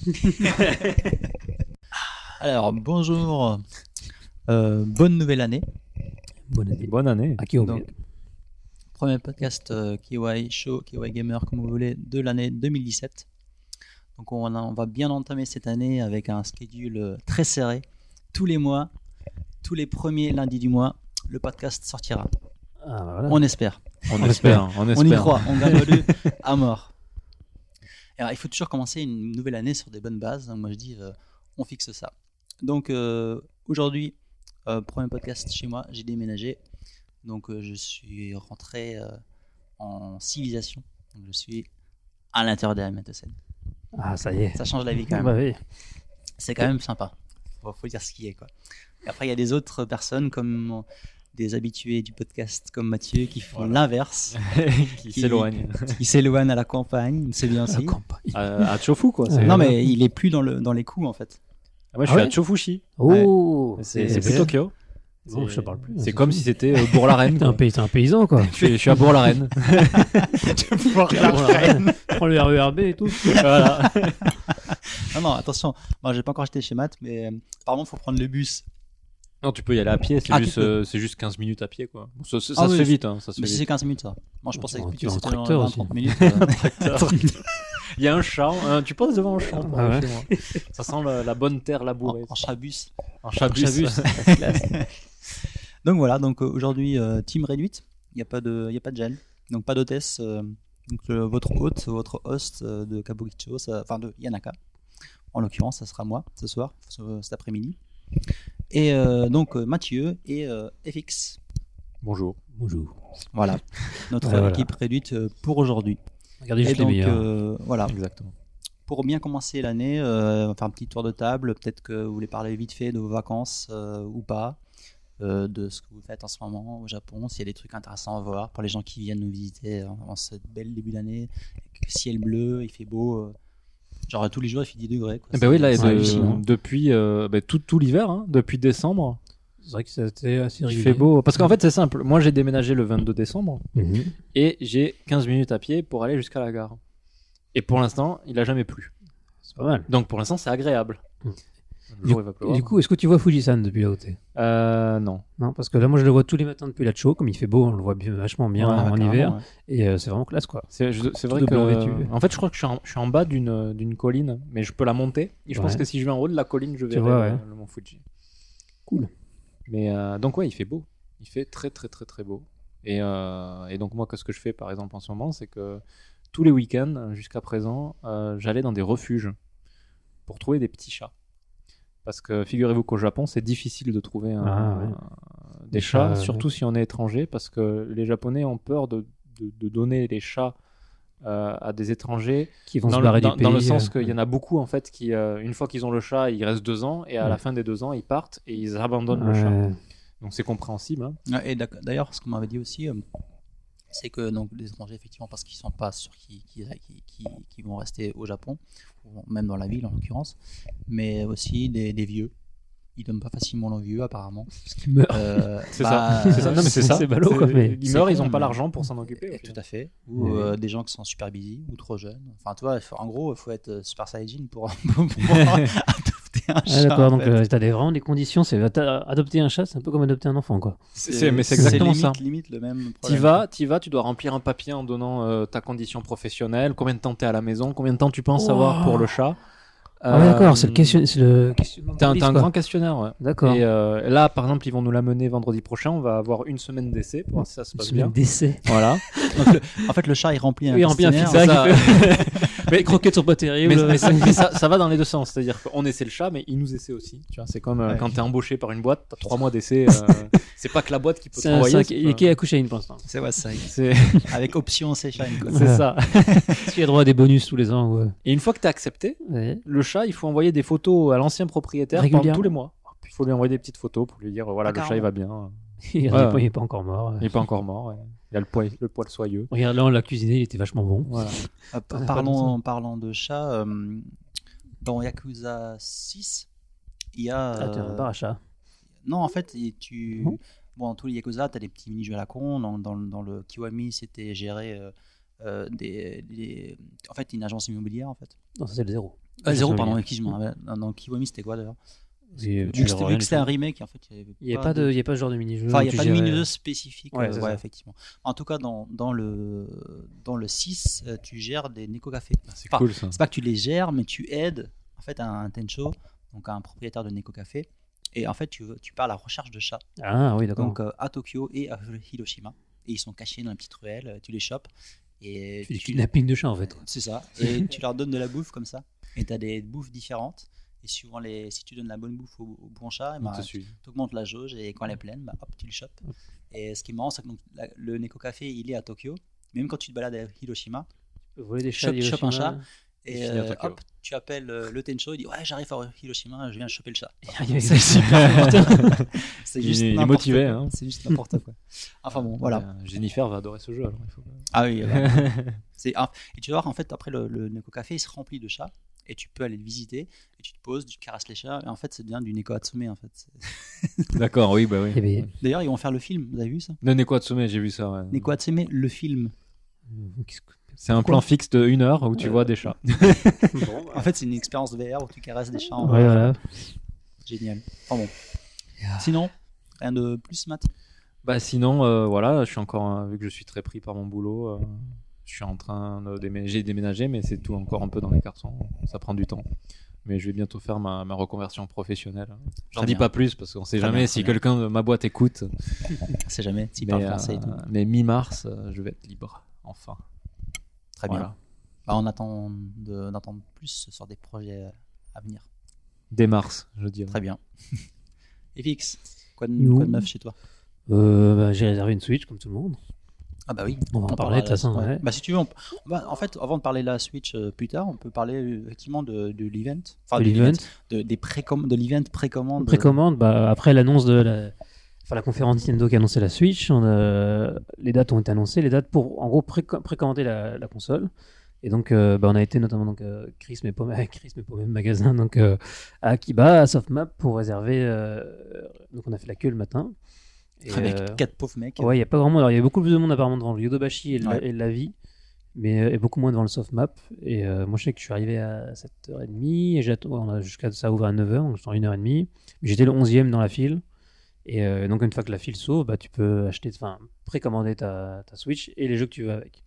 Alors, bonjour. Euh, bonne nouvelle année. Bonne année. Bonne année. À qui on Donc, premier podcast euh, KY Show, KY Gamer, comme vous voulez, de l'année 2017. Donc, on, a- on va bien entamer cette année avec un schedule euh, très serré. Tous les mois, tous les premiers lundis du mois, le podcast sortira. Ah, voilà. On espère. On espère, on espère. On y croit. On gagne à mort. Alors, il faut toujours commencer une nouvelle année sur des bonnes bases. Donc, moi, je dis, euh, on fixe ça. Donc, euh, aujourd'hui, euh, premier podcast chez moi, j'ai déménagé. Donc, je suis rentré en civilisation. Donc, je suis à l'intérieur des Scène. Ah, ça y est. Ça change la vie quand même. Bah oui. C'est quand même sympa. Faut, faut dire ce qui est, quoi. Et après, il y a des autres personnes comme des habitués du podcast comme Mathieu qui font l'inverse, qui Qui- s'éloigne. qui s'éloignent à la campagne, c'est bien La aussi. campagne. à, à Chofu, quoi. c'est- Non, mais il est plus dans, le, dans les coups en fait. Ah, Moi, je Ah suis ouais à Chofushi. Oh C'est c'est c'est plus. Tokyo. Bon, je parle plus. C'est comme si c'était euh, Bourg-la-Reine. T'es un, quoi. pays- t'es un paysan, quoi. Je suis, je suis à Bourg-la-Reine. Prends le RERB et tout. voilà. Non, non, attention. Moi, j'ai pas encore acheté chez Matt, mais euh, apparemment, il faut prendre le bus. Non, tu peux y aller à pied. C'est Ah, juste, euh, c'est juste 15 minutes à pied, quoi. Bon, ça ça- Ah ça se oui, fait vite. Hein, ça se Mais c'est vite. 15 minutes, ça. Moi, je pensais que c'était dans tracteur 20-30 aussi. minutes. euh. Il y a un champ. hein, tu passes devant un champ. Ah ouais. Ça sent la, la bonne terre labourée. en, en chabus. En chabus. Chabus. Donc voilà, donc euh, aujourd'hui, euh, team réduite. Il n'y a pas de, il y a pas de gel. Donc pas d'hôtesse. euh, donc euh, votre hôte, votre host euh, de Kabukicho, enfin de Yanaka. En l'occurrence, ça sera moi ce soir, ce- cet après-midi. Et euh, donc euh, Mathieu et euh, FX. Bonjour. Bonjour. Voilà, notre Ouais, voilà. équipe réduite pour aujourd'hui. Regardez Et juste les meilleurs. euh, voilà, Exactement. pour bien commencer l'année, euh, on va faire un petit tour de table. Peut-être que vous voulez parler vite fait de vos vacances euh, ou pas, euh, de ce que vous faites en ce moment au Japon, s'il y a des trucs intéressants à voir pour les gens qui viennent nous visiter en, en ce bel début d'année. Ciel bleu, il fait beau. Genre tous les jours il fait 10 degrés. Quoi. Ben oui, là, de- depuis euh, ben, tout, tout l'hiver, hein, depuis décembre, C'est vrai que c'était assez il fait beau. Parce qu'en fait, c'est simple. Moi, j'ai déménagé le 22 décembre Mhm. et j'ai 15 minutes à pied pour aller jusqu'à la gare. Et pour l'instant, il a jamais plu. C'est pas mal. Donc pour l'instant, c'est agréable. Le jour, il va Et pleuvoir. du coup, est-ce que tu vois Fujisan depuis là où t'es? Euh, non. Non, parce que là, moi, je le vois tous les matins depuis la Cho. Comme il fait beau, on le voit bien, vachement bien Ouais, en hiver. ouais. Et euh, c'est vraiment classe, quoi. C'est vrai que. En fait, je crois que je suis en, je suis en bas d'une d'une colline, mais je peux la monter. Et je pense que si je vais en haut de la colline, je verrai vois, le mont Fuji. Cool. Mais euh, donc, ouais, il fait beau. Il fait très, très, très, très beau. Et, et donc, moi, qu'est-ce que je fais, par exemple, en ce moment, c'est que tous les week-ends, jusqu'à présent, j'allais dans des refuges pour trouver des petits chats. Parce que figurez-vous qu'au Japon, c'est difficile de trouver un- Ah, ouais. des Des chats, chats, surtout si on est étranger, parce que les Japonais ont peur de, de- de donner les chats euh, à des étrangers, Qui vont dans, se le, barrer dans- du pays. dans le sens euh, qu'il y en a beaucoup en fait qui, euh, une fois qu'ils ont le chat, ils restent deux ans, et à la fin des deux ans, ils partent et ils abandonnent le chat. Donc c'est compréhensible. hein. Et d'ailleurs, ce qu'on m'avait dit aussi, euh, c'est que donc, les étrangers, effectivement, parce qu'ils sont pas sûrs qu'ils vont rester au Japon, même dans la ville en l'occurrence, mais aussi des, des vieux. Ils donnent pas facilement aux vieux, apparemment. Qui meurt. Euh, C'est bah, ça. C'est ça. Non, mais c'est ça. c'est ballot, quoi, mais Ils meurent, ils n'ont pas l'argent pour s'en occuper. Tout à fait. Ou Ouais. euh, des gens qui sont super busy ou trop jeunes. Enfin, tu vois, il en gros, il faut être euh, super saiyajin pour, pour pouvoir Ah, chat. d'accord, en donc fait. euh, t'as des, vraiment des conditions. C'est t'as- adopter un chat, c'est un peu comme adopter un enfant, quoi. C'est mais c'est exactement limite, ça. limite le même problème. vas, tu vas, tu dois remplir un papier en donnant euh, ta condition professionnelle, combien de temps tu es à la maison, combien de temps tu penses Oh. avoir pour le chat? Ah, ouais, d'accord, c'est le, Euh, question, c'est le questionnement. T'as un, t'as un grand questionnaire, ouais. D'accord. Et euh, là, par exemple, ils vont nous l'amener vendredi prochain. On va avoir une semaine d'essai pour voir si ça se Une passe semaine bien. d'essai. Voilà. Donc, le- en fait, le chat, il remplit un Oui, il remplit un ça. Les croquettes sont pas mais, terribles. mais ça, mais ça- ça va dans les deux sens. C'est-à-dire qu'on essaie le chat, mais il nous essaie aussi. Tu vois, c'est comme euh, Ouais. quand t'es embauché par une boîte, t'as trois mois d'essai. euh, c'est pas que la boîte qui peut C'est te un renvoyer. 5 c'est et pas- qui a couché à une pour l'instant. C'est ouais, ça. C'est Avec option c'est c'est ça. Est-ce qu'il y a droit à des bonus tous les ans. Et une fois que t'es accepté, le chat, il faut envoyer des photos à l'ancien propriétaire pendant tous les mois. Il faut lui envoyer des petites photos pour lui dire voilà, Ah, le chat il va bien. Il est Ouais. pas- encore mort. Il est pas encore mort. ouais. Il a le poil, le poil soyeux. Regarde, là, on l'a cuisiné, il était vachement bon. Voilà. Euh, parlons, parlant de chat, euh, dans Yakuza 6, il y a. Ah, un euh, bar à chat. non, en fait, tu. Non Bon, dans tous les Yakuza, tu as des petits mini-jeux à la con. Dans, dans, dans le Kiwami, c'était gérer euh, euh, des, des- En fait, une agence immobilière, en fait. Non, ça c'est le zéro. Ah, zéro, pardon, excuse-moi. Non, Kiwami, c'était quoi d'ailleurs euh, Vu que tout. un remake, en fait, il n'y a pas de, il y a pas ce genre de mini-jeu. Enfin, il n'y a pas de mini-jeu spécifique. Ouais, euh, c'est ouais, effectivement. En tout cas, dans, dans, le, dans le 6, euh, tu gères des Neko Café. C'est Enfin, cool ça. C'est pas que tu les gères, mais tu aides en fait un Tencho, donc un propriétaire de Neko Café. Et en fait, tu, tu pars à la recherche de chats. Ah oui, d'accord. Donc euh, à Tokyo et à Hiroshima. Et ils sont cachés dans une petite ruelle, tu les chopes. Et Tu tu- kidnapping de chat en fait. C'est ça. Et tu leur donnes de la bouffe comme ça. Et tu as des bouffes différentes. Et suivant les, si tu donnes la bonne bouffe au, au bon chat, bah, tu augmentes la jauge et quand elle est pleine, bah, hop, tu le chopes. Et ce qui est marrant, c'est que donc, la- le Neko Café, il est à Tokyo. Même quand tu te balades à Hiroshima, Tu peux voler des chats. Chope- chope un d'Hiroshima. et euh, hop, tu appelles euh, le Tencho, il dit Ouais, j'arrive à Hiroshima, je viens choper le chat. C'est super. C'est juste il est n'importe motivé, quoi. hein. C'est juste n'importe quoi. Enfin bon, voilà. Euh, Jennifer va adorer ce jeu alors. il faut- Ah oui. C'est ah, et tu vas voir en fait après le, le Neko Café il se remplit de chats et tu peux aller le visiter et tu te poses, tu caresses les chats et en fait c'est bien du Neko Hatsume en fait. D'accord, oui, bah oui. Eh ben, D'ailleurs ils vont faire le film, vous avez vu ça? Le Neko Hatsume, j'ai vu ça. ouais. Neko Hatsume le film. euh, C'est un plan fixe de une heure où tu Euh, vois des chats. En fait c'est une expérience de VR où tu caresses des chats. en Ouais, voilà. Génial. Enfin bon. Sinon rien de plus Matt? Bah sinon, euh, voilà, je suis encore, euh, vu que je suis très pris par mon boulot, euh, je suis en train de déménager, j'ai déménagé, mais c'est tout encore un peu dans les cartons. Ça prend du temps. Mais je vais bientôt faire ma, ma reconversion professionnelle. J'en dis bien. pas plus parce qu'on sait Très jamais bien, si quelqu'un de ma boîte écoute. On sait jamais s'il Mais, parle euh, français et tout. mais mi-mars, euh, je vais être libre, enfin. Très bien. Bah, on attend de- d'entendre plus sur des projets euh, à venir. Dès mars, je dirais. Très bien. Et Fix, quoi de, quoi de neuf chez toi? Euh, bah, J'ai réservé une Switch comme tout le monde. Ah bah oui. On va en On parler de toute façon. ouais. Bah si tu veux, on- bah, en fait, avant de parler de la Switch euh, plus tard, on peut parler euh, effectivement de, de l'event, enfin De l'event. de, des précom- de l'event précommande. Précommande, bah, après l'annonce de la, enfin, la conférence Nintendo qui a annoncé la Switch, on a- les dates ont été annoncées, les dates pour en gros préco- précommander la, la console. Et donc, euh, bah, on a été notamment donc euh, Chris, mais pas Chris, mais pas au même magasin, donc euh, à Akiba, à Softmap pour réserver. euh, donc, on a fait la queue le matin. Et, avec euh, quatre pauvres mecs. Ouais, il y a pas grand monde. Alors, il y a beaucoup plus de monde apparemment devant le Yodobashi et, le- Ouais. et la vie, mais euh, et beaucoup moins devant le softmap. Et euh, moi, je sais que je suis arrivé à 7h30 et j'attends, on a jusqu'à ça ouvre à 9h, donc j'attends 1h30. J'étais le 11e dans la file. Et euh, donc, une fois que la file s'ouvre, bah, tu peux acheter, enfin, précommander ta, ta Switch et les jeux que tu veux avec.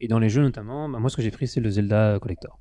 Et dans les jeux, notamment, bah, moi, ce que j'ai pris, c'est le Zelda Collector.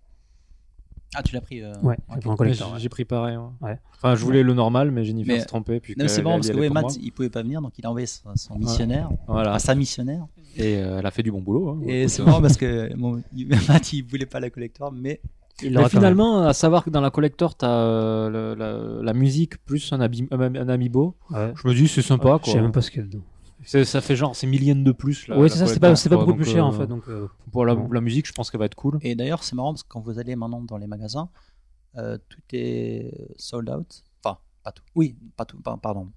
Ah, tu l'as pris. euh, Ouais, Ouais, collector. j'ai ouais. pris pareil. ouais. Ouais. Enfin, je voulais le normal, mais Jennifer Mais- s'est trompée. Puis Non, c'est marrant elle parce que ouais, Matt, moi. il pouvait pas venir, donc il a envoyé son, son missionnaire, Voilà. enfin, sa missionnaire. Et euh, elle a fait du bon boulot. hein. Et c'est marrant parce que bon, il- Matt, il voulait pas la collector, mais Il Mais finalement, à savoir que dans la collector, t'as euh, le- la, la musique plus un, abi- un, un amiibo. Ouais. Je me dis, c'est sympa. Je sais quoi. même pas ce qu'il y a dedans. Ça fait genre, c'est millième de plus. Là, Oui, c'est ça, c'est pas, c'est pas beaucoup plus cher euh, en fait. Donc, euh, Pour la, musique, je pense qu'elle va être cool. Et d'ailleurs, c'est marrant parce que quand vous allez maintenant dans les magasins, euh, tout est sold out. Enfin, pas tout. Oui, pas tout. pa- Pardon.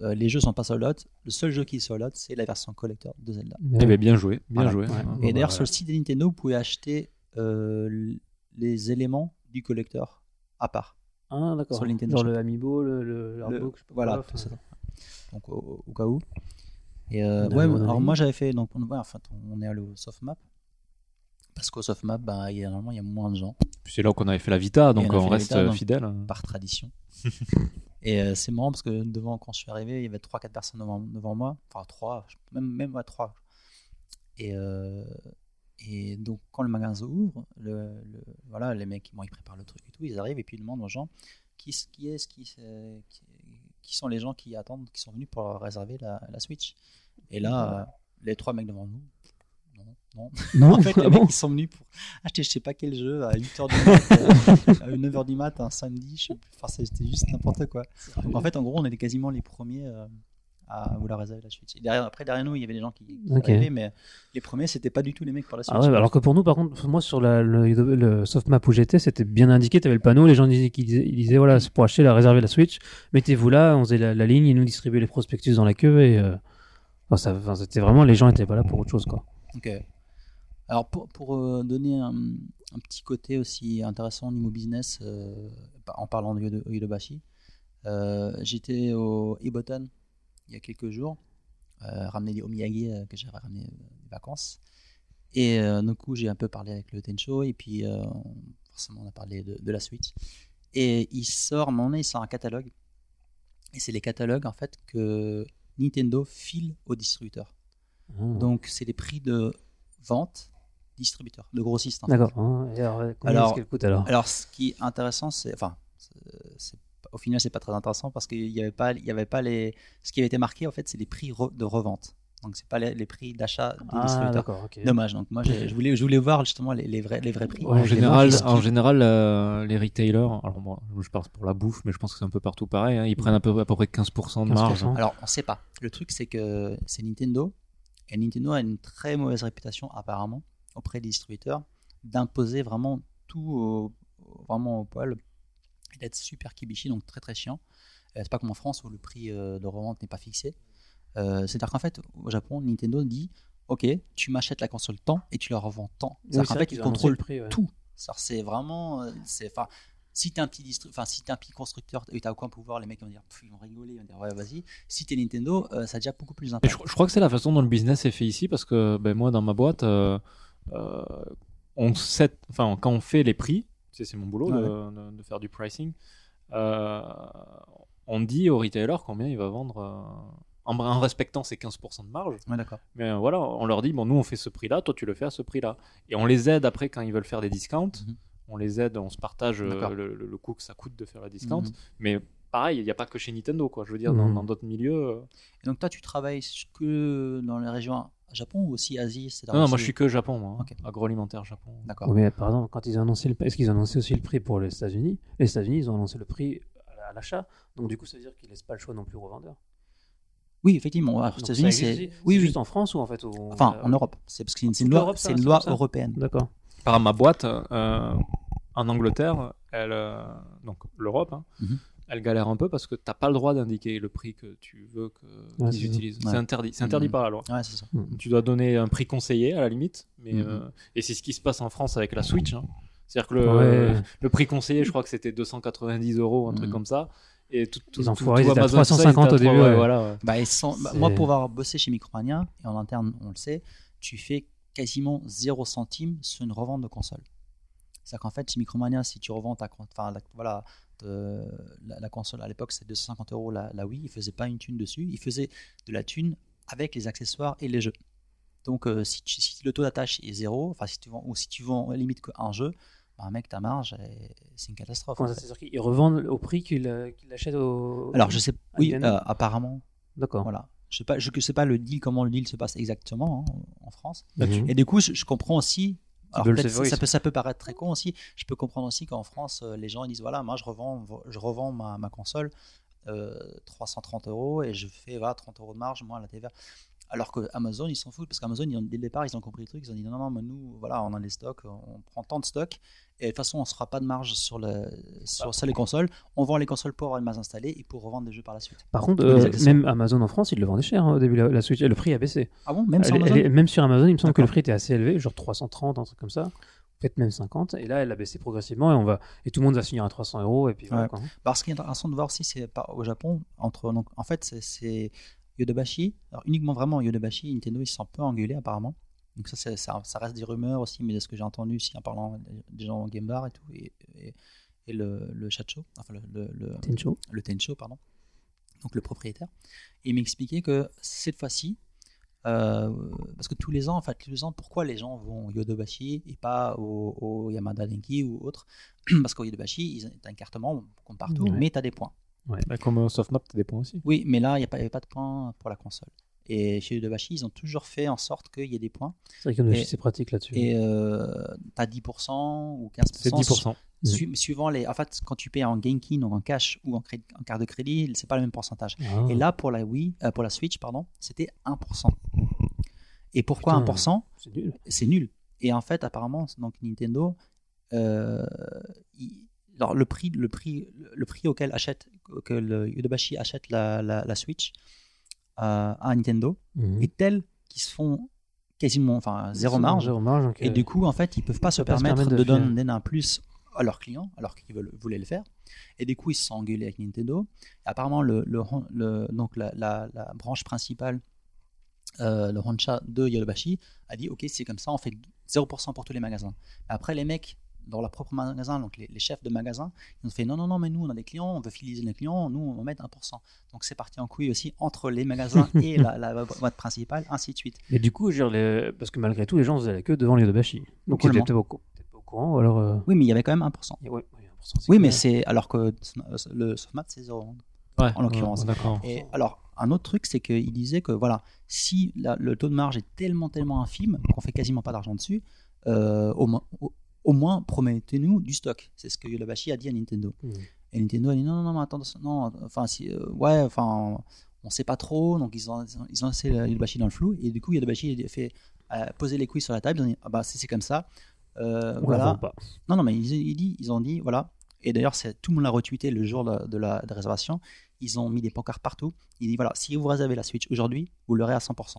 Euh, les jeux sont pas sold out. Le seul jeu qui est sold out, c'est la version collector de Zelda. Eh ben, bien joué, bien Voilà. joué. Ouais. Hein. Et d'ailleurs, voilà. sur le site de Nintendo, vous pouvez acheter euh, les éléments du collector à part. Ah, d'accord. Sur le Nintendo Genre Shop. le Amiibo, le, le, le artbook, je sais pas voilà, quoi, tout ça. enfin, Donc au, au cas où. Et euh, ouais, alors moi j'avais fait donc on, ouais, enfin, on est allé au softmap parce qu'au softmap bah il y a normalement il y a moins de gens Puis c'est là qu'on avait fait la Vita, donc on reste Vita, euh, donc- fidèle. hein. par tradition. Et euh, c'est marrant parce que devant quand je suis arrivé, il y avait 3 4 personnes devant, devant moi, enfin 3, même même ouais, 3. Et euh, et donc quand le magasin ouvre, le, le- voilà, les mecs bon, ils préparent le truc et tout, ils arrivent et puis ils demandent aux gens qui, qui est-ce qui, qui, qui sont les gens qui attendent, qui sont venus pour réserver la, la Switch. Et là, euh, les trois mecs devant nous, non, non. Non, En fait, les mecs, ils sont venus pour acheter je sais pas quel jeu à 8h du mat, euh, à 9h du mat, un samedi, je sais plus. Enfin, c'était juste n'importe quoi. Donc en fait, en gros, on était quasiment les premiers euh, à vouloir réserver la Switch. Et derrière, après, derrière nous, il y avait des gens qui, qui arrivaient, mais les premiers, c'était pas du tout les mecs pour la Switch. Ah ouais, bah alors que pour nous, par contre, moi sur la, le, le softmap où j'étais, c'était bien indiqué. Tu avais le panneau, les gens disaient, disaient, ils disaient voilà, c'est pour acheter, la réserver la Switch. Mettez-vous là, on faisait la, la ligne, ils nous distribuaient les prospectus dans la queue et euh, enfin, ça, enfin, c'était vraiment, les gens étaient pas là pour autre chose quoi. Ok. Alors pour, pour euh, donner un, un petit côté aussi intéressant au niveau business, euh, en parlant de Yodo- Yodobashi, euh, j'étais au Eboton il y a quelques jours, euh, ramener des omiyage euh, que j'avais ramené euh, des vacances. Et du coup, j'ai un peu parlé avec le Tencho et puis forcément, on a parlé de, de la Switch. Et il sort, à un moment donné, il sort un catalogue. Et c'est les catalogues, en fait, que Nintendo file aux distributeurs. Ah. Donc, c'est les prix de vente distributeurs, de fait. D'accord. Et alors, combien Alors- est-ce qu'elle coûte alors? Alors, ce qui est intéressant, c'est. Enfin, c'est- c'est- au final, c'est pas très intéressant parce qu'il n'y avait, pas- il y avait pas les. Ce qui avait été marqué, en fait, c'est les prix re- de revente. Donc, c'est pas les, les prix d'achat des Ah, distributeurs. Dommage. Donc, moi, je voulais, je voulais voir justement les, les vrais, les vrais prix. Ouais, en général, en euh, les retailers, alors moi, je parle pour la bouffe, mais je pense que c'est un peu partout pareil, hein, ils prennent à peu, à peu près 15% de marge. 15%. Alors, on sait pas. Le truc, c'est que c'est Nintendo. Et Nintendo a une très mauvaise réputation, apparemment, auprès des distributeurs, d'imposer vraiment tout au- vraiment au poil et d'être super kibishi, donc très très chiant. Euh, c'est pas comme en France où le prix euh, de revente n'est pas fixé. Euh, C'est-à-dire qu'en fait, au Japon, Nintendo dit Ok, tu m'achètes la console tant et tu la revends tant. C'est-à-dire c'est qu'en vrai fait, qu'ils ils contrôlent le prix, ouais. tout. C'est-à-dire, C'est vraiment. c'est- Enfin, si t'es un petit enfin si t'es un petit constructeur et t'as aucun pouvoir, les mecs vont dire, Pff, ils vont rigoler, ils vont dire ouais vas-y. Si t'es Nintendo, euh, ça a déjà beaucoup plus d'impact. je, je crois que c'est la façon dont le business est fait ici parce que ben, moi, dans ma boîte, euh, euh, on set, enfin, quand on fait les prix, sais, c'est mon boulot de, faire du pricing, euh, on dit au retailer combien il va vendre euh, en, en respectant ses 15% de marge. Ouais. Mais euh, voilà, on leur dit, bon, nous on fait ce prix-là, toi tu le fais à ce prix-là. Et on les aide après quand ils veulent faire des discounts. Mhm. On les aide, on se partage le, le- le coût que ça coûte de faire la discount. Mhm. Mais pareil, il n'y a pas que chez Nintendo, quoi. Je veux dire, dans- Mhm. dans d'autres milieux. Et donc toi, tu travailles que dans les régions Japon ou aussi Asie Non, non, moi je suis que Japon, moi. hein. Agroalimentaire Japon. D'accord. Oui, mais par exemple, quand ils ont annoncé le est-ce qu'ils ont annoncé aussi le prix pour les États-Unis? Les États-Unis, ils ont annoncé le prix à l'achat. Donc, du coup, ça veut dire qu'ils laissent pas le choix non plus aux revendeurs. Oui, effectivement. Alors, aux États-Unis, c'est oui, oui. juste en France ou en fait au- Enfin, euh, en Europe. C'est parce que c'est une loi, ça, c'est une loi européenne. D'accord. Par ma boîte, euh, en Angleterre, elle, euh, donc l'Europe, hein, Mhm. Elle galère un peu parce que t'as pas le droit d'indiquer le prix que tu veux Ouais, qu'ils utilisent. Ouais. C'est interdit. C'est interdit Mhm. par la loi. Ouais, ça. Tu dois donner un prix conseillé à la limite, mais Mhm. euh, et c'est ce qui se passe en France avec la Switch. hein. C'est-à-dire que le, Ouais. le prix conseillé, je crois que c'était 290 euros, un truc comme ça. Et tout, tout, Les tout- enfoirés, tout ils étaient à Amazon, tout ça, ils 350 étaient à au début, voilà. Bah, bah, moi, pour avoir bossé chez Micromania, et en interne, on le sait, tu fais quasiment 0 centime sur une revente de console. C'est-à-dire qu'en fait, chez Micromania, si tu revends ta, con- enfin, la, voilà, de- la, la console à l'époque, c'était 250 euros la, la Wii, ils faisaient pas une thune dessus, ils faisaient de la thune avec les accessoires et les jeux. Donc, euh, si, tu- si le taux d'attache est zéro, enfin, si tu vends, ou si tu vends limite qu'un jeu, bah, mec, ta marge, c'est une catastrophe. En fait. qu'ils revendent au prix qu'ils euh, qu'ils l'achètent au. Alors, je sais, oui, euh, apparemment, D'accord. voilà. Je sais pas, je sais pas le deal comment le deal se passe exactement hein, en France. Mhm. Et du coup, je, je comprends aussi. Alors ça, peut, ça peut paraître très con aussi. Je peux comprendre aussi qu'en France, euh, les gens ils disent voilà, moi je revends, je revends ma, ma console euh, 330 euros et je fais voilà, 30 euros de marge, moi à la TVA. Alors que Amazon, ils s'en foutent parce qu'Amazon, dès le départ, ils ont compris le truc. Ils ont dit non, non, mais nous, voilà, on a les stocks, on prend tant de stocks et de toute façon, on ne se fera pas de marge sur, le, sur, les consoles. On vend les consoles pour avoir une masse installée et pour revendre des jeux par la suite. Par contre, euh, même Amazon en France, ils le vendaient cher hein, au début, la, la Switch. Et le prix a baissé. Ah bon, même sur Elle- Amazon elle est- même sur Amazon, il me semble que le prix était assez élevé, genre 330, un truc comme ça. Peut-être même 50. Et là, elle a baissé progressivement et, on va... et tout le monde va finir à 300 euros. Et puis voilà, Ouais. quoi. Alors, ce qui est intéressant de voir aussi, c'est au Japon, entre, donc, en fait, c'est- c'est Yodobashi, alors uniquement vraiment Yodobashi, Nintendo, ils se sont un peu engueulés apparemment. Donc, ça, ça, ça reste des rumeurs aussi, mais de ce que j'ai entendu aussi en parlant des gens au Game Bar et tout, et, et, et le, le Chacho, enfin le, le, le, Tencho. le Tencho, pardon, donc le propriétaire. Et il m'expliquait que cette fois-ci, euh, parce que tous les ans, en fait, tous les ans, pourquoi les gens vont au Yodobashi et pas au, au Yamada Denki ou autre? Parce qu'au Yodobashi, ils ont un cartement comme partout, Ouais. mais tu as des points. Bah, comme euh, Softmap, t'as des points aussi. Oui, mais là, il n'y avait pas de points pour la console. Et chez Yodobashi, ils ont toujours fait en sorte qu'il y ait des points. C'est vrai que c'est pratique là-dessus. Et euh, tu as 10% ou 15%. C'est 10%. su- suivant les. En fait, quand tu payes en Genki, donc en cash ou en, carte de crédit, c'est pas le même pourcentage. Ah. Et là, pour la Wii, euh, pour la Switch, pardon, c'était 1%. Et pourquoi Putain. 1% c'est nul. C'est nul. Et en fait, apparemment, donc Nintendo, euh, il- alors le prix, le prix, le prix auquel achète, que le Yodobashi achète la, la, la Switch euh, à Nintendo Mhm. est tel qu'ils se font quasiment, enfin zéro marge. Zéro marge. donc, Et euh, du coup, en fait, ils peuvent pas se peuvent pas se permettre permettre de, donner un plus à leurs clients, alors qu'ils voulaient le faire. Et du coup, ils se sont engueulés avec Nintendo. Et apparemment, le, le, le- donc la, la- la branche principale, euh, le Honcha de Yodobashi, a dit Ok, c'est comme ça, on fait 0% pour tous les magasins. Après, les mecs dans leur propre magasin, donc les, les chefs de magasin, ils ont fait non, non, non, mais nous, on a des clients, on veut fidéliser les clients, nous, on va mettre 1%. Donc c'est parti en couille aussi entre les magasins et la, la boîte principale, ainsi de suite. Et du coup, je veux dire, les- parce que malgré tout, les gens faisaient la queue devant les Yodobashi. Donc ils Complètement. étaient peut-être pas au courant, ou alors. euh, Oui, mais il y avait quand même 1%. ouais, ouais, 1%, c'est Oui, mais c'est alors que le softmat, c'est 0. Ouais, En l'occurrence. Et alors, un autre truc, c'est qu'il disait que voilà, si la- le taux de marge est tellement, tellement infime qu'on fait quasiment pas d'argent dessus, euh, au, moins, au, au moins promettez-nous du stock. C'est ce que Yodobashi a dit à Nintendo. Mhm. Et Nintendo a dit non, non, non, mais attends, non, enfin, si, euh, ouais, enfin, on sait pas trop, donc ils ont, ils ont laissé Yodobashi dans le flou, et du coup, Yodobashi a fait euh, poser les couilles sur la table, ils ont dit, ah bah, si c'est comme ça, euh, voilà, pas. non, non, mais ils, ils, dit- ils ont dit, voilà. Et d'ailleurs, tout le monde l'a retweeté le jour de, de la, de la réservation. Ils ont mis des pancartes partout. Ils disent, voilà, si vous réservez la Switch aujourd'hui, vous l'aurez à 100%.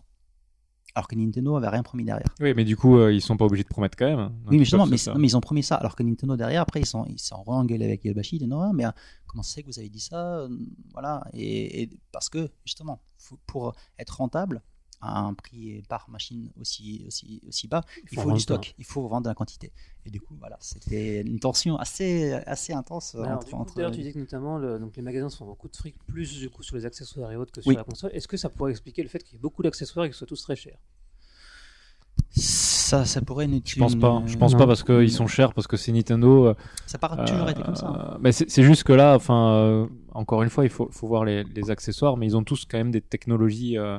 Alors que Nintendo avait rien promis derrière. Oui, mais du coup, euh, ils sont pas obligés de promettre quand même. Donc, oui, mais justement, mais, non, ils ont promis ça. Alors que Nintendo derrière, après, ils sont, ils sont engueulés avec Yobashi. Ils disent, non, mais euh, comment c'est que vous avez dit ça Euh, Voilà. Et, et parce que, justement, faut- pour être rentable, à un prix par machine aussi, aussi, aussi bas, il faut du stock, il faut vendre de la quantité. Et du coup, voilà, c'était une tension assez, assez intense Alors, entre, du coup, entre- d'ailleurs, tu disais que notamment le- donc les magasins se font beaucoup de fric, plus du coup sur les accessoires et autres que sur Oui. la console. Est-ce que ça pourrait expliquer le fait qu'il y ait beaucoup d'accessoires et qu'ils soient tous très chers? Ça, ça pourrait nous Je pense pas. Je pense Non. pas parce qu'ils sont chers, parce que c'est Nintendo. euh, Ça n'a toujours été comme ça. hein. Euh, mais c'est c'est juste que là, enfin, euh, encore une fois, il faut, faut voir les, les accessoires, mais ils ont tous quand même des technologies euh,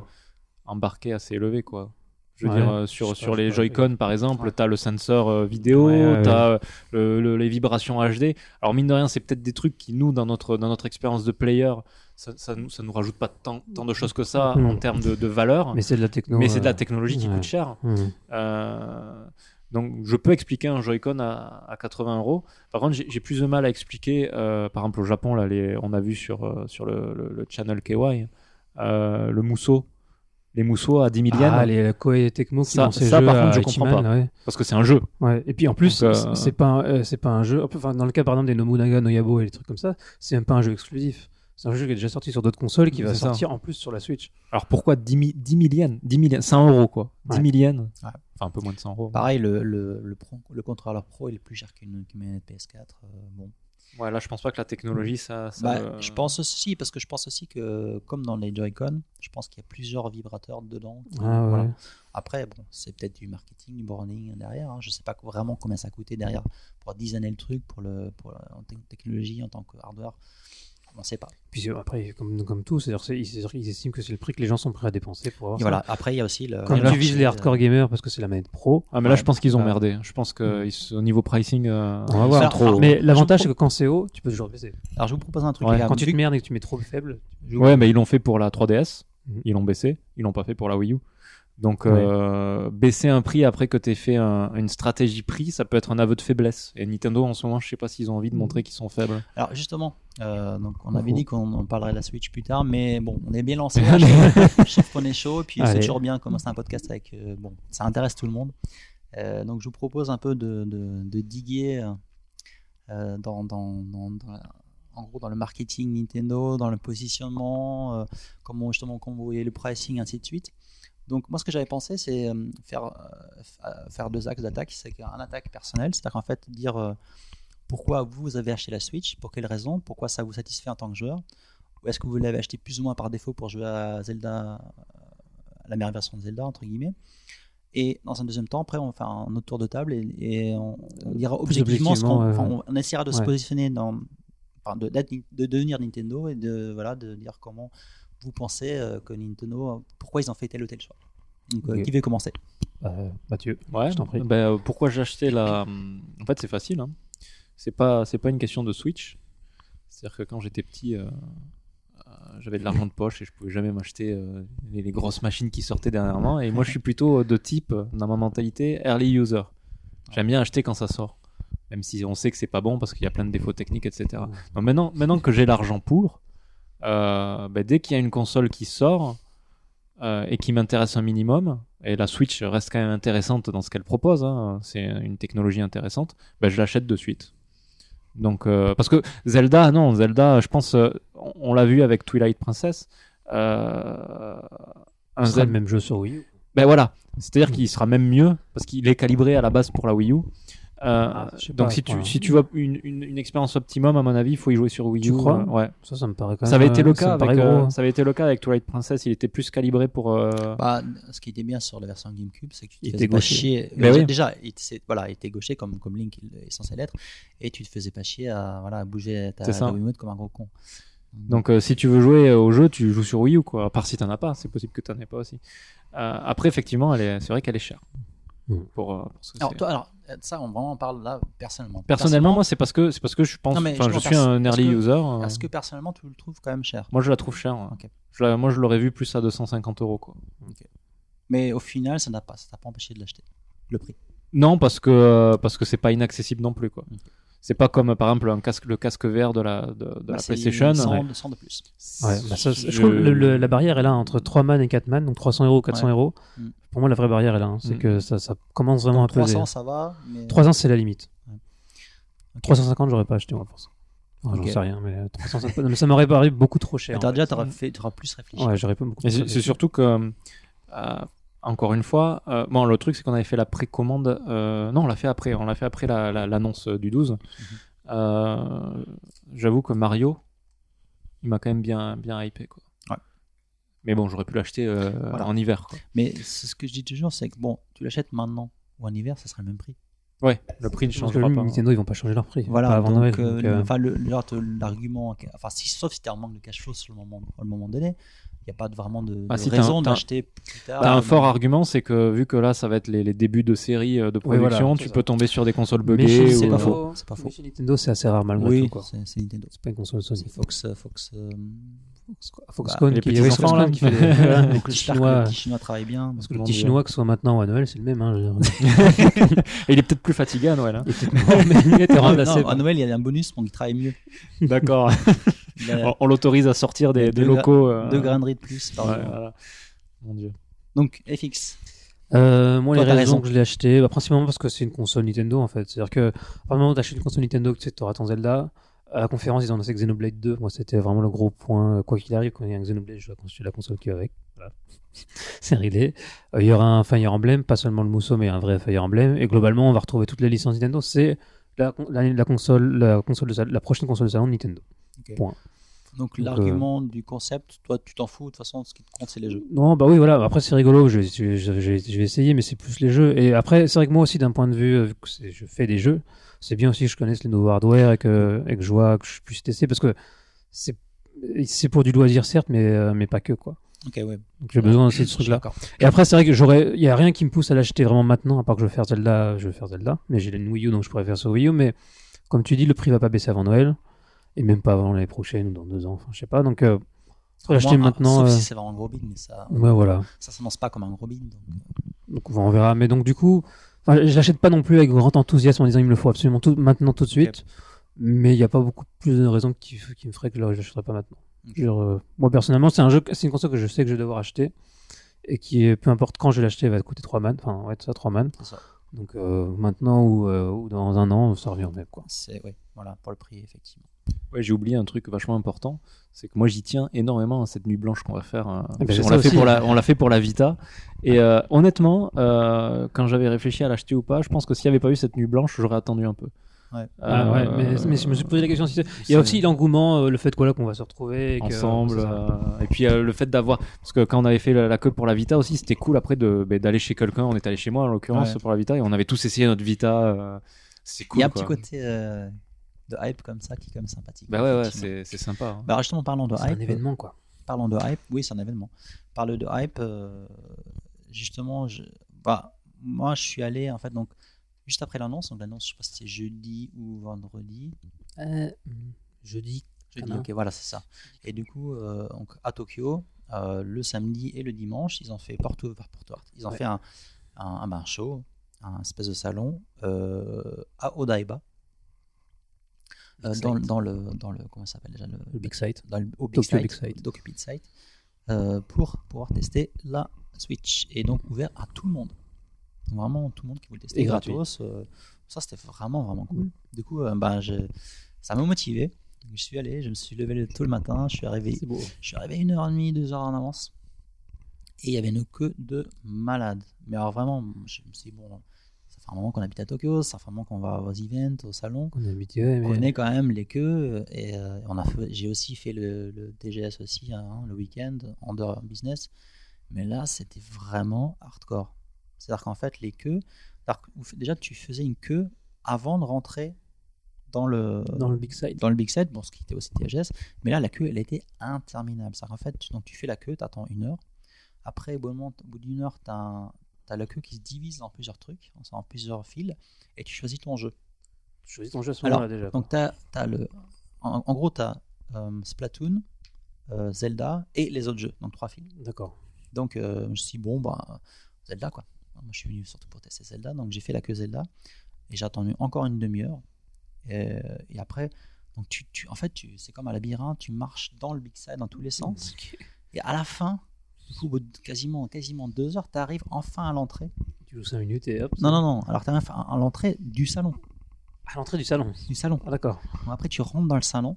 embarquées assez élevées, quoi. Je veux Ouais, dire, euh, sur, sur pas, les. Joy-Con, par exemple, Ouais. t'as le sensor euh, vidéo, Ouais, ouais, t'as euh, le- le- les vibrations HD. Alors, mine de rien, c'est peut-être des trucs qui, nous, dans notre, dans notre expérience de player, ça, ça, nous, ça nous rajoute pas tant, tant de choses que ça en termes de, de valeur, Mais mais, c'est de la techno. c'est de la technologie qui ouais. coûte cher. Euh, donc, je peux expliquer un Joy-Con à, à 80 euros. Par contre, j'ai plus de mal à expliquer. euh, par exemple, au Japon, là, les, on a vu sur, sur le, le- le channel KY euh, le mousseau. Les mousseaux à 10 000 yens. Ah, les Koei Tecmo qui Ça- ces ça, jeux par contre, je comprends pas. ouais. Parce que c'est un jeu. Ouais. Et puis en plus, euh, c'est- pas, un- euh, c'est pas un jeu. Enfin, dans le cas par exemple des Nobunaga, Noyabo et les trucs comme ça, c'est même pas un jeu exclusif. C'est un jeu qui est déjà sorti sur d'autres consoles et qui va ça. sortir en plus sur la Switch. Alors pourquoi 10 000, 10 000 yens? 10 000 yens 100 euros, quoi. 10 000 yens. Ouais. Enfin, un peu moins de 100 euros. Pareil, le, le, le, pro- le contrôleur pro il est plus cher qu'une manette PS4. euh, bon. Ouais, là, je pense pas que la technologie, ça. ça Bah, euh, Je pense aussi, parce que je pense aussi que, comme dans les Joy-Con, je pense qu'il y a plusieurs vibrateurs dedans. Ah ouais. voilà. Après, bon, c'est peut-être du marketing, du branding derrière. hein. Je sais pas vraiment combien ça a coûté derrière pour designer le truc, pour, le, pour en te- technologie en tant que hardware. On sait pas. Puis après, comme, comme tout, c'est-à-dire c'est- ils, estiment que c'est le prix que les gens sont prêts à dépenser pour avoir Et ça. voilà. Après, il y a aussi le. Quand tu vises les hardcore euh, gamers parce que c'est la manette pro. Ah, mais là, Ouais. je pense qu'ils ont Ah. merdé. Je pense que ils se- au niveau pricing. euh, On va voir. Ça, trop. Mais l'avantage, c'est que quand c'est haut, tu peux toujours baisser. Alors, je vous propose un truc. Ouais. Quand tu te merdes et que tu mets trop faible, tu- Ouais, mais ils l'ont fait pour la 3DS. Mhm. Ils l'ont baissé. Ils l'ont pas fait pour la Wii U. Donc, Ouais. euh, baisser un prix après que tu aies fait un- une stratégie prix, ça peut être un aveu de faiblesse. Et Nintendo, en ce moment, je sais pas s'ils ont envie de montrer qu'ils sont faibles. Alors justement, euh, donc on avait oh. dit qu'on parlerait de la Switch plus tard, mais bon, on est bien lancé. chef, qu'on est chaud, et puis c'est toujours bien de commencer un podcast avec. euh, bon, ça intéresse tout le monde. Euh, donc je vous propose un peu de, de, de diguer euh, dans, dans, dans- dans la- en gros dans le marketing Nintendo, dans le positionnement, euh, comment justement comment vous voyez le pricing, ainsi de suite. Donc moi ce que j'avais pensé c'est euh, faire, euh, euh, faire deux axes d'attaque. C'est un attaque personnelle, c'est-à-dire qu'en fait dire pourquoi vous avez acheté la Switch, pour quelles raisons, pourquoi ça vous satisfait en tant que joueur, ou est-ce que vous l'avez acheté plus ou moins par défaut pour jouer à Zelda, à la meilleure version de Zelda entre guillemets. Et dans un deuxième temps, après, on va faire un autre tour de table et, et on, on dira objectivement, ce qu'on- objectivement, enfin, ouais. on, on essaiera de se positionner dans, enfin, de, d'être- de devenir Nintendo et de voilà de dire comment vous pensez euh, que Nintendo, pourquoi ils ont fait tel ou tel choix? Donc, euh, qui veut commencer? Euh, Mathieu. Ouais, Je t'en prie. ben, pourquoi j'ai acheté la. En fait, c'est facile. Hein. C'est pas, c'est pas une question de Switch. C'est-à-dire que quand j'étais petit, euh, euh, j'avais de l'argent de poche et je pouvais jamais m'acheter euh, les, les grosses machines qui sortaient dernièrement. Et moi, je suis plutôt de type, dans ma mentalité, early user. J'aime bien acheter quand ça sort. Même si on sait que c'est pas bon parce qu'il y a plein de défauts techniques, etc. Donc maintenant, maintenant que j'ai l'argent pour, euh, ben, dès qu'il y a une console qui sort euh, et qui m'intéresse un minimum, et la Switch reste quand même intéressante dans ce qu'elle propose, hein, c'est une technologie intéressante, ben, je l'achète de suite. Donc, euh, parce que Zelda, non, Zelda, je pense, euh, on, on l'a vu avec Twilight Princess. Euh, un Ce sera Zelda- le même jeu sur Wii U. ben voilà, c'est-à-dire qu'il sera même mieux parce qu'il est calibré à la base pour la Wii U. Euh, Ah, donc pas, si tu, si tu veux une, une, une expérience optimum, à mon avis, il faut y jouer sur Wii U. Tu crois euh, Ouais. Ça, ça me paraît quand même. Ça avait été le euh, cas avec, euh, gros. ça avait été le cas avec Twilight Princess. Il était plus calibré pour. euh, Bah, ce qui était bien sur la version GameCube, c'est que tu te Il faisais était pas chier. Ben déjà, oui. déjà, il, voilà, il était gaucher comme, comme Link il est censé l'être, et tu te faisais pas chier à, voilà, à bouger ta, ta Wiimote comme un gros con. Donc euh, si tu veux jouer au jeu, tu joues sur Wii U quoi. À part si t'en as pas, c'est possible que t'en aies pas aussi. Euh, après effectivement, c'est vrai qu'elle est chère. Mm. Pour, euh, parce que alors, c'est- toi, alors, ça, on vraiment parle là personnellement. Personnellement, moi c'est parce que c'est parce que je pense, Non, je suis un parce early que- user. euh, Est-ce que personnellement tu le trouves quand même cher Moi je la trouve chère. Je la- moi je l'aurais vu plus à 250 euros quoi. Mais au final, ça n'a pas, ça t'a pas empêché de l'acheter. Le prix. Non parce que euh, parce que c'est pas inaccessible non plus quoi. Ok. C'est pas comme euh, par exemple un casque, le casque vert de la de, de Bah, la PlayStation. 100, Ouais. de- 100 de plus. Ouais, bah ça, je Je- trouve le- le- la barrière est là entre 3 man et 4 man, donc 300 euros, 400 Ouais. euros. Mm. Pour moi, la vraie barrière est là. hein. C'est Mm. que ça, ça commence vraiment Donc, à peser. 300, ça va. Mais... 300, c'est la limite. Ouais. Ok. 350, j'aurais pas acheté moi pour ça. Enfin. J'en sais rien, mais euh, 350, non, mais ça m'aurait paru beaucoup trop cher. Mais déjà, fait. t'auras plus réfléchi. Ouais, j'aurais pas beaucoup. C'est surtout que, euh, encore une fois, euh, bon, le truc c'est qu'on avait fait la précommande. euh, non, on l'a fait après. On l'a fait après la- la- l'annonce du 12. Euh, J'avoue que Mario, il m'a quand même bien, bien hypé. Quoi. Mais bon, j'aurais pu l'acheter euh, Voilà. en hiver. Quoi. Mais c'est ce que je dis toujours, c'est que bon, tu l'achètes maintenant ou en hiver, ça sera le même prix. Ouais, le prix ne changera pas. Nintendo, ils vont pas changer leur prix. Voilà, pas avant donc, Noël. euh, donc, euh, enfin, l'argument, enfin, si, sauf si t'es en manque de cash flow sur le moment, au moment donné, il n'y a pas de- vraiment de, Ah, de si raison un- d'acheter plus tard. Un fort argument, c'est que vu que là, ça va être les, les débuts de série euh, de Oui, voilà, production, c'est tu ça. peux tomber sur des consoles mais buggées. chez ou, pas faux. C'est pas mais faux. chez Nintendo, c'est assez rare malgré Oui, tout. c'est c'est Nintendo. C'est pas une console Sony. C'est Fox, euh, Fox, euh, Foxconn les qui, petits oui, enfants, Foxconn là. qui fait voilà, les petits chinois. le petit chinois travaille bien. Parce que le petit chinois, que ce soit maintenant ou à Noël, c'est le même. Hein. Et il est peut-être plus fatigué à Noël. hein. Il était mort, mais il était Ah, non, à Noël, il y a un bonus, donc il travaille mieux. D'accord. On on l'autorise à sortir des, des Deux gra- locaux. euh, deux graineries de plus par ouais, jour. voilà. Mon dieu. Donc, FX. Euh, moi, Toi, les raisons raison. que je l'ai acheté, bah, principalement parce que c'est une console Nintendo en fait. C'est-à-dire que, à partir du moment où t'achètes une console Nintendo, tu sais, auras ton Zelda. À la conférence, ils ont annoncé Xenoblade 2. Moi, c'était vraiment le gros point. Quoi qu'il arrive, quand il y a un Xenoblade, je vais construire la console qui va avec. Voilà. c'est réglé. Euh, Il y aura un Fire Emblem, pas seulement le Musou, mais un vrai Fire Emblem. Et globalement, on va retrouver toutes les licences Nintendo. C'est la, la, la console, la console de la prochaine console de salon de Nintendo. Donc, Donc, l'argument du concept, toi, tu t'en fous. De toute façon, ce qui te compte, c'est les jeux. Non, bah oui, voilà. Après, c'est rigolo. Je, je, je, je vais- essayer, mais c'est plus les jeux. Et après, c'est vrai que moi aussi, d'un point de vue, euh, vu que c'est- je fais des jeux, c'est bien aussi que je connaisse les nouveaux hardware et que, et que je vois, que je puisse tester parce que c'est, c'est pour du loisir, certes, mais, euh, mais pas que, quoi. Ok, ouais. Donc, j'ai besoin de ce truc-là. Et après, c'est vrai que j'aurais, il y a rien qui me pousse à l'acheter vraiment maintenant, à part que je veux faire Zelda, je veux faire Zelda. Mais j'ai une Wii U, donc je pourrais faire sur Wii U. Mais, comme tu dis, le prix va pas baisser avant Noël. Et même pas avant l'année prochaine ou dans deux ans. Enfin, je sais pas. Donc, euh, l'acheter maintenant. Sauf euh, si c'est vraiment un gros mais ça, ouais, voilà. ça s'annonce pas comme un gros Donc on verra. Mais donc du coup, enfin, je l'achète pas non plus avec grand enthousiasme en disant il me le faut absolument tout maintenant tout de suite. Mais il n'y a pas beaucoup plus de raisons qui, qui me feraient que je l'achèterais pas maintenant. Euh, moi personnellement, c'est un jeu, c'est une console que je sais que je vais devoir acheter et qui, est- peu importe quand je vais l'acheter, va coûter 3 man. Enfin ouais, ça 3 man. Ça. Donc euh, maintenant ou, euh, ou dans un an, ça revient au même quoi. C'est, ouais, voilà, pour le prix, effectivement. Ouais, j'ai oublié un truc vachement important, c'est que moi j'y tiens énormément à cette nuit blanche qu'on va faire. euh, ben, j'ai qu'on ça l'a fait pour la, on l'a fait pour la Vita. Et euh, honnêtement, euh, quand j'avais réfléchi à l'acheter ou pas, je pense que s'il n'y avait pas eu cette nuit blanche, j'aurais attendu un peu. Ouais. Ah, ouais, mais, mais je me suis posé la question. Il y a aussi l'engouement, euh, le fait quoi là qu'on va se retrouver et que- ensemble euh, et puis euh, le fait d'avoir parce que quand on avait fait la, la queue pour la Vita aussi c'était cool après de ben, d'aller chez quelqu'un on est allé chez moi en l'occurrence Ouais. pour la Vita et on avait tous essayé notre Vita euh, c'est cool Il y a un quoi. petit côté euh, de hype comme ça qui est quand même sympathique. bah ouais ouais c'est c'est sympa hein. Bah, justement, parlons de C'est un hype. événement quoi. Parlons de hype. Oui, c'est un événement. Parle de hype. euh, justement, je, bah, moi, je suis allé, en fait, donc, juste après l'annonce. Donc, l'annonce, je sais pas si c'était jeudi ou vendredi. Euh, jeudi. Jeudi, ok, voilà, c'est ça. Et du coup, euh, donc, à Tokyo, euh, le samedi et le dimanche, ils ont fait porte ouverte, porte ouverte. Ils ont Ouais. fait un, un, un show, un espèce de salon euh, à Odaiba. Euh, dans, le dans le comment ça s'appelle déjà le, Le big site. dans le, au Big Tokyo Site, Big Site. euh, pour pouvoir tester la Switch et donc ouvert à tout le monde vraiment tout le monde qui voulait tester Et gratuit. gratos euh, ça c'était vraiment vraiment cool du coup euh, bah, je- ça m'a motivé je suis allé je me suis levé le- tôt le matin je suis arrivé beau. je suis arrivé une heure et demie deux heures en avance et il y avait une queue de malade mais alors vraiment je me suis dit bon fait un moment qu'on habite à Tokyo, ça fait un moment qu'on va aux events, au salon. On On connaît quand même les queues et euh, on a fait- j'ai aussi fait le, le TGS aussi hein, le week-end en dehors business mais là c'était vraiment hardcore c'est à dire qu'en fait les queues déjà tu faisais une queue avant de rentrer dans le dans le big side. dans le big set bon ce qui était aussi TGS mais là la queue elle était interminable c'est à dire qu'en fait tu, donc tu fais la queue tu attends une heure après au bout d'une heure tu as, la queue qui se divise en plusieurs trucs en plusieurs fils et tu choisis ton jeu Tu choisis ton jeu à ce Alors, moment-là déjà. donc, tu as, le. En, en gros, tu as Splatoon, euh, Zelda et les autres jeux, donc trois films. D'accord. Donc, euh, je me suis dit, bon, bah, Zelda, quoi. Moi, je suis venu surtout pour tester Zelda, donc j'ai fait la queue Zelda et j'ai attendu encore une demi-heure. Et, et après, donc tu, tu- en fait, tu, c'est comme un labyrinthe, tu marches dans le big side dans tous les sens. Et à la fin, du coup, au bout de quasiment, quasiment deux heures, tu arrives enfin à l'entrée. Tu joues 5 minutes et hop. Non, non, non, alors tu arrives à l'entrée du salon. À l'entrée du salon. Du salon. Ah, d'accord. Bon, après, tu rentres dans le salon.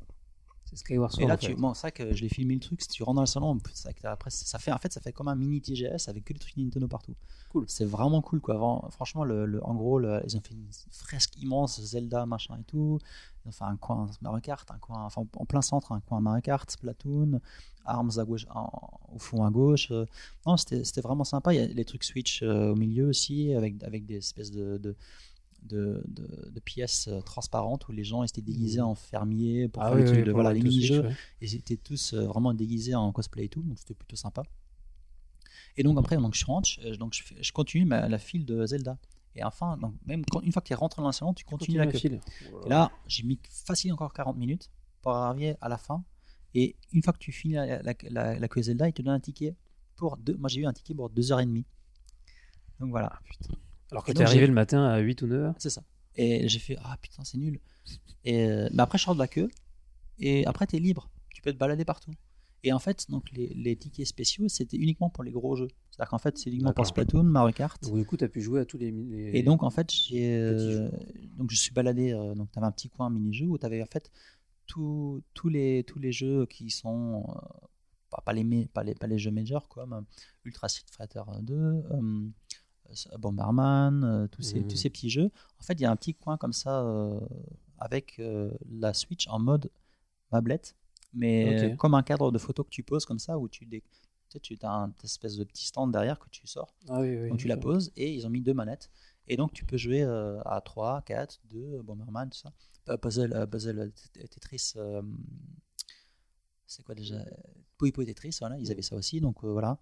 C'est Skyward Sword. Et là, tu, bon, c'est vrai que je l'ai filmé le truc. Si tu rentres dans le salon, t'as- après, ça fait, en fait, ça fait comme un mini TGS avec que des trucs Nintendo partout. Cool. C'est vraiment cool, quoi. Franchement, le, le- en gros, le- ils ont fait une fresque immense, Zelda, machin et tout. Fait un coin Mario Kart, un coin, enfin, en plein centre, un coin Mario Kart, Splatoon, Arms à gauche, en- au fond à gauche. Euh, Non, c'était c'était vraiment sympa. Il y a les trucs Switch euh, au milieu aussi, avec, avec des espèces de, de de, de- de pièces euh, transparentes où les gens étaient déguisés en fermiers pour Ah faire oui, les oui, de voilà mini-jeux ouais. ils étaient tous euh, vraiment déguisés en cosplay et tout, donc c'était plutôt sympa. Et donc après, donc je rentre, je- donc je, continue ma, la file de Zelda. Et enfin, donc même quand, une fois que tu es rentré dans salon, tu continues Continue la queue. file. Et là, j'ai mis facile encore 40 minutes pour arriver à la fin. Et une fois que tu finis la, la, la- la queue Zelda, il te donne un ticket pour deux. Moi, j'ai eu un ticket pour 2h30. Donc voilà, Alors que t'es donc, arrivé le matin à 8 ou 9 heures. c'est ça. Et j'ai fait ah putain, c'est nul. Et euh, mais après, je sors de la queue. Et après, tu es libre. Tu peux te balader partout. Et en fait, donc les, les tickets spéciaux, c'était uniquement pour les gros jeux. C'est-à-dire qu'en fait, c'est uniquement pour. Splatoon, Mario Kart. Donc du coup, t'as pu jouer à tous les. les- Et donc en fait, j'ai euh, donc je suis baladé. euh, donc tu avais un petit coin mini-jeu où tu avais en fait tous tous les tous les jeux qui sont euh, pas, pas les pas les pas les jeux majors comme Ultra Street Fighter 2, euh, euh, Bomberman, euh, tous ces Mhm. tous ces petits jeux. En fait, il y a un petit coin comme ça euh, avec euh, la Switch en mode tablette, mais Ok. comme un cadre de photo que tu poses comme ça où tu dé- tu as un espèce de petit stand derrière que tu sors. Ah oui, oui. Donc tu la poses et ils ont mis deux manettes. Et donc tu peux jouer euh, à 3, 4, 2, Bomberman, tout ça. Euh, puzzle, euh, puzzle Tetris. euh, c'est quoi déjà? Poipo Tetris, voilà, ils avaient ça aussi. Donc euh, voilà.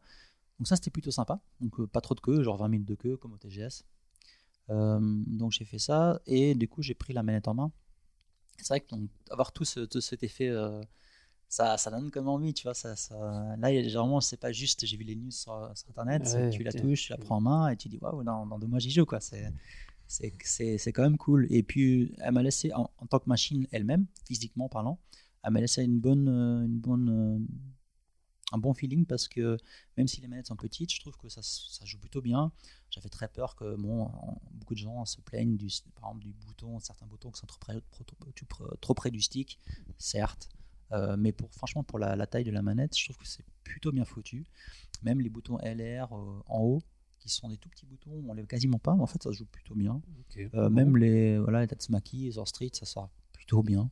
Donc ça c'était plutôt sympa. Donc pas trop de queue, genre 20 minutes de queue comme au TGS. Donc j'ai fait ça et du coup j'ai pris la manette en main. C'est vrai que donc, avoir tout, ce- tout cet effet, ça, ça donne comme envie, tu vois. Ça, ça... Là, généralement, c'est pas juste, j'ai vu les news sur, sur internet, Ouais, tu la touches, tu la prends en main et tu dis waouh, dans, dans deux mois j'y joue, quoi. C'est, c'est, c'est, c'est quand même cool. Et puis, elle m'a laissé, en, en tant que machine elle-même, physiquement parlant, elle m'a laissé une bonne, euh, une bonne, euh, un bon feeling parce que même si les manettes sont petites, je trouve que ça, ça joue plutôt bien. J'avais très peur que bon, beaucoup de gens se plaignent du, par exemple, du bouton, certains boutons qui sont trop près, trop, trop- trop- trop près du stick, certes. Euh, mais pour, franchement, pour la, la taille de la manette, je trouve que c'est plutôt bien foutu. Même les boutons LR euh, en haut, qui sont des tout petits boutons, on les voit quasiment pas, mais en fait, ça se joue plutôt bien. Euh, même les, voilà, les Tatsumaki, les Or Street, ça sort plutôt bien.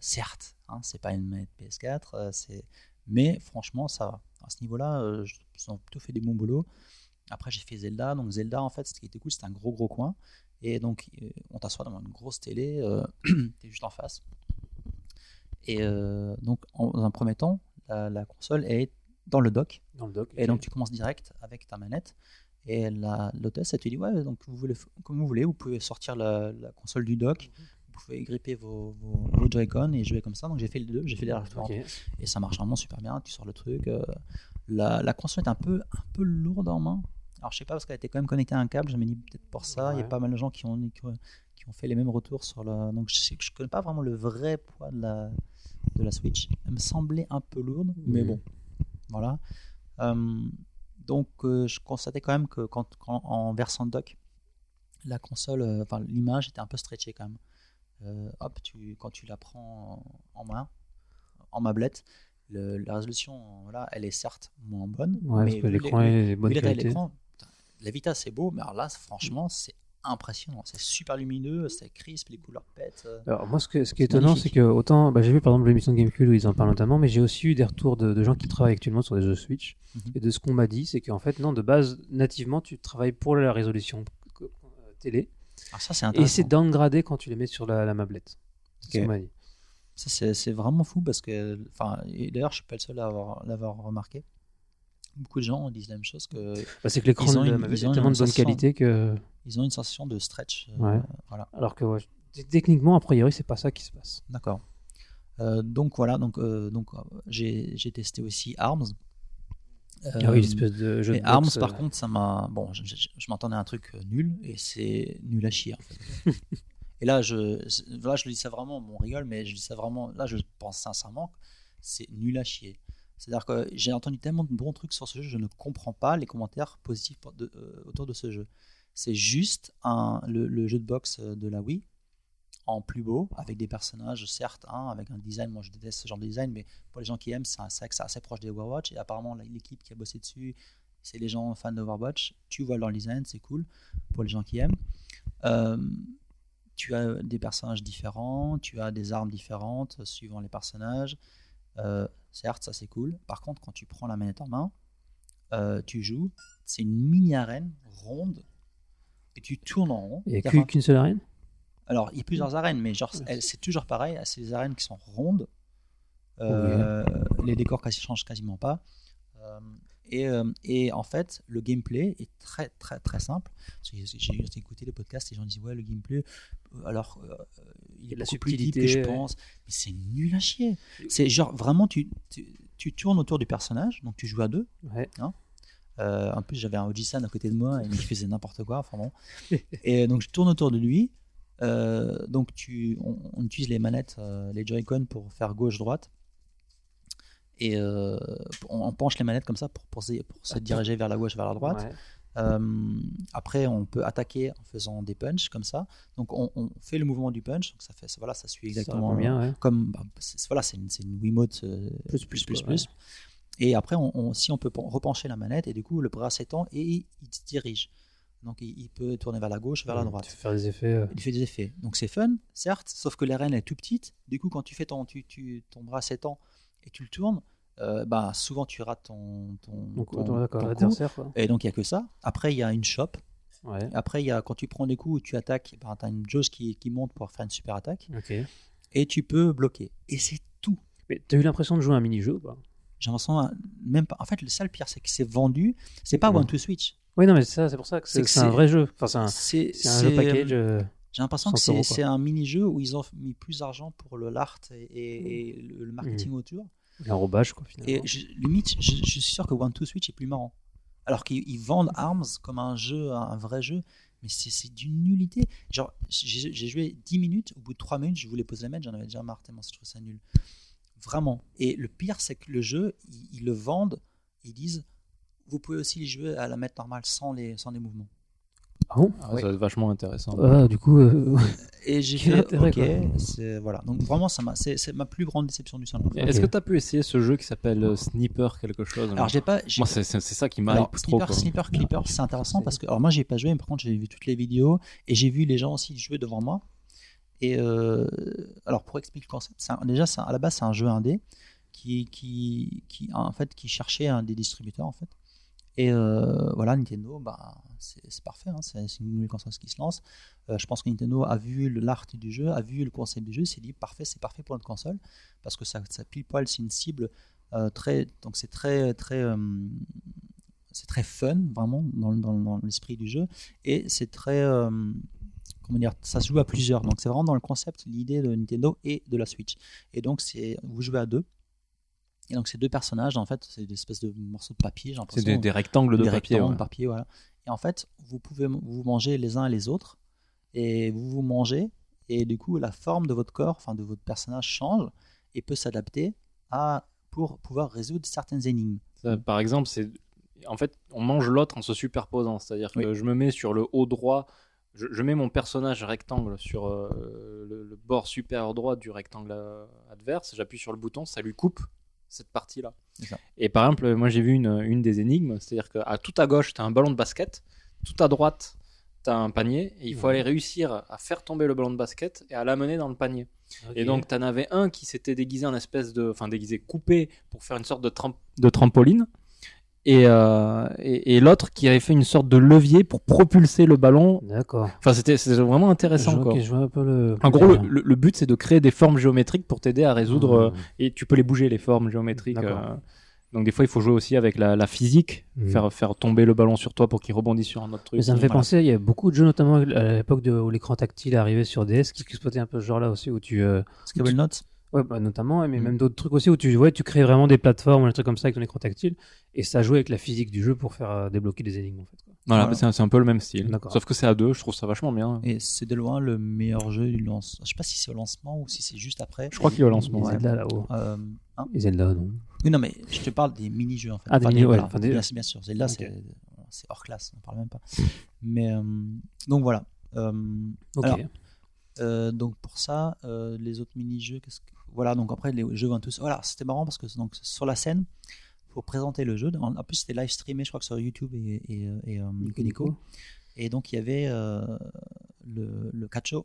Certes, hein, c'est pas une manette PS4, euh, c'est... mais franchement, ça va. À ce niveau-là, je- ils ont plutôt fait des bons boulots. Après, j'ai fait Zelda. Donc, Zelda, en fait, ce qui était cool, c'était un gros, gros coin. Et donc, on t'assoit devant une grosse télé, t'es juste en face. Et euh, donc, en, dans un premier temps, la, la console est dans le dock. Dans le dock. Et donc tu commences direct avec ta manette. Et l'hôtesse, elle te dit Ouais, donc vous voulez, comme vous voulez, vous pouvez sortir la, la console du dock, vous pouvez gripper vos, vos, vos Joy-Con et jouer comme ça. Donc j'ai fait les deux, j'ai fait les restaurants. Ok. Et ça marche vraiment super bien. Tu sors le truc. euh, la, la console est un peu, un peu lourde en main. Alors je sais pas, parce qu'elle était quand même connectée à un câble. Je me dis peut-être pour ça. Il y a pas mal de gens qui ont, qui ont, fait les mêmes retours sur la. Donc je je connais pas vraiment le vrai poids de la, de la Switch. Elle me semblait un peu lourde, mais Mhm. bon. Voilà. Euh, donc, euh, je constatais quand même que quand, quand- en versant le dock, la console, euh, enfin l'image était un peu stretchée quand même. Hop, tu, quand tu la prends en, main, en mablette, le- la résolution, voilà, elle est certes moins bonne, Ouais, parce mais l'écran est bonne qualité. la Vita c'est beau, mais alors là, franchement, c'est impressionnant. C'est super lumineux, c'est crisp, les couleurs pètent. euh. Alors moi, ce, que- ce qui est étonnant, c'est que autant, bah, j'ai vu par exemple l'émission de Gamecube où ils en parlent notamment, mais j'ai aussi eu des retours de, de gens qui travaillent actuellement sur des jeux Switch. Mhm. Et de ce qu'on m'a dit, c'est qu'en fait, non, de base, nativement, tu travailles pour la résolution euh, télé, Alors ça, c'est et c'est downgradé quand tu les mets sur la, la mablette. C'est ce Ok. qu'on m'a dit. Ça, c'est vraiment fou parce que, d'ailleurs, je suis pas le seul à avoir- l'avoir remarqué. Beaucoup de gens disent la même chose que Bah, c'est que l'écran Ils ont une- ils ont tellement de bonne qualité que, ils ont une sensation de stretch. euh. Voilà, alors que ouais, techniquement, a priori, c'est pas ça qui se passe. d'accord. Euh, donc voilà, donc euh, donc j'ai j'ai testé aussi Arms. ah oui, l'espèce de jeu mais de Arms, boxe, par contre, ça m'a. Bon, je, je- je m'attendais à un truc nul et c'est nul à chier en fait. et là, je, là, je le dis ça vraiment, bon, on rigole, mais je dis ça vraiment. Là, je pense sincèrement que c'est nul à chier. C'est-à-dire que j'ai entendu tellement de bons trucs sur ce jeu, je ne comprends pas les commentaires positifs euh, autour de ce jeu. C'est juste le, jeu de boxe euh, de la Wii en plus beau, avec des personnages, certes, hein, avec un design, moi je déteste ce genre de design, mais pour les gens qui aiment, c'est c'est assez proche des Overwatch, et apparemment l'équipe qui a bossé dessus, c'est les gens fans d'Overwatch, tu vois leur design, c'est cool, pour les gens qui aiment. Euh, tu as des personnages différents, tu as des armes différentes suivant les personnages, Euh, certes, ça c'est cool. Par contre, quand tu prends la manette en main, euh, tu joues, c'est une mini arène ronde, et tu tournes en rond. Il n'y a qu'une seule arène? Alors, il y a plusieurs arènes, mais genre, c'est toujours pareil. C'est des arènes qui sont rondes. Euh, Les décors quasi changent quasiment pas. Euh, et, euh, et en fait, le gameplay est très très très simple. J'ai écouté les podcasts et les gens disent ouais le gameplay, alors euh, il y a de la deep que je subtilité, pense, mais c'est nul à chier. C'est genre vraiment tu, tu tu tournes autour du personnage, donc tu joues à deux. Ouais. Euh, en plus, j'avais un Ojisan à côté de moi et il faisait n'importe quoi. Enfin bon. Et donc, je tourne autour de lui. Euh, donc, tu, on, on utilise les manettes, euh, les Joy-Con pour faire gauche-droite. Et on, on penche les manettes comme ça pour, pour, se- pour se diriger vers la gauche, vers la droite. Ouais. Euh, après, on peut attaquer en faisant des punches comme ça. Donc, on, on fait le mouvement du punch. Donc, ça fait, voilà, ça suit Ça exactement répond bien, ouais. comme bah, c'est- voilà, c'est une, une Wiimote euh, Plus, plus plus, plus quoi, plus. Et après, on, on- si on peut pen- repencher la manette et du coup le bras s'étend et il, il se dirige. Donc il, il peut tourner vers la gauche, vers la Tu droite. fais faire des effets. euh, Il fait des effets. Donc c'est fun, certes, sauf que l'arène est tout petite. Du coup, quand tu fais ton, tu, tu- ton bras s'étend et tu le tournes, euh, bah, souvent tu rates ton, ton, Donc, coup. Et donc il n'y a que ça. Après, il y a une shop. Ouais. Après, il y a, quand tu prends des coups ou tu attaques, bah, tu as une jauge qui, qui monte pour faire une super attaque. Et tu peux bloquer. Et c'est tout. Mais t'as eu l'impression de jouer à un mini-jeu J'ai l'impression, euh, même pas. En fait, le sale pire, c'est que c'est vendu. C'est pas Ouais. One to Switch. Oui, non, mais c'est ça, c'est pour ça que C'est c'est que c'est un vrai jeu. Enfin, c'est un, jeu package. euh, euh, J'ai l'impression que 100 euros, c'est un mini-jeu où ils ont mis plus d'argent pour le l'art et, et- et le, marketing Mm. autour. L'enrobage, quoi, finalement. Et je, limite, je, je suis sûr que One to Switch est plus marrant. Alors qu'ils ils vendent Arms comme un jeu, un vrai jeu, mais c'est d'une nullité. Genre, j'ai joué 10 minutes, au bout de 3 minutes, je voulais poser la manette, j'en avais déjà marre tellement je trouve ça nul. Vraiment. Et le pire, c'est que le jeu, ils, ils le vendent, ils disent, vous pouvez aussi les jouer à la manette normale sans les, sans les mouvements. Ah bon? Ah, Ouais. Ça va être vachement intéressant. Ah, du coup, euh, Et j'ai fait, intérêt, ok, voilà. Donc vraiment, ça m'a, c'est, c'est ma plus grande déception du salon. Est-ce Ok. que tu as pu essayer ce jeu qui s'appelle euh, Sniper quelque chose Alors j'ai pas, Moi, c'est ça qui m'arrive trop. Sniper. Sniper Clipper, c'est intéressant parce que, alors moi j'ai pas joué, mais par contre j'ai vu toutes les vidéos et j'ai vu les gens aussi jouer devant moi. Et euh, alors pour expliquer le concept, un- déjà c'est un- à la base c'est un jeu indé qui, qui, qui en fait qui cherchait un des distributeurs en fait. Et euh, voilà Nintendo, bah c'est parfait, hein, c'est une nouvelle console qui se lance. Euh, je pense que Nintendo a vu l'art du jeu, a vu le concept du jeu, s'est dit parfait, c'est parfait pour notre console parce que ça, ça pile poil c'est une cible euh, très, donc c'est très très c'est très fun vraiment dans, l'esprit du jeu. Et c'est très comment dire ça se joue à plusieurs. Donc c'est vraiment dans le concept l'idée de Nintendo et de la Switch. Et donc c'est vous jouez à deux et donc ces deux personnages en fait c'est des espèces de morceaux de papier j'ai C'est l'impression des, des rectangles de des papier. rectangles ouais. de papier voilà et en fait vous pouvez vous manger les uns et les autres et vous vous mangez et du coup la forme de votre corps enfin de votre personnage change et peut s'adapter à pour pouvoir résoudre certaines énigmes Ça, par exemple, c'est en fait, on mange l'autre en se superposant. C'est-à-dire que je me mets sur le haut droit, je, je mets mon personnage rectangle sur euh, le, le bord supérieur droit du rectangle euh, adverse, j'appuie sur le bouton, ça lui coupe cette partie-là. Et par exemple, moi j'ai vu une, une des énigmes, c'est-à-dire qu'à tout à gauche, tu as un ballon de basket. tout à droite, tu as un panier et il faut Ouais. aller réussir à faire tomber le ballon de basket et à l'amener dans le panier. Et donc, tu en avais un qui s'était déguisé en espèce de. Enfin, déguisé coupé pour faire une sorte de, tram- de trampoline. Et, euh, et, et l'autre qui avait fait une sorte de levier pour propulser le ballon. D'accord. Enfin, c'était c'était vraiment intéressant. Je, quoi. je un peu le. En gros, le, le- but, c'est de créer des formes géométriques pour t'aider à résoudre. euh, Mmh. et tu peux les bouger, les formes géométriques. Euh. donc, des fois, il faut jouer aussi avec la, la physique, Mhm. faire, faire tomber le ballon sur toi pour qu'il rebondisse sur un autre truc. Mais ça me fait Voilà. penser, il y a beaucoup de jeux, notamment à l'époque de- où l'écran tactile est arrivé sur DS, qui exploitaient un peu ce genre-là aussi, où tu. euh, Scrabble Notes. Ouais, bah, notamment, mais Mm. même d'autres trucs aussi où tu, ouais, tu crées vraiment des plateformes ou des trucs comme ça avec ton écran tactile et ça joue avec la physique du jeu pour faire euh, débloquer des énigmes en fait. quoi. Voilà, Voilà. c'est un- c'est un peu le même style. D'accord. Sauf que c'est à deux, je trouve ça vachement bien. Et c'est de loin le meilleur jeu du lancement. Je sais pas si c'est au lancement ou si c'est juste après. Je crois qu'il est au lancement. Les Ouais. Zelda là-haut. Euh, hein? Les Zelda, non oui, non, mais je te parle des mini-jeux en fait. Ah, des mini- ouais, voilà. enfin, des- bien, bien sûr. Zelda, Ok. c'est c'est hors classe, on parle même pas. Mais euh, donc voilà. Euh, Ok. Alors, Euh, donc pour ça, euh, les autres mini-jeux, qu'est-ce que... voilà. Donc après les jeux vont tous. Voilà, c'était marrant parce que donc sur la scène, faut présenter le jeu. En en plus, c'était live streamé, je crois que sur YouTube et, et, euh, et, euh, Nico Nico. Et donc il y avait euh, le, le Cacho,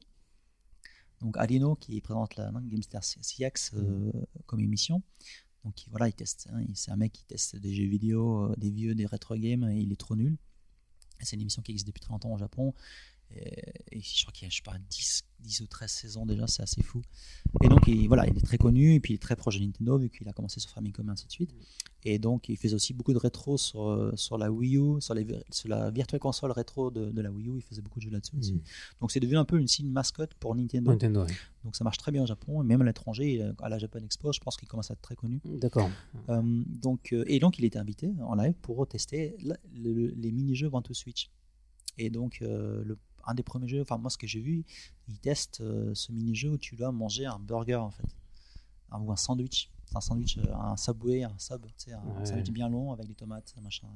donc Alino qui présente la Gamestar CX euh, comme émission. Donc il- voilà, il teste. hein, il- c'est un mec qui teste des jeux vidéo, des vieux, des rétro games. Et il est trop nul. C'est une émission qui existe depuis très longtemps au Japon. Et, et je crois qu'il y a, je sais pas, 10, 10 ou 13 saisons déjà, c'est assez fou. Et donc, il, voilà, il est très connu, et puis il est très proche de Nintendo, vu qu'il a commencé sur Famicom et ainsi de suite. Et donc, il faisait aussi beaucoup de rétro sur, euh, sur la Wii U, sur, les, vir- sur la Virtual Console rétro de, de la Wii U, il faisait beaucoup de jeux là-dessus aussi. Mhm. Donc, c'est devenu un peu une signe mascotte pour Nintendo. Nintendo. Donc, ça marche très bien au Japon, et même à l'étranger, euh, à la Japan Expo, je pense qu'il commence à être très connu. D'accord. Euh, donc, et donc, il était invité en live pour tester la- le- les mini-jeux to Switch. Et donc, euh, le, un des premiers jeux, enfin, moi, ce que j'ai vu, il teste euh, ce mini-jeu où tu dois manger un burger, en fait, Un- ou un sandwich. Un sandwich, euh, un subway, un sub, tu sais, un Ouais. sandwich bien long avec des tomates, machin,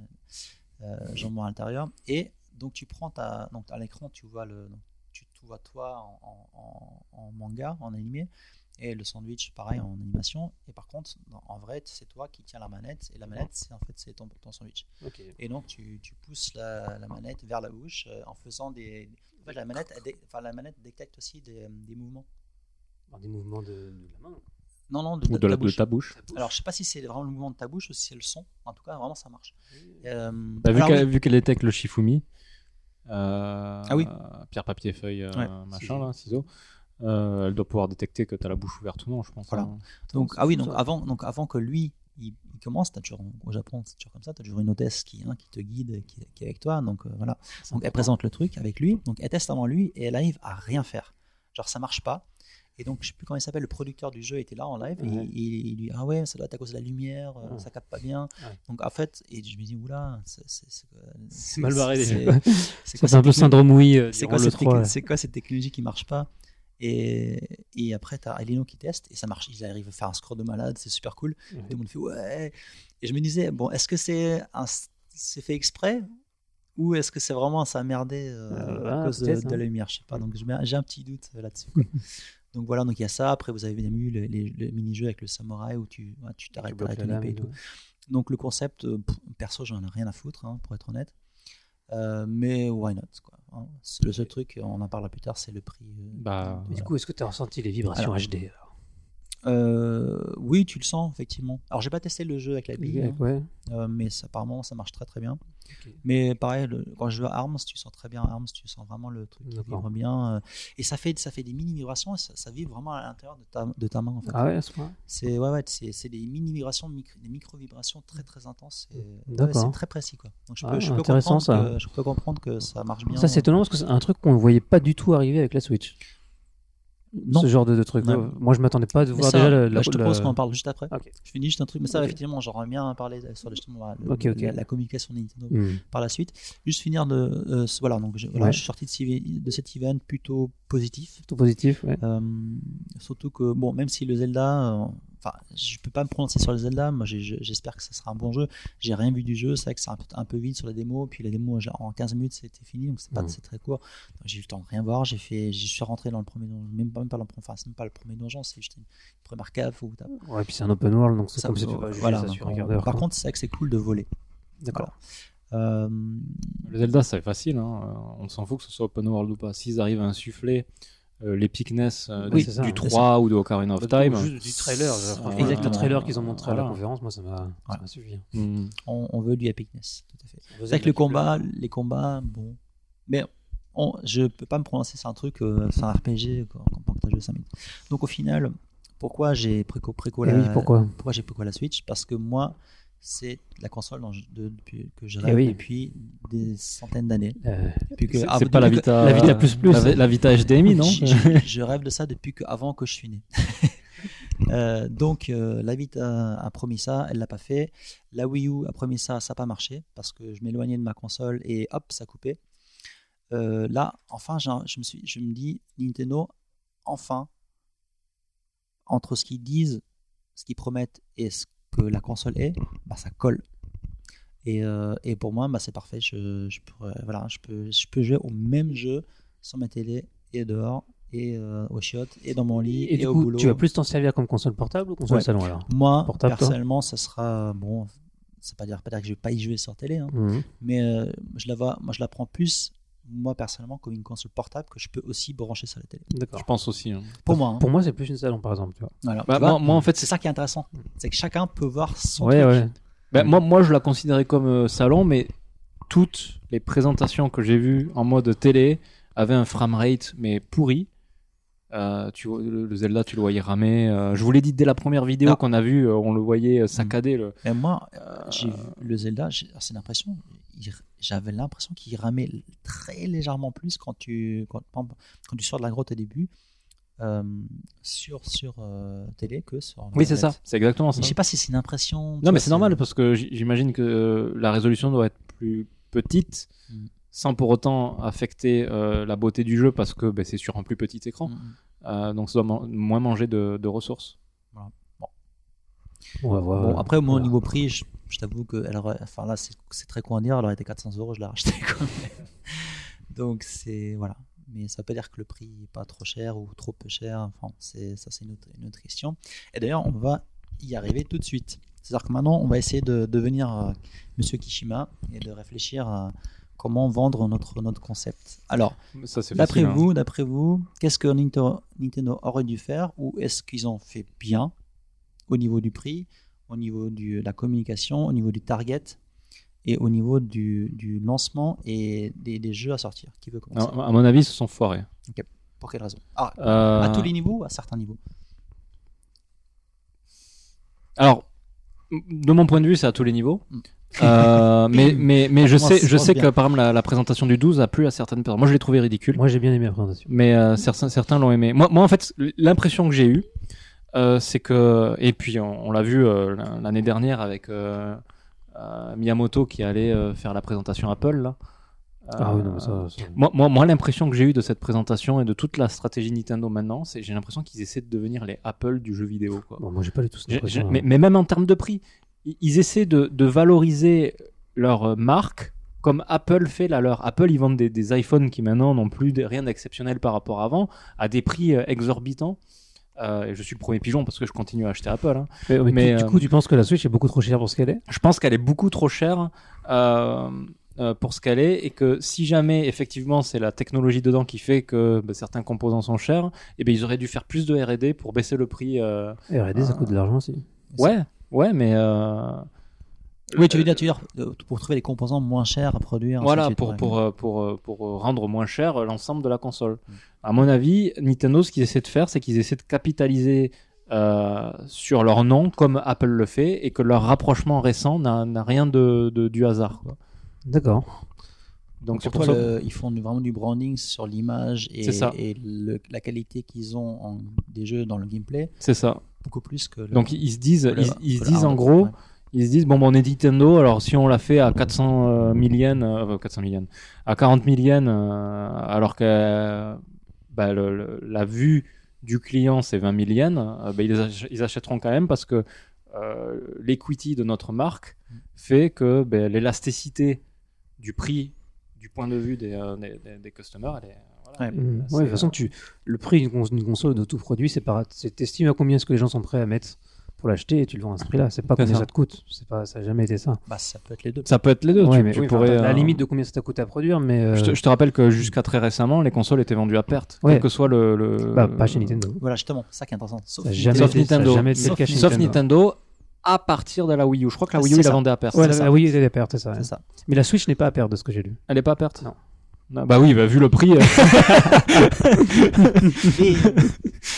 euh, jambon à l'intérieur. Et donc, tu prends ta. Donc, à l'écran, tu vois le. donc, tu te vois toi en- en manga, en animé, et le sandwich pareil en animation. Et par contre, dans- en vrai, c'est toi qui tiens la manette, et la manette, c'est en fait c'est ton, ton sandwich. Et donc tu, tu pousses la, la manette vers la bouche euh, en faisant des. En fait, la manette, dé- enfin, la manette détecte aussi des, des mouvements. Alors, des mouvements de, de la main. Non, non, de, Ou de de, la, ta de bouche. ta bouche. Alors, je sais pas si c'est vraiment le mouvement de ta bouche ou si c'est le son. En tout cas, vraiment, ça marche. Euh, Bah, vu qu'elle oui. vu qu'elle était avec le Shifumi, euh, Ah oui. pierre, papier, feuille, euh, Ouais. machin, Ciseaux. là, ciseaux, euh, elle doit pouvoir détecter que tu as la bouche ouverte ou non, je pense. Voilà. hein. Donc, ah oui, donc ça. avant, donc avant que lui il, il commence, as toujours, au Japon, c'est toujours comme ça, tu as toujours une hôtesse qui, hein, qui te guide, qui, qui est avec toi. Donc euh, voilà. Donc elle présente le truc avec lui, donc elle teste avant lui et elle arrive à rien faire. Genre ça marche pas. Et donc je sais plus comment il s'appelle, le producteur du jeu était là en live et Ouais. il, il lui dit ah ouais ça doit être à cause de la lumière, euh, Ouais. ça capte pas bien. Ouais. Donc en fait et je me dis oula c'est mal barré c'est- déjà. un peu syndrome oui. c'est durant quoi, le cette 3, techni- c'est quoi cette technologie qui marche pas? Et, et après, tu as Alino qui teste et ça marche. Ils arrivent à faire un score de malade, c'est super cool. Ouais. Tout le monde fait ouais. Et je me disais, bon, est-ce que c'est c'est fait exprès ou est-ce que c'est vraiment ça a merdé euh, Euh, à cause de, hein. la lumière? Je sais pas. Donc j'ai un petit doute euh, là-dessus. donc voilà, donc il y a ça. Après, vous avez bien vu le, les- le mini-jeu avec le samouraï où tu ouais, tu t'arrêtes t'arrêtes la et tout. Donc le concept, pff, perso, j'en ai rien à foutre, hein, pour être honnête. Euh, mais why not quoi, hein. C'est Le seul truc, on en parlera plus tard, c'est le prix. euh, Bah, Du coup, est-ce que tu as ressenti les vibrations Alors, HD alors oui, tu le sens effectivement. Alors j'ai pas testé le jeu avec la bille, hein, Ouais. euh, mais ça, apparemment ça marche très très bien. Mais pareil, le- quand je joue à Arms, tu sens très bien Arms, tu sens vraiment le truc qui vibre bien, euh, et ça fait ça fait des mini vibrations, et ça, ça vibre vraiment à l'intérieur de ta, de ta main en fait. Ah ouais, C'est ouais ouais, c'est c'est des mini vibrations, micro, des micro vibrations très très intenses. ouais, c'est très précis quoi. Donc je peux, Ah, je peux intéressant, comprendre ça. que, je peux comprendre que ça marche bien. Ça, c'est étonnant parce que c'est un truc qu'on ne voyait pas du tout arriver avec la Switch. Non. Ce genre de, de truc. Non. Moi, je m'attendais pas de voir ça, déjà le- bah, la- je te la- propose qu'on en parle juste après. Je finis juste un truc, mais ça, Ok. effectivement, j'aurais bien parlé sur le, justement, le- Ok, ok. La, la communication de Nintendo Hmm. par la suite. Juste finir de. euh, voilà, donc je, voilà, Ouais. je suis sorti de, ce- de cet event plutôt positif. Tout positif, ouais. Euh, surtout que, bon, même si le Zelda. Euh, Enfin, je peux pas me prononcer sur le Zelda. Moi, j'espère que ça sera un bon jeu. J'ai rien vu du jeu. C'est vrai que c'est un, peu- un peu vide sur la démo. Puis la démo, en 15 minutes, c'était fini. Donc, c'est pas c'est très court. J'ai eu le temps de rien voir. J'ai fait, je suis rentré dans le premier donjon. Même pas, même pas, dans le, enfin, c'est même pas le premier donjon. C'est juste une première cave où Ouais, puis c'est un open world, donc c'est ça- comme si tu vas voilà, sur un d'heure. Par quoi. contre, c'est vrai que c'est cool de voler. d'accord. Euh, Le Zelda, c'est facile. hein. Euh, On s'en fout que ce soit open world ou pas. S'ils arrivent à insuffler euh, l'epicness euh, Oui, du, c'est ça, du c'est 3 ou de Ocarina of Bah, Time. Juste du trailer. je- franchement, Exactement. Le trailer qu'ils ont montré à la conférence, moi, ça m'a ça Voilà. m'a suffi. Hmm. on, on veut du epicness, tout à fait. C'est vrai que le combat, les combats, bon. Mais on, je peux pas me prononcer sur un truc, euh, c'est un RPG qu'on partage de 5 minutes. Donc au final, pourquoi j'ai préco, préco la, oui, pourquoi? pourquoi j'ai préco la Switch? Parce que moi, c'est la console dont je- de- depuis, que je Eh rêve oui. depuis des centaines d'années. Euh, C'est ah, pas la que- Vita, la Vita plus plus. La, la Vita HDMI, non je, rêve de ça depuis que, avant que je suis né. Euh, donc euh, la Vita a promis ça, elle l'a pas fait. La Wii U a promis ça, ça n'a pas marché parce que je m'éloignais de ma console et hop, ça coupait. Euh, là, enfin, je me suis, je me dis, Nintendo, enfin, entre ce qu'ils disent, ce qu'ils promettent et ce que la console est, bah, ça colle. Et, euh, et pour moi, bah, c'est parfait. Je, je pourrais- voilà, je peux, je peux jouer au même jeu sur ma télé et dehors et euh, au chiottes et dans mon lit et, Et, du au coup, boulot. tu vas plus t'en servir comme console portable ou console Ouais. salon alors Moi, Portable, toi personnellement, ça sera bon. C'est pas dire, pas dire que je vais pas y jouer sur télé, hein, Mhm. mais euh, je la vois, moi je la prends plus, moi personnellement, comme une console portable que je peux aussi brancher sur la télé. D'accord. Je pense aussi. hein. Pour moi. hein. Pour moi, c'est plus une salon par exemple. Tu vois. Voilà. Bah, Tu vois, moi, moi, en fait, c'est ça qui est intéressant, c'est que chacun peut voir son Ouais, truc. ouais. Ben, moi, moi, je la considérais comme euh, salon, mais toutes les présentations que j'ai vues en mode télé avaient un framerate mais pourri. Euh, tu vois, le, le Zelda, tu le voyais ramer. euh, je vous l'ai dit dès la première vidéo qu'on a vue, euh, on le voyait saccader. Le... Et moi, Euh, j'ai vu le Zelda, j'ai- alors, c'est l'impression, j'avais l'impression qu'il ramait très légèrement plus quand tu, quand, tu sors de la grotte au début, euh, sur, sur euh, télé que sur. Oui, c'est ça. C'est exactement ça. Mais Je sais pas si c'est une impression. Non, vois, mais c'est normal parce que j'imagine que euh, la résolution doit être plus petite Mm. sans pour autant affecter euh, la beauté du jeu parce que ben, c'est sur un plus petit écran. Mm. Euh, donc ça doit man- moins manger de, de ressources. On va voir. Bon, après, moi, au Voilà. niveau prix, je, je t'avoue que, elle aurait- enfin là, c'est très con à dire, elle aurait été 400 euros, je l'ai racheté quand même. Donc, c'est. Voilà. Mais ça veut pas dire que le prix est pas trop cher ou trop peu cher. Enfin, c'est ça, c'est une autre, une autre question. Et d'ailleurs, on va y arriver tout de suite. C'est-à-dire que maintenant, on va essayer de devenir euh, Monsieur Kishima et de réfléchir à comment vendre notre, notre concept. Alors, D'après hein. vous, d'après vous, qu'est-ce que Nintendo aurait dû faire ou est-ce qu'ils ont fait bien au niveau du prix, au niveau de la communication, au niveau du target et au niveau du, du lancement et des, des jeux à sortir Qui veut commencer À, à mon avis, ils se sont foirés. Pour quelle raison? Ah, Euh, À tous les niveaux ou à certains niveaux? Alors, de mon point de vue, c'est à tous les niveaux. Mm. Euh, mais mais, mais je sais, je sais que par exemple la, la présentation du 12 a plu à certaines personnes. Moi, je l'ai trouvé ridicule. Moi, j'ai bien aimé la présentation. mais euh, certains, certains l'ont aimé. Moi, moi, en fait, l'impression que j'ai eue, c'est que, et puis on, on l'a vu euh, l'année dernière avec euh, euh, Miyamoto qui allait euh, faire la présentation Apple. Là. Ah Euh, oui, non, mais ça. ça- Moi, moi, moi l'impression que j'ai eue de cette présentation et de toute la stratégie Nintendo maintenant, c'est j'ai l'impression qu'ils essaient de devenir les Apple du jeu vidéo. Quoi. Bon, moi, j'ai pas du tout cette J'ai- impression. j'ai- hein. mais, mais même en termes de prix, ils, essaient de, de valoriser leur euh, marque comme Apple fait la leur. Apple, ils vendent des, des iPhones qui maintenant n'ont plus rien d'exceptionnel par rapport à avant, à des prix euh, exorbitants. Euh, et je suis le premier pigeon parce que je continue à acheter Apple. hein. Mais, mais mais, du, euh, coup, tu penses que la Switch est beaucoup trop chère pour ce qu'elle est? Je pense qu'elle est beaucoup trop chère euh, pour ce qu'elle est et que si jamais effectivement c'est la technologie dedans qui fait que bah, certains composants sont chers, et ben ils auraient dû faire plus de R&D pour baisser le prix. R&D, ça coûte de l'argent aussi. Ouais, ouais, mais Oui, tu veux dire, tu veux dire euh, pour trouver les composants moins chers à produire. Voilà, suite, pour, pour, euh, pour, euh, pour euh, rendre moins cher euh, l'ensemble de la console. Mm. À mon avis, Nintendo, ce qu'ils essaient de faire, c'est qu'ils essaient de capitaliser euh, sur leur nom, comme Apple le fait, et que leur rapprochement récent n'a n'a rien de, de- du hasard. quoi. D'accord. Donc pour toi, le- ils font vraiment du branding sur l'image et, C'est ça. et le- la qualité qu'ils ont en, des jeux dans le gameplay, C'est ça. beaucoup plus que. le- Donc ils se disent, ils, ils se disent en gros, ouais. Ils se disent bon, ben, on est Nintendo, alors si on l'a fait à 400 euh, 1000 yens, euh, 400 000 yens, à 40 000 yens, euh, alors que euh, bah, le- le- la vue du client c'est 20 000 yens, euh, bah, ils, ach- ils achèteront quand même parce que euh, l'equity de notre marque fait que ben, l'élasticité du prix du point de vue des, des, des- des customers, elle est, voilà, Ouais. elle est assez, Ouais, de toute façon, tu... le prix d'une cons- d'une console de tout produit, c'est t'estimes à combien est-ce que les gens sont prêts à mettre pour l'acheter et tu le vends à ce prix-là. C'est pas combien ça. ça te coûte. C'est pas, ça a jamais été ça. Bah, ça peut être les deux. Ça peut être les deux. Ouais, tu, mais tu oui, enfin, pourrais, la euh, limite de combien ça t'a coûté à produire, mais euh, Je te, je te rappelle que jusqu'à très récemment, les consoles étaient vendues à perte, Ouais. quel que soit le. le- bah, pas chez Nintendo. Voilà, justement, ça qui est intéressant. Sauf Ça jamais Sauf été, ça a Nintendo. jamais Sauf Nintendo. Nintendo à partir de la Wii U. Je crois que la C'est Wii U, la vendait à perte. Ouais, la, Wii était à perte, c'est ça. Mais la Switch n'est pas à perte de ce que j'ai lu. Elle est pas à perte Non. Non, Bah oui, bah, vu le prix.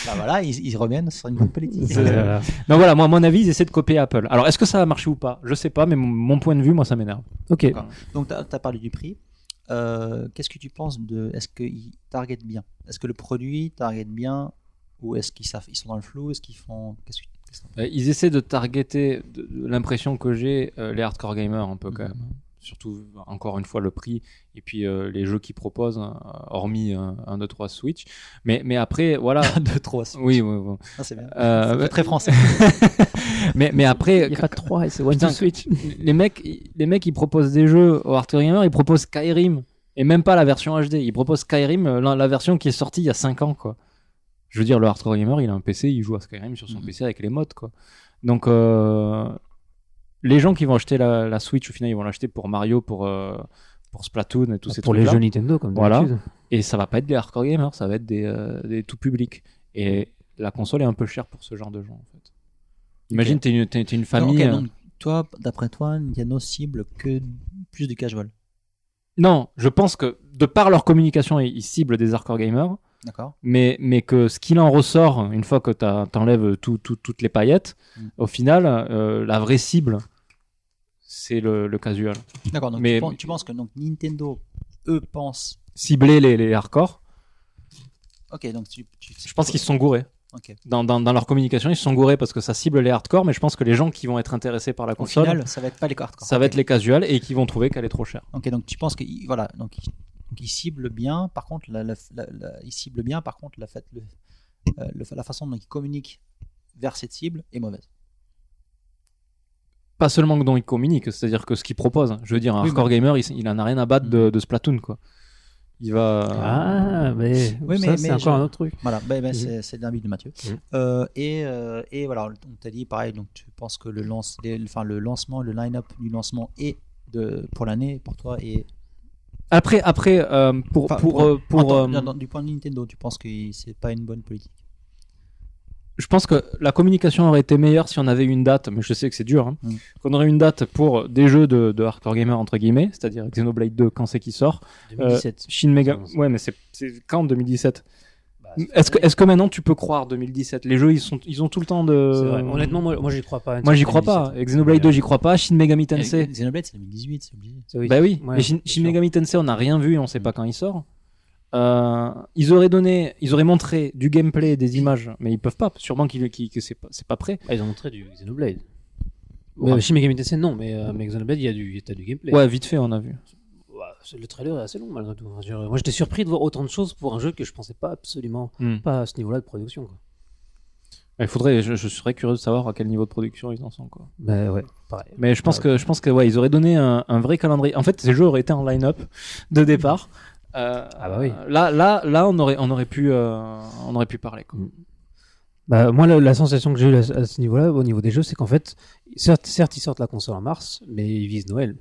bah voilà, ils, ils reviennent sur une bonne politique. Euh, Donc voilà, moi, à mon avis, ils essaient de copier Apple. Alors, est-ce que ça va marcher ou pas? Je sais pas, mais mon, mon point de vue, moi, ça m'énerve. ok. Donc, tu as, parlé du prix. Euh, Qu'est-ce que tu penses de. Est-ce qu'ils targetent bien? Est-ce que le produit target bien Ou est-ce qu'ils savent, ils sont dans le flou? Est-ce qu'ils font. Euh, Ils essaient de targeter, l'impression que j'ai, euh, les hardcore gamers un peu quand même. Surtout, encore une fois, le prix et puis euh, les jeux qu'ils proposent, hein, hormis un 1, 2, 3 Switch. Mais, mais après, voilà. de trop. oui, oui, oui. Ah, c'est bien. Euh, C'est très français. mais, mais après, Il n'y a pas de 3 et c'est One Switch. les mecs, les mecs, ils proposent des jeux aux hardcore gamers, ils proposent Skyrim. Et même pas la version HD. Ils proposent Skyrim, euh, la, la version qui est sortie il y a 5 ans, quoi. Je veux dire, le hardcore gamer, il a un PC, il joue à Skyrim sur son Mhm. PC avec les mods, quoi. Donc, euh, les gens qui vont acheter la, la Switch, au final, ils vont l'acheter pour Mario, pour, euh, pour Splatoon et tous ces Pour les trucs-là. jeux Nintendo, comme Voilà. Et ça va pas être des hardcore gamers, ça va être des, euh, des tout publics. Et la console est un peu chère pour ce genre de gens, en fait. Imagine, t'es une, t'es- t'es une famille. Ok, euh, donc, toi, d'après toi, Nintendo cible que plus du casual? Non, je pense que de par leur communication, ils ciblent des hardcore gamers, D'accord mais, mais que ce qu'il en ressort, une fois que t'as- t'enlèves tout, tout- toutes les paillettes, Mm. au final, euh, la vraie cible, c'est le, le casual. D'accord, donc Mais- tu, penses, tu penses que donc, Nintendo, eux, pensent. Cibler les, les hardcore, Ok, donc tu. tu- je pense qu'ils se sont gourés. Ok. Dans, dans, dans leur communication, ils se sont gourés parce que ça cible les hardcore, mais je pense que les gens qui vont être intéressés par la Au console, final, ça va être pas les cartes. ça va être les casuals et qui vont trouver qu'elle est trop chère. Ok, donc tu penses qu'ils voilà, donc, donc ils ciblent bien. Par contre, la, la- la- la- ils ciblent bien. Par contre, la, fait, le, euh, le- la façon dont ils communiquent vers cette cible est mauvaise. Pas seulement dont ils communiquent, c'est-à-dire que ce qu'ils proposent. Je veux dire, un Oui, hardcore gamer, il, il en a rien à battre de, de Splatoon, quoi. Il va. Ah, mais, Oui, mais- c'est encore je- un autre truc. Voilà, ben, ben, Mhm. c'est l'invite de Mathieu. Mhm. Euh, et, euh, et voilà, on t'a dit pareil. Donc tu penses que le lance, les- enfin le lancement, le line-up du lancement est de pour l'année pour toi et Après, après, euh, pour, Enfin, pour, pour- euh, euh, du point de vue Nintendo, tu penses que c'est pas une bonne politique? Je pense que la communication aurait été meilleure si on avait eu une date, mais je sais que c'est dur. Hein, Mm. Qu'on aurait une date pour des jeux de, de hardcore gamer entre guillemets, c'est-à-dire Xenoblade 2 quand c'est qui sort. 2017. Shin Mega. Ouais, mais c'est quand 2017 Bah, Est-ce que, est-ce que maintenant tu peux croire 2017 Les jeux ils sont, ils ont tout le temps de. Vrai. Honnêtement, moi, moi j'y crois pas. moi j'y crois pas. Et Xenoblade 2 j'y crois pas. Shin Megami Tensei. Xenoblade, c'est 2018, c'est obligé. Bah oui, Ouais, mais Shin. Megami Tensei, on n'a rien vu et on sait Mm. pas quand il sort. Euh, ils auraient donné, ils auraient montré du gameplay, des images, mais ils peuvent pas. Sûrement qu'ils, qu'ils- que c'est pas, c'est pas prêt. Ah, ils ont montré du Xenoblade. Ouais. Mais Shin Megami Tensei, non, mais, euh, mais Xenoblade, il y a du, t'as du gameplay. Ouais, vite fait, on a vu. Ouais, c'est- le trailer est assez long malgré tout. Moi, j'étais surpris de voir autant de choses pour un jeu que je pensais pas absolument Mm. pas à ce niveau-là de production. Quoi. Il faudrait, je, je serais curieux de savoir à quel niveau de production ils en sont, quoi. Mais ouais, pareil. Mais je pense Ouais. que, je pense que, ouais, ils auraient donné un, un vrai calendrier. En fait, ces jeux auraient été en line-up de départ. Euh, Ah bah oui. Là, là, là, on aurait, on aurait pu, euh, on aurait pu parler, quoi. Mm. Bah, moi, la, la sensation que j'ai eue à, à ce niveau-là, au niveau des jeux, c'est qu'en fait, certes, certes, ils sortent la console en mars, mais ils visent Noël.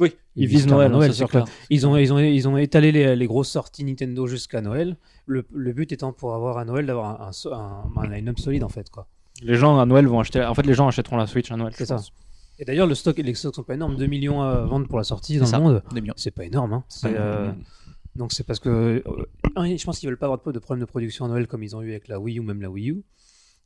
Oui, ils, Ils visent visent Noël, Noël, ça, clair. Ils ont, ils ont, ils ont étalé les, les grosses sorties Nintendo jusqu'à Noël. Le, le but étant pour avoir à Noël d'avoir un, un so- un, un line-up solide en fait, quoi. Les gens à Noël vont acheter. En fait, les gens achèteront la Switch à Noël. C'est ça. pense. Et d'ailleurs, le stock, les stocks sont pas énormes. 2 millions à vendre pour la sortie dans ça. le monde. C'est pas énorme, hein. C'est, Ouais. euh, Donc c'est parce que euh, un, je pense qu'ils veulent pas avoir de problème de production à Noël comme ils ont eu avec la Wii U ou même la Wii U.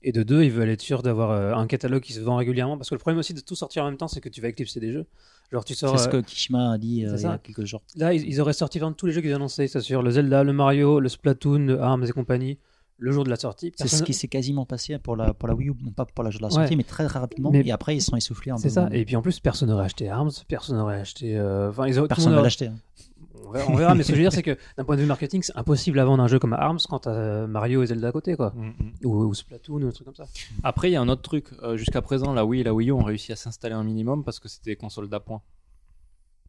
Et de deux, ils veulent être sûrs d'avoir euh, un catalogue qui se vend régulièrement parce que le problème aussi de tout sortir en même temps, c'est que tu vas éclipser des jeux. Genre tu sors C'est ce euh, que Kishima a dit euh, il y a ça. quelques jours. là, ils, ils auraient sorti tous les jeux qu'ils annoncés, c'est sûr, le Zelda, le Mario, le Splatoon, le Arms et compagnie, le jour de la sortie. C'est ce qui s'est quasiment passé pour la, pour la Wii U, non pas pour la jeu de la sortie, Ouais. mais très, rapidement. Mais- et après, ils sont essoufflés peu. C'est ça. Et puis en plus, personne n'aurait acheté Arms, personne n'aurait acheté. euh, Enfin, ils ont, Personne va aurait- l'acheter. hein. On verra, on verra, mais ce que je veux dire, c'est que d'un point de vue marketing, c'est impossible à vendre un jeu comme Arms quand t'as Mario et Zelda à côté, quoi. Mm, mm. Ou, ou Splatoon ou un truc comme ça. Après, il y a un autre truc. Euh, Jusqu'à présent, la Wii et la Wii U ont réussi à s'installer un minimum parce que c'était des consoles d'appoint.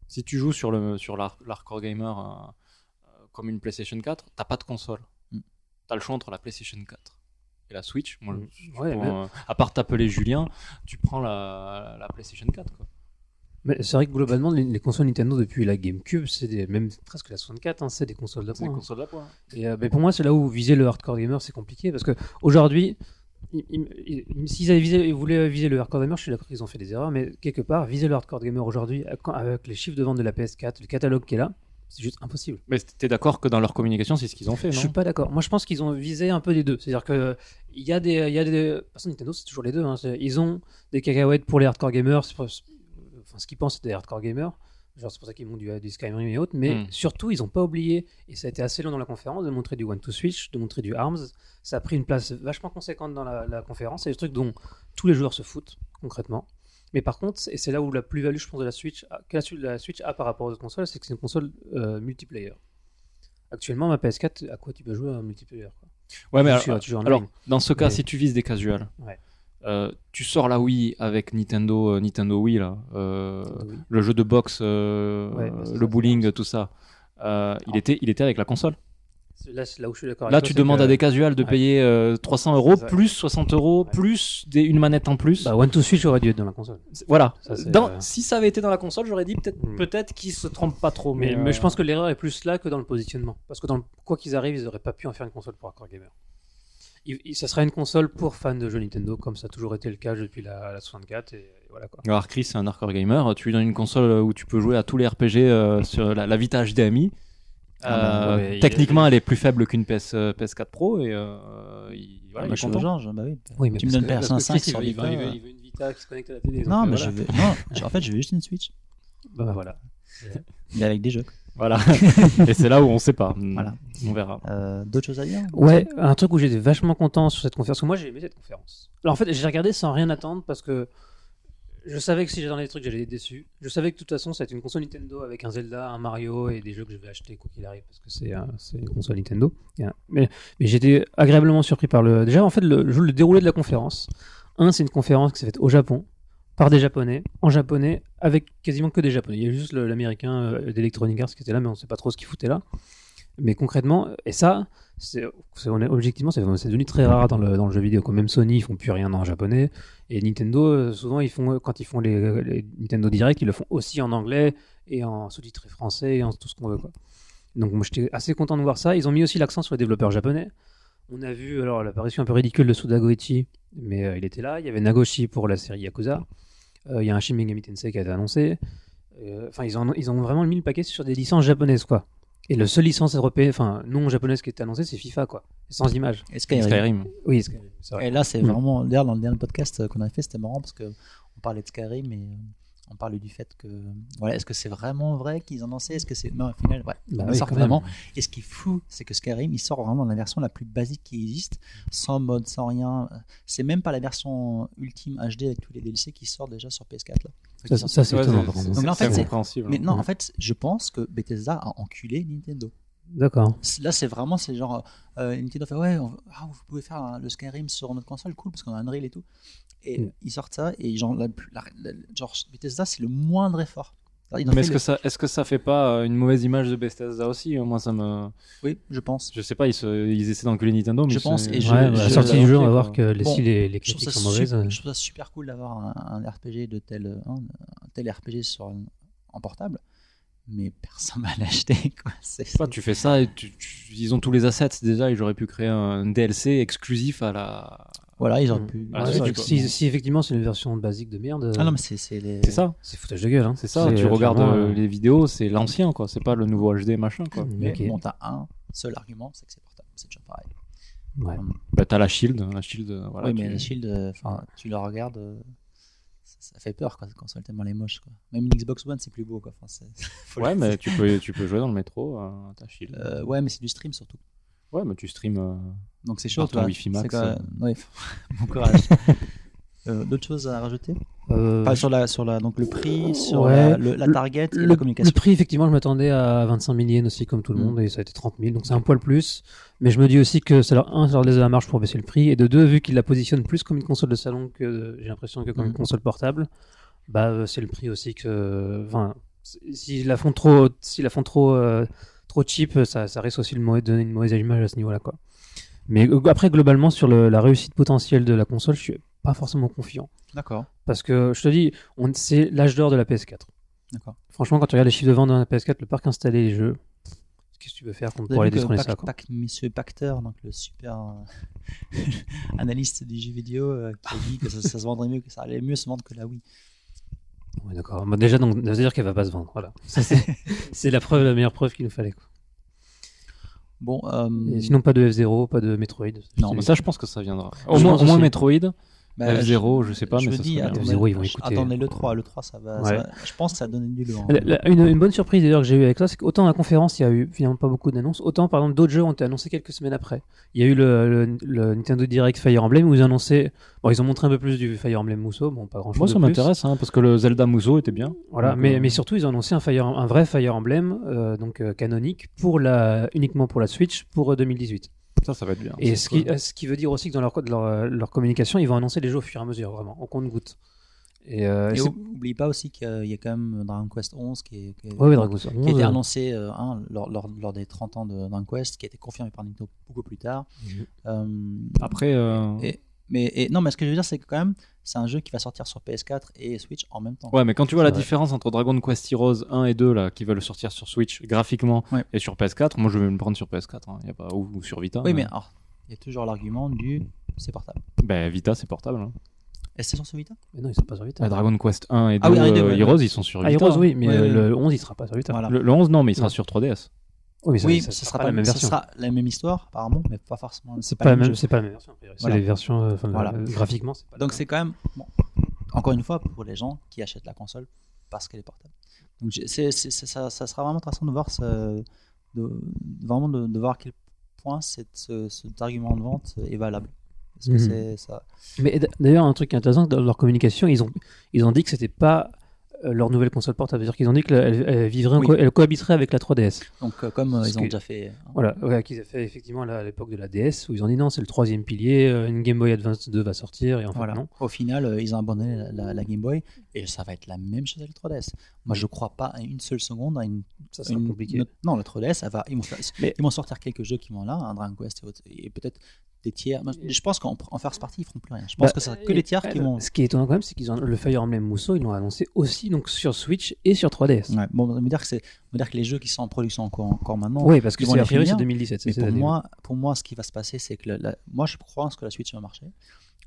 Si tu joues sur le sur l'hard- l'hardcore gamer euh, euh, comme une PlayStation 4, t'as pas de console. Mm. T'as le choix entre la PlayStation 4 et la Switch. Moi, Mm. Ouais, mais- euh, à part t'appeler Julien, tu prends la, la PlayStation 4. Quoi. C'est vrai que globalement, les, les consoles Nintendo depuis la GameCube, c'est des, même presque la 64, hein, c'est des consoles C'est d'appoint. une hein. console d'appoint. Et euh, mais pour moi, c'est là où viser le hardcore gamer, c'est compliqué parce que aujourd'hui, ils- ils- ils- s'ils avaient visé, ils voulaient viser le hardcore gamer, je suis d'accord qu'ils ont fait des erreurs, mais quelque part, viser le hardcore gamer aujourd'hui, quand- avec les chiffres de vente de la PS4, le catalogue qui est là, c'est juste impossible. Mais t'es d'accord que dans leur communication, c'est ce qu'ils ont fait, Je non? suis pas d'accord. Moi, je pense qu'ils ont visé un peu les deux. C'est-à-dire que il y a des, il y a des, de toute façon, Nintendo, c'est toujours les deux. hein. C'est- Ils ont des cacahuètes pour les hardcore gamers. Enfin, ce qu'ils pensent, c'est des hardcore gamers. Genre, c'est pour ça qu'ils montent du, du Skyrim et autres. Mais Mm. surtout, ils ont pas oublié, et ça a été assez long dans la conférence, de montrer du One to Switch, de montrer du Arms. Ça a pris une place vachement conséquente dans la, la conférence. C'est des trucs dont tous les joueurs se foutent, concrètement. Mais par contre, et c'est là où la plus-value, je pense, de la Switch, a- que la, Switch- la Switch a par rapport aux autres consoles, c'est que c'est une console euh, multiplayer. Actuellement, ma PS4, à quoi tu peux jouer en multiplayer quoi? Ouais, mais alors, tu alors, dans ce cas, Mais- si tu vises des casuals, Ouais. Euh, tu sors la Wii avec Nintendo, euh, Nintendo Wii, là, euh, Oui. le jeu de boxe, euh, Ouais, bah, le ça, bowling, tout ça. Euh, il, Ah. était, il était avec la console. Là, c'est là où je suis d'accord. Là, avec tu demandes que- à des casuals de Ouais. payer euh, 300 euros, plus 60 euros, Ouais. plus des, une manette en plus. Bah, One to Switch aurait dû être dans la console. Voilà. Ça, Dans- Si ça avait été dans la console, j'aurais dit peut-être Hmm. peut-être qu'ils se trompent pas trop. Mais, Mais, mais je pense que l'erreur est plus là que dans le positionnement. Parce que dans le- quoi qu'ils arrivent, ils auraient pas pu en faire une console pour hardcore gamer. Il- il- ça sera une console pour fans de jeux Nintendo, comme ça a toujours été le cas depuis la, la 64. Et, et voilà quoi. Alors Chris, c'est un hardcore gamer. Tu lui donnes une console où tu peux jouer à tous les RPG euh, sur la, la Vita HDMI. Ah bah, Euh, ouais, il- techniquement, elle est plus faible qu'une PS, euh, PS4 Pro et euh, il, Ah, voilà, il bah, est content. Georges, bah oui. Oui, mais tu me donnes que- Persona parce que 5 Chris, sur il veut, il Vita. veut- il veut- il veut une Vita qui se connecte à la télé. donc, Non, euh, mais voilà. je veux. Non, en fait, je veux juste une Switch. Bah, bah, voilà. Mais avec des jeux. Voilà. et c'est là où on sait pas. Voilà. On verra. Euh, D'autres choses à dire Ouais, un truc où j'étais vachement content sur cette conférence. Parce que moi, j'ai aimé cette conférence. Alors, en fait, j'ai regardé sans rien attendre parce que je savais que si j'attendais des trucs, j'allais être déçu. Je savais que de toute façon, ça va être une console Nintendo avec un Zelda, un Mario et des jeux que je vais acheter quoi qu'il arrive parce que c'est euh, une console Nintendo. Mais j'étais agréablement surpris par le. Déjà, en fait, le, le déroulé de la conférence. Un, c'est une conférence qui s'est faite au Japon par des Japonais, en japonais, avec quasiment que des Japonais. Il y a juste l'américain euh, d'Electronic Arts qui était là, mais on ne sait pas trop ce qu'il foutait là. Mais concrètement, et ça, c'est, objectivement, c'est, devenu très rare dans le, dans le jeu vidéo. Quoi. Même Sony, ils font plus rien en japonais. Et Nintendo, euh, souvent, ils font, quand ils font les, Nintendo Direct, ils le font aussi en anglais et en sous-titré français et en tout ce qu'on veut. Donc, moi, j'étais assez content de voir ça. Ils ont mis aussi l'accent sur les développeurs japonais. On a vu alors l'apparition un peu ridicule de Suda Goichi, mais euh, il était là. Il y avait Nagoshi pour la série Yakuza. Euh, il y a un Shin Megami Tensei qui a été annoncé. Euh, Enfin, ils, ont, ils ont vraiment mis le paquet sur des licences japonaises, quoi. Et le seul licence européenne, enfin non japonaise qui était annoncée, c'est FIFA, quoi. Sans image. Et Skyrim. Skyrim. Oui, vrai. Et là, c'est Mm. vraiment. D'ailleurs, dans le dernier podcast euh, qu'on a fait, c'était marrant parce que on parlait de Skyrim et euh, on parlait du fait que. Voilà, est-ce que c'est vraiment vrai qu'ils en lancé? Est-ce que c'est. Non, au final, ouais. Bah oui, même. vraiment. Et ce qui est fou, c'est que Skyrim, il sort vraiment dans la version la plus basique qui existe, sans mode, sans rien. C'est même pas la version ultime HD avec tous les DLC qui sortent déjà sur PS4. Là. Ça, ça, ça, c'est étonnant. Donc là, en fait, incompréhensible. Mais non, en fait, je pense que Bethesda a enculé Nintendo. D'accord. C'est- Là, c'est vraiment, c'est genre, euh, Nintendo fait, ouais, on- ah, vous pouvez faire un- le Skyrim sur notre console, cool, parce qu'on a Unreal et tout. Et Mm. ils sortent ça, et genre, la, la- la- genre Bethesda, c'est le moindre effort. Mais est-ce le- que ça, est-ce que ça fait pas euh, une mauvaise image de Bethesda aussi hein Moi, ça me, Oui, je pense. je sais pas, ils, se... ils essaient d'enculer Nintendo, mais Je pense, se- et je- ouais, je- bah, la je- sortie je- du jeu, on va voir que les, Bon, si les, les critiques sont mauvaises. super, euh, je trouve ça super cool d'avoir un, un RPG de tel, un tel RPG sur, un- en portable, mais personne va l'acheter. quoi. C'est- pas, tu fais ça et tu, tu- ils ont tous les assets déjà. Ils auraient pu créer un DLC exclusif à la. Voilà, ils auraient Mm. pu. Ah, ouais, si- du- si, si effectivement c'est une version basique de merde, Ah non, mais c'est c'est les. C'est ça, c'est foutage de gueule. Hein. c'est ça. Tu euh, regardes euh, euh, les vidéos, c'est l'ancien quoi. C'est pas le nouveau HD machin quoi. Mais ok. bon, t'as un seul argument, c'est que c'est portable. C'est toujours pareil. Ouais. Bah t'as la Shield, la Shield. Voilà, oui, tu- mais la Shield, euh, tu la regardes, euh, ça, fait peur quoi, cette console tellement elle est moche. Quoi. Même une Xbox One, c'est plus beau. Quoi. Enfin, Ouais, mais tu peux, tu peux jouer dans le métro, euh, ta Shield. Euh, ouais, mais c'est du stream surtout. Ouais, mais tu streams. euh, Donc c'est chaud. Toi. Wi-Fi Max, C'est quand- euh. ouais, bon courage. Euh, D'autres choses à rajouter Euh, sur la, sur la, donc le prix, sur Ouais, la, le- la le- target et la communication. le prix, effectivement, je m'attendais à 25 000 yens aussi, comme tout le Mm. monde, et ça a été 30 000, donc c'est un poil plus. Mais je me dis aussi que ça leur, un, ça leur laisse de la marge pour baisser le prix, et de deux, vu qu'ils la positionnent plus comme une console de salon que j'ai l'impression que comme Mm. une console portable, bah euh, c'est le prix aussi que, enfin, s'ils la font trop, s'ils la font trop, euh, trop cheap, ça, ça risque aussi de donner une mauvaise image à ce niveau-là, quoi. Mais après, globalement, sur le- la réussite potentielle de la console, je suis pas forcément confiant. D'accord. Parce que je te dis, on- c'est l'âge d'or de la PS4. D'accord. Franchement, quand tu regardes les chiffres de vente de la PS4, le parc installé, les jeux, qu'est-ce que tu veux faire pour Vous aller détrôner ça quoi Pac- Monsieur Pacter, donc le super euh, analyste du jeu vidéo, euh, qui a dit que ça, ça se vendrait mieux, que ça allait mieux se vendre que la Wii. Ouais, d'accord. Bah, déjà, donc, ça veut dire qu'elle va pas se vendre. Voilà. Ça, c'est c'est la preuve, la meilleure preuve qu'il nous fallait. Quoi. Bon, euh, Et sinon, pas de F0, pas de Metroid. Non, Mais ça, je pense que ça viendra. Au Je moins, au. Metroid. Bah, F0, je sais pas, je mais me ça dis, attendez, F0, ils vont écouter. attendez le 3, le 3, ça va, ça Ouais. va- je pense que ça donne du lourd. La- une, une bonne surprise d'ailleurs que j'ai eu avec ça, c'est qu'autant à la conférence il y a eu finalement pas beaucoup d'annonces, autant par exemple d'autres jeux ont été annoncés quelques semaines après. Il y a eu le, le- le Nintendo Direct Fire Emblem où ils ont annoncé, bon ils ont montré un peu plus du Fire Emblem Musso, bon pas grand chose. Moi, ça m'intéresse, hein, parce que le Zelda Muso était bien. Voilà, Donc, mais, euh, mais surtout ils ont annoncé un, Fire, un vrai Fire Emblem euh, donc euh, canonique pour la uniquement pour la Switch pour euh, 2018. Ça, ça va être bien. Et ce qui, ce qui veut dire aussi que dans leur, leur, euh, leur communication ils vont annoncer les jeux au fur et à mesure vraiment, au compte-goutte. Et, euh, Et oublie pas aussi qu'il y a quand même Dragon Quest 11 qui, est, qui, est- Ouais, a été 11, annoncé euh, hein, lors, lors, lors des 30 ans de Dragon Quest, qui a été confirmé par Nintendo beaucoup plus tard. Mhm. Euh, Après, euh, et, mais et- non, mais ce que je veux dire, c'est que quand même, c'est un jeu qui va sortir sur PS4 et Switch en même temps. ouais, mais quand tu vois la vrai. différence entre Dragon Quest Heroes 1 et 2 là, qui veulent sortir sur Switch graphiquement Ouais. et sur PS4, moi je vais me prendre sur PS4, hein, y a pas, ou, ou sur Vita. oui, mais alors, il y a toujours l'argument du c'est portable. Ben, Vita, c'est portable. hein. Et c'est sur Vita? Mais non ils sont pas sur Vita. Ouais, Dragon Quest 1 et 2 Ah oui, ah, euh, Heroes, ouais. ils sont sur Ah, Vita. Heroes, oui, mais Ouais, euh, ouais. le 11 il sera pas sur Vita. Voilà. Le, le 11, non, mais il sera Ouais. sur 3DS. Oui, ça- Oui, ça sera sera pas pas la même ce version. sera la même histoire apparemment, mais pas forcément. C'est pas, la même, c'est pas la même version. C'est Voilà. les versions, euh, enfin, Voilà. euh, graphiquement. c'est pas Donc c'est quand même, bon, encore une fois, pour les gens qui achètent la console parce qu'elle est portable. Donc ça, ça sera vraiment intéressant de voir, ce, de, vraiment de, de voir à quel point cette, ce, cet argument de vente est valable. Parce que Mhm. ça. Mais d'ailleurs, un truc intéressant, dans leur communication, ils ont, ils ont dit que c'était pas leur nouvelle console portable. C'est-à-dire qu'ils ont dit qu'elle elle vivrait, en Oui. co- elle cohabiterait avec la 3DS. Donc euh, comme euh, ils ont déjà fait. hein. Voilà, ouais, qu'ils avaient fait effectivement là, à l'époque de la DS, où ils ont dit non, c'est le troisième pilier, euh, une Game Boy Advance 2 va sortir, et en fait Voilà. non. Au final, euh, ils ont abandonné la, la- la Game Boy et ça va être la même chose avec le 3DS. Moi, je crois pas une seule seconde à une. Ça sera une- compliqué. une- non, le 3DS, ça va, ils, vont faire- Mais- ils vont sortir quelques jeux qui vont là, un Dragon Quest et, autres, et peut-être des tiers. Je pense qu'en en first party, ils feront plus rien. Je pense Bah, que c'est que les tiers qui euh, vont. Ce qui est étonnant quand même, c'est qu'ils ont le Fire Emblem Musso, ils l'ont annoncé aussi donc sur Switch et sur 3DS. Ouais, bon, on va dire que c'est, dire que les jeux qui sont en production encore, encore maintenant. Oui, parce que c'est les a priori c'est finir. 2017. c'est Mais pour moi, pour moi, ce qui va se passer, c'est que la- la- moi, je pense que la Switch va marcher.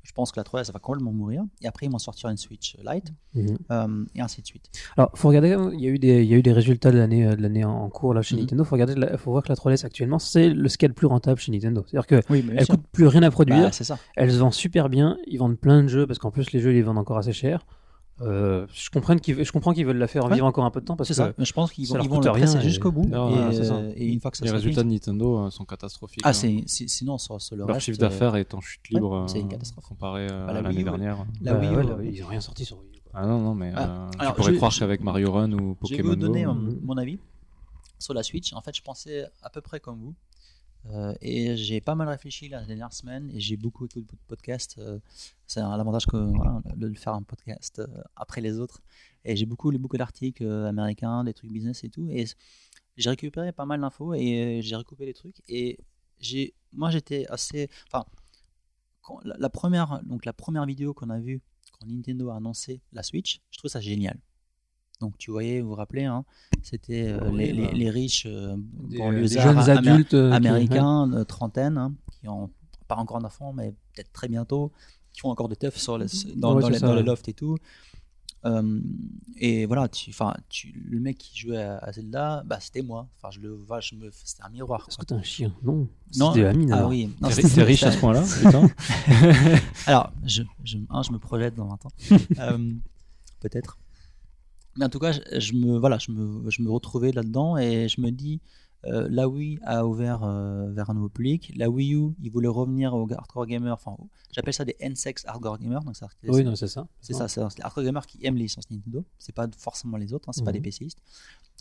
Je pense que la 3DS va complètement mourir. Et après, ils vont sortir une Switch Lite Mhm. euh, et ainsi de suite. Alors, faut regarder, il y a eu des, il y a eu des résultats de l'année, euh, de l'année en- cours là chez Mhm. Nintendo. Faut regarder, la- faut voir que la 3DS actuellement, c'est le ce qu'il y a de plus rentable chez Nintendo. C'est-à-dire que Oui, elle coûte plus rien à produire, ça. elle se vend super bien, ils vendent plein de jeux parce qu'en plus les jeux ils les vendent encore assez cher. Euh, je comprends qu'ils, je comprends qu'ils veulent la faire Ouais. vivre encore un peu de temps parce C'est que ça. Mais je pense qu'ils ça vont, ils vont rien presser et- jusqu'au bout. Non, et, ça. euh, et une fois que ça Les résultats de Nintendo euh, sont catastrophiques. Ah, hein. c'est, c'est- sinon, le Leur reste. chiffre d'affaires est en chute libre ouais, c'est une catastrophe. comparé Bah, la à Wii l'année dernière. La bah, Wii ouais, la- ils ont rien sorti sur Wii. Ah non, non, mais Ah, euh, alors, tu pourrais je- croire qu'avec Mario Run ou Je vais Pokémon vous donner mon avis sur la Switch. En fait, je pensais à peu près comme vous. Euh, et j'ai pas mal réfléchi la dernière semaine et j'ai beaucoup écouté de podcasts. euh, c'est un l'avantage que de faire un podcast euh, après les autres. Et j'ai beaucoup lu beaucoup d'articles américains, des trucs business et tout. Et j'ai récupéré pas mal d'infos et j'ai recoupé les trucs. Et moi, j'étais assez. Enfin, la première, donc la première vidéo qu'on a vue quand Nintendo a annoncé la Switch, je trouve ça génial. Donc tu voyais, vous vous rappelez, hein, c'était euh, Oui, les, bah. les- les riches euh, Des, banlieusards jeunes amé- adultes euh, qui- américains, de trentaine, hein, qui ont pas encore d'enfants, mais peut-être très bientôt, qui font encore des teufs sur les, dans, Ouais, dans les, ça, dans les ouais. lofts et tout. Euh, et voilà, tu, le mec qui jouait à, à Zelda, bah, c'était moi. Enfin, je le, voilà, je me, c'était un miroir. Est-ce que t'es un chien? Non. Non, C'était la mine ah oui, T'es riche à ce point-là Alors, je, je, un, je me projette dans 20 ans. Euh, Peut-être. Mais en tout cas, je, je me, voilà, je, me, je me retrouvais là-dedans et je me dis, euh, la Wii a ouvert euh, vers un nouveau public. La Wii U, ils voulaient revenir aux hardcore gamers. Enfin, j'appelle ça des N-sex hardcore gamers. Donc, Oui, non, c'est ça. c'est ça, c'est les hardcore gamers qui aiment les licences Nintendo. C'est pas forcément les autres, hein, c'est pas Mhm. des PCistes.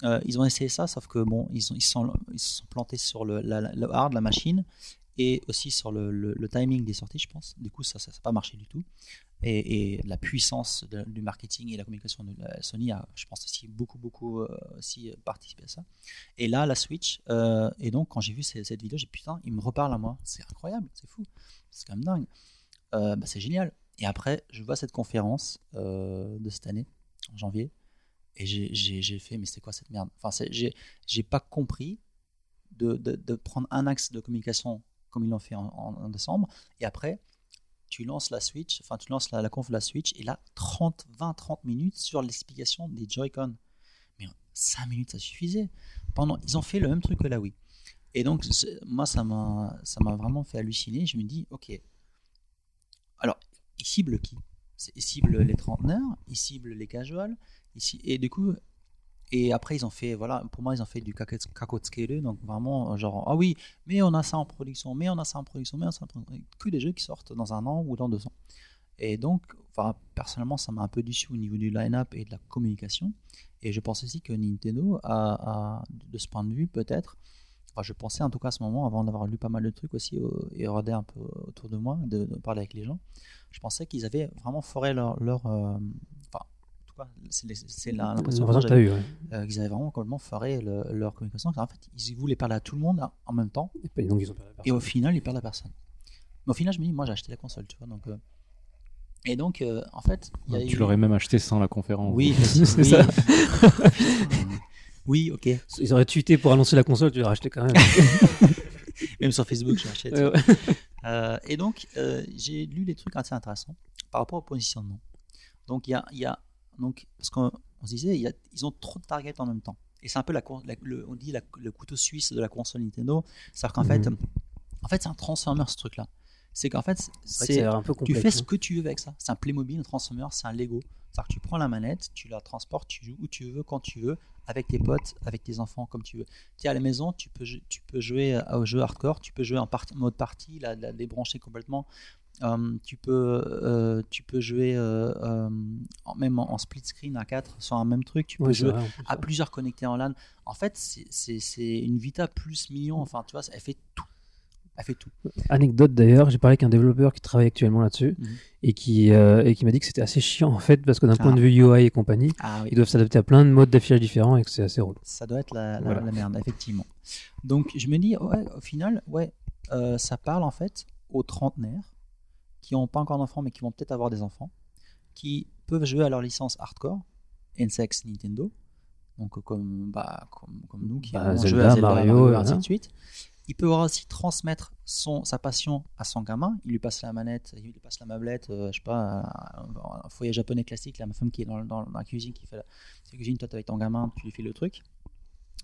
Euh, ils ont essayé ça, sauf que bon, ils, ont, ils, sont, ils se sont plantés sur le, la- le hard, la machine, et aussi sur le, timing des sorties, je pense. Du coup, ça n'a pas marché du tout. Et, la puissance du marketing et la communication de la- Sony a, je pense, aussi beaucoup, beaucoup euh, aussi participé à ça. Et là, la Switch, euh, et donc quand j'ai vu cette vidéo, j'ai dit, putain, il me reparle à moi. C'est incroyable, c'est fou, c'est quand même dingue. Euh, bah, c'est génial. Et après, je vois cette conférence euh, de cette année, en janvier, et j'ai- fait, mais c'est quoi cette merde? Enfin, j'ai pas compris de, de prendre un axe de communication comme ils l'ont fait en, décembre, et après, tu lances la Switch, enfin, tu lances la, conf de la Switch, et là, 30, 20, 30 minutes sur l'explication des Joy-Con. Mais 5 minutes, ça suffisait. Pendant, ils ont fait le même truc que la Wii. Et donc, moi, ça m'a vraiment fait halluciner. Je me dis, ok, alors, ils ciblent qui? Ils ciblent les trentenaires, ils ciblent les casuals, ici, et du coup, et après, ils ont fait, voilà, pour moi, ils ont fait du kakotsukere, donc vraiment, genre, ah oui, mais on a ça en production, mais on a ça en production, mais on a ça en production. Que des jeux qui sortent dans un an ou dans deux ans. Et donc, enfin, personnellement, ça m'a un peu déçu au niveau du line-up et de la communication. Et je pense aussi que Nintendo a, de ce point de vue, peut-être, je pensais en tout cas à ce moment, avant d'avoir lu pas mal de trucs aussi euh, et regardé un peu autour de moi, de, parler avec les gens, je pensais qu'ils avaient vraiment foré leur. leur euh, c'est l'impression que eu. ouais. euh, qu'ils avaient vraiment complètement foré le- leur communication. En fait, ils voulaient parler à tout le monde en même temps, Et puis, donc, ils ont perdu la et au final, ils perdent la personne. Mais au final, je me dis, moi j'ai acheté la console, tu vois. Donc, euh, Et donc, euh, en fait, il y a Tu eu- l'aurais même acheté sans la conférence. Oui, C'est oui. ça. oui, ok. Ils auraient tweeté pour annoncer la console, tu l'aurais acheté quand même. Même sur Facebook, je l'achète. Ouais, ouais. Euh, et donc, euh, j'ai lu des trucs assez intéressants par rapport au positionnement. Donc, il y a, il y a donc, parce qu'on on se disait, il y a- ils ont trop de targets en même temps. Et c'est un peu la, le, on dit la- le couteau suisse de la console Nintendo. C'est-à-dire qu'en fait, Mhm. en fait, c'est un transformer ce truc-là. C'est qu'en fait, C'est un peu tu fais ce hein. que tu veux avec ça. C'est un Playmobil, un Transformer, c'est un Lego. C'est-à-dire que tu prends la manette, tu la transportes, tu joues où tu veux, quand tu veux, avec tes potes, avec tes enfants, comme tu veux. Tu es à la maison, tu peux, tu peux jouer à- au jeu hardcore, tu peux jouer en mode partie, la, la débrancher complètement. Euh, tu, peux, euh, tu peux jouer euh, euh, même en, en split screen à 4 sur un même truc. Tu peux Ouais, jouer vrai, à plusieurs connectés en LAN. En fait, c'est- une Vita plus million. Enfin, tu vois, elle fait tout. Elle fait tout. Anecdote d'ailleurs, j'ai parlé avec un développeur qui travaille actuellement là-dessus Mhm. et qui, et qui m'a dit que c'était assez chiant en fait parce que d'un point Ah. de vue UI et compagnie, Ah oui. ils doivent s'adapter à plein de modes d'affichage différents et que c'est assez relou. Ça doit être la, la- Voilà. la merde, effectivement. Donc, je me dis, ouais, au final, ouais, ça parle en fait aux trentenaires qui n'ont pas encore d'enfants, mais qui vont peut-être avoir des enfants, qui peuvent jouer à leur licence hardcore, NSX Nintendo, donc comme, bah, comme, comme nous qui Bah, avons Zelda, joué à Zelda, Mario, Mario, ainsi de suite. Il peut aussi transmettre son, sa passion à son gamin. Il lui passe la manette, il lui passe la mablette, euh, je sais pas, un, un foyer japonais classique, la femme qui est dans, dans la cuisine qui fait la, la cuisine, toi avec ton gamin, tu lui fais le truc.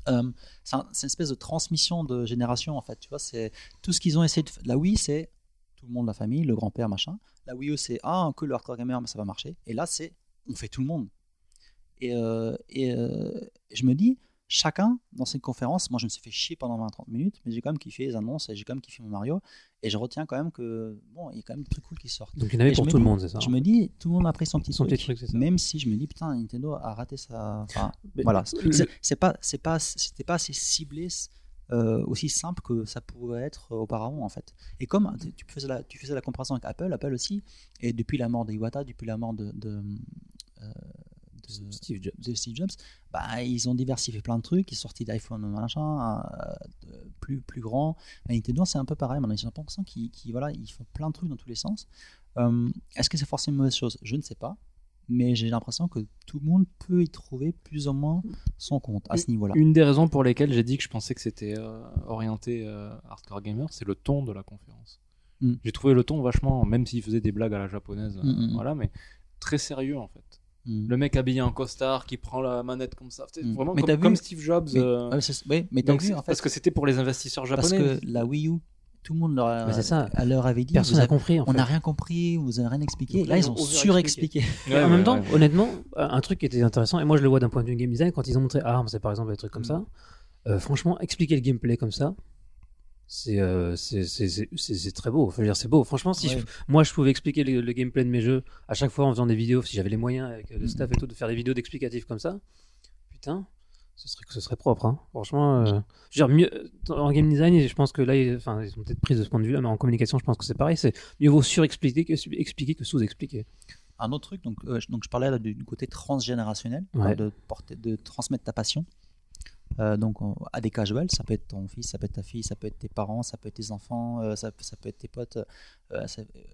Euh, c'est un- c'est une espèce de transmission de génération en fait. Tu vois, c'est tout ce qu'ils ont essayé de faire. La Wii, c'est tout le monde, la famille, le grand-père, machin. La Wii U, c'est ah, que le hardcore gamer, mais ça va marcher. Et là, c'est on fait tout le monde. Et, euh, et euh, je me dis, chacun dans cette conférence, moi je me suis fait chier pendant 20-30 minutes, mais j'ai quand même kiffé les annonces et j'ai quand même kiffé mon Mario. Et je retiens quand même que, bon, il y a quand même des trucs cool qui sortent. Donc il y en avait Et pour me tout le monde, c'est ça Je me dis, tout le monde a pris son petit Son truc. petit. Même si je me dis, putain, Nintendo a raté sa. Enfin, voilà. C'est- pas, pas, c'était pas assez ciblé, euh, aussi simple que ça pouvait être euh, auparavant en fait. Et comme tu- faisais la, tu faisais la comparaison avec Apple, Apple aussi, et depuis la mort d'Iwata, depuis la mort de, de, euh, de- Steve Jobs. de Steve Jobs, bah, ils ont diversifié plein de trucs, ils sont sortis d'iPhone machin, euh, de- plus, plus grand. Mais Nintendo, c'est un peu pareil, ils ont l'impression qu'ils qu'ils- voilà, ils font plein de trucs dans tous les sens. Est-ce que c'est forcément une mauvaise chose? Je ne sais pas. Mais j'ai l'impression que tout le monde peut y trouver plus ou moins son compte à ce niveau-là. Une des raisons pour lesquelles j'ai dit que je pensais que c'était euh, orienté euh, hardcore gamer, c'est le ton de la conférence. Mm. J'ai trouvé le ton vachement, même s'il faisait des blagues à la japonaise, euh, Mm, mm, voilà, mais très sérieux en fait. Le mec habillé en costard qui prend la manette comme ça, vraiment Mais comme, vu- comme Steve Jobs. Mais, euh, ouais, ouais, mais donc vu en fait, parce que c'était pour les investisseurs parce japonais. que la Wii U, tout le monde leur a, Mais c'est ça. à leur avait dit Personne n'a compris en on n'a rien compris, vous n'avez rien expliqué. Donc Là, là, ils ont surexpliqué. Et Ouais, en ouais, même temps, ouais. honnêtement, un truc qui était intéressant, et moi je le vois d'un point de vue game design, quand ils ont montré ARMS, c'est par exemple des trucs comme Mm. ça, euh, franchement, expliquer le gameplay comme ça, c'est euh, c'est- c'est- c'est- c'est- c'est très beau. Enfin, je veux dire, c'est beau. Franchement, si Ouais. je- moi je pouvais expliquer le, le gameplay de mes jeux à chaque fois en faisant des vidéos, si j'avais les moyens avec euh, le Mm. staff et tout, de faire des vidéos d'explicatifs comme ça, putain, Ce serait, ce serait propre, hein. franchement. euh, je veux dire, mieux, en game design, je pense que là, ils, enfin, ils ont peut-être pris de ce point de vue-là, mais en communication, je pense que c'est pareil. C'est mieux vaut surexpliquer que expliquer que sous-expliquer. Un autre truc, donc, euh, je- donc je parlais là du, côté transgénérationnel, Ouais. de, porter, de transmettre ta passion. Euh, donc on- à des casuals, ça peut être ton fils, ça peut être ta fille, ça peut être tes parents, ça peut être tes enfants, euh, ça, ça peut être tes potes, euh,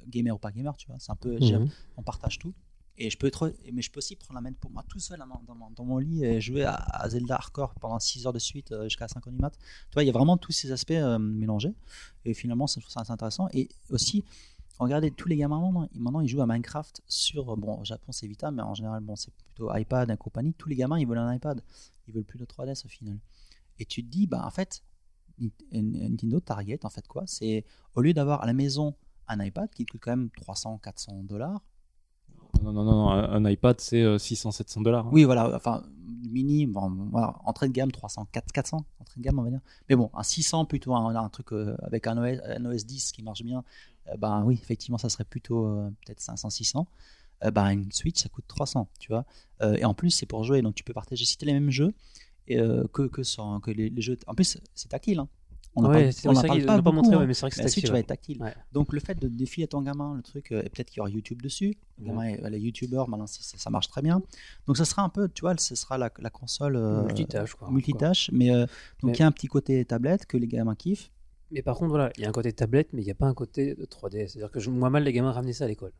gamer ou pas gamer, tu vois. C'est un peu, Mhm. on partage tout. Et je peux être, mais je peux aussi prendre la main pour moi tout seul dans, dans mon, lit et jouer à, Zelda Hardcore pendant 6 heures de suite euh, jusqu'à 5 heures du mat. Tu vois, il y a vraiment tous ces aspects euh, mélangés. Et finalement, je trouve ça assez intéressant. Et aussi, regardez, tous les gamins maintenant, maintenant ils jouent à Minecraft sur, bon, au Japon c'est Vita, mais en général, bon, c'est plutôt iPad et compagnie. Tous les gamins, ils veulent un iPad. Ils veulent plus de 3DS au final. Et tu te dis, bah en fait, Nintendo Target, en fait quoi? C'est au lieu d'avoir à la maison un iPad qui coûte quand même 300, 400 dollars. Non, non, non, un iPad, c'est 600-700 dollars. hein. Oui, voilà, enfin, mini, bon, voilà, entrée de gamme 300, 4- 400, entrée de gamme, on va dire. Mais bon, un 600 plutôt, un, un truc euh, avec un OS, un OS 10 qui marche bien, euh, ben oui, effectivement, ça serait plutôt euh, peut-être 500, 600. Euh, ben, une Switch, ça coûte 300, tu vois. Euh, et en plus, c'est pour jouer, donc tu peux partager, si t'as les mêmes jeux et, euh, que, que, sur, que les, les jeux. En plus, c'est tactile, hein. On Ouais, c'est vrai qu'ils pas pas montré, hein. ouais, mais c'est vrai que c'est tactile, va ouais. être tactile. Ouais. Donc le fait de défiler à ton gamin le truc, euh, et peut-être qu'il y aura YouTube dessus. Le gamin est- les youtubeurs, maintenant ça, marche très bien. Donc ça sera un peu, tu vois, ce sera la, la console euh, Multitâche, quoi. multitâche, mais euh, donc Mais- il y a un petit côté tablette que les gamins kiffent. Mais par contre, voilà, il y a un côté tablette, mais il n'y a pas un côté de 3D. C'est-à-dire que je vois mal les gamins ramener ça à l'école.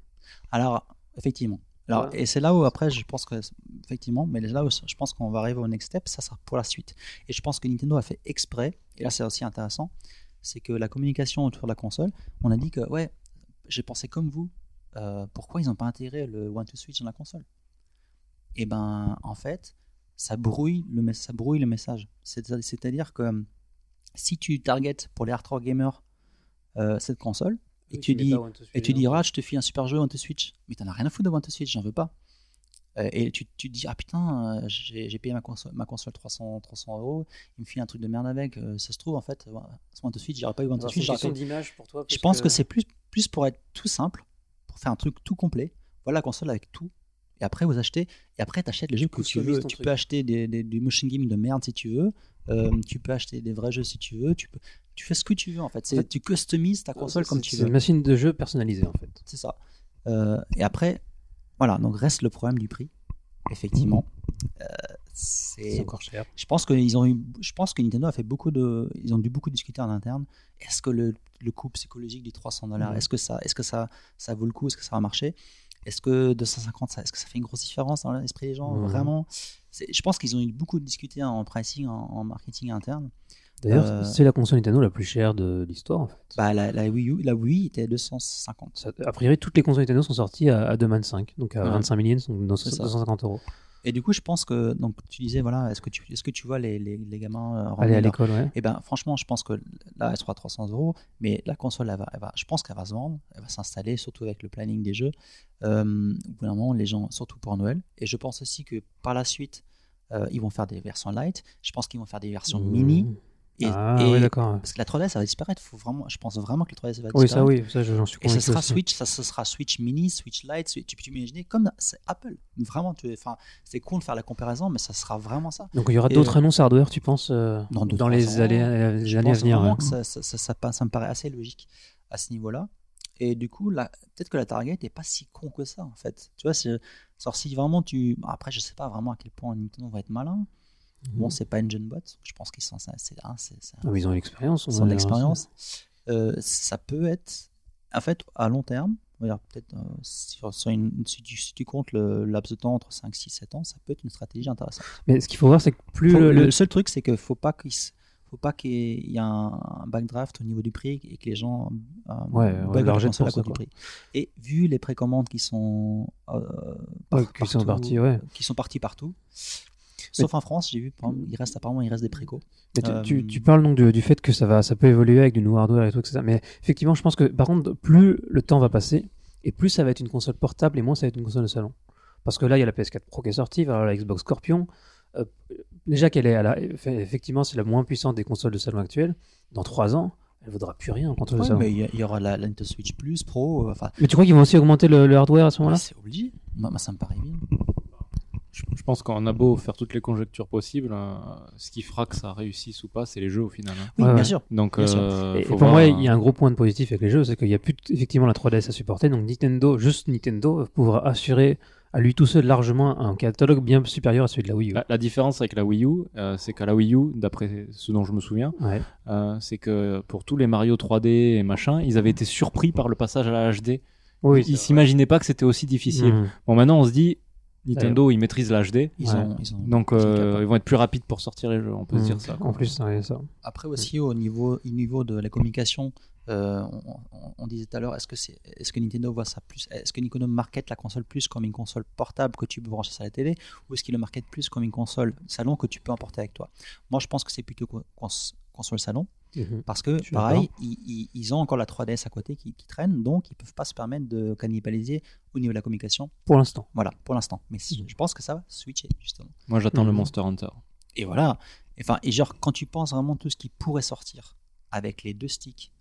Alors effectivement. Alors, Ouais. Et c'est là où après je pense que effectivement, mais là où je pense qu'on va arriver au next step, ça sera pour la suite. Et je pense que Nintendo a fait exprès, et là c'est aussi intéressant, c'est que la communication autour de la console, on a dit que ouais, j'ai pensé comme vous. euh, pourquoi ils n'ont pas intégré le One to Switch dans la console? Et ben en fait, ça brouille le, ça brouille le message. C'est- C'est-à-dire que si tu targetes pour les hardcore gamers euh, cette console, et tu dis et tu diras, je te file un super jeu One to Switch. Mais t'en as rien à foutre de One to Switch, j'en veux pas. Euh, et tu, tu te dis, ah putain, euh, j'ai payé ma console, ma console 300, 300 euros, il me file un truc de merde avec. Euh, ça se trouve, en fait, ouais, One Switch, j'aurais pas eu One Switch. d'image pour toi. Je pense que, c'est plus, plus pour être tout simple, pour faire un truc tout complet. Voilà la console avec tout. Et après, vous achetez, et après, tu achètes les jeux que tu veux. Tu truc. peux acheter des, des- du motion gaming de merde si tu veux. Euh, tu peux acheter des vrais jeux si tu veux. Tu, peux, tu fais ce que tu veux, en fait. C'est- En fait, tu customises ta console comme tu C'est veux. une machine de jeu personnalisée, en fait. C'est ça. Euh, et après, voilà, donc reste le problème du prix. Effectivement. Euh, C'est c'est encore cher. je pense que ils ont eu, je pense que Nintendo a fait beaucoup de, ils ont dû beaucoup discuter en interne. Est-ce que le, le coût psychologique du 300 dollars, est-ce que ça, est-ce que ça, ça vaut le coup, est-ce que ça va marcher? Est-ce que 250, ça, est-ce que ça fait une grosse différence dans l'esprit des gens. Vraiment? C'est- Je pense qu'ils ont eu beaucoup discuté en pricing, en, en marketing interne. D'ailleurs, Euh, c'est la console Nintendo la plus chère de l'histoire, en fait. Bah, la, la Wii U, la Wii était à 250. Ça- a priori, toutes les consoles Nintendo sont sorties à, à 2,25, donc à Ouais. 25 000 yens, donc dans C'est ça. 250 euros. Et du coup, je pense que, donc, tu disais, voilà, est-ce que tu, est-ce que tu vois les, les, les gamins euh, Aller à l'école, ouais. Eh ben, franchement, je pense que là, elle sera à 300 euros, mais la console, elle va, elle va- je pense qu'elle va se vendre, elle va s'installer, surtout avec le planning des jeux. Euh, au bout d'un moment, les gens, surtout pour Noël, et je pense aussi que par la suite, euh, ils vont faire des versions light. Je pense qu'ils vont faire des versions mini. Et, ah, et- ouais, d'accord. parce que la 3DS, ça va disparaître. Faut vraiment, je pense vraiment que la 3DS va Oui, disparaître. ça, oui, ça, j'en suis Et ça convaincu. sera aussi. Switch, ça, ce sera Switch mini, Switch Lite. Switch- tu peux imaginer comme c'est Apple. Vraiment, tu, enfin, c'est con de faire la comparaison, mais ça sera vraiment ça. Donc, il y aura Et, d'autres euh, annonces hardware, tu penses, euh, Dans les, euh, années à venir vraiment ouais. que ça, ça, ça, ça, me paraît assez logique à ce niveau-là. Et du coup, peut-être que la Target n'est pas si con que ça, en fait. Tu vois, c'est, si vraiment tu. Après, je sais pas vraiment à quel point Nintendo va être malin. Bon, c'est pas Engine Bot. Je pense qu'ils sont. C'est, hein, c'est, c'est- Ah, mais ils ont l'expérience. ils ont dire, l'expérience. Euh, ça peut être. En fait, à long terme, peut-être euh, sur, sur une, si, tu, si tu comptes le laps de temps entre 5, 6, 7 ans, ça peut être une stratégie intéressante. Mais ce qu'il faut voir, c'est que plus Faut- le, le, le- seul truc, c'est qu'il faut pas qu'il faut pas qu'il y ait un, un backdraft au niveau du prix et que les gens euh, Ouais, ouais, leur la jettent ça, du prix. Et vu les précommandes qui sont euh, Ouais, qui sont partis, ouais. qui sont partis partout, sauf en France, j'ai vu, par exemple, il reste apparemment il reste des précos. Mais tu, Euh, tu- tu parles donc du, du fait que ça va, ça peut évoluer avec du nouveau hardware et tout, etc. Mais effectivement, je pense que par contre, plus le temps va passer et plus ça va être une console portable et moins ça va être une console de salon. Parce que là, il y a la PS4 Pro qui est sortie, il va y avoir la Xbox Scorpion. Euh, déjà qu'elle est à la, effectivement, c'est la moins puissante des consoles de salon actuelles. Dans trois ans, elle vaudra plus rien de Ouais, salon. mais Mais... il y, aura la, la Nintendo Switch Plus Pro. euh, Enfin, tu crois qu'ils vont aussi augmenter le, le hardware à ce moment-là? C'est obligé. Moi, ça me paraît bien. Je, pense qu'on a beau faire toutes les conjectures possibles, euh, ce qui fera que ça réussisse ou pas, c'est les jeux au final. hein. Oui, Ouais, bien ouais. sûr. Donc, Bien sûr. euh, Et, pour voir, moi, il y a un gros point de positif avec les jeux, c'est qu'il n'y a plus effectivement la 3DS à supporter, donc Nintendo, juste Nintendo, pourra assurer à lui tout seul largement un catalogue bien supérieur à celui de la Wii U. La, la différence avec la Wii U, euh, c'est qu'à la Wii U, d'après ce dont je me souviens, Ouais. euh, c'est que pour tous les Mario 3D et machin, ils avaient été surpris par le passage à la HD. Oui, ils s'imaginaient pas que c'était aussi difficile. Mhm. Bon, maintenant on se dit, Nintendo, ils maîtrisent la HD, Ils Ouais. ont, ils ont, donc euh, ils vont être plus rapides pour sortir les jeux, on peut se Mhm. dire ça. quoi. En plus, ouais, ça. Après aussi au niveau, au niveau de la communication, euh, on, on- on disait tout à l'heure, est-ce que, Nintendo voit ça plus Est-ce que Nintendo market la console plus comme une console portable que tu peux brancher sur la télé ou est-ce qu'il le market plus comme une console salon que tu peux emporter avec toi? Moi je pense que c'est plutôt co- cons- console salon Mhm. parce que pareil, ils, ils- ils ont encore la 3DS à côté qui, qui traîne donc ils peuvent pas se permettre de cannibaliser au niveau de la communication. Pour l'instant. Voilà, pour l'instant. Mais si- Mhm. je pense que ça va switcher justement. Moi j'attends le Mhm. Monster Hunter. Et voilà. Enfin, et genre, quand tu penses vraiment tout ce qui pourrait sortir avec les deux sticks,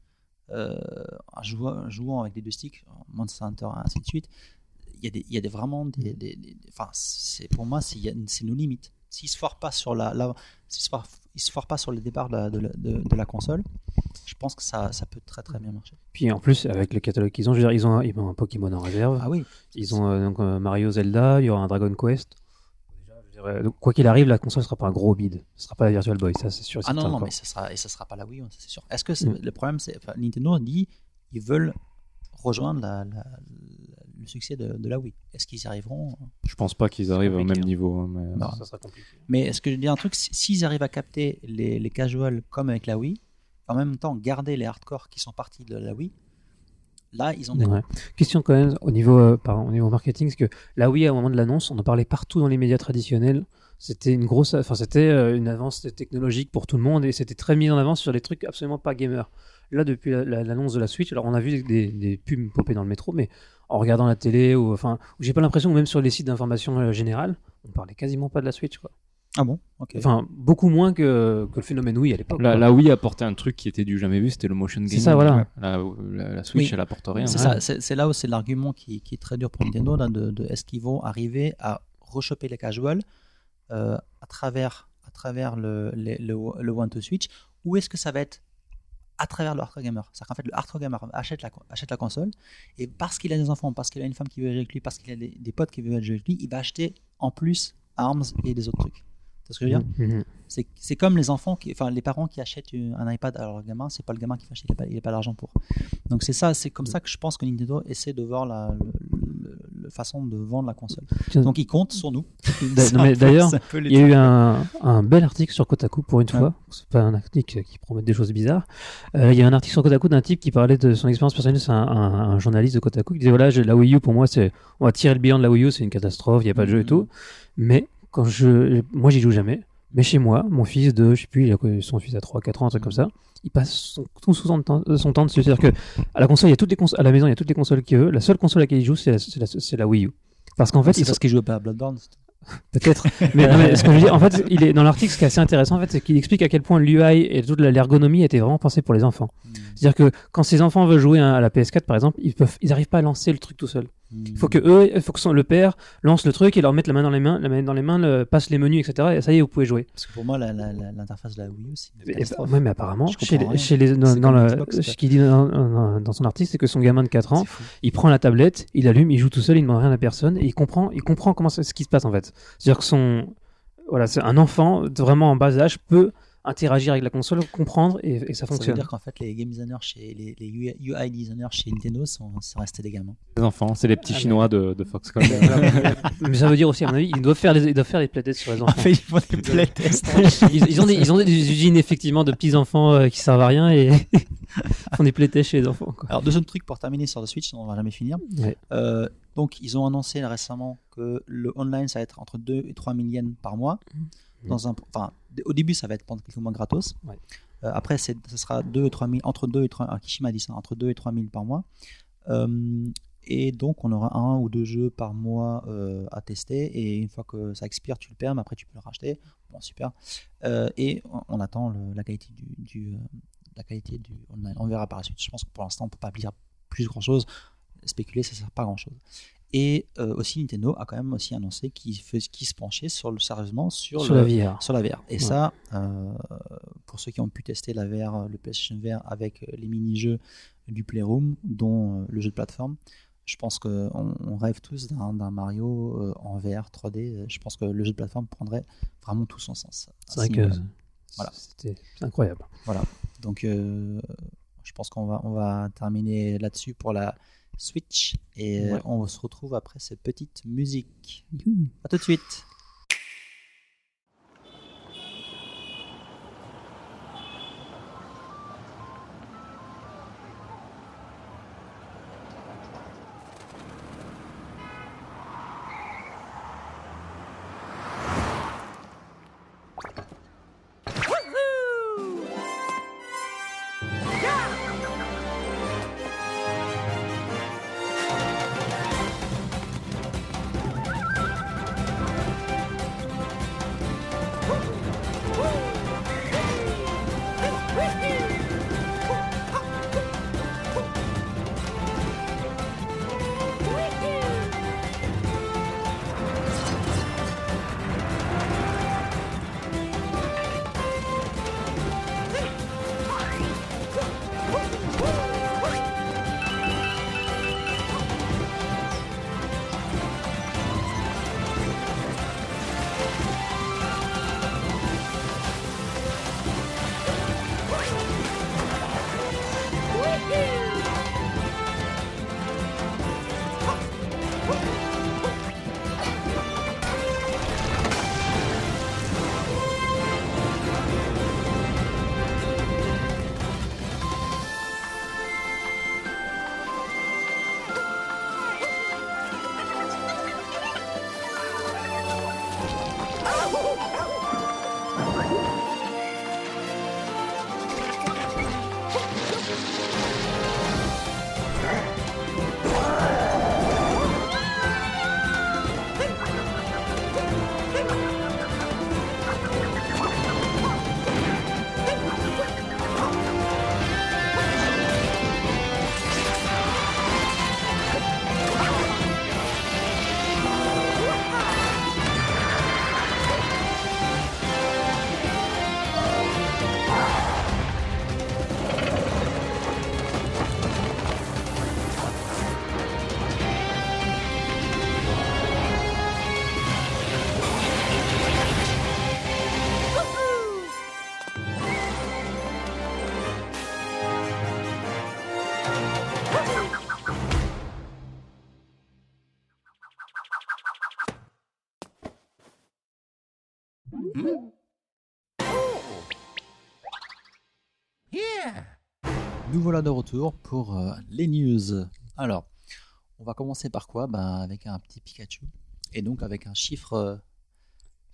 euh, en jouant, jouant avec les deux sticks, Monster Hunter, ainsi de suite, il y a, des, il y a des, vraiment des. des- des- enfin, c'est, pour moi, c'est nos limites. S'ils se forent pas sur la. la se forent, ils se forent pas sur le départ de la, de la- de- de la console, je pense que ça, ça peut très très bien marcher. Puis en plus, avec le catalogue qu'ils ont, je veux dire, ils ont, un- ils ont un Pokémon en réserve. Ah oui, Ils ont euh, donc euh, Mario, Zelda, il y aura un Dragon Quest. Donc, quoi qu'il arrive, la console sera pas un gros bid. Ce sera pas la Virtual Boy, ça c'est sûr. Ah non, non, mais ça sera, et ça sera pas la Wii, c'est sûr. Est-ce que Mm. le problème, c'est. Enfin, Nintendo dit ils veulent rejoindre la- le succès de, de la Wii. Est-ce qu'ils y arriveront Je pense pas qu'ils arrivent au même hein. niveau. hein, mais- Non. Ça sera compliqué. Mais est-ce que je dis un truc si- S'ils arrivent à capter les, les casuals comme avec la Wii, en même temps garder les hardcore qui sont partis de la Wii, là, ils ont des. Ouais. Question quand même au niveau, euh, pardon, au niveau marketing, parce que la Wii, au moment de l'annonce, on en parlait partout dans les médias traditionnels. C'était une grosse, enfin c'était euh, une avance technologique pour tout le monde et c'était très mis en avant sur des trucs absolument pas gamers. Là, depuis la- la- l'annonce de la Switch, alors on a vu des, des pubs popper dans le métro, mais en regardant la télé ou enfin, j'ai pas l'impression, ou même sur les sites d'information euh, générale, on parlait quasiment pas de la Switch, quoi. Ah bon? Ok. Enfin, beaucoup moins que, que le phénomène Wii à l'époque. La, la Wii apportait un truc qui était du jamais vu, c'était le motion gaming. ça, voilà. La, la- la Switch, Oui. elle apporte rien. C'est hein. ça, c'est c'est là où c'est l'argument qui, qui est très dur pour Nintendo, là, de, de est-ce qu'ils vont arriver à rechoper les casuals euh, à travers, à travers le, les- le, le One to Switch, ou est-ce que ça va être à travers le hardcore gamer C'est-à-dire qu'en fait, le hardcore gamer achète la, achète la console, et parce qu'il a des enfants, parce qu'il a une femme qui veut jouer avec lui, parce qu'il a des, des potes qui veulent jouer avec lui, il va acheter en plus ARMS et des autres trucs. C'est ce que je veux dire? Mhm. c'est, c'est comme les enfants, qui, enfin les parents qui achètent un iPad à leur gamin, c'est pas le gamin qui va acheter, il n'a pas, l'argent pour. Donc c'est ça, c'est comme ça que je pense que Nintendo essaie de voir la, le- le- le façon de vendre la console. Donc ils comptent sur nous. D'ailleurs, Il y a eu un, un bel article sur Kotaku pour une Ouais. fois. C'est pas un article qui promet des choses bizarres. Euh, il y a un article sur Kotaku d'un type qui parlait de son expérience personnelle. C'est un, un- un journaliste de Kotaku qui disait voilà, la Wii U pour moi, c'est on va tirer le bilan de la Wii U, c'est une catastrophe, il y a pas de jeu et tout. Mais quand je, moi, j'y joue jamais. Mais chez moi, mon fils de, je sais plus, il a son fils a 3, 4 ans, un truc comme ça. Il passe son, tout son temps, son temps dessus. C'est-à-dire que à la console, il y a toutes les consoles, à la maison, il y a toutes les consoles qu'il veut. La seule console à laquelle il joue, c'est la, c'est la, c'est la Wii U. Parce qu'en fait, c'est ils parce qu'ils jouent pas à Bloodborne. Peut-être. Mais, non, mais ce que je veux dire, en fait, il est dans l'article, ce qui est assez intéressant, en fait, c'est qu'il explique à quel point l'UI et toute l'ergonomie étaient vraiment pensés pour les enfants. C'est-à-dire que quand ces enfants veulent jouer à la PS4, par exemple, ils peuvent, ils arrivent pas à lancer le truc tout seul. Il faut que eux, il faut que son- le père lance le truc et leur mette la main dans les mains, la main dans les mains, le- passe les menus, etc. Et ça y est, vous pouvez jouer. Parce que pour moi, la- la- la- l'interface de la Wii catastrophe. ouais, mais apparemment, chez les, rien. chez les, dans, Xbox, quoi. ce qu'il dit dans, dans- dans son article, c'est que son gamin de 4 ans, il prend la tablette, il allume, il joue tout seul, il ne demande rien à personne et il comprend, il comprend comment ce qui se passe en fait. C'est-à-dire que son, voilà, c'est un enfant vraiment en bas âge peut interagir avec la console, comprendre et, et ça Ça veut fonctionne. dire qu'en fait, les game designers chez les, les UI designers chez Nintendo sont, sont restés des gamins. Les enfants, c'est les petits Ah, chinois de, de Foxconn. Mais ça veut dire aussi, à mon avis, ils doivent faire des, ils doivent faire des playtests sur les enfants. ils font des playtests. ils, ils ont des, ils ont des usines effectivement de petits enfants euh, qui servent à rien et font des playtests chez les enfants. Quoi. Alors, deuxième truc pour terminer sur le Switch, on va jamais finir. Ouais. Euh, donc, ils ont annoncé récemment que le online, ça va être entre 2 et 3 000 yens par mois. Mhm. Dans un, enfin, au début, ça va être pendant quelques mois gratos. Ouais. Euh, après, ce sera 2 et 3 000, entre 2 et 3 alors, Kishima a dit ça, entre 2 et 3 000 par mois. Euh, et donc, on aura un ou deux jeux par mois euh, à tester. Et une fois que ça expire, tu le perds, mais après, tu peux le racheter. Bon, super. Et on, on attend le- la qualité du, du, la qualité du online. On verra par la suite. Je pense que pour l'instant, on peut pas dire plus grand chose. Spéculer, ça ne sert pas à grand chose. Et euh, aussi Nintendo a quand même aussi annoncé qu'il se penchait sur le, sérieusement sur, Sur le, la VR. sur la VR. Et Ouais. ça, euh, pour ceux qui ont pu tester la VR, le PlayStation VR avec les mini-jeux du Playroom, dont euh, le jeu de plateforme, je pense qu'on on rêve tous d'un Mario euh, en VR 3D. Je pense que le jeu de plateforme prendrait vraiment tout son sens. C'est vrai que. Voilà. c'était incroyable. Donc, euh, je pense qu'on va, on va terminer là-dessus pour la Switch. Et euh, Ouais. on se retrouve après cette petite musique. À tout de suite. Nous voilà de retour pour euh, les news. Alors, on va commencer par quoi? Bah, Avec un petit Pikachu. Et donc avec un chiffre euh,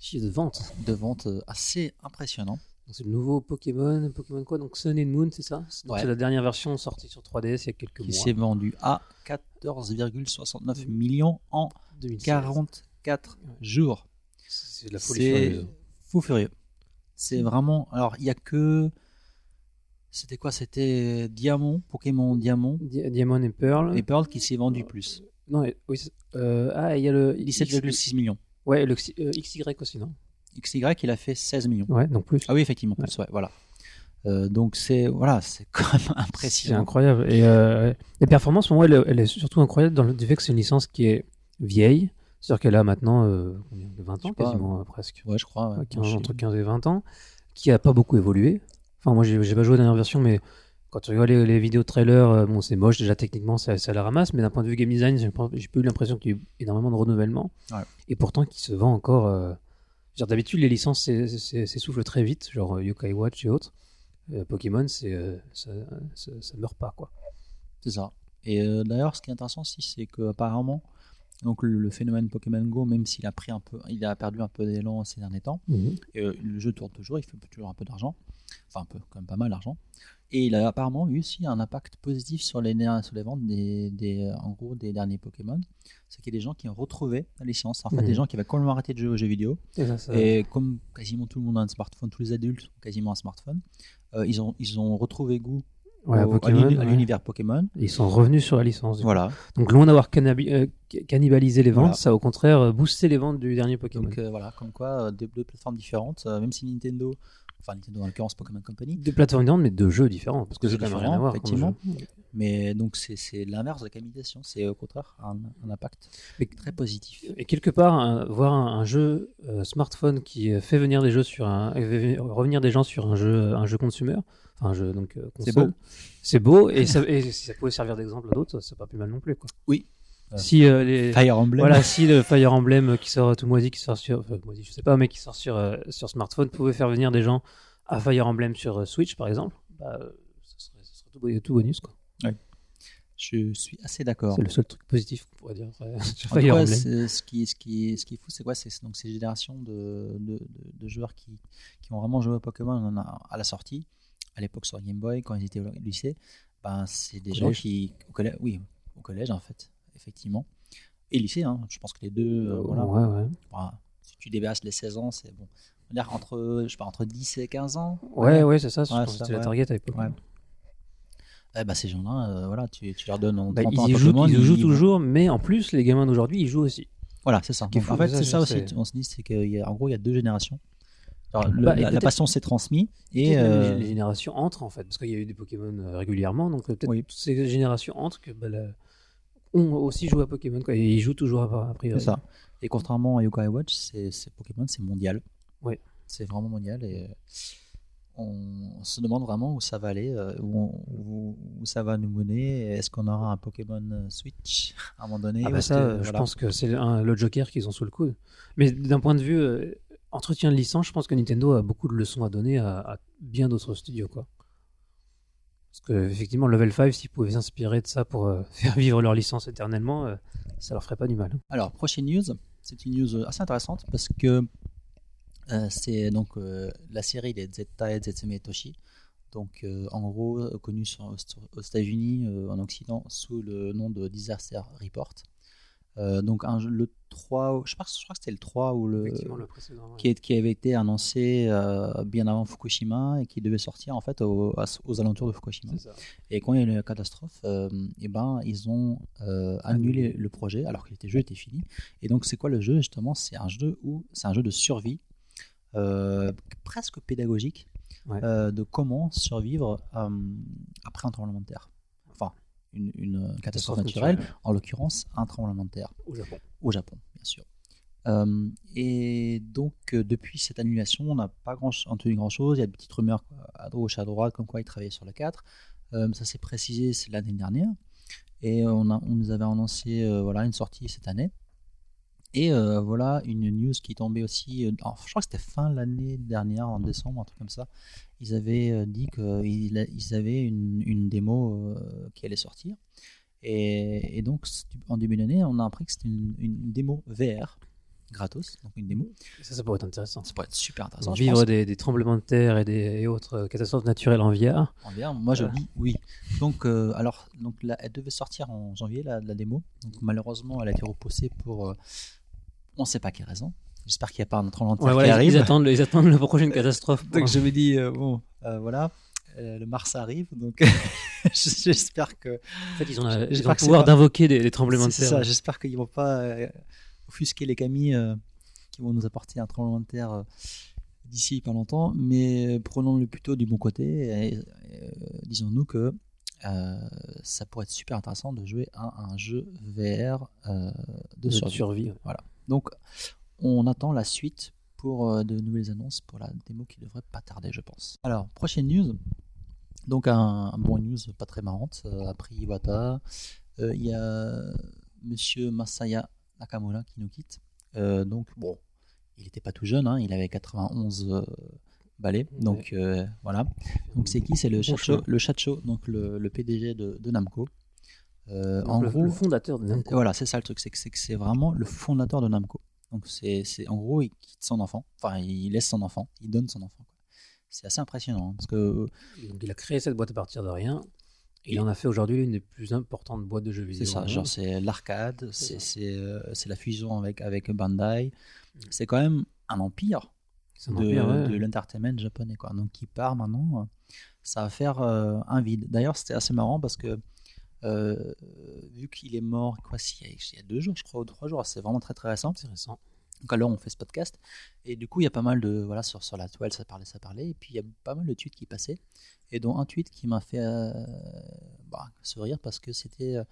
Chiffre de vente. de vente euh, assez impressionnant. Donc, C'est le nouveau Pokémon. Pokémon quoi? Donc Sun and Moon, c'est ça? C'est donc Ouais. c'est la dernière version sortie sur 3DS il y a quelques Qui mois. s'est vendu à 14,69 millions en 2016. 44 jours. C'est de la folie C'est fou furieux. C'est vraiment. Alors, il y a que. C'était quoi? C'était Diamant, Pokémon Diamant Di- Diamond et Pearl. et Pearl qui s'est vendu plus. Non, oui, c'est- euh, ah, il y a le 17,6 millions. Ouais, le Xy- euh, XY aussi, non? XY, il a fait 16 millions. Ouais, donc plus. Ah oui, effectivement, plus, ouais, voilà. Euh, donc, c'est voilà, c'est quand même C'est impressionnant. incroyable. Et euh, les performances, pour moi, elle, elle est surtout incroyable dans le fait que c'est une licence qui est vieille. C'est-à-dire qu'elle a maintenant euh, combien, 20 Je sais ans quasiment, euh, presque. Ouais, je crois. ouais. Ouais, 15 Je- entre 15 et 20 ans. Qui a pas beaucoup évolué. Enfin, moi, j'ai pas joué la dernière version, mais quand tu regardes les, les vidéos trailers, euh, bon, c'est moche déjà techniquement, ça, ça la ramasse, mais d'un point de vue game design, j'ai pas, eu l'impression qu'il y a eu énormément de renouvellement. Ouais. Et pourtant, qui se vend encore. euh, D'habitude, les licences s'essoufflent très vite, genre euh, Yokai Watch et autres. Euh, Pokémon, c'est ça, ça, ça meurt pas, quoi. C'est ça. Et d'ailleurs, ce qui est intéressant aussi, c'est que apparemment, donc le, le phénomène Pokémon Go, même s'il a pris un peu, il a perdu un peu d'élan ces derniers temps, et, euh, le jeu tourne toujours, il fait toujours un peu d'argent, enfin un peu, quand même pas mal d'argent. Et il a apparemment eu aussi un impact positif sur les, sur les ventes des, des, en gros, des derniers Pokémon. C'est qu'il y a des gens qui ont retrouvé la licence. En fait, Mhm. des gens qui avaient complètement arrêté de jouer aux jeux vidéo. Et ça, ça- Et comme quasiment tout le monde a un smartphone, tous les adultes ont quasiment un smartphone, euh, ils, ont, ils ont retrouvé goût Ouais, au- à Pokémon, à ouais. l'univers Pokémon. Ils sont revenus sur la licence. Voilà. Donc loin d'avoir euh, cannibalisé les ventes, Voilà. ça a au contraire euh, boosté les ventes du dernier Pokémon. Donc euh, voilà, comme quoi euh, deux, deux plateformes différentes, même si Nintendo, enfin Nintendo en l'occurrence Pokémon Company, Deux plateformes différentes, mais deux jeux différents, parce que c'est quand même rien à voir. jeu. mais donc c'est l'inverse de la cannibalisation, c'est au contraire un, un impact Mais- très positif. Et quelque part, un- voir un, un jeu euh, smartphone qui euh, fait venir des jeux sur un, euh, revenir des gens sur un jeu, un jeu consumer, enfin un jeu donc euh, C'est beau. C'est beau et ça, et si ça pouvait servir d'exemple à d'autres, c'est pas plus mal non plus quoi. Oui. Si euh, les Fire Emblem, voilà, si le Fire Emblem qui sort tout moisi, qui sort sur, enfin, moisi, je sais pas, mais qui sort sur euh, sur smartphone, pouvait faire venir des gens à Fire Emblem sur euh, Switch par exemple, bah, euh, ce serait, ce serait tout, bo- tout bonus quoi. je suis assez d'accord. C'est le seul truc positif qu'on pourrait dire euh, sur En tout Fire cas, Emblem. ce qui, ce qui, ce qui est fou, c'est quoi C'est donc ces générations de, de, de- de joueurs qui, qui ont vraiment joué à Pokémon on en a- à la sortie, à l'époque sur Game Boy, quand ils étaient au lycée. Ben, c'est des gens Collège. qui, au collège, oui, au collège en fait, effectivement, et lycée. Hein, je pense que les deux, euh, voilà. Ouais, ouais. Enfin, si tu dépasses les 16 ans, c'est bon. Dire entre, je sais pas, entre 10 et 15 ans. Ouais, dire. ouais, c'est ça. Ouais, c'était la ouais. target à l'époque. Ouais. Eh ben, ces gens-là, euh, voilà, tu, tu leur donnes en Bah, 30 ans ils, un jouent, ils jouent ils- toujours, mais en plus, les gamins d'aujourd'hui, ils jouent aussi. Voilà, c'est ça. Donc, en fait, c'est ça aussi. c'est- On se dit, c'est qu'en gros, il y a, deux générations. Alors, le- Bah, la, passion s'est transmise et euh, les, générations entrent, en fait, parce qu'il y a eu des Pokémon régulièrement, donc peut-être Oui. toutes ces générations entrent que bah, la- ont aussi joué à Pokémon, quoi, et ils jouent toujours à, priori. c'est ça. Et contrairement à Yokai Watch, c'est Pokémon, c'est mondial. Oui. C'est vraiment mondial et euh, on, se demande vraiment où ça va aller, euh, où, on- où- où ça va nous mener. Est-ce qu'on aura un Pokémon euh, Switch à un moment donné Ah bah ça, que- je voilà. pense que c'est le Joker qu'ils ont sous le coude. Mais d'un point de vue euh, entretien de licence, je pense que Nintendo a beaucoup de leçons à donner à, à bien d'autres studios, quoi. Parce que effectivement, Level 5, s'ils pouvaient s'inspirer de ça pour euh, faire vivre leur licence éternellement, euh, ça leur ferait pas du mal. Alors, prochaine news, c'est une news assez intéressante parce que euh, c'est donc euh, la série des Zettai Zetsume Toshi. Donc, en gros, connu sur- sur- aux États-Unis, en Occident, sous le nom de Disaster Report. Euh, donc, un le 3, je, pense, je crois que c'était le 3 ou le, précédent. ouais. qui, est- qui avait été annoncé euh, bien avant Fukushima et qui devait sortir en fait au- aux alentours de Fukushima. Et quand il y a eu la catastrophe, euh, eh ben, ils ont annulé le projet alors que le jeu était fini. Et donc, c'est quoi le jeu Justement, c'est un jeu où c'est un jeu de survie, presque pédagogique, Ouais. de comment survivre après un tremblement de terre. Une, une catastrophe Catastrophe naturelle, naturelle. en l'occurrence, un tremblement de terre Au Japon. au Japon, bien sûr. Euh, et donc, euh, depuis cette annulation, on n'a pas grand entendu grand chose. Il y a des petites rumeurs à gauche, à droite, comme quoi ils travaillaient sur le 4. Euh, ça s'est précisé l'année dernière. Et on, a, on nous avait annoncé euh, voilà, une sortie cette année. Et euh, voilà une news qui est tombée aussi. euh, alors, je crois que c'était fin l'année dernière, en décembre, un truc comme ça. Ils avaient euh, dit qu'ils ils avaient une, une démo euh, qui allait sortir. Et, et donc, en début d'année, on a appris que c'était une, une démo VR, gratos, donc une démo. Ça, ça pourrait être intéressant. Ça pourrait être super intéressant. je Vivre des, des tremblements de terre et, des, et autres euh, catastrophes naturelles en VR. En VR, moi je dis oui. Donc, euh, alors, donc là, elle devait sortir en janvier, la, la démo. Donc, malheureusement, elle a été repoussée pour. euh, on ne sait pas quelle raison. J'espère qu'il n'y a pas un tremblement de terre Ouais, qui voilà, ils, arrive. ils attendent, ils attendent la prochaine catastrophe. Donc, je me dis, euh, bon, euh, voilà. euh, le Mars arrive, donc j'espère que En fait, ils ont, la- J'espère ils ont le c'est pouvoir d'invoquer des, des tremblements de C'est terre. ça, j'espère qu'ils vont pas offusquer les euh, qui vont nous apporter un tremblement de terre d'ici pas longtemps, mais prenons-le plutôt du bon côté et, disons-nous que ça pourrait être super intéressant de jouer à un jeu VR de de survie. survie. ouais. Donc on attend la suite pour euh, de nouvelles annonces pour la démo qui devrait pas tarder, je pense. Alors, prochaine news. Donc un, un bon news pas très marrante. Euh, après Iwata, euh, il y a Monsieur Masaya Nakamura qui nous quitte. Euh, donc bon, il n'était pas tout jeune, hein, il avait 91 euh, balais. Donc voilà. Donc c'est qui? C'est le Chacho, le Chacho, donc le, le PDG de, de Namco. En le, gros, le fondateur de Namco. voilà, c'est ça le truc, c'est que c'est vraiment le fondateur de Namco. Donc c'est en gros il quitte son enfant, enfin il laisse son enfant, il donne son enfant. C'est assez impressionnant hein, parce que Donc, il a créé cette boîte à partir de rien. Et il en a fait aujourd'hui l'une des plus importantes boîtes de jeux vidéo. c'est ça, genre c'est l'arcade, C'est euh, c'est la fusion avec avec Bandai. Mm. C'est quand même un empire de, empire, ouais. de l'entertainment japonais. Quoi. Donc, qui part maintenant, euh, ça va faire euh, un vide. D'ailleurs, c'était assez marrant parce que euh, vu qu'il est mort, quoi, s'il y, a, il y a deux jours, je crois, ou trois jours, c'est vraiment très très récent. C'est récent. Donc alors on fait ce podcast et du coup il y a pas mal de voilà sur, sur la toile ça parlait ça parlait et puis il y a pas mal de tweets qui passaient et dont un tweet qui m'a fait euh, bah, sourire parce que c'était euh,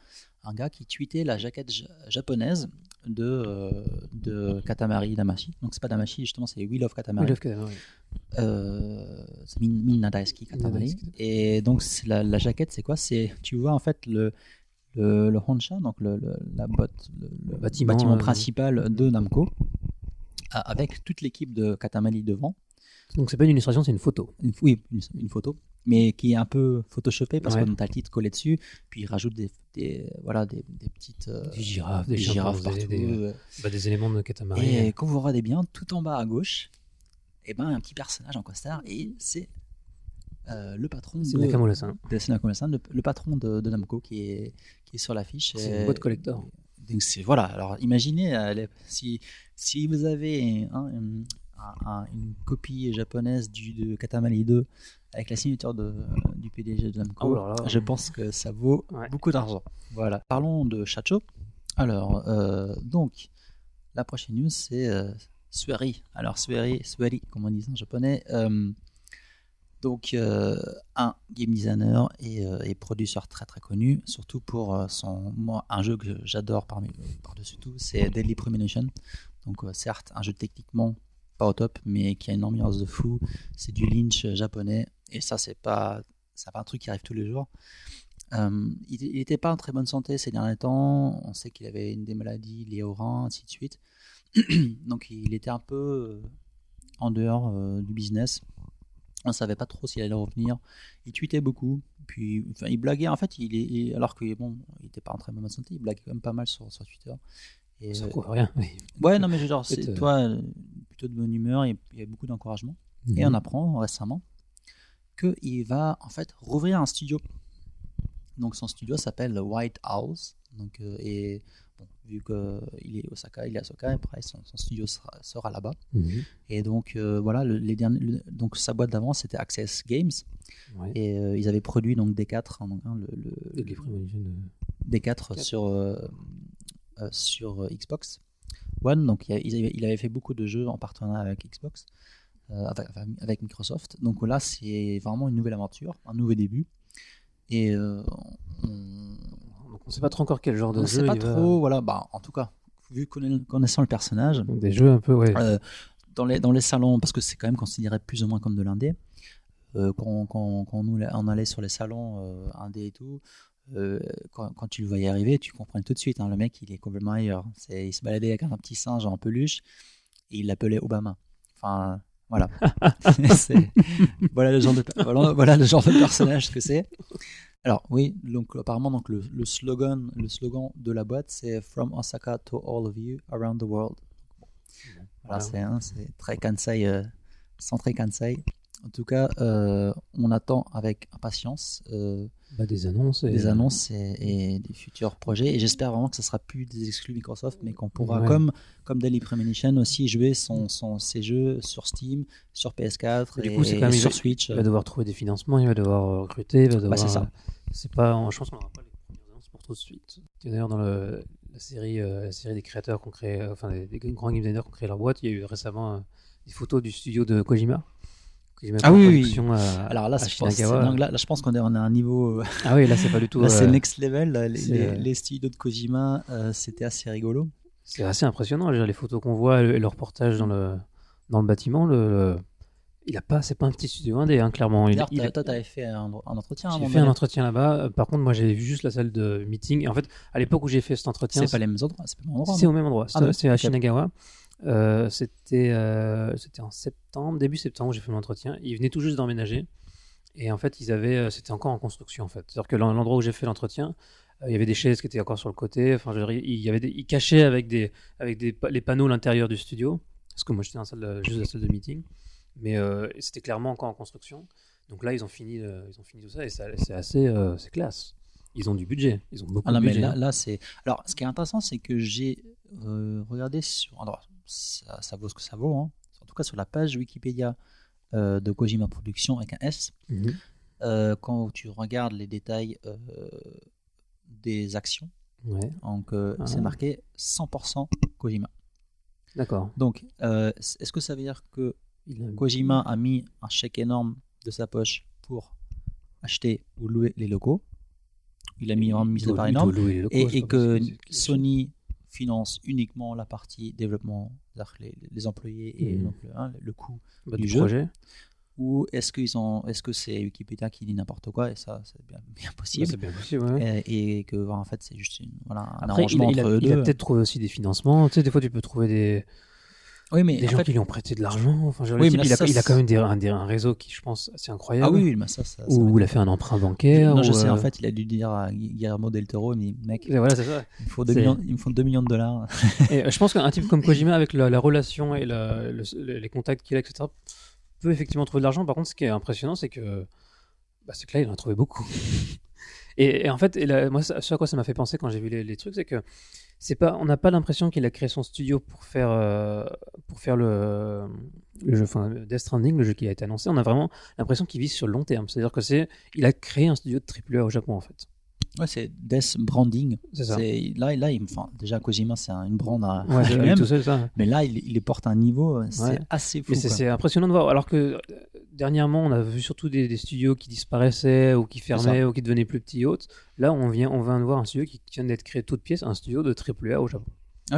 un gars qui tweetait la jaquette ja- japonaise de euh, de Katamari Damashi donc c'est pas Damashi justement c'est Wheel of Katamari Oui, Love Katamari. euh, c'est Min, Katamari. Et donc la, la jaquette, c'est quoi? C'est tu vois en fait le le, le Honsha, donc le, le- la botte, le, le Bâtiment, bâtiment, euh, principal de Namco, avec toute l'équipe de Katamari devant. Donc c'est pas une illustration, c'est une photo. Une, oui, une, une photo, mais qui est un peu photoshopée parce Ouais. qu'on a le titre collé dessus, puis il rajoute des, des voilà des, des petites euh, Des girafes, des girafes partout. des- euh, Bah, des éléments de Katamari. et quand vous regardez bien, tout en bas à gauche, et ben un petit personnage en costard et c'est euh, le patron de, de Nakamura-san, le, patron de, de Namco qui est, qui est sur l'affiche. C'est une boîte collector. Donc c'est voilà. Alors imaginez euh, si si vous avez une, un- un- une copie japonaise du de Katamari 2 avec la signature de, du PDG de Namco, Oh je pense que ça vaut Ouais. beaucoup d'argent. Voilà. Parlons de Shacho. Alors euh, donc la prochaine news c'est euh, Sueri. Alors Sueri, Sueri comme on dit en japonais. euh, donc euh, un game designer et, euh, et producteur très très connu, surtout pour euh, son moi un jeu que j'adore parmi par dessus tout, c'est Deadly Premonition. Donc euh, certes un jeu techniquement pas au top, mais qui a une ambiance de fou. C'est du Lynch euh, japonais et ça c'est pas c'est pas un truc qui arrive tous les jours. Euh, il n'était pas en très bonne santé ces derniers temps. On sait qu'il avait une des maladies liées au rein, ainsi de suite. Donc il était un peu euh, en dehors euh, du business. On ne savait pas trop s'il allait revenir. Il tweetait beaucoup. Puis, enfin, il blaguait. En fait, il il- alors que bon, il n'était pas en très bonne santé, il blaguait quand même pas mal sur, sur Twitter. Et, Ça couvre rien. oui. ouais, non, mais genre, c'est toi plutôt de bonne humeur et il y a beaucoup d'encouragement. Et Mhm. on apprend récemment qu'il va en fait rouvrir un studio. Donc son studio s'appelle le White House. Donc, euh, et bon, vu qu'il est Osaka, il est à Osaka, après son, son studio sera, sera là-bas. Mhm. Et donc euh, voilà, le- les derniers, le- donc sa boîte d'avant c'était Access Games. Ouais. Et euh, ils avaient produit donc D4, hein, donc, hein, le, le- Deadly Premonition, euh, D4 Quatre. sur, euh, euh, sur euh, Xbox One. Donc il, a- il avait, il avait fait beaucoup de jeux en partenariat avec Xbox, avec, enfin, avec Microsoft. Donc là, c'est vraiment une nouvelle aventure, un nouveau début. Et euh, on Donc on sait pas trop encore quel genre de ne jeu sait pas il va- trop, voilà, bah, en tout cas, vu connaissant le personnage, Donc des jeux un peu, ouais. euh, dans, les, dans les salons, parce que c'est quand même considéré plus ou moins comme de l'indé, euh, quand, quand, quand nous, on allait sur les salons euh, indé et tout, euh, quand, quand tu le voyais arriver, tu comprenais tout de suite, hein, le mec il est complètement ailleurs. Il se baladait avec un petit singe en peluche et il l'appelait Obama. Enfin, voilà. Voilà, le genre de, voilà, voilà le genre de personnage que c'est. Alors oui, donc apparemment donc le, le slogan le slogan de la boîte c'est From Osaka to all of you around the world. Voilà, Voilà. c'est hein, c'est très Kansai, euh, centré Kansai. En tout cas, euh, on attend avec impatience euh, Bah, des annonces. Et... des annonces et, et des futurs projets. Et j'espère vraiment que ce sera plus des exclus Microsoft, mais qu'on pourra, Ouais. comme, comme Daily Premonition, aussi jouer son, son, ses jeux sur Steam, sur PS4 Du et, coup, quand même- et sur Switch. Il va devoir trouver des financements, il va devoir recruter, il va devoir. c'est ça. euh, C'est pas. Je pense qu'on n'aura pas les premières annonces pour tout de suite. D'ailleurs, dans le, la série, euh, la série des créateurs qu'on crée, euh, enfin des, des grands game designers qui ont créé leur boîte, il y a eu récemment euh, des photos du studio de Kojima. Ah oui, oui, à- Alors là, c'est- je pense, c'est- non, là, là, je pense qu'on est, on à un niveau. euh, Ah oui, là c'est pas du tout. Là, c'est euh, next level. là, les, c'est, les- euh, les studios de Kojima, c'était assez rigolo. C'est assez impressionnant. Les photos qu'on voit et le reportage dans le dans le bâtiment, le, le- il a pas, c'est pas un petit studio indé, hein, clairement. Il, il- t'as- toi, tu avais fait un, un entretien. J'ai moment fait un entretien là-bas. Par contre, moi, j'ai vu juste la salle de meeting. Et en fait, à l'époque où j'ai fait cet entretien, C'est pas les mêmes endroits. C'est pas le même endroit. c'est non au même endroit. Ah c'est à. Shinagawa. Euh, c'était euh, c'était en septembre, début septembre, où j'ai fait mon entretien. Ils venaient tout juste d'emménager. Et en fait, ils avaient, euh, c'était encore en construction en fait. C'est-à-dire que l'en- l'endroit où j'ai fait l'entretien, euh, il y avait des chaises qui étaient encore sur le côté. Enfin, je il y avait des, ils cachaient avec des, avec des, les panneaux l'intérieur du studio. Parce que moi, j'étais dans la salle de- juste la salle de meeting. Mais c'était clairement encore en construction. Donc là, ils ont fini, ils ont fini tout ça et c'est assez, c'est classe. Ils ont du budget. Ils ont beaucoup Ah non, de mais budget. là, là, c'est. Alors, ce qui est intéressant, c'est que j'ai euh, regardé sur. Alors, ça, ça vaut ce que ça vaut. Hein. En tout cas sur la page Wikipédia euh, de Kojima Productions avec un S, Mhm. euh, quand tu regardes les détails euh, des actions, Ouais, donc Ah. c'est marqué 100% Kojima. d'accord. Donc, est-ce que ça veut dire que a- Kojima a mis un chèque énorme de sa poche pour acheter ou louer les locaux? Il a mis en mise de part énorme. locaux, et, que Sony finance uniquement la partie développement, les, les employés et Mhm. donc le, hein, le coût Bah, du du jeu. projet. ou est-ce qu'ils ont est-ce que c'est Wikipédia qui dit n'importe quoi? Et ça c'est bien, bien Bah, possible c'est bien possible, ouais. et, et que en fait c'est juste une, voilà, un Après, il, arrangement il a, entre eux il a peut-être trouvé aussi des financements. Tu sais, des fois, tu peux trouver des, oui mais des en gens fait- qui lui ont prêté de l'argent. Enfin, Oui, type, là, il, a, ça, il a c'est- quand même des, un, des- un réseau qui, je pense, assez incroyable. ah oui, mais ça, ça, Où il a fait un emprunt bancaire. non, je sais, en euh, fait, il a dû dire à Guillermo del Toro, mec, et voilà, c'est ça. il, faut 2 C'est- millions, il me faut 2 millions de dollars. Et euh, je pense qu'un type comme Kojima, avec la, la relation et la- le- les contacts qu'il a, etc., peut effectivement trouver de l'argent. Par contre, ce qui est impressionnant, c'est que, bah, c'est que là, il en a trouvé beaucoup. et, et en fait, et moi, ce à quoi ça m'a fait penser quand j'ai vu les, les trucs, c'est que c'est pas, on n'a pas l'impression qu'il a créé son studio pour faire, euh, le, jeu, Death Stranding, le jeu qui a été annoncé. On a vraiment l'impression qu'il vise sur le long terme. C'est-à-dire que c'est, il a créé un studio de AAA au Japon, en fait. Ouais, c'est Death Branding. C'est ça. C'est- Là, là il, enfin, déjà, Kojima, c'est un- une brand à Ouais, lui-même. tout seul, ça. Mais là, il, il les porte à un niveau, c'est Ouais. assez fou. C'est c'est impressionnant de voir. Alors que euh, dernièrement, on a vu surtout des, des studios qui disparaissaient ou qui fermaient ou qui devenaient plus petits et autres. Là, on vient, on vient de voir un studio qui vient d'être créé toute pièce, un studio de AAA au Japon.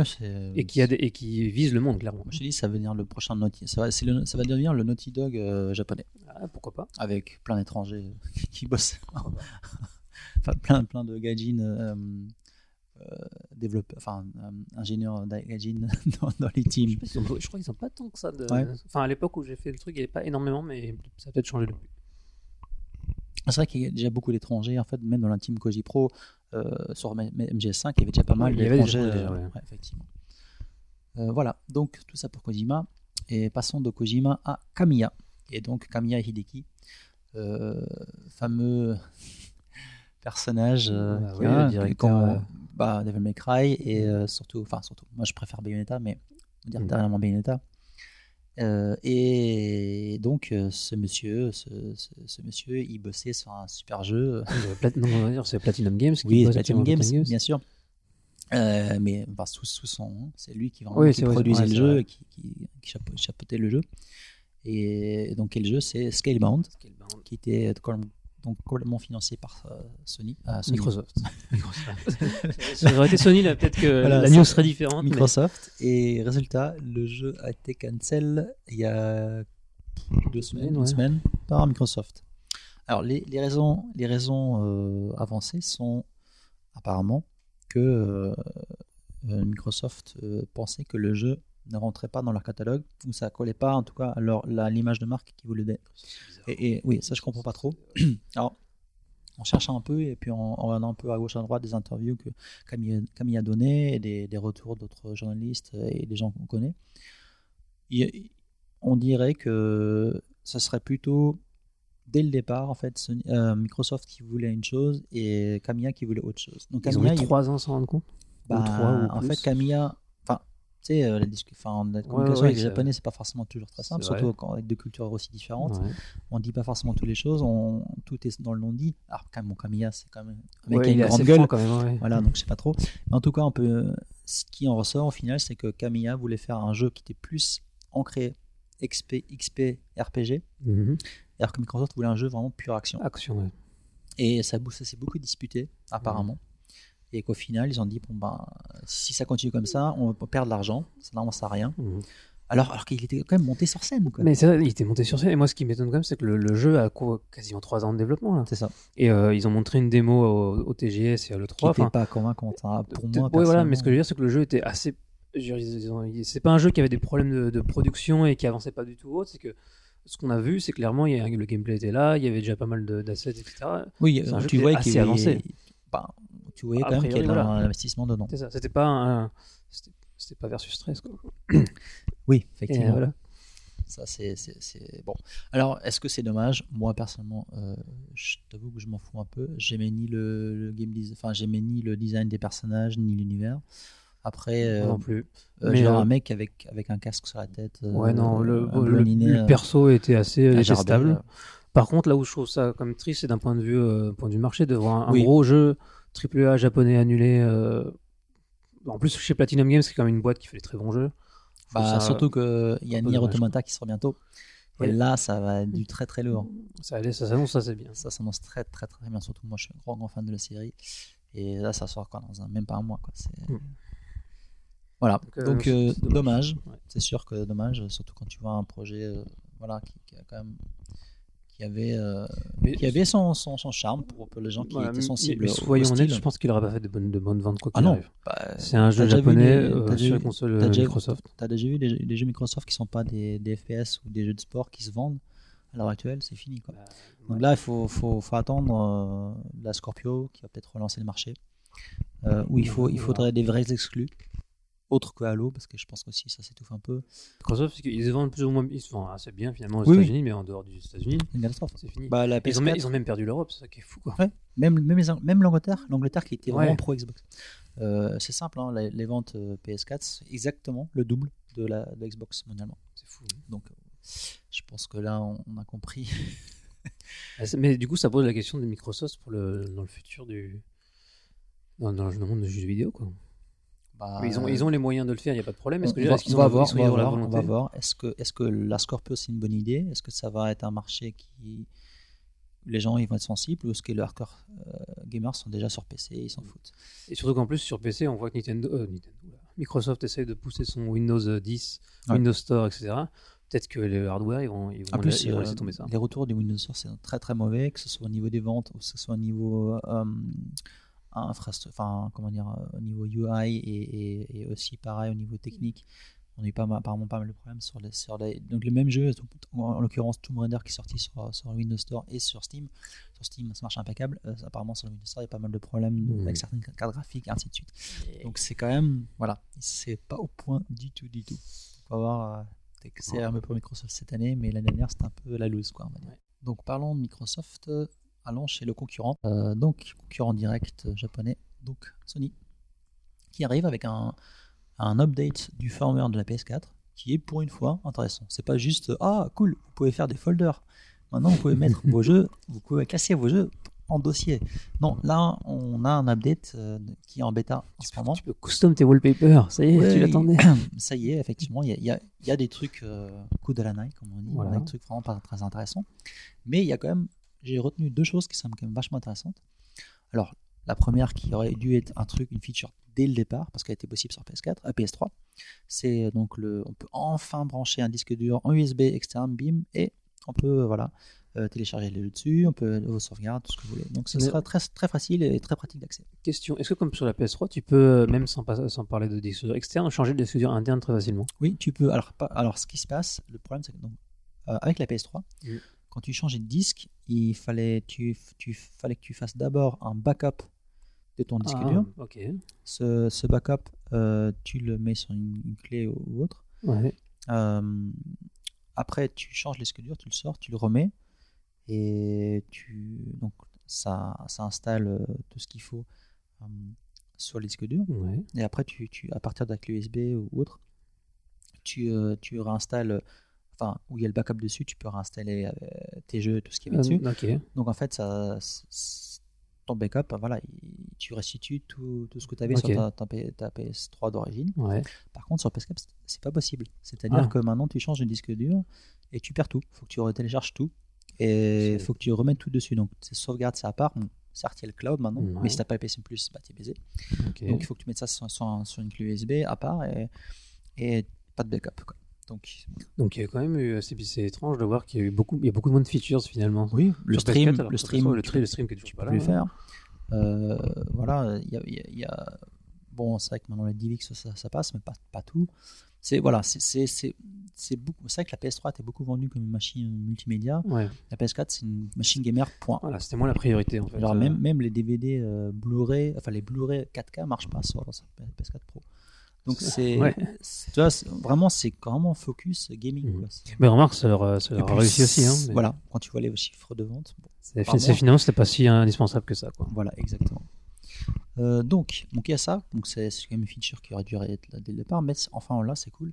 C'est- Et qui, a des- et qui vise le monde, clairement. Je te dis, ça va devenir le prochain Naughty. Ça va, c'est le- ça va devenir le Naughty Dog euh, japonais, Ah, pourquoi pas avec plein d'étrangers qui bossent. Enfin, plein, plein de gadgets euh, euh, développeurs, enfin, euh, dans, dans les je, teams. sais pas je crois qu'ils n'ont pas tant que ça. De... Ouais. Enfin, à l'époque où j'ai fait le truc, il n'y avait pas énormément, mais ça a peut-être changé depuis. C'est vrai qu'il y a déjà beaucoup d'étrangers, en fait, même dans la team Koji Pro, euh, sur M- MGS5, il y avait déjà pas mal d'étrangers. euh, ouais. effectivement. Voilà, donc tout ça pour Kojima. Et passons de Kojima à Kamiya. Et donc Kamiya Hideki, fameux personnage euh, Bah qui oui, a- le directeur, quand- euh. bah, Devil May Cry et euh, surtout, enfin surtout, moi je préfère Bayonetta, mais on dire Mm. dernièrement Bayonetta. Euh, et donc euh, ce monsieur, ce, ce- ce monsieur, il bossait sur un super jeu. Euh, non, on va dire c'est Platinum Games. qui Oui, Platinum Games, bien sûr. Euh, mais bah, sous, sous son c'est lui qui, vraiment, Oui, qui vrai, produisait le jeu, qui, qui, qui chapeau- chapeautait le jeu. Et donc, quel jeu C'est Scalebound, Scalebound. qui était donc complètement financé par euh, Sony, euh, Sony. Microsoft. Ça aurait été Sony, là, peut-être que Voilà, la news serait différente. mais- Microsoft. Et résultat, le jeu a été cancel il y a deux semaines, une semaine par Microsoft. Alors, les, les raisons, les raisons euh, avancées sont apparemment que euh, Microsoft euh, pensait que le jeu ne rentrait pas dans leur catalogue ou ça collait pas en tout cas à l'image de marque qu'ils voulaient. Et, et oui, ça je comprends pas trop. Alors, en cherchant un peu et puis en, en regardant un peu à gauche à droite des interviews que Camille, Camille a donné et des, des retours d'autres journalistes et des gens qu'on connaît, il- on dirait que ce serait plutôt dès le départ en fait Sony- euh, Microsoft qui voulait une chose et Camilla qui voulait autre chose. Donc Ils ont Camilla, mis il- trois ans sans rendre compte? Bah, Ou trois ou en plus? fait, Camilla, tu sais, euh, la, discu- enfin, la communication ouais, avec les Japonais, c'est pas forcément toujours très simple, surtout quand avec deux cultures aussi différentes. Ouais. On dit pas forcément toutes les choses, on, tout est dans le non-dit. Alors, quand même, mon Camilla, c'est quand même un mec qui a une grande gueule. quand même. Voilà, donc je sais pas trop. Mais en tout cas, on peut, ce qui en ressort au final, c'est que Camilla voulait faire un jeu qui était plus ancré XP, XP RPG, Mhm. alors que Microsoft voulait un jeu vraiment pure action. Action, ouais. Et ça, ça s'est beaucoup disputé, apparemment. Et qu'au final, ils ont dit bon, ben, si ça continue comme ça, on va perdre de l'argent, ça n'avance à rien. Mhm. Alors, alors qu'il était quand même monté sur scène. quoi. Mais c'est vrai, il était monté sur scène. Et moi, ce qui m'étonne quand même, c'est que le, le jeu a quoi, quasiment 3 ans de développement. Là. C'est ça. Et euh, ils ont montré une démo au, au TGS et à l'E3. Qui n'était pas convaincant hein, pour moi. ouais, voilà, mais ce que je veux dire, c'est que le jeu était assez. C'est pas un jeu qui avait des problèmes de, de production et qui avançait pas du tout. autre, C'est que ce qu'on a vu, c'est clairement il y a- le gameplay était là, il y avait déjà pas mal d'assets, etc. Oui, euh, jeu tu qui voyais est qu'il assez avancé. ben, tu voyais A quand même qu'il y priori, avait voilà. un investissement dedans. C'est ça. C'était pas un. C'était c'était pas versus stress quoi. Oui, Et effectivement. voilà. Ça, c'est, c'est- c'est- bon. Alors, est-ce que c'est dommage? Moi, personnellement, euh, je t'avoue que je m'en fous un peu. J'aimais ni le, le game design, enfin, j'aimais ni le design des personnages, ni l'univers. Après, euh, non plus. euh, mais, genre euh, un mec avec, avec un casque sur la tête. euh, Ouais, non, le, le- perso était assez détestable. Par contre, là où je trouve ça comme triste, c'est d'un point de vue, point de vue marché, de voir un, gros jeu AAA japonais annulé. euh, En plus, chez Platinum Games, c'est quand même une boîte qui fait des très bons jeux. Bah, ça- surtout qu'il y a Nier Automata qui sort bientôt. Et là, ça va être du très très lourd. ça, ça s'annonce, ça c'est bien. Ça s'annonce très très très bien. Surtout moi, je suis un grand grand fan de la série. Et là, ça sort quoi, dans un, même pas un mois. Quoi. C'est- Mm. Voilà. Donc, euh, Donc, euh, dommage. Ouais. C'est sûr que dommage. Surtout quand tu vois un projet euh, voilà, qui, qui a quand même. Qui avait, euh, Mais- qui avait son, son, son charme pour, les gens qui Voilà, étaient mais- sensibles. mais au soyons honnêtes, je pense qu'il aurait pas fait de bonnes, de bonnes ventes quoi Ah qu'il arrive. Bah, C'est un jeu japonais les- euh, sur vu- les consoles t'as euh, déjà- Microsoft. Vu des, jeux- des jeux Microsoft qui sont pas des, des FPS ou des jeux de sport qui se vendent à l'heure actuelle, c'est fini quoi. Donc là, il faut, faut, faut attendre euh, la Scorpio qui va peut-être relancer le marché. Où il, faut, il faudrait des vrais exclus, autres que Halo, parce que je pense qu'aussi ça s'étouffe un peu. Microsoft, qu'ils se vendent plus ou moins, ils se vendent assez bien finalement aux Oui, oui. États-Unis, mais en dehors des États-Unis, C'est fini. Bah, la ils, ont même, PS4, ils ont même perdu l'Europe, c'est ça qui est fou quoi. même, même, Ang- même l'Angleterre, l'Angleterre qui était vraiment Ouais. pro Xbox. Euh, c'est simple, hein, les, les ventes euh, PS4, c'est exactement le double de la, de Xbox mondialement. C'est fou. Donc euh, je pense que là, on, on a compris. Ah, Mais du coup, ça pose la question de Microsoft pour le, dans le futur du. Dans, dans le monde du jeu vidéo, quoi. Bah, ils, ont, ils ont les moyens de le faire, il n'y a pas de problème. Est-ce qu'ils on ont, va la- voir, on qu'ils va voir, on volonté va voir. Est-ce que, est-ce que la Scorpio c'est une bonne idée? Est-ce que ça va être un marché qui les gens ils vont être sensibles ou est-ce que les hardcore euh, gamers sont déjà sur PC ils s'en foutent? Et surtout qu'en plus, sur PC, on voit que Nintendo, euh, Nintendo, Microsoft essaie de pousser son Windows 10, Ouais. Windows Store, etc. Peut-être que les hardware, ils vont, ils vont, ils vont euh, laisser tomber ça. les retours du Windows Store c'est très très mauvais, que ce soit au niveau des ventes ou que ce soit au niveau euh, enfin comment dire, euh, au niveau UI et, et- et aussi pareil au niveau technique. On a eu pas mal, apparemment pas mal de problèmes sur les, sur les donc les mêmes jeux, en, en l'occurrence Tomb Raider qui est sorti sur, sur Windows Store et sur Steam. Sur Steam, ça marche impeccable. Euh, apparemment sur le Windows Store, il y a pas mal de problèmes Mhm. avec certaines cartes graphiques, et ainsi de suite. Donc c'est quand même, voilà, c'est pas au point du tout, du tout. On va voir, euh, c'est un peu pour Microsoft cette année, mais l'année dernière c'était un peu la loose, quoi, on va dire. Ouais. Donc parlons de Microsoft, euh, allons chez le concurrent, Euh, donc concurrent direct euh, japonais, donc Sony, qui arrive avec un, un update du firmware de la PS4 qui est pour une fois intéressant. C'est pas juste ah cool, vous pouvez faire des folders. Maintenant vous pouvez mettre vos jeux, vous pouvez classer vos jeux en dossier. Non, là on a un update euh, qui est en bêta en ce moment. Tu peux custom tes wallpapers, ça y est, Ouais, tu l'attendais. Ça y est, effectivement, il y y a- il y a des trucs euh, coup de la naille, comme on dit, Voilà. Des trucs vraiment pas très intéressants. Mais il y a quand même, j'ai retenu deux choses qui sont quand même vachement intéressantes. Alors, la première qui aurait dû être un truc, une feature dès le départ, parce qu'elle était possible sur PS4, à PS3, c'est donc le, on peut enfin brancher un disque dur en USB externe, bim, et on peut, euh, voilà, euh, télécharger les jeux dessus, on peut vos sauvegardes, tout ce que vous voulez. Donc, ce Mais- sera très, très facile et très pratique d'accès. Question, est-ce que comme sur la PS3, tu peux, euh, même sans, sans parler de disque dur externe, changer le disque dur interne très facilement? Oui, tu peux. Alors, pas, alors ce qui se passe, le problème, c'est que donc, euh, avec la PS3, Mm. Quand tu changeais de disque, il fallait, tu, tu, fallait que tu fasses d'abord un backup de ton disque Ah, dur. Ce, ce backup, euh, tu le mets sur une, une clé ou, ou autre. Ouais. Euh, après, tu changes le disque dur, tu le sors, tu le remets. Et tu, donc, ça, ça installe euh, tout ce qu'il faut euh, sur le disque dur. Ouais. Et après, tu, tu, à partir de la clé USB ou autre, tu, tu réinstalles, enfin, où il y a le backup dessus, tu peux réinstaller euh, tes jeux, tout ce qu'il y avait dessus. Donc en fait, ça, ton backup, voilà, il- tu restitues tout, tout ce que tu avais sur ta, ta P- ta PS3 d'origine. Ouais. Par contre, sur PS4, c'est- pas possible. C'est-à-dire Ah. que maintenant, tu changes de disque dur et tu perds tout. Il faut que tu télécharges tout et il faut que tu remettes tout dessus. Donc, sauvegarde, c'est à part. Bon, certes, il y a le cloud maintenant, Ouais. mais si t'as pas le Plus, bah, t'es baisé. Donc il faut que tu mettes ça sur, sur un- sur une clé USB à part et, et pas de backup. Quoi. Donc Donc il y a quand même eu, c'est c'est étrange de voir qu'il y a eu beaucoup, il y a beaucoup moins de features finalement. oui, le stream, PS4, alors, le stream, PS3, le, tu, stream toujours tu pas peux là. faire. Euh, voilà, il y a, il y a- il y a- bon, c'est vrai que maintenant les DivX ça, ça passe, mais pas, pas tout. C'est voilà, c'est c'est c'est c'est beaucoup. C'est vrai que la PS3 était beaucoup vendue comme une machine multimédia. Ouais. La PS4 c'est une machine gamer. Point. Voilà, c'était moins la priorité en fait. Genre Euh, même, même les DVD euh, Blu-ray, enfin les Blu-ray 4K marchent pas sur, sur PS4 Pro. Donc c'est, Ouais. c'est- tu vois, c'est- vraiment c'est vraiment focus gaming. Quoi. C'est- Mais remarque, ça leur, ça leur a réussi aussi. Hein, mais Voilà, quand tu vois les chiffres de vente, bon, c'est- c'est- mois. finalement, c'était pas si indispensable que ça. Quoi. voilà exactement. Euh, donc, donc il y a ça. Donc c'est quand même une feature qui aurait dû être là dès le départ, mais enfin là c'est cool.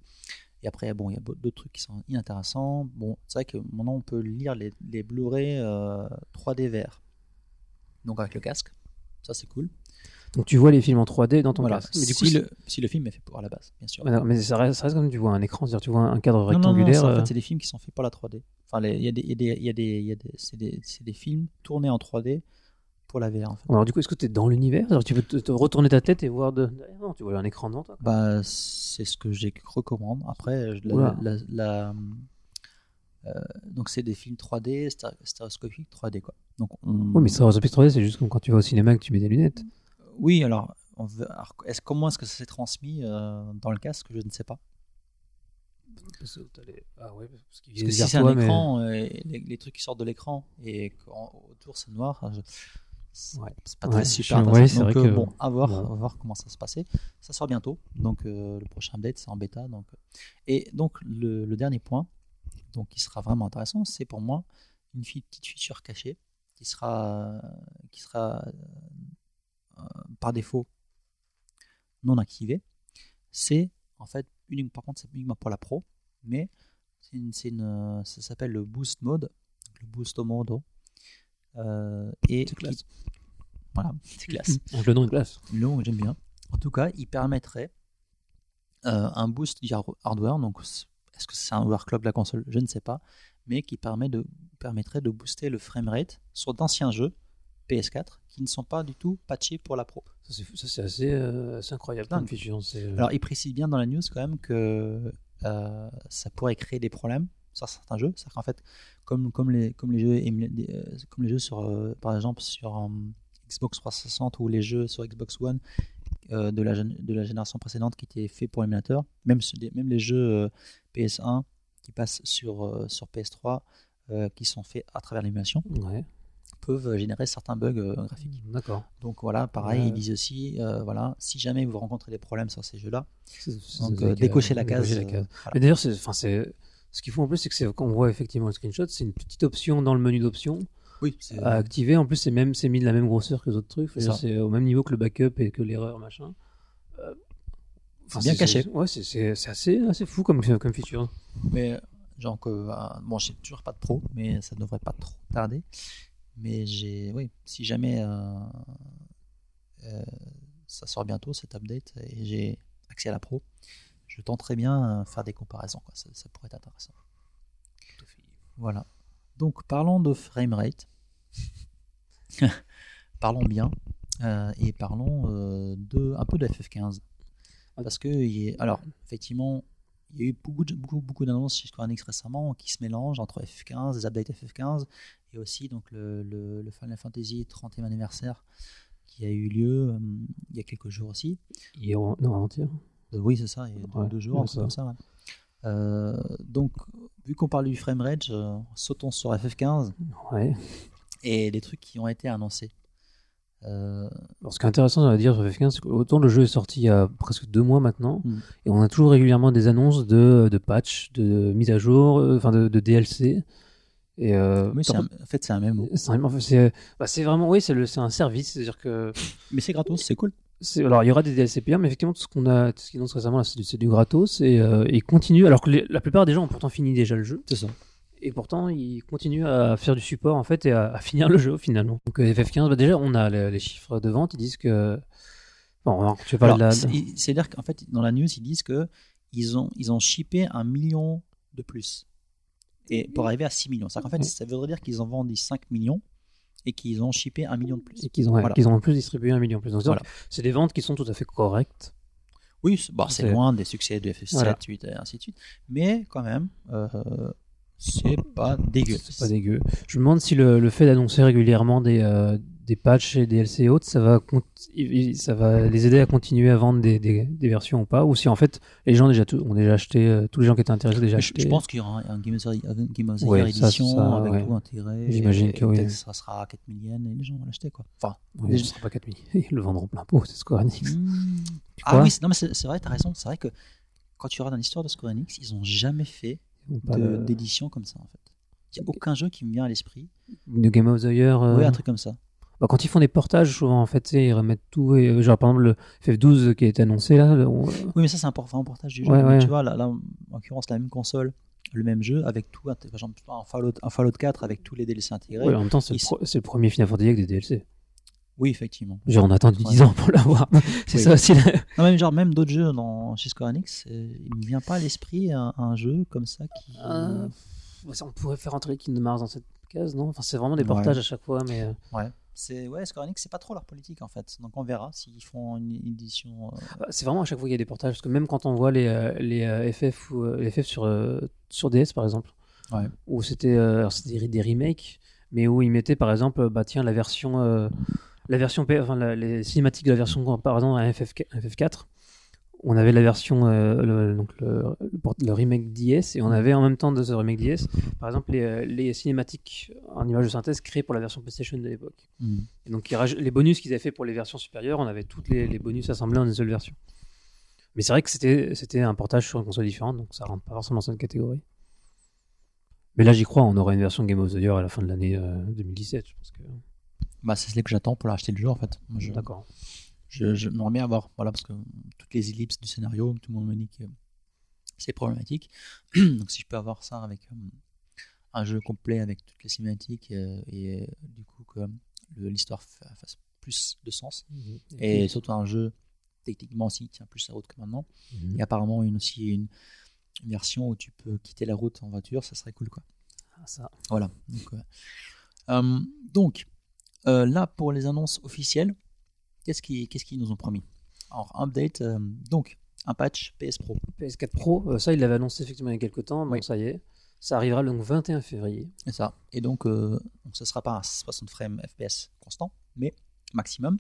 Et après, bon, il y a d'autres trucs qui sont inintéressants. Bon, c'est vrai que maintenant on peut lire les, les Blu-ray euh, 3D VR. Donc avec le casque, ça c'est cool. Donc tu vois les films en 3D dans ton Voilà. casque. Mais du si, coup, le, si le film est fait pour à la base, bien sûr. Mais ça reste, ça reste comme tu vois un écran, c'est-à-dire tu vois un cadre Non, non, non, rectangulaire. ça, en euh, fait, c'est des films qui sont faits pour la 3D. Enfin, il y a des, y a des, il y a des, des, c'est des, films tournés en 3D pour la VR. En fait. Alors du coup, est-ce que tu es dans l'univers? Tu peux te, te retourner ta tête et voir de... Non, tu vois un écran devant toi. Bah, c'est ce que j'ai recommande. Après, la, Oula. la- la- euh, donc c'est des films 3D, sté- stéréoscopiques 3D quoi. Donc on... Oui, mais Surface 3D, c'est juste comme quand tu vas au cinéma et que tu mets des lunettes. Oui, alors, on veut- alors, est-ce comment est-ce que ça s'est transmis euh, dans le casque? Je ne sais pas. Parce que Ah ouais, parce qu'il Parce vient que si c'est un toi, écran, euh, les, les trucs qui sortent de l'écran et autour c'est noir, je- c'est Ouais. c'est pas très super ouais, c'est Donc, vrai euh, que- bon, à voir, voir comment ça se passer. Ça sort bientôt, donc euh, le prochain update c'est en bêta. Donc, et donc le, le dernier point, donc qui sera vraiment intéressant, c'est pour moi une petite feature cachée qui sera, qui sera par défaut non activée. C'est en fait uniquement, par contre c'est uniquement pour la pro, mais c'est une, une, euh, ça s'appelle le boost mode, le boost mode. Euh, et C'est classe. qui- voilà, c'est classe. Le nom est classe. Le nom, j'aime bien. En tout cas, il permettrait euh, un boost hard- hardware. Donc, est-ce que c'est un overclock de la console? Je ne sais pas. Mais qui permet de, permettrait de booster le framerate sur d'anciens jeux PS4 qui ne sont pas du tout patchés pour la pro. Ça, c'est- assez, euh, assez incroyable comme feature. euh, Alors, il précise bien dans la news quand même que euh, ça pourrait créer des problèmes sur certains jeux. C'est-à-dire qu'en fait, comme, comme, les, comme, les jeux, émulés- des, comme les jeux sur, euh, par exemple, sur Xbox 360 ou les jeux sur Xbox One de, la, gén- de la génération précédente qui étaient faits pour l'émulateur, même, les jeux euh, PS1 qui passent sur, euh, sur PS3 euh, qui sont faits à travers l'émulation Ouais, peuvent générer certains bugs euh, graphiques. d'accord. Donc voilà, pareil, ils disent aussi, euh, voilà, si jamais vous rencontrez des problèmes sur ces jeux-là, C'est- c'est- donc c'est- décochez la case. la euh, case. voilà. Mais d'ailleurs, c'est, enfin, c'est, ce qu'il faut en plus, c'est que c'est, quand on voit effectivement le screenshot, c'est une petite option dans le menu d'options Oui, c'est à activer. En plus, c'est même, c'est mis de la même grosseur que les autres trucs. C'est. C'est au même niveau que le backup et que l'erreur, machin. Euh, enfin, bien caché. c'est- Ouais, c'est, c'est, c'est assez, assez fou comme, comme feature. Mais genre que euh, bon, j'ai toujours pas de pro, mais ça devrait pas trop tarder. Mais j'ai, oui, si jamais euh, euh, ça sort bientôt cet update et j'ai accès à la pro, je tenterai bien euh, faire des comparaisons. Quoi. Ça, ça pourrait être intéressant. Voilà. Donc parlons de framerate. parlons bien euh, et parlons euh, de un peu de FF15 parce que alors effectivement il y a eu beaucoup, beaucoup, beaucoup d'annonces chez Square Enix récemment qui se mélangent entre FF15, les updates FF15 et aussi donc le, le- le Final Fantasy 30e anniversaire qui a eu lieu euh, il y a quelques jours aussi. Hier, non, avant-hier. Euh, oui, c'est ça, il y a deux, Ouais, deux jours, ouais, un truc ça. comme ça. ouais. Euh, donc, vu qu'on parle du framerate, euh, sautons sur FF15 Ouais. et les trucs qui ont été annoncés. Euh, Alors, ce qui est intéressant à dire sur FF15, c'est qu'autant le jeu est sorti il y a presque deux mois maintenant, Mm. et on a toujours régulièrement des annonces de, de patch, de mise à jour, euh, enfin de, de DLC. Et euh, oui, un- en fait, c'est un MMO. C'est bah, c'est vraiment, oui, c'est un service, c'est-à-dire que Mais c'est gratos, c'est cool. alors il y aura des DLC payants, mais effectivement tout ce qu'on a, tout ce qui annonce récemment, c'est du, gratos et euh, il continue. Alors que les- la plupart des gens ont pourtant fini déjà le jeu, C'est ça. Et pourtant ils continuent à faire du support en fait et à, à finir le jeu finalement. Donc euh, FF15, bah, déjà on a les, les chiffres de vente, ils disent que bon, tu de la, c'est- C'est-à-dire qu'en fait, dans la news, ils disent que ils ont, ils ont shippé un million de plus. Et pour arriver à 6 millions. C'est-à-dire qu'en fait, ça voudrait dire qu'ils ont vendu 5 millions et qu'ils ont shippé un million de plus. et qu'ils ont, Voilà. qu'ils ont en plus distribué un million en plus. Donc, Voilà. c'est des ventes qui sont tout à fait correctes. Oui, c'est bon, c'est C'est- loin des succès de FF7, Voilà. 8 et ainsi de suite. Mais quand même, euh, c'est pas dégueu. C'est pas dégueu. Je me demande si le, le fait d'annoncer régulièrement des, euh, des patchs et des DLC et autres, ça va, ça va les aider à continuer à vendre des, des, des versions ou pas, ou si en fait les gens déjà ont déjà acheté, euh, tous les gens qui étaient intéressés ont déjà acheté. je pense qu'il y aura un, un Game of the Year, avec ouais. tout intégré. J'imagine que oui. Ça sera à 4 millions et les gens vont l'acheter. quoi. Enfin, Oui, déjà- ce sera pas 4000. Ils le vendront plein pot, c'est Square Enix. Hmm. Ah oui, c'est- non, mais c'est c'est vrai, t'as raison. C'est vrai que quand tu regardes dans l'histoire de Square Enix, ils ont jamais fait D'édition comme ça en fait. Il n'y a aucun jeu qui me vient à l'esprit. de Game of the Year. euh, Oui, un truc comme ça. Bah, quand ils font des portages, souvent, en fait, ils remettent tout. Et, euh, genre, par exemple, le FF12 qui a été annoncé là. le- on- Oui, mais ça, c'est un por- un portage du jeu. Ouais, Mais ouais. Tu vois, là, là, en l'occurrence, la même console, le même jeu, avec tout. Par exemple, un Fallout, un Fallout 4 avec tous les DLC intégrés. Ouais, en même temps, c'est le, pro- le premier Final Fantasy avec des DLC. Oui, effectivement. Genre, on a attendu Ouais. 10 ans pour l'avoir. c'est Oui. ça aussi. là. Non, même, genre, même d'autres jeux dans, chez Square Enix, euh, il me vient pas à l'esprit un, un jeu comme ça qui. Euh, on pourrait faire entrer Kingdom Mars dans cette case, non? Enfin, c'est vraiment des Ouais. portages à chaque fois, mais. euh, Ouais. C'est ouais, Square Enix, c'est pas trop leur politique en fait. Donc on verra s'ils font une édition. euh, C'est vraiment à chaque fois qu'il y a des portages, parce que même quand on voit les, les FF ou les FF sur, sur DS par exemple, Ouais. où c'était des, des remakes, mais où ils mettaient par exemple, bah tiens, la version, euh, la version, enfin la- les cinématiques de la version, par exemple, à FF, FF4, on avait la version, euh, le, donc le, le port- le remake DS, et on avait en même temps de ce remake DS, par exemple, les, euh, les cinématiques en image de synthèse créées pour la version PlayStation de l'époque. Et donc les bonus qu'ils avaient fait pour les versions supérieures, on avait toutes les, les bonus assemblés en une seule version. Mais c'est vrai que c'était c'était un portage sur une console différente, donc ça rentre pas forcément dans cette catégorie. Mais là, j'y crois, on aura une version Game of the Year à la fin de l'année euh, 2017. Je pense que... Bah, c'est celle que j'attends pour acheter le jeu en fait. Je, D'accord. je, je m'aimerais bien avoir, voilà, parce que toutes les ellipses du scénario, tout le monde me dit que c'est problématique. Donc si je peux avoir ça avec euh, un jeu complet avec toutes les cinématiques euh, et euh, du coup que l'histoire fa- fasse plus de sens et surtout un jeu techniquement aussi tient plus la route que maintenant. Mhm. Et apparemment une aussi une, version où tu peux quitter la route en voiture, ça serait cool quoi. Ah, ça. Voilà. Donc, euh, donc, euh, là pour les annonces officielles, qu'est-ce qu'ils nous ont promis? Alors update, euh, donc un patch PS Pro. PS4 Pro, euh, ça, il l'avait annoncé effectivement il y a quelques temps. Bon, Oui. ça y est. Ça arrivera le 21 février. C'est ça. Et donc, ce sera pas un 60 frames FPS constant, mais maximum.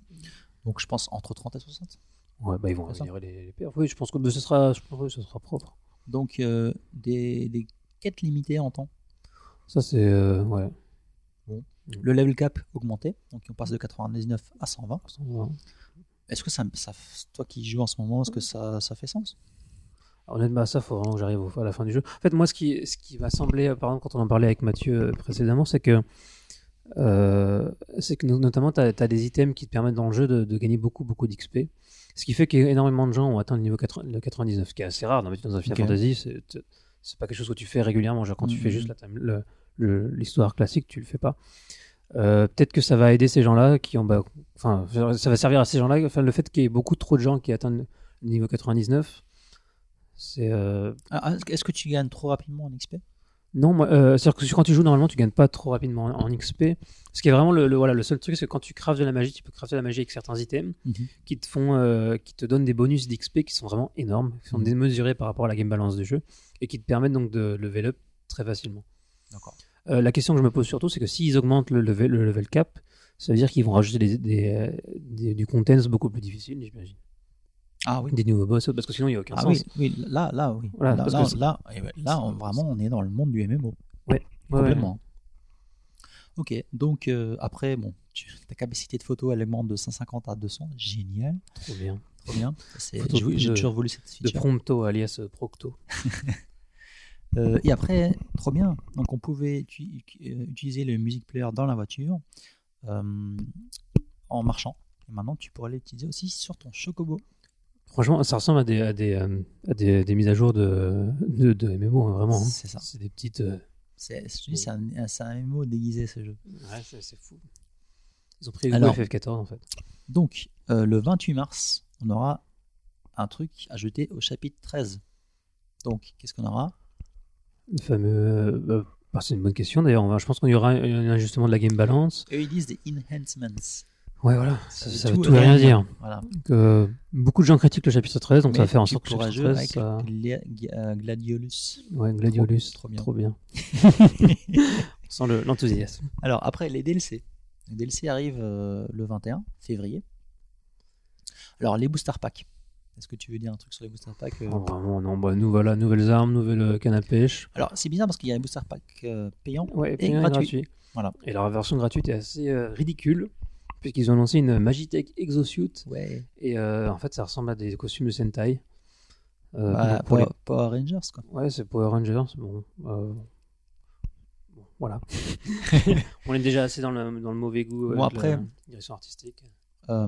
Donc je pense entre 30 et 60. Ouais, bah ils vont améliorer les, les. Oui, je pense que bah, ce sera, je pense que ce sera propre. Donc des, des quêtes limitées en temps. Ça, c'est. ouais. Le level cap augmenté, donc on passe de 99 à 120. Ça va. Est-ce que ça, ça, toi qui joues en ce moment, est-ce que ça, ça fait sens? Honnêtement, ça, faut vraiment que j'arrive au- à la fin du jeu. En fait, moi, ce qui, ce qui m'a semblé, par exemple, quand on en parlait avec Mathieu euh, précédemment, c'est que, euh, c'est que no- notamment, tu as, des items qui te permettent dans le jeu de, de gagner beaucoup, beaucoup d'XP. Ce qui fait qu'énormément de gens ont atteint le niveau 80 le 99, ce qui est assez rare. D'habitude, dans un Final Ok. Fantasy, c'est pas quelque chose que tu fais régulièrement. Genre, quand tu fais juste la le- l'histoire classique, tu le fais pas. Euh, Peut-être que ça va aider ces gens-là qui ont. bah, Enfin, ça va servir à ces gens-là. Enfin, le fait qu'il y ait beaucoup trop de gens qui atteignent le niveau 99, c'est. euh, Ah, Est-ce que tu gagnes trop rapidement en XP non, moi, euh, c'est-à-dire que quand tu joues normalement, tu gagnes pas trop rapidement en, en XP. Ce qui est vraiment le, le- voilà, le seul truc, c'est que quand tu craftes de la magie, tu peux crafter de la magie avec certains items qui te font, qui te donnent des bonus d'XP qui sont vraiment énormes, qui sont Mhm. démesurés par rapport à la game balance du jeu et qui te permettent donc de level up très facilement. D'accord. Euh, la question que je me pose surtout, c'est que s'ils augmentent le level, le level cap, ça veut dire qu'ils vont rajouter des, des, euh, des- du content beaucoup plus difficile, j'imagine. Ah oui. Des nouveaux boss, parce que sinon il n'y a aucun Ah sens. oui, oui, là, là, oui. Voilà, là, là, que là, eh ben, là, on- vraiment, on est dans le monde du MMO. Ouais, ouais. Complètement. Ok, donc euh, après, bon, tu- ta capacité de photo, elle augmente de 150 à 200. Génial, Trop bien. trop bien. J'ai de- toujours voulu cette De feature. Prompto alias Procto. Euh, et après, trop bien. Donc, on pouvait uti- euh, utiliser le music player dans la voiture euh, en marchant. Et maintenant, tu pourrais l'utiliser aussi sur ton chocobo. Franchement, ça ressemble à des, à des, à des, des mises à jour de, de, de MMO, hein, vraiment. hein. C'est ça. C'est des petites. C'est un, MMO déguisé ce jeu. Ouais, c'est fou. Ils ont pris le Alors- goût FF14 en fait. Donc, euh, le 28 mars, on aura un truc ajouté au chapitre 13. Donc, qu'est-ce qu'on aura? Le fameux. euh, bah, c'est une bonne question d'ailleurs. On Je pense qu'il y aura un, ajustement de la game balance. Eux, ils disent des enhancements. Ouais, voilà. Ça, veut ça veut tout et rien dire. Voilà. Que beaucoup de gens critiquent le chapitre 13, donc ça va Mais faire en sorte que le chapitre jouer 13. avec ça- Gla- euh, Gladiolus. Ouais, Gladiolus. Trop- trop Trop bien. bien. Sans le- l'enthousiasme. Alors, après, les DLC. Les DLC arrivent euh, le 21 février. Alors, les booster packs. Est-ce que tu veux dire un truc sur les booster packs euh Oh, vraiment, non. Bah, nous voilà, nouvelles armes, nouvelle euh, canne à pêche. Alors, c'est bizarre parce qu'il y a un booster pack euh, payant. Ouais, Et gratuit. Voilà. Et leur version gratuite est assez euh, ridicule, puisqu'ils ont annoncé une Magitech Exosuit. Ouais. Et euh, en fait, ça ressemble à des costumes de Sentai. Bah, pour Power, les- Power Rangers, quoi. Ouais, c'est Power Rangers. Bon, bon, voilà. on est déjà assez dans le, dans le mauvais goût. Bon, après- la direction artistique. Euh,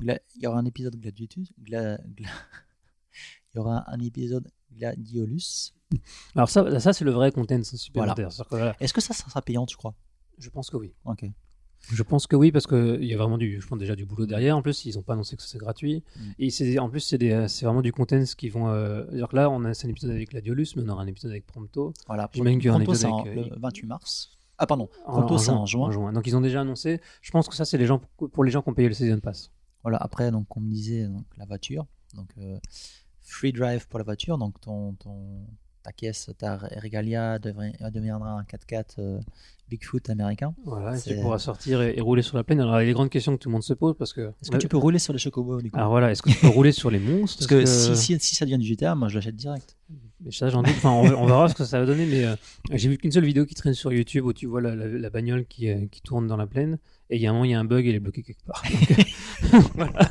il y aura un épisode Gladiatus. Gla- Gla- il y aura un épisode Gladiolus. Alors ça, ça c'est le vrai content supplémentaire. Que, voilà, Est-ce que ça, ça sera payant, tu crois? Je pense que oui. Ok. Je pense que oui parce que il y a vraiment du, je pense déjà du boulot derrière. En plus, ils ont pas annoncé que c'est gratuit. Mm. Et c'est, en plus, c'est, des, c'est vraiment du content qui vont. Euh, dire que là, on a c'est un épisode avec Gladiolus, mais on aura un épisode avec Prompto. Voilà. J'imagine qu'il y aura un épisode avec, euh, le 28 mars. Ah, pardon. En- c'est en juin. Donc ils ont déjà annoncé. Je pense que ça, c'est les gens pour les gens qui ont payé le season pass. Voilà, après, donc, on me disait donc, la voiture. Donc, euh, free drive pour la voiture. Donc, ton, ton, ta caisse, ta Regalia devrait- deviendra un 4x4 euh, Bigfoot américain. Voilà, et tu pourras sortir et, et rouler sur la plaine. Alors, il y a les grandes questions que tout le monde se pose parce que. Est-ce que tu peux rouler sur les chocobos du coup? Alors voilà, est-ce que tu peux rouler sur les monstres? Parce que si, si, si ça devient du GTA, moi je l'achète direct. Mais ça, j'en doute. Enfin, on, on verra ce que ça va donner. Mais euh, j'ai vu qu'une seule vidéo qui traîne sur YouTube où tu vois la, la- la bagnole qui, euh, qui tourne dans la plaine. Et il y a un moment, il y a un bug et elle est bloquée quelque part. Donc, euh, voilà.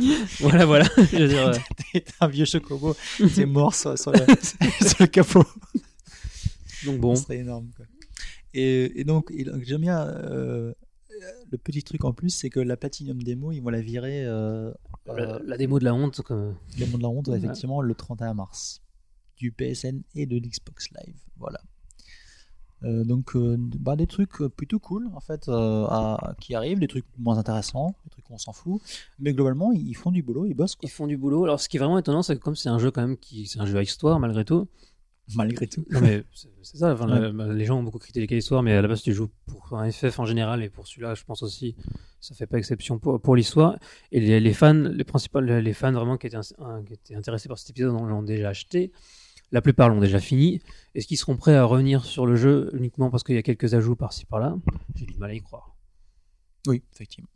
voilà, voilà. Je veux dire, euh, T'as un vieux chocobo, c'est mort sur, sur le, sur le capot. donc bon. Ce serait énorme. Quoi. Et, et donc, j'aime bien euh, le petit truc en plus, c'est que la Platinum Demo, ils vont la virer euh, La, la démo de la honte, comme- le monde de la honte, Ouais. effectivement, le 31 mars du PSN et de l'Xbox Live. Voilà. Euh, donc, euh, bah, des trucs euh, plutôt cool en fait euh, à- qui arrivent, des trucs moins intéressants, des trucs qu'on s'en fout, mais globalement ils font du boulot, ils bossent quoi, ils font du boulot. Alors, ce qui est vraiment étonnant, c'est que comme c'est un jeu quand même qui, c'est un jeu à histoire malgré tout. malgré tout. Non mais c'est ça. enfin, Ouais. le- les gens ont beaucoup critiqué l'histoire, mais à la base tu joues pour un FF en général et pour celui-là, je pense aussi, ça fait pas exception pour, pour l'histoire. Et les, les fans, les principaux, les fans vraiment qui étaient, ins- un- qui étaient intéressés par cet épisode l'ont déjà acheté. La plupart l'ont déjà fini. Est-ce qu'ils seront prêts à revenir sur le jeu uniquement parce qu'il y a quelques ajouts par-ci par-là? J'ai du mal à y croire. Oui, effectivement.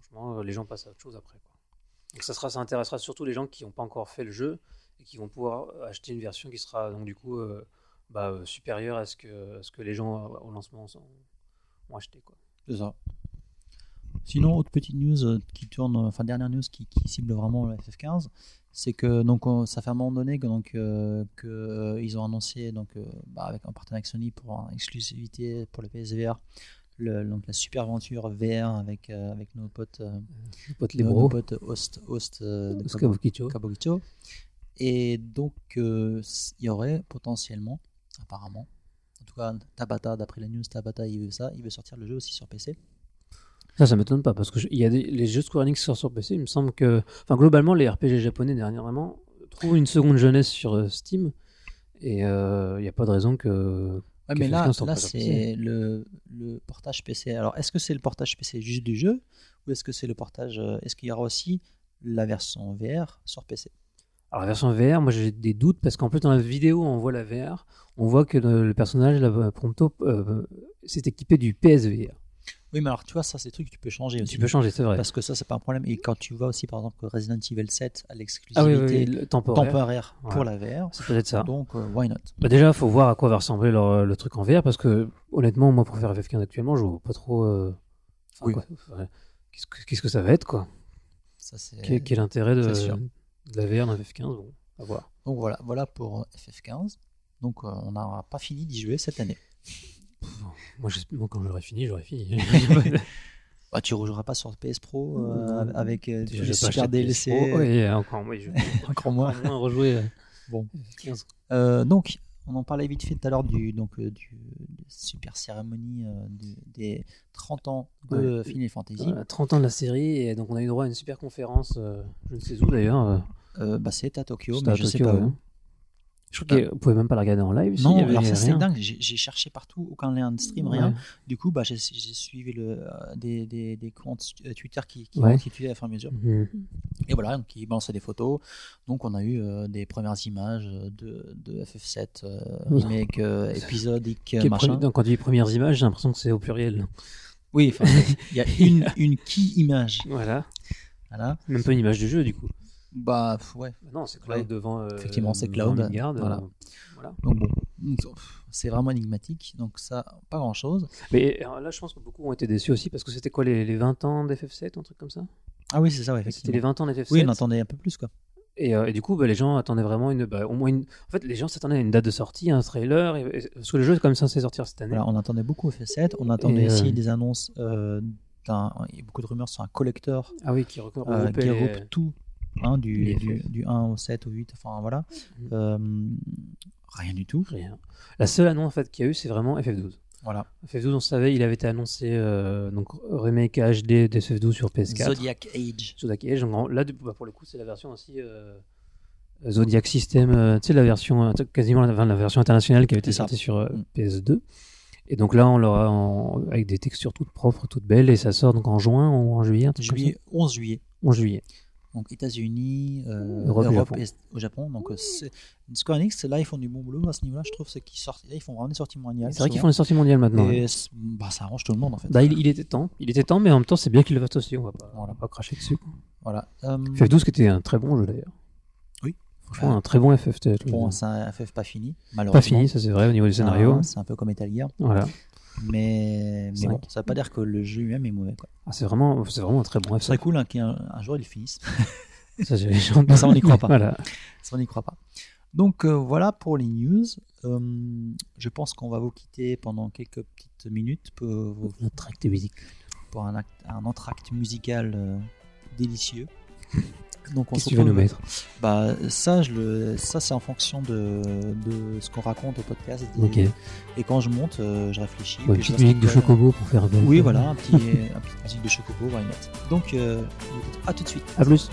Franchement, euh, les gens passent à autre chose après. Quoi. Donc ça, sera, ça intéressera surtout les gens qui n'ont pas encore fait le jeu et qui vont pouvoir acheter une version qui sera donc du coup euh, bah, euh, supérieure à ce, que, à ce que les gens euh, au lancement sont- ont acheté. Quoi. C'est ça. Sinon, autre petite news euh, qui tourne, euh, enfin dernière news qui, qui cible vraiment le FF15, c'est que donc on- ça fait un moment donné que donc euh, que euh, ils ont annoncé donc euh, bah, avec un partenariat avec Sony pour exclusivité pour le PSVR, le, donc la super aventure VR avec avec nos potes potes les nos, nos potes host host de. Kabukicho. Et donc il y aurait potentiellement, apparemment, en tout cas Tabata d'après la news Tabata il veut ça, il veut sortir le jeu aussi sur PC. Ça, ça m'étonne pas parce que je- il y a des, les jeux Square Enix qui sortent sur PC. Il me semble que, enfin, globalement, les RPG japonais dernièrement trouvent une seconde jeunesse sur euh, Steam et euh, il n'y a pas de raison que. Ouais, que mais là, là c'est le, le portage PC. Alors, est-ce que c'est le portage PC juste du jeu ou est-ce que c'est le portage euh, Est-ce qu'il y aura aussi la version VR sur PC Alors la version VR, moi j'ai des doutes parce qu'en plus dans la vidéo on voit la VR, on voit que le, personnage là, Prompto euh, s'est équipé du PSVR. Oui, mais alors tu vois, ça, c'est des trucs que tu peux changer aussi. Tu peux changer, c'est vrai. Parce que ça, c'est pas un problème. Et quand tu vois aussi, par exemple, que Resident Evil 7 a Ah oui, l'exclusivité oui, oui, le temporaire. pour la VR, C'est peut-être ça. donc euh, why not? Bah déjà, faut voir à quoi va ressembler leur- le truc en VR parce que honnêtement, moi pour faire FF15 actuellement, je vois pas trop. euh, enfin, Oui. Qu'est-ce que, ça va être quoi? Ça, c'est- Quel, quel intérêt de, la VR dans FF15 Bon, à voir. Donc voilà, voilà pour euh, FF15. Donc euh, on n'a pas fini d'y jouer cette année. Moi, quand j'aurai fini, j'aurai fini. Bah, tu rejoueras pas sur PS Pro euh, avec euh, pas super DLC. Pro. Ouais, encore moi, je Encore moins. rejouer. euh, Bon. FF15. Euh, donc, on en parlait vite fait tout à l'heure du, donc, euh, du de super cérémonie euh, des 30 ans de Ouais. Final Fantasy. Voilà, 30 ans de la série et donc on a eu droit à une super conférence, euh, je ne sais où d'ailleurs. bah, c'est à Tokyo, mais à je sais Tokyo, pas ouais. où. Je crois que vous pouvez même pas la regarder en live. si, Non, avait alors ça c'est dingue. J'ai cherché partout, aucun lien de stream, rien. Ouais. Du coup, bah, j'ai suivi le, euh, des, des, des comptes euh, Twitter qui, qui Ouais. à fur et à mesure. Mhm. Et voilà, donc ils balançaient des photos. Donc on a eu euh, des premières images de, de FF7, euh, remake euh, machin. donc, quand tu dis premières images, j'ai l'impression que c'est au pluriel. Oui, il y a une, une key image. Voilà. Voilà. Même pas une image du jeu du coup. Bah ouais. Bah non, c'est Cloud Ouais. devant. euh, Effectivement, c'est Cloud, Midgard, euh, voilà. voilà. Donc bon, c'est vraiment énigmatique. Donc ça, pas grand chose. Mais euh, là, je pense que beaucoup ont été déçus aussi parce que c'était quoi les, les 20 ans d'FF7, un truc comme ça? Ah oui, c'est ça, ouais, C'était les 20 ans d'FF7. Oui, on attendait un peu plus quoi. Et, euh, et du coup, bah, les gens attendaient vraiment une, bah, au moins une. En fait, les gens s'attendaient à une date de sortie, un trailer, et- et- parce que le jeu est quand même censé sortir cette année. Voilà, on attendait beaucoup FF7, on attendait aussi euh, des annonces euh. Il y a beaucoup de rumeurs sur un collector Ah oui, qui euh, les- regroupe tout, hein, du, du, du 1 au 7 au 8, enfin voilà. Mhm. Euh, rien du tout. Rien. La seule annonce en fait qu'il y a eu, c'est vraiment FF12. Voilà. FF12, on savait, il avait été annoncé euh, donc remake HD de FF12 sur PS4. Zodiac Age. Zodiac Age. Donc, là, bah, pour le coup, c'est la version aussi euh, Zodiac System, euh, tu sais, la version, euh, quasiment la, enfin, la version internationale qui avait été sortie sur euh, Mm. PS2. Et donc là, on l'aura en- avec des textures toutes propres, toutes belles, et ça sort donc en juin ou en juillet, Juillet, 11 juillet. ça. En juillet. Donc États-Unis, euh, Europe Europe, et au Japon. Donc euh, c'est- Square Enix, là ils font du bon boulot à ce niveau-là. Je trouve c'est qu'ils sortent, là, ils font vraiment des sorties mondiales. C'est vrai qu'ils font des sorties mondiales maintenant. Et ouais. bah, ça arrange tout le monde en fait. Bah, il, il était temps, il était temps, mais en même temps, c'est bien qu'il le fasse aussi. On va pas, on va pas cracher dessus. Voilà. Euh, FF12 qui était un très bon jeu d'ailleurs. Oui. Franchement, Ouais. un très bon FF. bon, c'est un FF pas fini, pas malheureusement. fini, ça c'est vrai au niveau du scénario. Ah, c'est un peu comme Metal Gear. Voilà. Mais, bon, ça veut pas dire que le jeu lui-même est mauvais. Quoi. Ah, c'est vraiment, c'est vraiment un très bon Ce serait cool hein, qu'un un jour ils finissent. Ça, on n'y croit pas. Voilà. Ça, on n'y croit pas. Donc euh, voilà pour les news. Euh, je pense qu'on va vous quitter pendant quelques petites minutes pour, acte musique. pour un, acte, un entracte musical euh, délicieux. Donc on Qu'est-ce que tu vas nous mettre Bah ça, je le, ça c'est en fonction de, de ce qu'on raconte au podcast. Et, quand je monte, euh, je réfléchis. Bon, Une petite musique de. Chocobo pour faire. Oui, voilà, un petit, un petit musique de Chocobo, why not. Donc, euh, à tout de suite. À plus.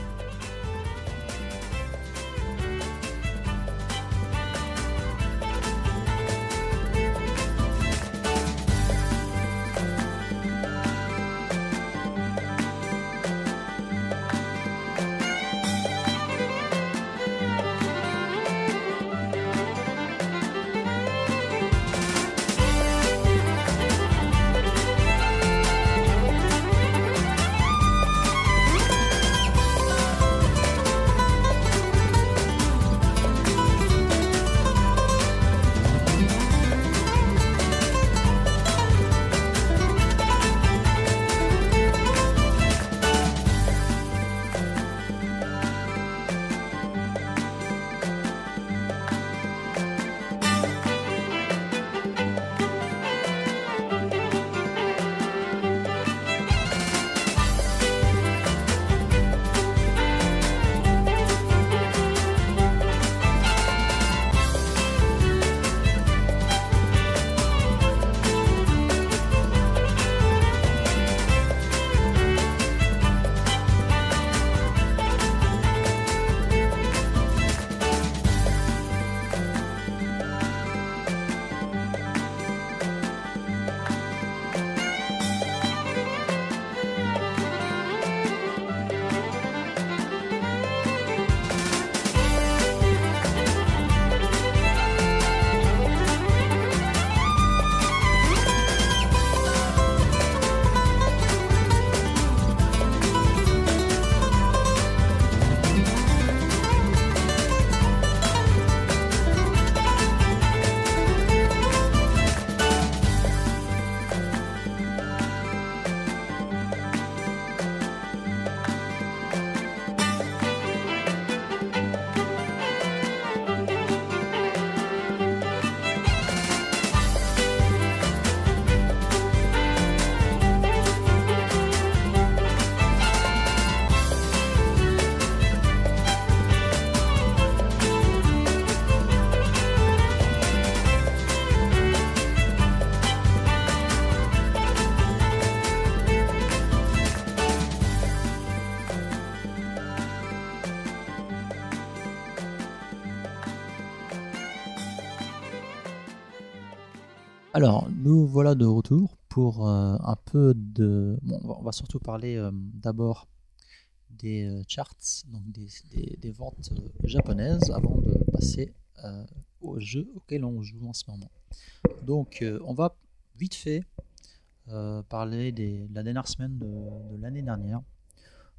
Voilà de retour pour euh, un peu de. Bon, on va- surtout parler euh, d'abord des euh, charts, donc des, ventes japonaises, avant de passer au jeu auquel on joue en ce moment. Donc, on va vite fait parler de la dernière semaine de, de l'année dernière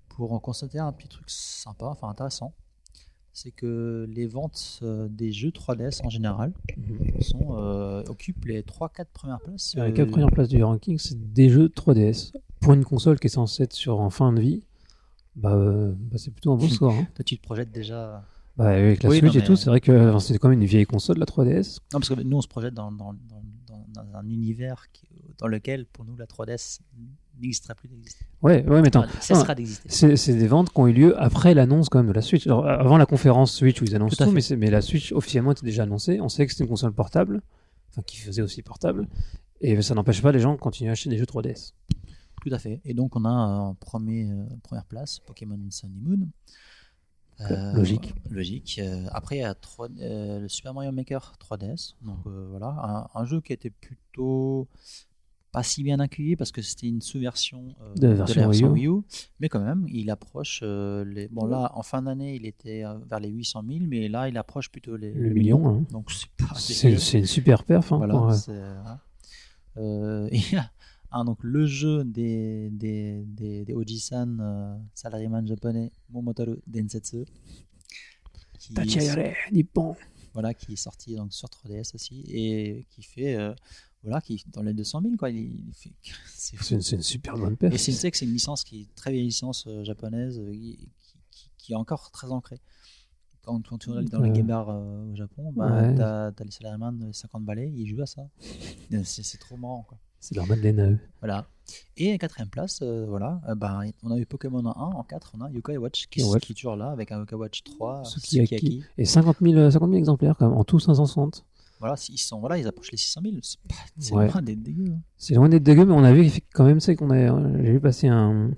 pour constater un petit truc sympa, enfin intéressant. C'est que les ventes euh, des jeux 3DS en général sont, euh, occupent les 3-4 premières places. Les euh, quatre premières places du ranking, c'est des jeux 3DS. Pour une console qui est censée être sur en fin de vie, Bah, euh, bah, c'est plutôt un bon score. hein. Toi, tu te projettes déjà. Bah, avec la Oui, Switch non, et tout, c'est vrai que enfin, c'est quand même une vieille console, la 3DS. Non, parce que nous, on se projette dans, dans, dans, dans- dans un univers qui- dans lequel, pour nous, la 3DS n'existerait plus d'exister. Ouais, ouais, mais attends. Cessera d'exister. C'est c'est des ventes qui ont eu lieu après l'annonce quand même de la Switch. Alors, avant la conférence Switch où ils annoncent Tout mais, c'est- mais la Switch officiellement était déjà annoncée. On sait que c'était une console portable, enfin qui faisait aussi portable. Et ça n'empêche pas les gens de continuer à acheter des jeux 3DS. Tout à fait. Et donc, on a en premier, euh, première place Pokémon Sun and Moon. Euh, Logique. Logique. Euh, après, il y a euh, le Super Mario Maker 3DS. Donc, euh, voilà. Un, un jeu qui était plutôt pas si bien accueilli parce que c'était une sous-version euh, De la version Wii U. Mais quand même, il approche euh, les. Bon, là, en fin d'année, il était euh, vers les 800 000, mais là, il approche plutôt les, Le million, hein. Donc, c'est une super perf. Hein, Voilà, pour, euh, c'est- voilà. Euh, il y a un, donc le jeu des, des, des, des Oji-san, salaryman japonais, Momotaro Densetsu, qui, Tachayare, Nippon. voilà, qui est sorti donc, sur 3DS aussi, et qui fait, voilà, qui dans les 200 000, quoi. C'est une, super bonne perf. Et que c'est une licence qui est très vieille licence euh, japonaise, euh, qui, qui, qui est encore très ancrée. Quand, quand tu regardes dans les game bars euh, au Japon, bah, ouais. t'as, les salaryman, les 50 balais, ils jouent à ça. C'est, trop marrant, quoi. C'est leur Madeleine à eux. Voilà. Et quatrième place, euh, voilà, ben, on a eu Pokémon en 1, en 4, on a Yokai Watch qui, qui est toujours là avec un Yokai Watch 3, Sukiyaki. Sukiyaki. Et 50 000, euh, 50 000 exemplaires quand même, en tout 560. Voilà, ils sont, voilà, ils approchent les 600 000. C'est, pas, c'est Ouais. loin d'être dégueu. hein. C'est loin d'être dégueu, mais on a vu quand même, c'est qu'on a, j'ai vu passer un,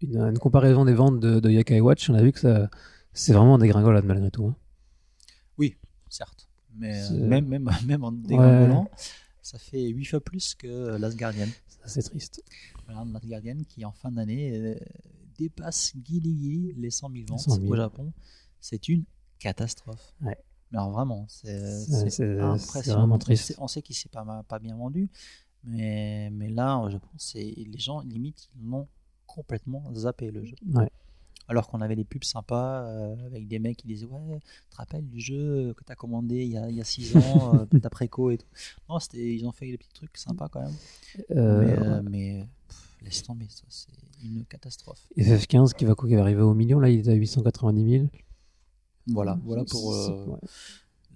une, une comparaison des ventes de, de Yokai Watch. On a vu que ça, c'est vraiment des gringoles malgré tout. hein. Certes. Mais euh, même, même, même en dégringolant, ça fait 8 fois plus que Last Guardian. C'est triste. Voilà, Last Guardian qui en fin d'année euh, dépasse guili guili les 100 000 ventes 100 000. au Japon. C'est une catastrophe. Ouais. Mais alors vraiment, c'est, impressionnant. triste. On sait qu'il s'est pas, pas bien vendu, mais, mais là, au Japon, c'est, les gens, limite, ils l'ont complètement zappé le jeu. Ouais. Alors qu'on avait des pubs sympas euh, avec des mecs qui disaient Ouais, tu te rappelles du jeu que tu as commandé il y a, il y a 6 ans, euh, ta préco et tout. Non, ils ont fait des petits trucs sympas quand même. Euh, mais euh, mais, pff, laisse tomber, ça, c'est une catastrophe. FF15 qui va, qui va arriver au million, là il est à 890 000. Voilà, voilà pour euh, ouais.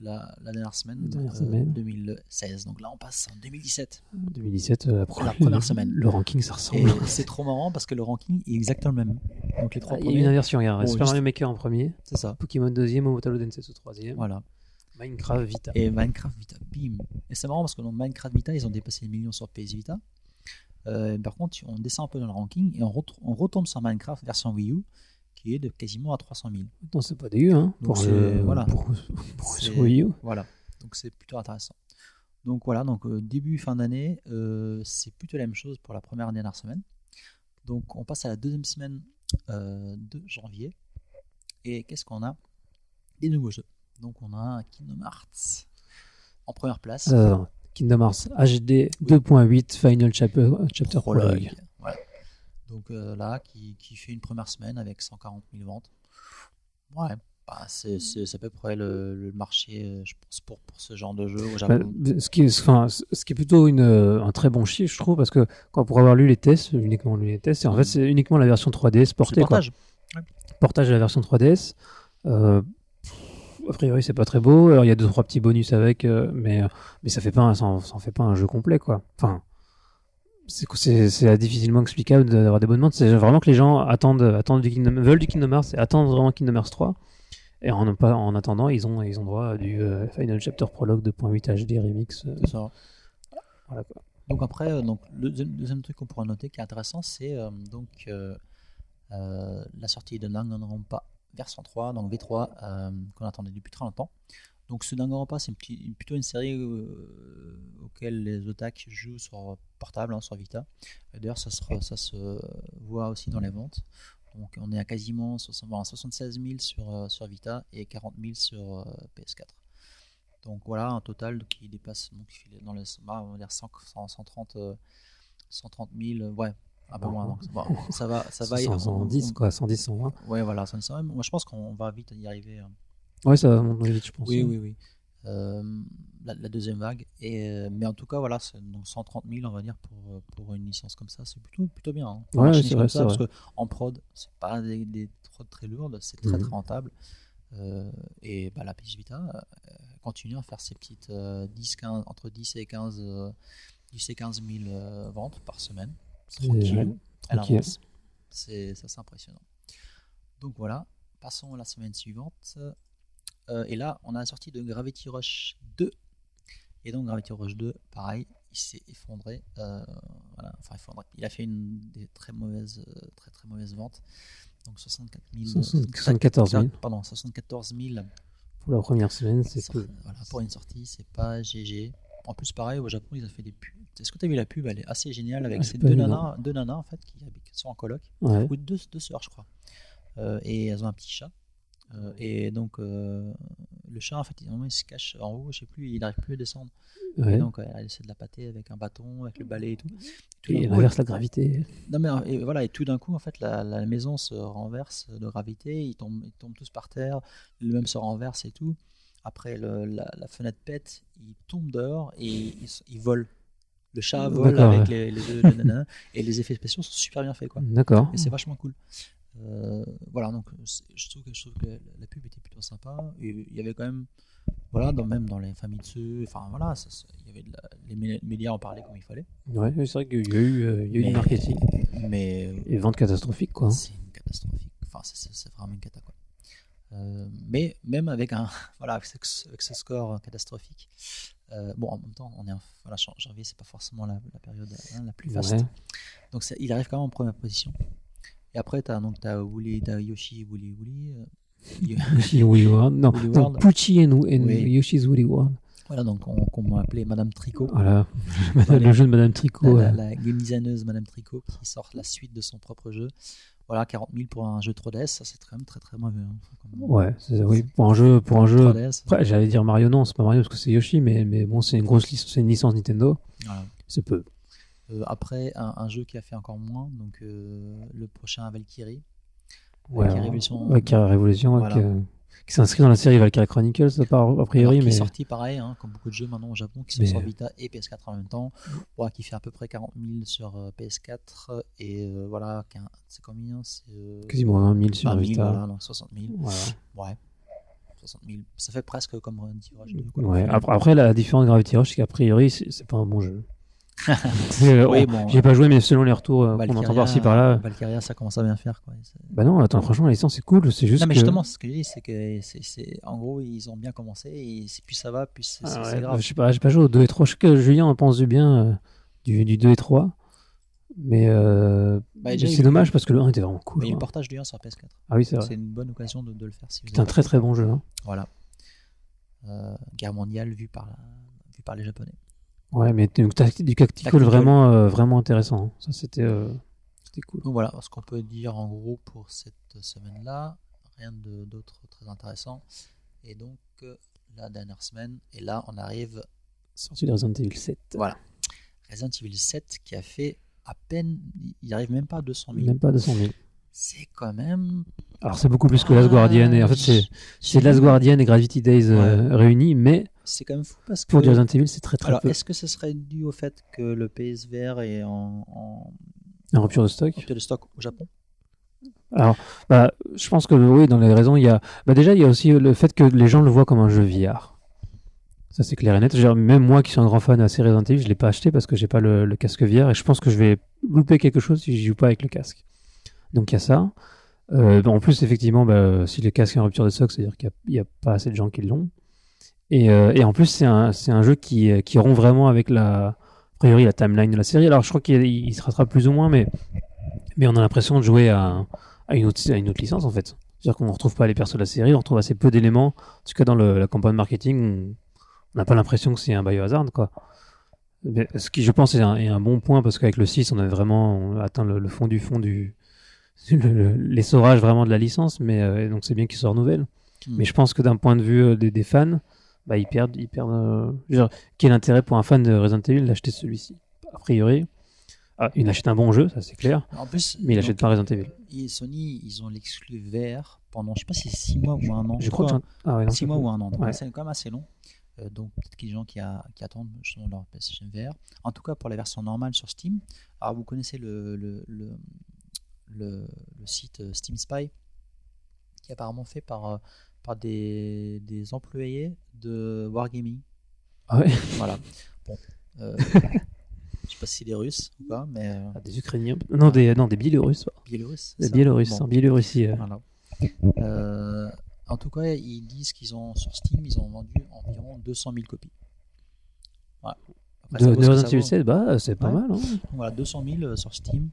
la, la dernière semaine, La dernière euh, semaine. 2016. Donc là, on passe en 2017. 2017, euh, la, La première semaine. Le ranking, ça ressemble. c'est trop marrant parce que le ranking est exactement le même. Donc les trois Ah, Il y a une inversion, regarde. Bon, Super juste- Mario Maker en premier, c'est ça. Pokémon deuxième, Momotaro Densetsu troisième, Voilà. Minecraft Vita. Et Minecraft Vita, bim. Et c'est marrant parce que dans Minecraft Vita, ils ont dépassé les millions sur PS Vita. Euh, par contre, on descend un peu dans le ranking et on, on retombe sur Minecraft version Wii U qui est de quasiment à 300 000. Non, c'est pas dégueu, hein. Donc Pour, le- voilà. pour, pour. Voilà. Donc c'est plutôt intéressant. Donc voilà, donc euh, début, fin d'année, euh, c'est plutôt la même chose pour la première dernière semaine. Donc on passe à la deuxième semaine euh, de janvier. Et qu'est-ce qu'on a? Des nouveaux jeux. Donc on a un Kingdom Hearts en première place. Euh, Kingdom Hearts HD 2.8 Final Chapter, chapter Prologue. Prologue. Donc euh, là, qui, qui fait une première semaine avec 140 000 ventes. Ouais, bah, c'est à peu près le, le marché, euh, je pense, pour, pour ce genre de jeu au Bah, Japon. ce, qui est, enfin, ce qui est plutôt une, euh, un très bon chiffre, je trouve, parce que quand pour avoir lu les tests, uniquement lu les tests, et en fait, c'est uniquement la version 3DS C'est portée. quoi. portage. portage de la version 3DS. Euh, a priori, c'est pas très beau. Alors, il y a deux trois petits bonus avec, euh, mais mais ça fait pas, un- ça, en, ça en fait pas un jeu complet, quoi. Enfin, c'est difficilement explicable d'avoir des bonnes ventes. C'est vraiment que les gens attendent attendent du Kingdom, veulent du Kingdom Hearts et attendent vraiment Kingdom Hearts 3. Et en, en attendant, ils ont ils ont droit à du euh, Final Chapter Prologue 2.8 HD remix. euh, ça. voilà, quoi. Donc après, euh, donc, le deuxième, deuxième truc qu'on pourrait noter qui est intéressant, c'est euh, donc la sortie de Danganronpa version 3, donc V3, euh, qu'on attendait depuis très longtemps. Donc ce Danganronpa, c'est plutôt une série euh, auquel les otak jouent sur portable, hein, sur Vita. D'ailleurs, ça se, re- ça se voit aussi dans les ventes. Donc on est à quasiment 60 bon, 76 000 sur, euh, sur Vita et 40 000 sur euh, PS4. Donc voilà, un total qui dépasse donc, dans les, bah, on va dire 100, 100, 130, euh, 130 000, euh, ouais, un peu moins. Donc, ça va, ça va. 100, 110 quoi, 110 120. Ouais, voilà, 110, 120. Moi, je pense qu'on va vite y arriver. hein. Ouais, ça va monter vite, je pense. Oui, oui, oui. euh, la, la deuxième vague. Et, euh, mais en tout cas, voilà, donc 130 000, on va dire, pour, euh, pour une licence comme ça, c'est plutôt, plutôt bien. hein. Ouais, c'est vrai, ça, parce vrai. que en prod, c'est pas des, des prods très lourdes, c'est très Mhm. très rentable. Euh, et bah, la PS Vita euh, continue à faire ses petites euh, 10, 15, entre 10 et 15, euh, 10 et 15 000 euh, ventes par semaine. Tranquille, elle tranquille. avance. C'est ça, c'est impressionnant. Donc voilà, passons à la semaine suivante. Euh, et là, on a la sortie de Gravity Rush 2. Et donc Gravity Rush 2, pareil, il s'est effondré. euh, voilà, enfin effondré. Il a fait une des très mauvaises, euh, très très mauvaises ventes. Donc 64 000. 74 000. Pardon, 74 000 Pour la première semaine, c'est peu. Voilà, pour une sortie, c'est pas GG. En plus, pareil, au Japon, ils ont fait des pubs. Est-ce que tu as vu la pub? Elle est assez géniale avec Ah, ces deux nanas, deux nanas en fait qui, sont en coloc, Ouais. ou deux, deux sœurs, je crois. Euh, et elles ont un petit chat. Euh, et donc, euh, le chat, en fait, il, il se cache en haut, je sais plus, il n'arrive plus à descendre. Et donc, euh, elle essaie de la pâter avec un bâton, avec le balai et tout. Tout Et il inverse la gravité. non mais et voilà et tout d'un coup en fait la, la maison se renverse de gravité, ils tombent, ils tombent tous par terre, le même se renverse et tout. Après le- la, la fenêtre pète, ils tombent dehors et ils, s- ils volent. Le chat vole avec ouais. les, les deux les nanas, et les effets spéciaux sont super bien faits quoi. D'accord. Et c'est vachement cool. Euh, voilà donc je trouve que je trouve que la, la pub était plutôt sympa et il y avait quand même voilà dans, même dans les familles de ceux enfin voilà ça- ça- il y avait de la- les mé- médias en parlaient comme il fallait. Ouais, oui, c'est vrai qu'il y a eu, euh, il y a eu Mais- du marketing. Mais Et vente catastrophique, quoi. c'est une catastrophique. Enfin, c'est- vraiment une cata, quoi. Euh, mais même avec un voilà avec ce, avec ce score catastrophique, euh, bon en même temps on est en, voilà jan- janvier c'est pas forcément la, la période hein, la plus vaste. Ouais. Donc il arrive quand même en première position. Et après t'as donc t'as Woolly, Yoshi, Woolly, Woolly. euh, Yo- Yoshi Woolly World. Non, Woolly non World. Pucci and, and Oui. Yoshi's Woolly World. voilà donc on, qu'on m'a appelé Madame Tricot. Voilà. Le jeu de Madame Tricot. la, la game designeuse Madame Tricot qui sort la suite de son propre jeu. Voilà 40 000 pour un jeu 3DS, ça c'est quand même très très mauvais. hein. Ouais, oui, pour un jeu, pour un jeu. 3DS, Après, j'allais dire Mario, non, c'est pas Mario parce que c'est Yoshi, mais, mais bon, c'est une grosse licence, c'est une licence Nintendo. voilà. C'est peu. Euh, après, un, un jeu qui a fait encore moins, donc euh, le prochain Valkyrie. Ouais, Valkyrie euh, Révolution. Valkyrie Révolution, Voilà. avec, euh, qui s'inscrit dans la série Valkyrie Chronicles, a a Alors, priori, qui mais. est sorti pareil, hein, comme beaucoup de jeux maintenant au Japon, qui sont Mais- sur Vita et PS4 en même temps. Ouais, qui fait à peu près 40 000 sur euh, PS4. Et euh, voilà, c'est combien C'est euh, Quasiment 20 000 sur 20 000, Vita. voilà, donc 60 000. Voilà. Ouais. 60 000. Ça fait presque comme un Tirage 2. quoi. Ouais. Après, la différence de Gravity Rush, c'est qu'a priori, c'est pas un bon jeu. Euh, Oui, on- bon, J'y ai pas joué, mais selon les retours euh, qu'on Valkyria, entend par-ci par-là. Valkyria, ça commence à bien faire. Quoi. Bah non, attends, franchement, la licence c'est cool, c'est juste Non, mais que. justement, ce que je dis, c'est que c'est, c'est- en gros, ils ont bien commencé et plus ça va, plus c'est, Ah ouais, grave. Je sais pas, j'ai pas joué au 2 et 3. Je sais que Julien en pense du bien euh, du, du 2 et 3. Mais euh, Bah, déjà, c'est dommage parce que le 1 était vraiment cool. Mais il y a le portage du 1 sur PS4. Ah oui, c'est vrai. C'est une bonne occasion de, de le faire si C'est un très très bon jeu. hein. Voilà. Euh, guerre mondiale vue par, la... vue par les Japonais. Ouais, mais donc, du tactical Tactical. vraiment, euh, vraiment intéressant. hein. Ça, c'était euh, c'était cool. Donc voilà ce qu'on peut dire en gros pour cette semaine-là. Rien d'autre très intéressant. Et donc, euh, la dernière semaine, et là, on arrive Sorti de Resident Evil 7. Voilà. Resident Evil 7 qui a fait à peine, il arrive même pas à 200 000. Même pas 200 000. C'est quand même. Alors, c'est beaucoup plus que Last Guardian. Et en fait, c'est c'est Last Guardian et Gravity Days euh, réunis, mais C'est quand même fou parce que. pour du Resident Evil, c'est très très Alors, peu. est-ce que ce serait dû au fait que le PSVR est en, en En rupture de stock. rupture de stock au Japon? Alors, bah, je pense que oui, dans les raisons, il y a. Bah, déjà, il y a aussi le fait que les gens le voient comme un jeu VR. Ça, c'est clair et net. Même moi, qui suis un grand fan série Resident Evil, je l'ai pas acheté parce que j'ai pas le, le casque VR et je pense que je vais louper quelque chose si je joue pas avec le casque. Donc, il y a ça. Euh, en plus, effectivement, bah, si le casque est en rupture de stock, c'est-à-dire qu'il n'y a, pas assez de gens qui l'ont. Et, euh, et en plus, c'est un, c'est un jeu qui, qui rompt vraiment avec la, a priori, la timeline de la série. Alors, je crois qu'il il se rattrape plus ou moins, mais, mais on a l'impression de jouer à, à, une autre, à une autre licence, en fait. C'est-à-dire qu'on ne retrouve pas les persos de la série, on retrouve assez peu d'éléments. En tout cas, dans le- la campagne marketing, on- n'a pas l'impression que c'est un biohazard, quoi. Mais ce qui, je pense, est un, est un bon point, parce qu'avec le 6, on a vraiment atteint le, le fond du fond du. le- le- l'essorage vraiment de la licence, mais euh, donc c'est bien qu'il se renouvelle. Hmm. Mais je pense que d'un point de vue euh, des, des fans, bah, ils perdent. Ils perdent euh, quel intérêt pour un fan de Resident Evil d'acheter celui-ci? A priori, ah, il achète un bon jeu, ça c'est clair, En plus, mais il donc, achète pas Resident Evil. et Sony, ils ont l'exclu VR pendant, je sais pas si c'est 6 mois ou un an. Je crois que. Quoi, j'en- Ah ouais, 6 mois ou un an, Ouais. c'est quand même assez long. Euh, donc peut-être qu'il y a des gens qui, a- qui attendent justement leur PlayStation VR. En tout cas pour la version normale sur Steam. Alors vous connaissez le, le, le, le- le site euh, Steam Spy qui est apparemment fait par, euh, par des, des employés de Wargaming. Ah ouais. Voilà. Bon. euh, je sais pas si des Russes ou pas, mais euh, Ah, des Ukrainiens. Non, des, non, des Biélorusses. Biélorusses. c'est Des ça Biélorusses. Bon. En Biélorussie. euh. Voilà. Euh, en tout cas, ils disent qu'ils ont sur Steam, ils ont vendu environ 200 000 copies. Voilà. Après, ça De, vaut de ce que Resident ça Evil vaut. 7, bah, c'est pas Ouais. mal. hein. Voilà, 200 000 euh, sur Steam.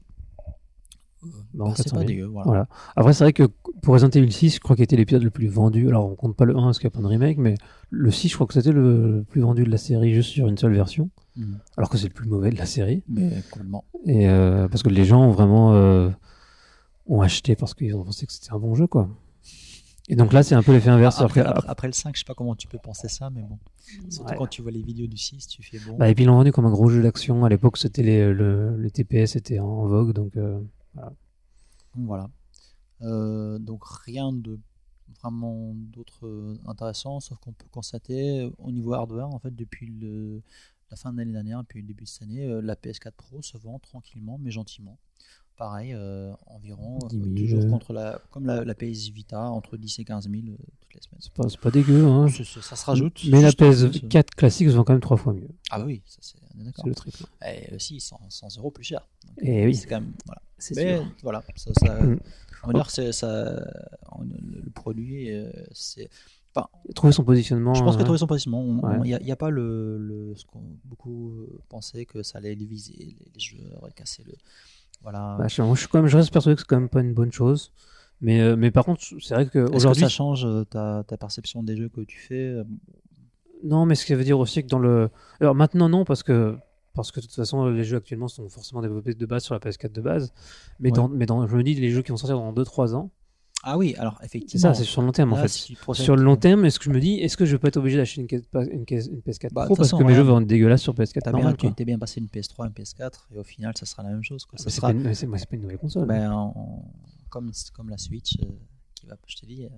Bah, bah, c'est 400 pas 000. dégueu. Voilà. Voilà. Après, c'est vrai que pour Resident Evil 6, je crois qu'il était l'épisode le plus vendu. Alors, on compte pas le 1 parce qu'il n'y a pas de remake, mais le 6, je crois que c'était le plus vendu de la série juste sur une seule version. Mhm. Alors que c'est le plus mauvais de la série. Mais complètement. Et euh, parce que les gens ont vraiment euh, ont acheté parce qu'ils ont pensé que c'était un bon jeu, quoi. Et donc là, c'est un peu l'effet inverse. après, après, après- après le 5, je sais pas comment tu peux penser ça, mais bon. Surtout Ouais. quand tu vois les vidéos du 6, tu fais bon. Bah, et puis ils l'ont vendu comme un gros jeu d'action. À l'époque, c'était les, le, les TPS étaient en vogue, donc euh, Voilà. Euh, donc rien de vraiment d'autre euh, intéressant, sauf qu'on peut constater euh, au niveau hardware, en fait, depuis la fin de l'année dernière et puis le début de cette année, la PS4 Pro se vend tranquillement mais gentiment. Pareil, euh, environ, euh, 10 000, toujours euh. contre la, comme la, la PS Vita, entre 10 et 15 000 euh, toutes les semaines. c'est pas, pas dégueu. Hein. Ça se rajoute. Mais la juste en plus, euh. PS4 classique se vend quand même trois fois mieux. Ah bah oui, ça c'est d'accord. Le triple. Et 6, 100, 100 euros plus cher. Donc, Et euh, oui. C'est quand même. Voilà. C'est Mais sûr. voilà, ça, ça- Mm. on va dire que c'est- ça, on- le, produit, euh, c'est. Trouver son positionnement. Je pense que euh, trouver son positionnement, il Ouais. n'y a, a pas le, le ce qu'on beaucoup euh, pensaient que ça allait diviser les, les et casser le. Voilà. bah, je, moi, je suis quand même, je reste persuadé que c'est quand même pas une bonne chose. Mais, euh, mais par contre, c'est vrai Est-ce que ça change euh, ta, ta perception des jeux que tu fais euh, Non, mais ce qui veut dire aussi que dans le. Alors maintenant, non, parce que. Parce que de toute façon, les jeux actuellement sont forcément développés de base sur la PS4 de base. Mais, Ouais. dans, mais dans, je me dis, les jeux qui vont sortir dans 2-3 ans, Ah oui, alors c'est effectivement. ça, c'est sur le long terme en fait. Sur le long terme, est-ce que je me dis, est-ce que je vais pas être obligé d'acheter une, caisse- une, caisse- une PS4 Bah, Pro parce façon, que mes jeux vont être dégueulasses sur PS4 T'as bien, tu bien passé une PS3, une PS4, et au final, ça sera la même chose. Quoi. Ça c'est sera, pas une- mais c'est c'est pas une nouvelle console. ben, en- comme, comme la Switch, euh, qui va, je te dis, euh,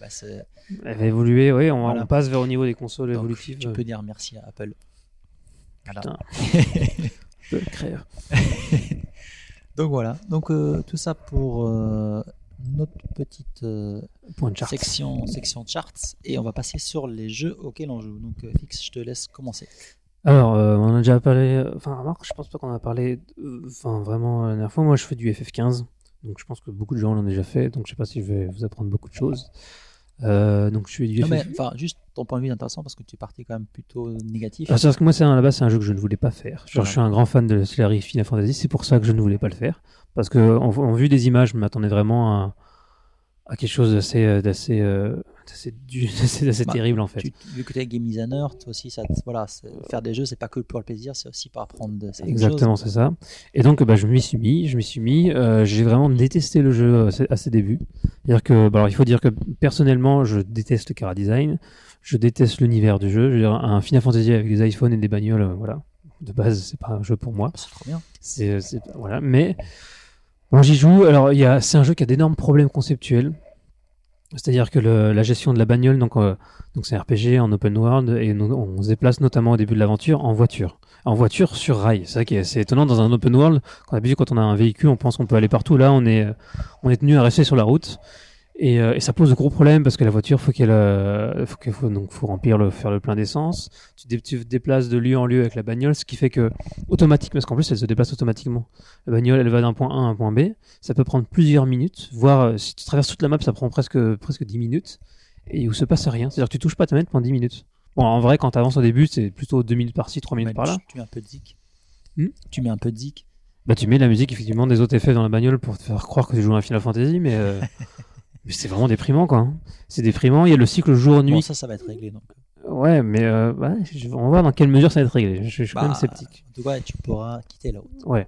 bah, c'est- Elle va évoluer, oui, on, Voilà. on passe vers au niveau des consoles donc, évolutives. tu peux dire merci à Apple. Voilà. Putain. Peu crève. Donc voilà, donc euh, tout ça pour euh, notre petite euh, Point de section charts et on va passer sur les jeux auxquels on joue. Donc euh, Fix, je te laisse commencer. Alors, euh, on a déjà parlé. Enfin, remarque, je pense pas qu'on a parlé. euh, Enfin, vraiment, la dernière fois, moi, je fais du FF15. Donc, je pense que beaucoup de gens l'ont déjà fait. Donc, je sais pas si je vais vous apprendre beaucoup de choses. Euh, donc, je FF. mais enfin, juste ton point de vue est intéressant parce que tu es parti quand même plutôt négatif. Ah, c'est parce que moi, c'est à la base, c'est un jeu que je ne voulais pas faire. Genre. Je suis un grand fan de la série Final Fantasy. C'est pour ça que je ne voulais pas le faire. Parce que, en, en vue des images, je m'attendais vraiment à, à quelque chose d'assez, euh, d'assez, euh, d'assez, d'assez Bah, terrible, en fait. Tu- vu que tu es game designer, toi aussi, ça, voilà, c'est- faire des jeux, c'est pas que pour le plaisir, c'est aussi pour apprendre de Exactement, c'est ça. Et donc, bah, je m'y suis mis, je m'y suis mis. euh, j'ai vraiment détesté le jeu à ses, débuts. C'est-à-dire que, bah, alors, il faut dire que personnellement, je déteste le Cara Design, je déteste l'univers du jeu. Je veux dire, un Final Fantasy avec des iPhones et des bagnoles, euh, voilà. De base, c'est pas un jeu pour moi. C'est trop bien. C'est, c'est- voilà. Mais bon, j'y joue. Alors, il y a, c'est un jeu qui a d'énormes problèmes conceptuels. C'est-à-dire que le- la gestion de la bagnole, donc, euh, donc c'est un RPG en open world et on se déplace notamment au début de l'aventure en voiture. En voiture sur rail. C'est ça qui est, c'est étonnant dans un open world. Quand quand on a un véhicule, on pense qu'on peut aller partout. Là, on est, on est tenu à rester sur la route. Et, euh, et ça pose de gros problèmes parce que la voiture, faut qu'elle, euh, faut donc faut remplir le, faire le plein d'essence. Tu, dé- tu te déplaces de lieu en lieu avec la bagnole, ce qui fait que automatique, parce qu'en plus elle se déplace automatiquement. La bagnole, elle va d'un point A à un point B. Ça peut prendre plusieurs minutes, voire euh, si tu traverses toute la map, ça prend presque presque 10 minutes et où se passe rien. C'est-à-dire que tu touches pas ta manette pendant 10 minutes. Bon, en vrai, quand tu avances au début, c'est plutôt 2 minutes par-ci, 3 minutes Mais par-là. tu, tu mets un peu de zik. Hmm tu mets un peu de zik. Bah, tu mets la musique effectivement des autres effets dans la bagnole pour te faire croire que tu joues à un Final Fantasy, mais c'est vraiment déprimant quoi. hein. C'est déprimant. Il y a le cycle jour-nuit. Bon, ça, ça va être réglé. Donc. Ouais, mais euh, ouais, je- on va voir dans quelle mesure ça va être réglé. Je, je suis quand Bah, même sceptique. En tout cas, tu pourras quitter la route. Ouais.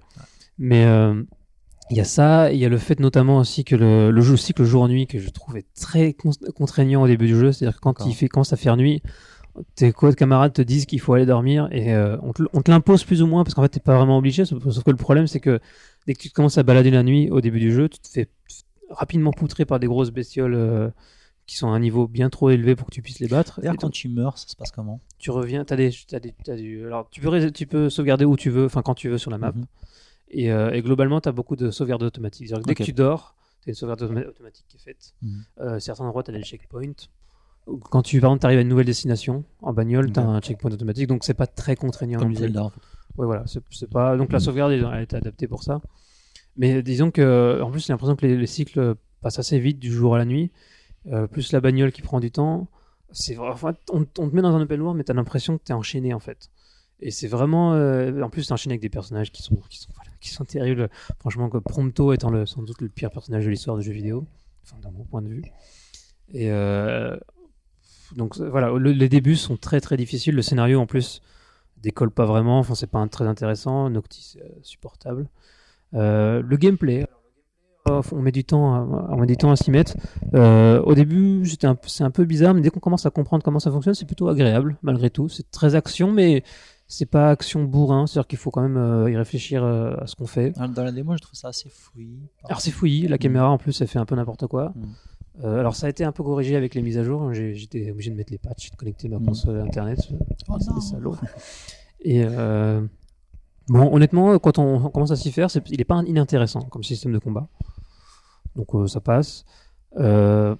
Mais euh, il y a ça, il y a le fait notamment aussi que le, le jeu, cycle jour-nuit que je trouvais très con- contraignant au début du jeu, c'est-à-dire que quand il fait commence à faire nuit, tes co- camarades te disent qu'il faut aller dormir et euh, on te, l- on te l'impose plus ou moins parce qu'en fait t'es pas vraiment obligé. Sauf, sauf que le problème c'est que dès que tu commences à balader la nuit au début du jeu, tu te fais rapidement poutrer par des grosses bestioles euh, qui sont à un niveau bien trop élevé pour que tu puisses les battre. D'ailleurs, Et quand tu meurs, ça se passe comment? tu reviens, t'as des, t'as des, t'as du, alors tu peux, tu peux sauvegarder où tu veux, enfin quand tu veux sur la map. Mhm. Et, euh, et globalement, tu as beaucoup de sauvegardes automatiques. Dès que tu dors, tu as une sauvegarde automa- automatique qui est faite. Mhm. Euh, certains endroits, tu as des checkpoints. Quand tu, par exemple, arrives à une nouvelle destination en bagnole, tu as un checkpoint automatique, donc c'est pas très contraignant. Comme. Zelda. Ouais, voilà. C'est pas... Donc la Mhm. sauvegarde, elle été adaptée pour ça. Mais disons que, en plus, j'ai l'impression que les, les cycles passent assez vite du jour à la nuit. Euh, plus la bagnole qui prend du temps. C'est enfin, on, te met dans un open world, mais tu as l'impression que tu es enchaîné en fait. Et c'est vraiment. euh, en plus, tu enchaîné avec des personnages qui sont, qui sont, qui sont terribles. Franchement, Prompto étant sans doute le pire personnage de l'histoire du jeu vidéo, enfin, d'un mon point de vue. Et euh, donc voilà, le- les débuts sont très très difficiles. Le scénario en plus décolle pas vraiment. Enfin, c'est pas très intéressant. Noctis, supportable. Euh, le gameplay. euh, On met du temps, à, on met du temps à s'y mettre. Euh, au début, un, c'est un peu bizarre, mais dès qu'on commence à comprendre comment ça fonctionne, c'est plutôt agréable, malgré tout. C'est très action, mais c'est pas action bourrin. C'est-à-dire qu'il faut quand même euh, y réfléchir euh, à ce qu'on fait. Dans dans la démo, je trouve ça assez fouillis. Alors c'est fouillis, la caméra en plus, elle fait un peu n'importe quoi. Mm. Alors ça a été un peu corrigé avec les mises à jour. J'étais obligé de mettre les patchs, de connecter ma Mm. console à internet. Oh non. Et bon, honnêtement, quand on commence à s'y faire, il n'est pas inintéressant comme système de combat. Donc euh, ça passe. Euh,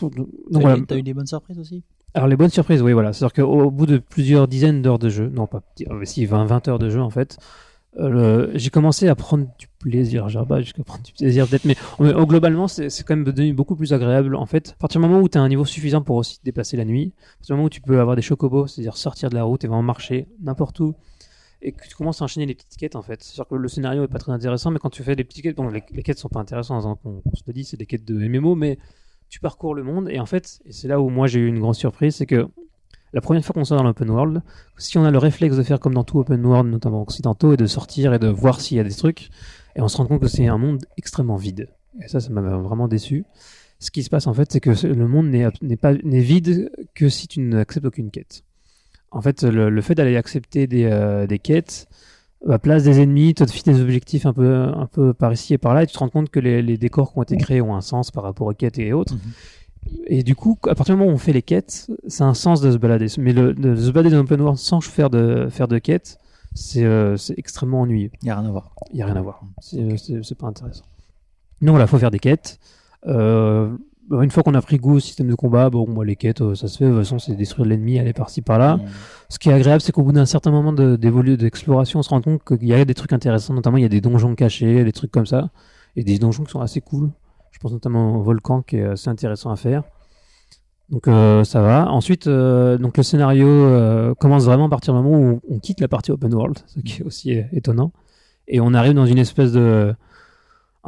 donc T'as voilà. eu- des bonnes surprises aussi? Alors les bonnes surprises, oui, voilà. C'est-à-dire qu'au au bout de plusieurs dizaines d'heures de jeu, non pas, euh, si 20, 20 heures de jeu en fait, euh, j'ai commencé à prendre du plaisir. J'ai pas jusqu'à prendre du plaisir peut-être, mais, mais, oh, globalement c'est c'est quand même devenu beaucoup plus agréable en fait. À partir du moment où tu as un niveau suffisant pour aussi te déplacer la nuit, à partir du moment où tu peux avoir des chocobos, c'est-à-dire sortir de la route et vraiment marcher n'importe où, et que tu commences à enchaîner les petites quêtes en fait. C'est-à-dire que le scénario est pas très intéressant, mais quand tu fais des petites quêtes, bon les, les quêtes sont pas intéressantes, hein, on, se le dit, c'est des quêtes de MMO, mais tu parcours le monde et en fait, et c'est là où moi j'ai eu une grande surprise, c'est que la première fois qu'on sort dans l'open world, si on a le réflexe de faire comme dans tout open world, notamment occidentaux, et de sortir et de voir s'il y a des trucs, et on se rend compte que c'est un monde extrêmement vide. Et ça, ça m'a vraiment déçu. Ce qui se passe en fait, c'est que le monde n'est pas n'est vide que si tu n'acceptes aucune quête. En fait, le, le fait d'aller accepter des, euh, des quêtes à place des ennemis, te fixe des objectifs un peu, un peu par ici et par là, et tu te rends compte que les, les décors qui ont été créés ont un sens par rapport aux quêtes et autres. Et du coup, à partir du moment où on fait les quêtes, c'est un sens de se balader. Mais le, de se balader dans l'open world sans faire de, faire de quêtes, c'est euh, extrêmement ennuyeux. Il n'y a rien à voir. Il n'y a rien à voir. C'est euh, c'est- c'est pas intéressant. Donc voilà, faut faire des quêtes. Euh, bah, une fois qu'on a pris goût au système de combat, bon, moi, les quêtes, euh, ça se fait. De toute façon, c'est détruire l'ennemi, aller par-ci, par-là. Ce qui est agréable, c'est qu'au bout d'un certain moment de- d'exploration, on se rend compte qu'il y a des trucs intéressants. Notamment, il y a des donjons cachés, des trucs comme ça. Et des donjons qui sont assez cool. Je pense notamment au volcan qui est assez intéressant à faire. Donc euh, ça va. Ensuite, euh, donc le scénario euh, commence vraiment à partir du moment où on quitte la partie open world, ce qui est aussi étonnant, et on arrive dans une espèce de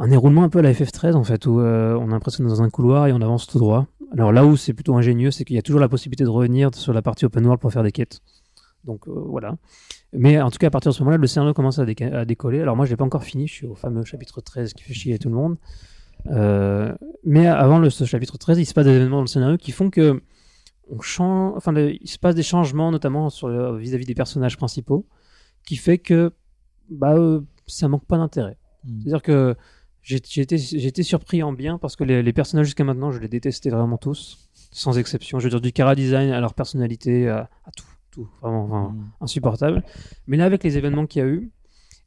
un déroulement un peu à la FF13 en fait, où euh, on a l'impression d'être dans un couloir et on avance tout droit. Alors là où c'est plutôt ingénieux, c'est qu'il y a toujours la possibilité de revenir sur la partie open world pour faire des quêtes. Donc euh, voilà. Mais en tout cas, à partir de ce moment-là, le scénario commence à, déca- à décoller. Alors moi, je l'ai pas encore fini. Je suis au fameux chapitre 13 qui fait chier tout le monde. Euh, mais avant le, ce chapitre 13, il se passe des événements dans le scénario qui font que on change, enfin, le- il se passe des changements, notamment sur le- vis-à-vis des personnages principaux, qui fait que bah, euh, ça manque pas d'intérêt. Mm. C'est-à-dire que été surpris en bien parce que les, les personnages jusqu'à maintenant, je les détestais vraiment tous, sans exception. Je veux dire, du cara design à leur personnalité, à, à tout, tout, vraiment, Mm. insupportable. Mais là, avec les événements qu'il y a eu,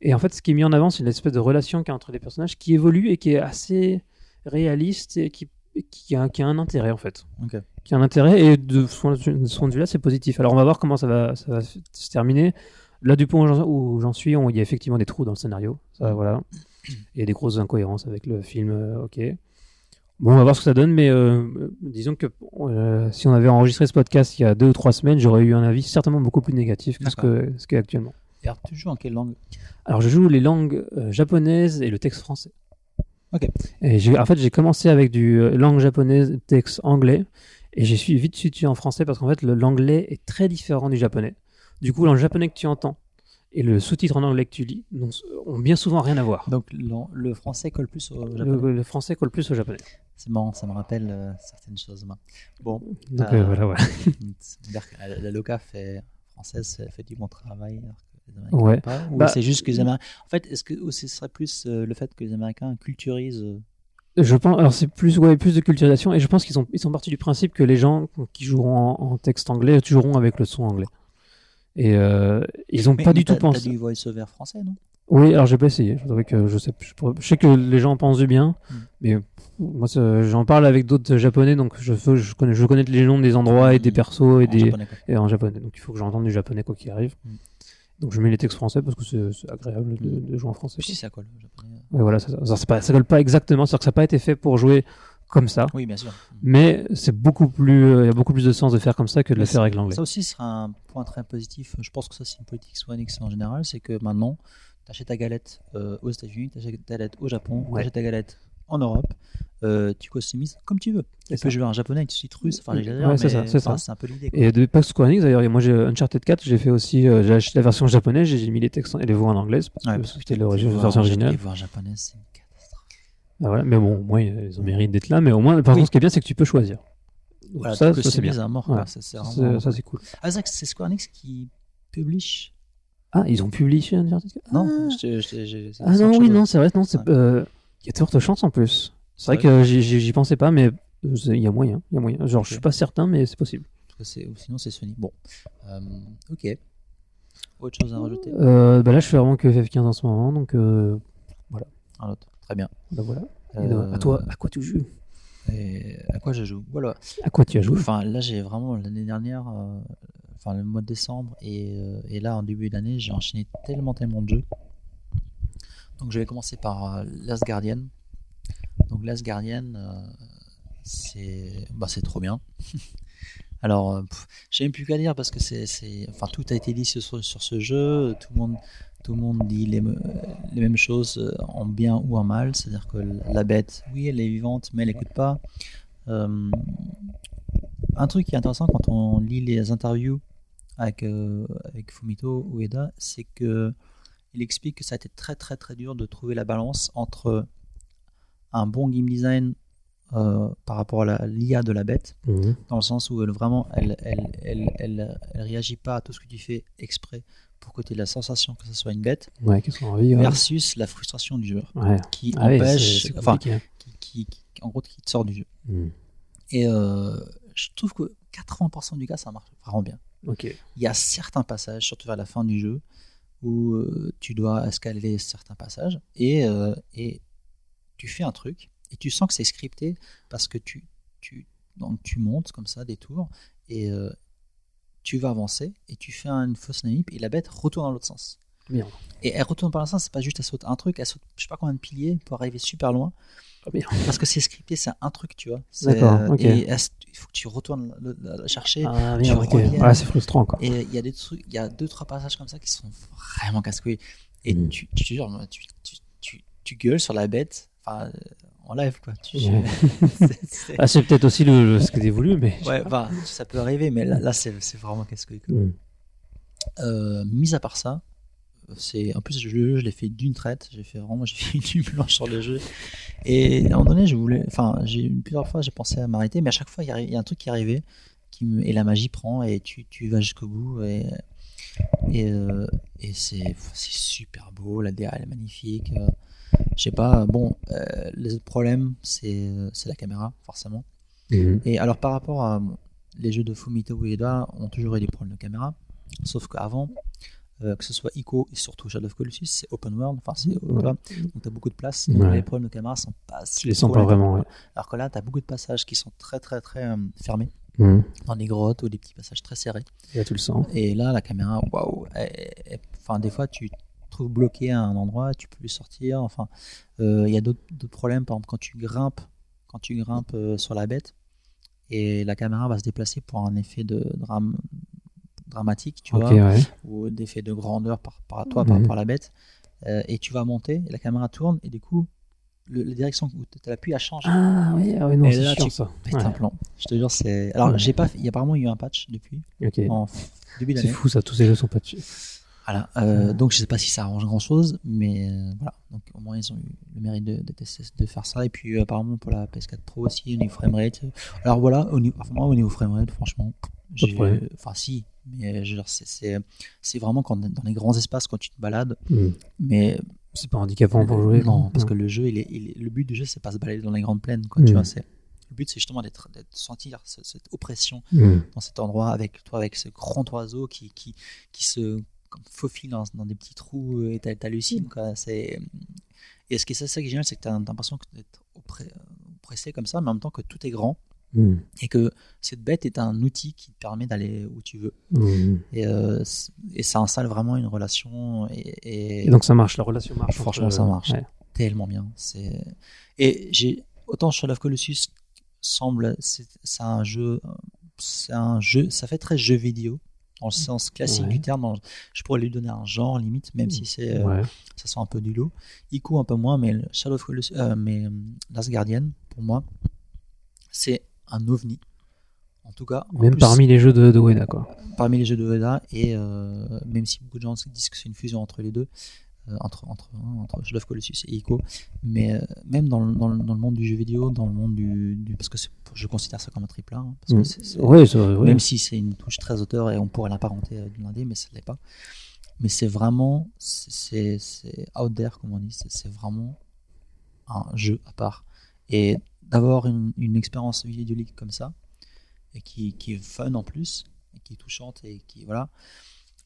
et en fait, ce qui est mis en avant, c'est une espèce de relation qu'il y a entre les personnages qui évolue et qui est assez réaliste et qui, qui, a, qui a un intérêt, en fait. Qui a un intérêt, et de ce point de vue-là, c'est positif. Alors, on va voir comment ça va, ça va se terminer. Là, du point où j'en- où j'en suis, on- il y a effectivement des trous dans le scénario. Ça, voilà. Il y a des grosses incohérences avec le film, euh, ok. Bon, on va voir ce que ça donne, mais euh, disons que euh, si on avait enregistré ce podcast il y a deux ou trois semaines, j'aurais eu un avis certainement beaucoup plus négatif que ce que ce qu'est actuellement. Et alors, tu joues en quelle langue? Alors, je joue les langues japonaises et le texte français. Ok. Et en fait, j'ai commencé avec du langue japonaise, texte anglais, et j'ai suis vite situé en français parce qu'en fait, l'anglais est très différent du japonais. Du coup, le japonais que tu entends et le sous-titre en anglais que tu lis ont bien souvent rien à voir. Donc, le, français colle plus au japonais. le français colle plus au japonais. C'est marrant, ça me rappelle euh, certaines choses. Bon, Donc Euh, euh, voilà, voilà. c'est-à-dire que la, la Loca fait, française fait, du bon travail. alors que les Américains Ouais. pas, ou Bah, c'est juste que les Américains. En fait, est-ce que ce serait plus euh, le fait que les Américains culturisent Je pense, alors c'est plus, ouais, plus de culturisation et je pense qu'ils sont, ils sont partis du principe que les gens qui joueront en, en texte anglais joueront avec le son anglais. Et euh, ils ont Mais- pas mais du tout pensé. T'as du voice-over français, non? Oui, alors j'ai pas essayé. Je, dirais que je, sais, je, pourrais- je sais que les gens en pensent du bien, Mm. mais moi ça- j'en parle avec d'autres japonais, donc je, connais, je connais les noms des endroits et des Mm. persos et, En des, japonais, quoi. et en japonais. Donc il faut que j'entende du japonais quoi qu'il arrive. Mm. Donc je mets les textes français parce que c'est agréable de, de jouer en français. Je sais c'est à quoi le japonais Ouais, voilà, ça, ça, ça colle pas exactement, c'est-à-dire que ça n'a pas été fait pour jouer comme ça, Oui, bien sûr. mais c'est beaucoup plus, euh, il y a beaucoup plus de sens de faire comme ça que de le faire avec l'anglais. Ça aussi sera un point très positif. Je pense que ça, c'est une politique Enix en général. C'est que maintenant, tu achètes ta galette euh, aux États-Unis, tu achètes ta galette au Japon, Ouais. tu achètes ta galette en Europe. euh, tu customises comme tu veux. Tu peux jouer en japonais avec suite russe. Enfin, Ouais, c'est ça, c'est enfin, ça. c'est un peu l'idée. Et de pas Square Enix d'ailleurs, moi j'ai Uncharted 4, j'ai fait aussi, euh, j'ai acheté la version japonaise, j'ai mis les textes et les voix en anglais parce que Ouais, c'était l'origine- version originale. Les voix en japonais, c'est une. Ah, voilà. Mais bon, au moins ils ont mérite d'être là, mais au moins, par Oui. contre, ce qui est bien, c'est que tu peux choisir. Voilà, ça, ça c'est bien. à mort. Ouais. Ça, c'est vraiment- cool. Ah, c'est Square Enix qui publish. Ah, ils ont publié Uncharted 4 Non, Ah, je je Ah non, oui, chose. non, c'est vrai, non, c'est, Ouais. euh, il y a de fortes chances en plus. C'est vrai que j'y- pensais pas, mais euh, il y a moyen, il y a moyen. Genre, Ok. je suis pas certain, mais c'est possible. Sinon, c'est Sony. Bon. Euh, ok. Autre chose à rajouter? Euh, bah là, je fais vraiment que FF15 en ce moment, donc euh, Un autre. Très bien. bah voilà. Euh, donc, à toi, à quoi tu joues Et à quoi je joue? Voilà. À quoi tu as joué? Enfin, là, j'ai vraiment l'année dernière, euh, enfin le mois de décembre et, euh, et là en début d'année, j'ai enchaîné tellement, tellement de jeux. Donc, je vais commencer par euh, Last Guardian. Donc, Last Guardian, c'est bah, c'est trop bien. Alors, j'ai même plus qu'à dire parce que c'est, c'est, enfin, tout a été dit sur, sur ce jeu. Tout le monde, tout le monde dit les, me- les mêmes choses euh, en bien ou en mal. C'est-à-dire que la bête, oui, elle est vivante, mais elle n'écoute pas. Euh, un truc qui est intéressant quand on lit les interviews avec, euh, avec Fumito Ueda, c'est que il explique que ça a été très très très dur de trouver la balance entre un bon game design euh, par rapport à l'IA de la bête, Mhm. dans le sens où elle vraiment elle, elle, elle, elle, elle réagit pas à tout ce que tu fais exprès pour tu aies la sensation que ce soit une bête, Ouais, envie ouais. versus la frustration du joueur Ouais. qui Ah empêche, c'est enfin, hein. qui, qui, qui- en gros, qui te sort du jeu. Mhm. Et euh, je trouve que 80% du cas, ça marche vraiment bien. Ok. Il y a certains passages, surtout vers la fin du jeu, où euh, tu dois escalader certains passages et, euh, et tu fais un truc et tu sens que c'est scripté parce que tu, tu, donc tu montes comme ça des tours et euh, tu vas avancer et tu fais une fausse manip et la bête retourne dans l'autre sens. Et elle retourne par le sens, c'est pas juste elle saute un truc, elle saute je sais pas combien de piliers pour arriver super loin. Bien. Parce que c'est scripté, c'est un truc, tu vois. D'accord, ok. Et elle- il faut que tu retournes la, la- la chercher. Ah, merde, ok. reviens. Ouais, c'est frustrant, quoi. Et il y a des trucs, il y a deux trois passages comme ça qui sont vraiment casse-couilles. Et Mm. tu, tu, tu, tu, gueules sur la bête, enfin, euh, en live quoi. Tu, Ouais. c'est- Ah, c'est peut-être aussi le, le- ce que j'ai voulu, mais. ouais, enfin, ça peut arriver, mais là, là c'est c'est vraiment quoi. Mhm. Euh, mis à part ça, c'est en plus le jeu, je l'ai fait d'une traite. J'ai fait vraiment, j'ai fait une nuit blanche sur le jeu. Et à un moment donné, je voulais, enfin, j'ai plusieurs fois, j'ai pensé à m'arrêter, mais à chaque fois, il y, a un truc qui arrivait, qui me, et la magie prend et tu, tu vas jusqu'au bout et et, euh, et c'est super beau, la DA elle est magnifique. euh, je sais pas, bon, euh, les autres problèmes, c'est la caméra, forcément. Mhm. Et alors par rapport à les jeux de Fumito Ueda ont toujours eu des problèmes de caméra, sauf qu'avant, euh, que ce soit Ico et surtout Shadow of Colossus, c'est open world, enfin c'est tu vois, donc t'as beaucoup de place, donc Ouais. les problèmes de caméra sont pas si Tu les sens pas vraiment, ouais. Alors que là, t'as beaucoup de passages qui sont très très très euh, fermés, Mhm. dans des grottes ou des petits passages très serrés. Et là, tu le sens. Et là, la caméra, waouh, enfin des fois tu te trouves bloqué à un endroit, tu peux plus sortir. Enfin, euh, il y a d'autres problèmes, par exemple quand tu grimpes, quand tu grimpes euh, sur la bête et la caméra va se déplacer pour un effet de drame dramatique, tu vois, ouais. ou d'effet de grandeur par rapport à toi, par Mhm. rapport à la bête. Euh, et tu vas monter, et la caméra tourne, et du coup, le- la direction où tu appuies, elle change. Ah, oui, ah, oui, non, c'est chiant, ça. Pète Ouais. un plan. Je te jure, c'est. Alors, Ouais. j'ai pas. Il y a apparemment eu un patch depuis, Ok. en début C'est d'année. fou, ça, tous ces jeux sont dessus. Voilà. euh, donc je sais pas si ça arrange grand chose, mais euh, voilà. Donc au moins ils ont eu le mérite de, de, de faire ça. Et puis euh, apparemment pour la PS4 Pro aussi, au niveau framerate. euh, Alors voilà, au niveau, enfin, moi, au niveau framerate, franchement, enfin si, mais je veux dire, c'est- c'est c'est vraiment quand dans les grands espaces quand tu te balades. Mhm. Mais C'est pas handicapant pour jouer. Non, parce que le jeu, il est, il est- le but du jeu, c'est pas se balader dans les grandes plaines, quoi. Tu vois, c'est le but, c'est justement d'être, d'être sentir ce- cette oppression Mm. dans cet endroit avec toi, avec ce grand oiseau qui, qui, qui se comme, faufile dans, dans des petits trous et t'as- t'hallucines, quoi. C'est et ce qui est ça, ça qui est génial, c'est que t'as t'as l'impression que d'être oppressé comme ça, mais en même temps que tout est grand Mm. et que cette bête est un outil qui te permet d'aller où tu veux. Mm. Et, euh, et ça installe vraiment une relation et, et- Et donc ça marche, la relation marche. Franchement, ça marche. ouais. tellement bien. Et j'ai autant Shadow of Colossus semble c'est un jeu c'est un jeu ça fait très jeu vidéo dans le sens classique Ouais. du terme. je pourrais lui donner un genre limite même si c'est euh, ça sent un peu du lot. Ico un peu moins mais Shadow of Colossus euh, mais Last Guardian pour moi c'est un ovni. En tout cas, en Même plus, parmi les jeux de, de Ueda, quoi. parmi les jeux de Veda et euh, même si beaucoup de gens disent que c'est une fusion entre les deux euh, entre entre hein, entre Shadow of Colossus et Ico mais euh, même dans le, dans, dans le monde du jeu vidéo dans le monde du, du- parce que je considère ça comme un triple A hein, parce que Mm. c'est- c'est- Ouais, ça- ouais. même si c'est une touche très auteur et on pourrait l'apparenter à d'une indé mais ça l'est pas mais c'est vraiment c'est c'est out there comme on dit c'est vraiment un jeu à part et d'avoir une, une expérience vidéoludique comme ça et qui, qui est fun en plus et qui est touchante et qui voilà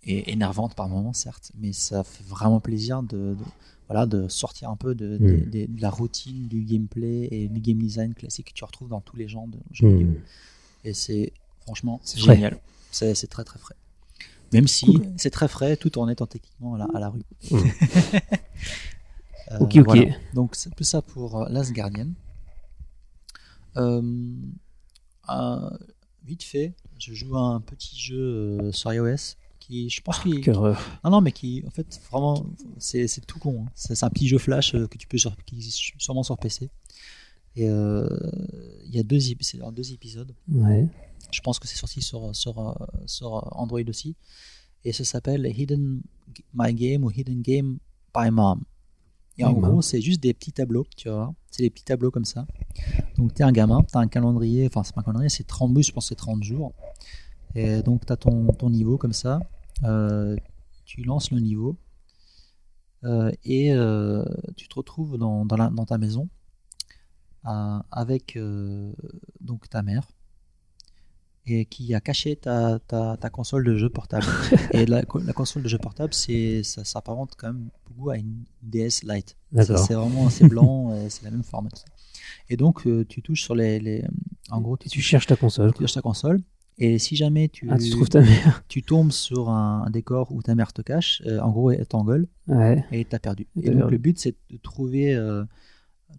et énervante par moments certes mais ça fait vraiment plaisir de, de- voilà de sortir un peu de, de- Mm. de- de la routine du gameplay et du game design classique que tu retrouves dans tous les genres de jeux Mm. vidéo et c'est franchement C'est génial c'est c'est très très frais même si Cool. c'est très frais tout en étant techniquement à la, à la rue Mm. Euh, Ok, ok. voilà. donc c'est tout ça pour euh, Last Guardian Euh, euh, vite fait je joue à un petit jeu euh, sur iOS qui je pense qu'il Quelle horreur. non, non, mais qui, en fait, vraiment, c'est c'est tout con. hein. C'est c'est un petit jeu flash que tu peux sur, qui est sûrement sur PC. Et il y a deux, ép- c'est dans deux épisodes. Ouais. Je pense que c'est sorti sur, sur, sur Android aussi. Et ça s'appelle Hidden My Game ou Hidden Game by Mom. Et en gros, c'est juste des petits tableaux, tu vois. C'est des petits tableaux comme ça. Donc, tu es un gamin, tu as un calendrier, enfin, c'est pas un calendrier, c'est 30 bus, je pense que c'est 30 jours. Et donc, tu as ton, ton niveau comme ça. Euh, tu lances le niveau. Euh, et euh, tu te retrouves dans, dans, la- dans ta maison avec donc ta mère et qui a caché ta, ta, ta console de jeu portable. et la, la console de jeu portable, c'est ça s'apparente quand même beaucoup à une DS Lite. C'est vraiment assez blanc, c'est la même forme. Et donc euh, tu touches sur les, les en gros tu, Tu cherches ta console. tu touches ta console et si jamais tu, Ah, tu trouves ta mère. tu tombes sur un, un décor où ta mère te cache, euh, en gros elle t'engueule Ouais. et t'as perdu. Et donc perdu. le but c'est de trouver, euh,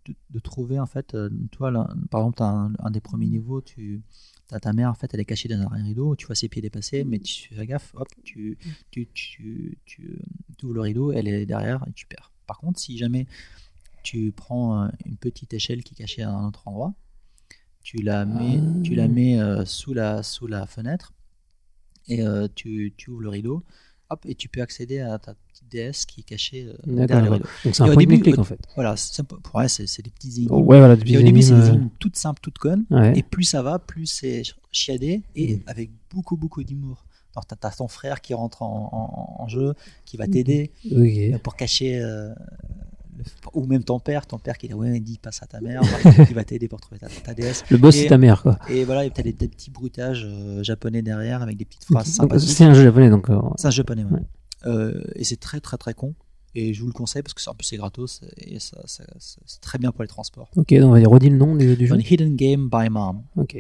de, de trouver en fait, toi là, par exemple un, un des premiers niveaux, tu as ta mère en fait elle est cachée dans un rideau, tu vois ses pieds dépasser, mais tu fais gaffe, hop, tu tu tu tu, ouvres le rideau, elle est derrière et tu perds. Par contre si jamais tu prends euh, une petite échelle qui est cachée à un autre endroit, tu la mets, Ah. tu la mets euh, sous la sous la fenêtre et euh, tu ouvres le rideau, hop, et tu peux accéder à ta petite DS qui est cachée euh, derrière le rideau. Donc c'est un point début, au- en fait. Voilà, c'est ouais, des petites énigmes. Ouais, voilà, depuis et au début, c'est des énigmes, énigmes toutes simples, toutes connes. euh, ouais. Et plus ça va, plus c'est chiadé et Mhm. avec beaucoup, beaucoup d'humour. Alors, t'as as ton frère qui rentre en, en- en jeu, qui va t'aider euh, pour cacher. euh, ou même ton père, ton père qui dit Ouais, dis, passe à ta mère, qui va t'aider pour trouver ta, ta DS. Le boss, c'est ta mère, quoi. Et voilà, et t'as des, des petits bruitages euh, japonais derrière avec des petites phrases sympathiques. C'est un jeu japonais, donc. euh, C'est un japonais, ouais. Ouais. Euh, et c'est très très très con. Et je vous le conseille parce que en plus c'est gratos et ça, ça- ça- c'est très bien pour les transports. Ok, donc on va dire redis le nom du, du jeu. Hidden Game by Mom. Ok.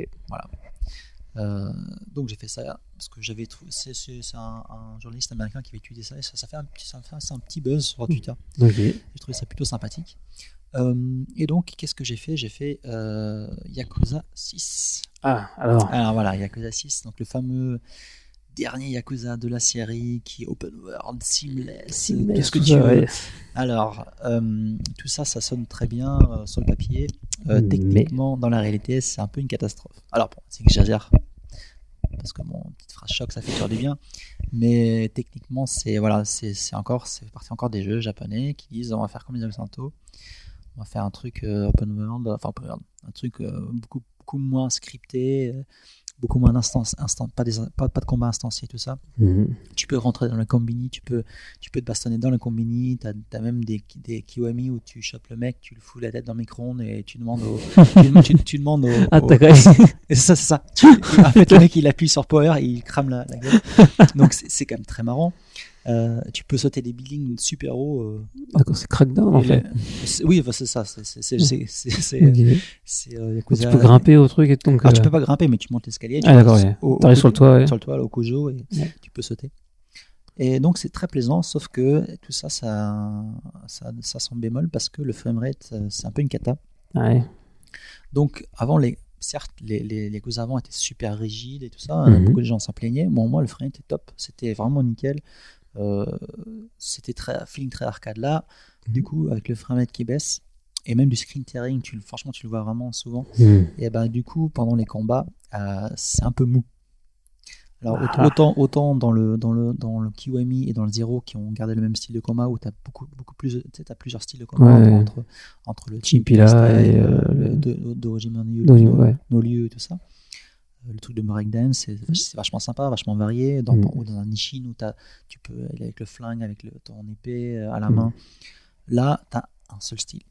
Euh, donc j'ai fait ça parce que j'avais trouvé. C'est un, un journaliste américain qui avait étudié ça et ça, ça fait un, petit- ça fait un, c'est un petit buzz sur Twitter. Ok. J'ai trouvé ça plutôt sympathique. Euh, et donc qu'est-ce que j'ai fait? J'ai fait euh, Yakuza 6. Ah, alors. Alors voilà, Yakuza 6, donc le fameux dernier Yakuza de la série qui est open world, seamless, tout ce que tu ça, veux? ouais. Alors, euh, tout ça, ça sonne très bien euh, sur le papier. Euh, Mais- techniquement, dans la réalité, c'est un peu une catastrophe. Alors, bon, c'est que j'exagère. Parce que mon petite phrase choc, ça fait toujours du bien. Mais techniquement, c'est voilà, c'est encore, c'est parti encore des jeux japonais qui disent on va faire comme les Occidentaux. On va faire un truc open world, enfin open world, un truc beaucoup, beaucoup moins scripté, beaucoup moins d'instances, instant, pas, des, pas, pas de combat instancié, tout ça. Mhm. Tu peux rentrer dans le combini, tu peux, tu peux te bastonner dans le combini. Tu as, même des, des kiwami où tu chopes le mec, tu le fous la tête dans le micro-ondes et tu demandes au. tu, tu- tu demandes au. Ah, au- c'est ça, c'est ça. Tu- en fait, le mec, il appuie sur Power et il crame la, la gueule. Donc, c'est quand même très marrant. Euh, tu peux sauter des buildings super hauts. euh, D'accord, c'est Crackdown en fait. oui, enfin, c'est ça. C'est euh, Tu peux grimper au truc et tout. Donc, Alors, tu peux pas grimper, mais tu montes l'escalier. tu Ah, d'accord, ouais. T'arrives sur le toit, ouais. Sur le toit, au Kujo, et Ouais. tu peux sauter. Et donc, c'est très plaisant, sauf que tout ça, ça, ça, ça son bémol parce que le framerate, c'est un peu une cata. ouais. Donc, avant, les, certes, les, les, les Yakuza avant étaient super rigides et tout ça. Mhm. Beaucoup de gens s'en plaignaient. Bon, moi, le frame était top. C'était vraiment nickel. Euh, c'était très feeling très arcade là. Du coup, avec le framerate qui baisse et même du screen tearing, tu, franchement, tu le vois vraiment souvent. Mhm. Et ben du coup, pendant les combats, euh, c'est un peu mou. Alors Ah. autant, autant dans le dans le dans le Kiwami et dans le Zero qui ont gardé le même style de combat où tu as beaucoup beaucoup plus t'as plusieurs styles de combat Ouais. entre entre le Chimpila et, style, euh, le ouais. no Lieu et tout ça. Le truc de breakdance, c'est c'est vachement sympa, vachement varié. Dans, Mm. ou dans un Nishin où t'as- tu peux aller avec le flingue, avec le, ton épée euh, à la Mm. main. Là, tu as un seul style.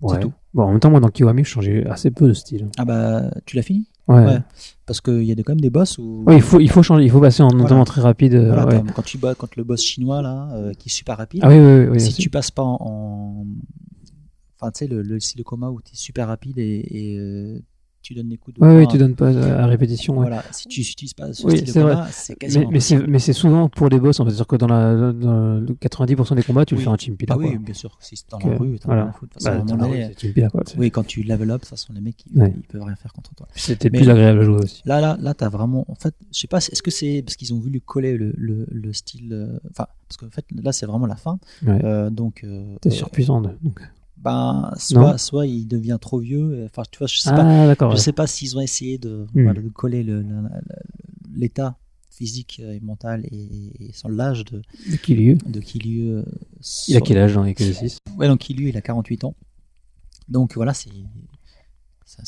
Ouais. tout. Bon, en même temps, moi dans Kiwami, je changeais assez peu de style. Ah bah, tu l'as fini? Ouais. Ouais. Parce qu'il y a des- quand même des boss où. Ouais, il faut, il faut changer, il faut passer en Voilà. notamment très rapide. euh, Voilà, ouais. quand tu bats contre le boss chinois là, euh, qui est super rapide, Ah oui, oui, oui. si tu passes pas en, en- enfin tu sais le, le style de coma où tu es super rapide et, et, euh, tu donnes des coups de poing, ouais, tu donnes pas à répétition. ouais. Voilà, si tu n'utilises pas ce Oui, style de combat, c'est Mais, quasiment mais c'est impossible. mais c'est souvent pour les boss, en fait. C'est-à-dire que dans, la, dans le 90% des combats, tu le Oui. fais en chimpila. Ah quoi. oui, bien sûr, si c'est dans la rue, t'as voilà. rien à foutre. De toute façon, Bah, chimpila, quoi. Oui, quand tu level up, de toute façon les mecs ils, Ouais. ils peuvent rien faire contre toi. C'était plus agréable à jouer aussi. Là, là, là, t'as vraiment. En fait, je sais pas, est-ce que c'est parce qu'ils ont voulu coller le, le, le style. euh, Enfin, parce qu'en fait, là, c'est vraiment la fin. Ouais. Euh, donc, euh, T'es surpuissant. donc. Ben, soit, soit il devient trop vieux. euh, Enfin, tu vois, je sais pas. Ah, d'accord. Je sais pas s'ils ont essayé de, Hmm. voilà, de coller l'état physique et mental et, et sans l'âge de, Qui lieu de Kiryu. euh, Il a quel âge dans les 6 Ouais, donc Kiryu, il a 48 ans. Donc voilà, c'est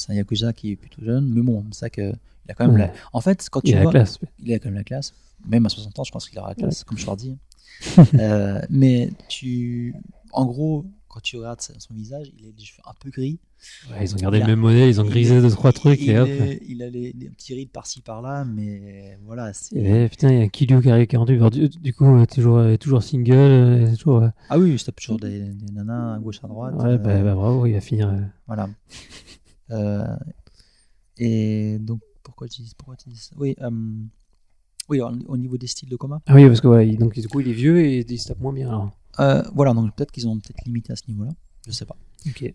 un Yakuza qui est plutôt jeune, mais bon, c'est ça que il a quand même Ouais. la... En fait, quand tu Il a la classe. il a quand même la classe. Même à 60 ans, je pense qu'il aura la classe, comme je leur dis. Euh, mais tu, en gros, quand tu regardes son visage, il a des cheveux un peu gris. Ouais, ils ont gardé le même modèle, ils ont grisé deux, trois trucs il, et hop. est- il a les, les petits rides par-ci par-là, mais voilà. Et putain, il y a Kilio qui arrive 48. Alors, du, du coup, toujours, euh, toujours single. euh, toujours, Ah oui, je tape toujours des, des nanas à gauche à droite. ouais, euh, bah, bah, bravo, il va finir. euh, Voilà. Euh, et donc, pourquoi tu dis, pourquoi tu dis ça? Oui, euh, oui au, au niveau des styles de combat? Ah oui, parce que il- donc, du coup, il est vieux et il se tape moins bien. Alors. Euh, voilà, donc peut-être qu'ils ont peut-être limité à ce niveau-là. Je sais pas.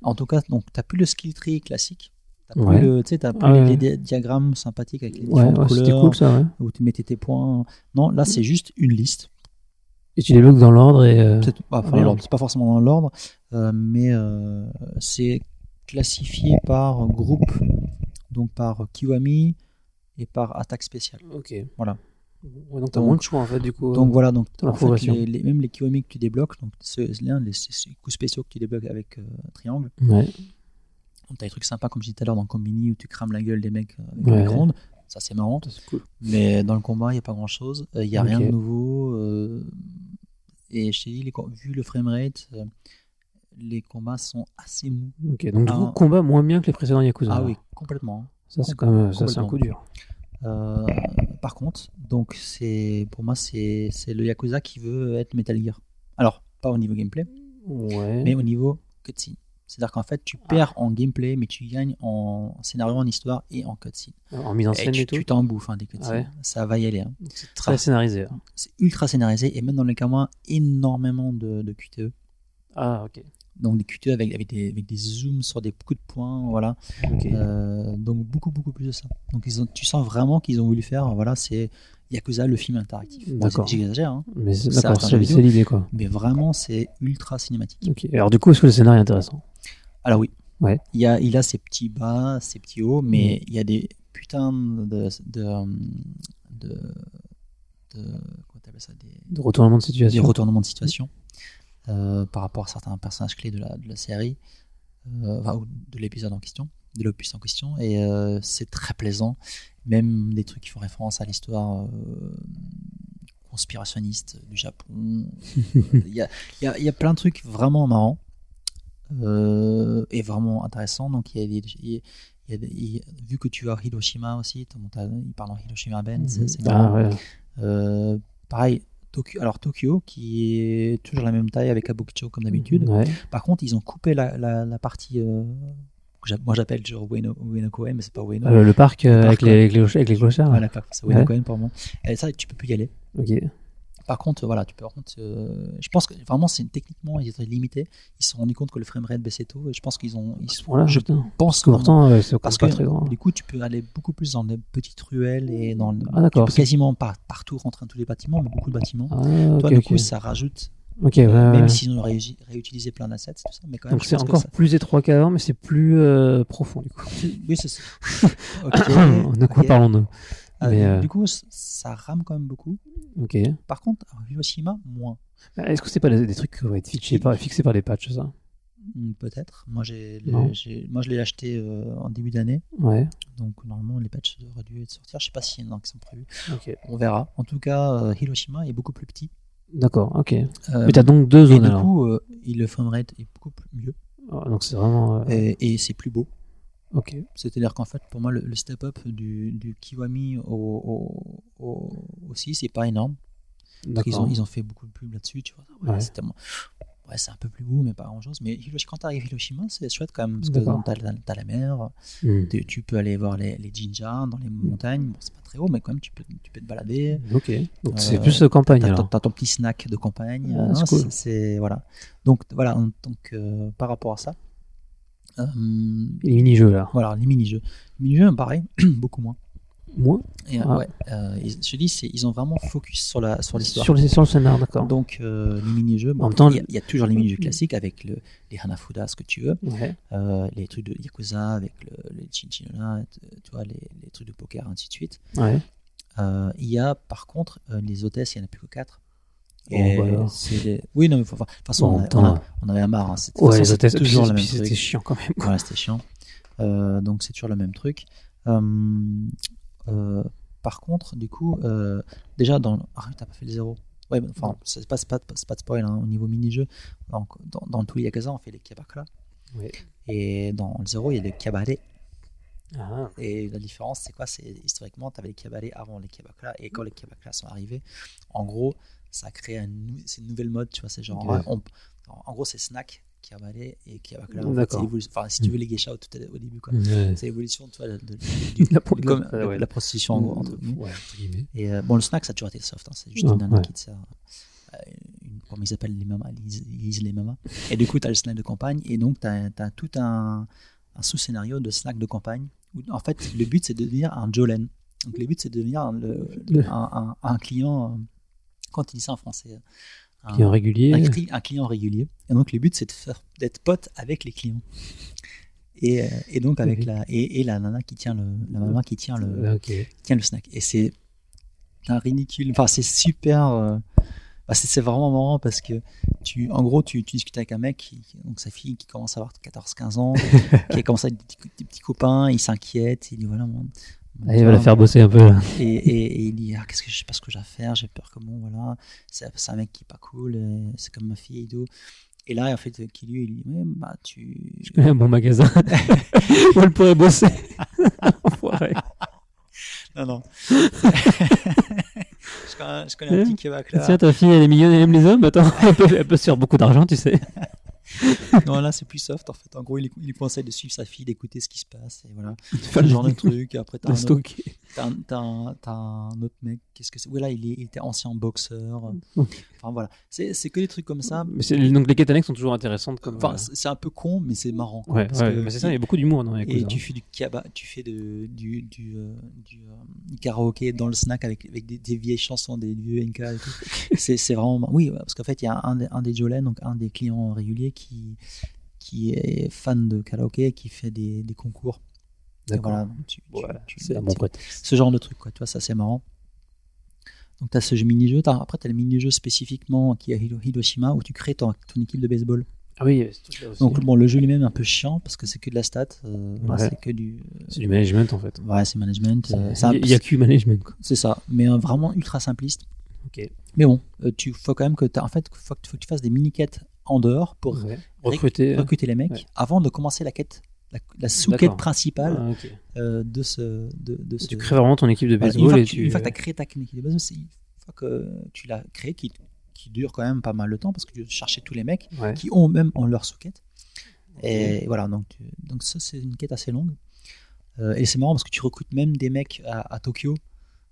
En tout cas, donc t'as plus le skill tree classique. T'as plus, Ouais. le, tu sais, t'as plus Ah les, ouais. les di- diagrammes sympathiques avec les Ouais, différentes ouais, c'était couleurs cool ça, ouais. où tu mettais tes points. Non, là c'est juste une liste. Et tu les bloques dans l'ordre et. euh, Peut-être pas, enfin, Ouais. l'ordre, c'est pas forcément dans l'ordre, euh, mais euh, c'est classifié par groupe, donc par Kiwami et par attaque spéciale. Ok. Voilà. Ouais, donc t'as Donc- moins de choix en fait, du coup. Donc euh, voilà, donc en fait, les, les- même les Kiwami que tu débloques, donc c'est l'un des ces- coups spéciaux que tu débloques avec euh, triangle. Ouais. Donc t'as des trucs sympas comme je disais tout à l'heure dans Combini où tu crames la gueule des mecs euh, avec Ouais. ronde. Ça c'est marrant. Ça, cool. Mais dans le combat, il n'y a pas grand chose. Il n'y a rien de nouveau. euh, et les com- vu le framerate, euh, les combats sont assez mous. Ok, donc du Ah. coup, combat moins bien que les précédents Yakuza. Ah oui, complètement. Ça, c'est quand même ça, c'est un coup dur. Euh, par contre, donc c'est pour moi, c'est c'est le Yakuza qui veut être Metal Gear. Alors, pas au niveau gameplay, Ouais. mais au niveau cutscene. C'est-à-dire qu'en fait, tu perds en gameplay, mais tu gagnes en scénario, en histoire et en cutscene. En mise en Et scène tu et tout. tu t'en bouffes hein, des cutscenes. Ah ouais Ça va y aller. hein. C'est très scénarisé. hein. C'est ultra scénarisé et même dans les cas moins, énormément de, de QTE. Ah, ok. Donc des QTE avec, avec, des, avec des zooms sur des coups de poing, voilà. Euh, donc beaucoup beaucoup plus de ça. Donc ils ont, tu sens vraiment qu'ils ont voulu faire, voilà, c'est Yakuza le film interactif. D'accord. J'exagère, hein, Mais c'est- l'idée quoi. mais vraiment c'est ultra cinématique. Alors du coup, est-ce que le scénario est intéressant? Alors oui, Ouais. il, y a, il a ses petits bas, ses petits hauts, mais il y a des putains de... de, de, de, ça des, De retournement de des situation. retournements de situation par rapport à certains personnages clés de la, de la série, euh, enfin, ou de l'épisode en question. de l'opus en question et euh, c'est très plaisant. Même des trucs qui font référence à l'histoire euh, conspirationniste du Japon. Il y, a, il y, a, il y a plein de trucs vraiment marrants euh, et vraiment intéressants. Donc il y a des, il y vu que tu as Hiroshima aussi, il parle en Hiroshima Ben, c'est. Ah, ouais. Euh, pareil, Tokyo, alors Tokyo, qui est toujours la même taille avec Kabukicho comme d'habitude. Ouais. Par contre, ils ont coupé la, la, la partie. euh, que moi, j'appelle toujours Ueno, Ueno Koen, mais c'est pas Ueno. Euh, le parc euh, Le avec, parc, les, avec, les, avec les clochards. Voilà, c'est Ueno Ouais. Koen pour moi. Et ça, tu peux plus y aller. Ok. Par contre, voilà, tu peux. Par contre, euh, je pense que vraiment, c'est techniquement, ils étaient limités. Ils se sont rendus compte que le framerate baissait tôt. Et je pense qu'ils ont. Ils sont- Voilà, je putain. pense que pourtant, ouais, c'est parce pas que très grand. du coup, tu peux aller beaucoup plus dans les petites ruelles et dans. le- Ah, d'accord, Tu peux c'est- quasiment pas partout rentrer dans tous les bâtiments, mais beaucoup de bâtiments. Ah, Toi, du coup, ça rajoute Ok, ouais, même ouais. s'ils ont réutilisé plein d'assets, tout ça, mais quand même, Donc c'est encore ça- plus étroit qu'avant, mais c'est plus euh, profond du coup. Oui, c'est ça. De quoi parlons-nous Euh, Mais, euh, Du coup, ça rame quand même beaucoup. Ok. Par contre, Hiroshima, moins. Bah, Est-ce que c'est pas des, des trucs qui vont être fixés par, fixés par des patchs, ça? Hmm, Peut-être. Moi, j'ai, moi, je l'ai acheté euh, en début d'année. Ouais. Donc, normalement, les patchs auraient dû être sortir. Je sais pas s'il y en a qui sont prévus. Ok. On verra. En tout cas, euh, Hiroshima est beaucoup plus petit. D'accord, ok. Euh, Mais t'as donc deux et zones du alors. coup, il- le framerate est beaucoup plus mieux. Ah, donc c'est vraiment. Et, et c'est plus beau. Ok. C'est-à-dire qu'en fait, pour moi, le, le step-up du, du Kiwami au, au, au, au 6 c'est pas énorme. Qu'ils D'accord. ont, ils ont fait beaucoup de pub là-dessus, tu vois. Ouais, Ouais. c'est tellement- ouais, c'est un peu plus beau, mais pas grand-chose. Mais Hiroshima, quand t'arrives à Hiroshima, c'est chouette quand même. Parce que t'as- t'as la mer, Hmm. tu, tu peux aller voir les, les jinjas dans les montagnes. Bon, c'est pas très haut, mais quand même, tu peux, tu peux te balader. Ok. Donc Euh, c'est plus de campagne alors. t'as ton petit snack de campagne. Ah, c'est c'est, c'est- voilà. Donc, voilà. Donc, euh, par rapport à ça, euh, Les mini-jeux là. voilà, les mini-jeux. Les mini-jeux, pareil, beaucoup moins. Moins Et, Ah. ouais, euh, ils- je dis, ils ont vraiment focus sur, la, sur l'histoire. sur le, sur le scénar, d'accord. Donc, euh, les mini-jeux, bon, En même temps, il y, a- il y a toujours les mini-jeux classiques avec le, les Hanafuda, ce que tu veux, Ouais. euh, les trucs de Yakuza avec le, les Chinchilla, tu vois, les, les trucs de poker, ainsi de suite. Ouais. Il y a par contre les hôtesses, il n'y en a plus que 4. Les- Oui, non, mais faut- enfin, de toute façon, Bon, on, a- on a- on avait marre. Hein. C'était- Ouais, c'était toujours le même c'était truc. chiant quand même. quoi. Voilà, c'était chiant. Euh, donc c'est toujours le même truc. Euh, euh, par contre, du coup, déjà dans. Ah, t'as pas fait le zéro. Ouais, enfin, c'est pas, pas, de spoil hein, au niveau mini-jeu. Donc, dans, dans tous les Yakuza, on fait les. Ouais. Et dans le zéro, il y a les Kyabare. Ah. Et la différence, c'est quoi? C'est historiquement, tu avais les Kyabare avant les Kyabakra. Et quand les Kyabakra sont arrivés, en gros, ça a créé un, une nouvelle mode. Tu vois, c'est genre. On- en, en gros, c'est snack, Kyabare et Kyabakra. En fait, D'accord. c'est évolu- Enfin, si tu veux les geisha au, tout à- au début, quoi. Ouais. C'est l'évolution tu vois, de, de- du- La pro- comme- la- ouais. la prostitution en gros, entre guillemets. Et euh, bon, le snack, ça a toujours été soft. hein, c'est juste Ah, une nana ouais. qui te sert. euh, une, comment ils appellent les mamas Ils lisent- les mamas. Et du coup, tu as le snack de campagne. Et donc, tu as, tout un, un sous-scénario de snack de campagne. Où, en fait, le but, c'est de devenir un Jolen. Donc, le but, c'est de devenir Le- un, un- un client. Euh, Quand il dit ça en français un, Client régulier. un, cli- un client régulier. Et donc, le but, c'est d'être pote avec les clients. Et, euh, et donc, avec la, et, et la nana qui tient le, la maman qui tient le, Euh, Ok. tiens le snack. Et c'est un ridicule. Enfin, c'est super. euh, bah, c'est vraiment marrant parce que tu, en gros, tu, tu discutes avec un mec, qui, donc sa fille qui commence à avoir 14-15 ans, qui a commencé à petits, des petits copains, il s'inquiète, il dit voilà, il va la faire bosser un peu là. et, et, et il dit ah, qu'est-ce que je sais pas ce que j'ai à faire, j'ai peur comment voilà, c'est un mec qui est pas cool, et c'est comme ma fille et tout. Et là, en fait, qui lui, il dit ouais, bah tu. Je connais un bon magasin où elle pourrait bosser. Non, non. je connais, je connais un petit kebab là. Tiens, ta fille, elle est mignonne, elle aime les hommes. Attends, elle peut, elle peut se faire beaucoup d'argent, tu sais. Non, là, c'est plus soft en fait. En gros, il, il lui conseille de suivre sa fille, d'écouter ce qui se passe. Et voilà. Faire Ce genre de truc. Après, t'as un, autre, stocker. t'as un, t'as un- t'as un autre mec. Qu'est-ce que c'est? Oui, là, il, est- il était ancien boxeur. Enfin, voilà. C'est c'est que des trucs comme ça. Mais c'est- donc les quêtes annexes sont toujours intéressantes. Comme, Enfin, euh, c'est un peu con, mais c'est marrant. quoi, ouais, parce ouais, que- mais c'est ça, il y a beaucoup d'humour dans les Et tu fais du kaba, tu fais de, du, du, euh, du, euh, du karaoké dans le snack avec, avec des, des vieilles chansons, des vieux NK et tout. c'est, c'est vraiment. Oui, parce qu'en fait, il y a un, des- un des Jolen, donc un des clients réguliers, qui, qui est fan de karaoké et qui fait des, des concours. D'accord. Voilà, tu- tu- Voilà, tu- c'est un tu- bon prétexte. ce genre de truc, quoi. Tu vois, ça c'est marrant. Donc, tu as ce jeu mini-jeu. T'as- Après, tu as le mini-jeu spécifiquement qui est Hiroshima où tu crées ton, ton équipe de baseball. Ah oui, il y avait ce truc-là aussi. Donc bon, le jeu lui-même est un peu chiant parce que c'est que de la stat. euh, Ouais. c'est que du. c'est du management en fait. Ouais, c'est management. euh, c'est un- Il y a que management. Quoi. C'est ça, mais euh, vraiment ultra simpliste. Ok. Mais bon, euh, tu faut quand même que t'as- en fait, faut, faut que tu fasses des mini-quêtes en dehors pour Ouais. Recruter. recruter les mecs Ouais. avant de commencer la quête, la, la sous-quête principale Ah, euh, de ce. De, de ce Tu crées vraiment ton équipe de Voilà, baseball une fois et que tu, tu. une fois que tu as créé ta équipe de baseball, c'est une fois que tu l'as créé, qui, qui dure quand même pas mal de temps parce que tu chercher tous les mecs Ouais. qui ont même en leur sous-quête. Et voilà, donc, tu- donc ça c'est une quête assez longue. Euh, et c'est marrant parce que tu recrutes même des mecs à, à Tokyo.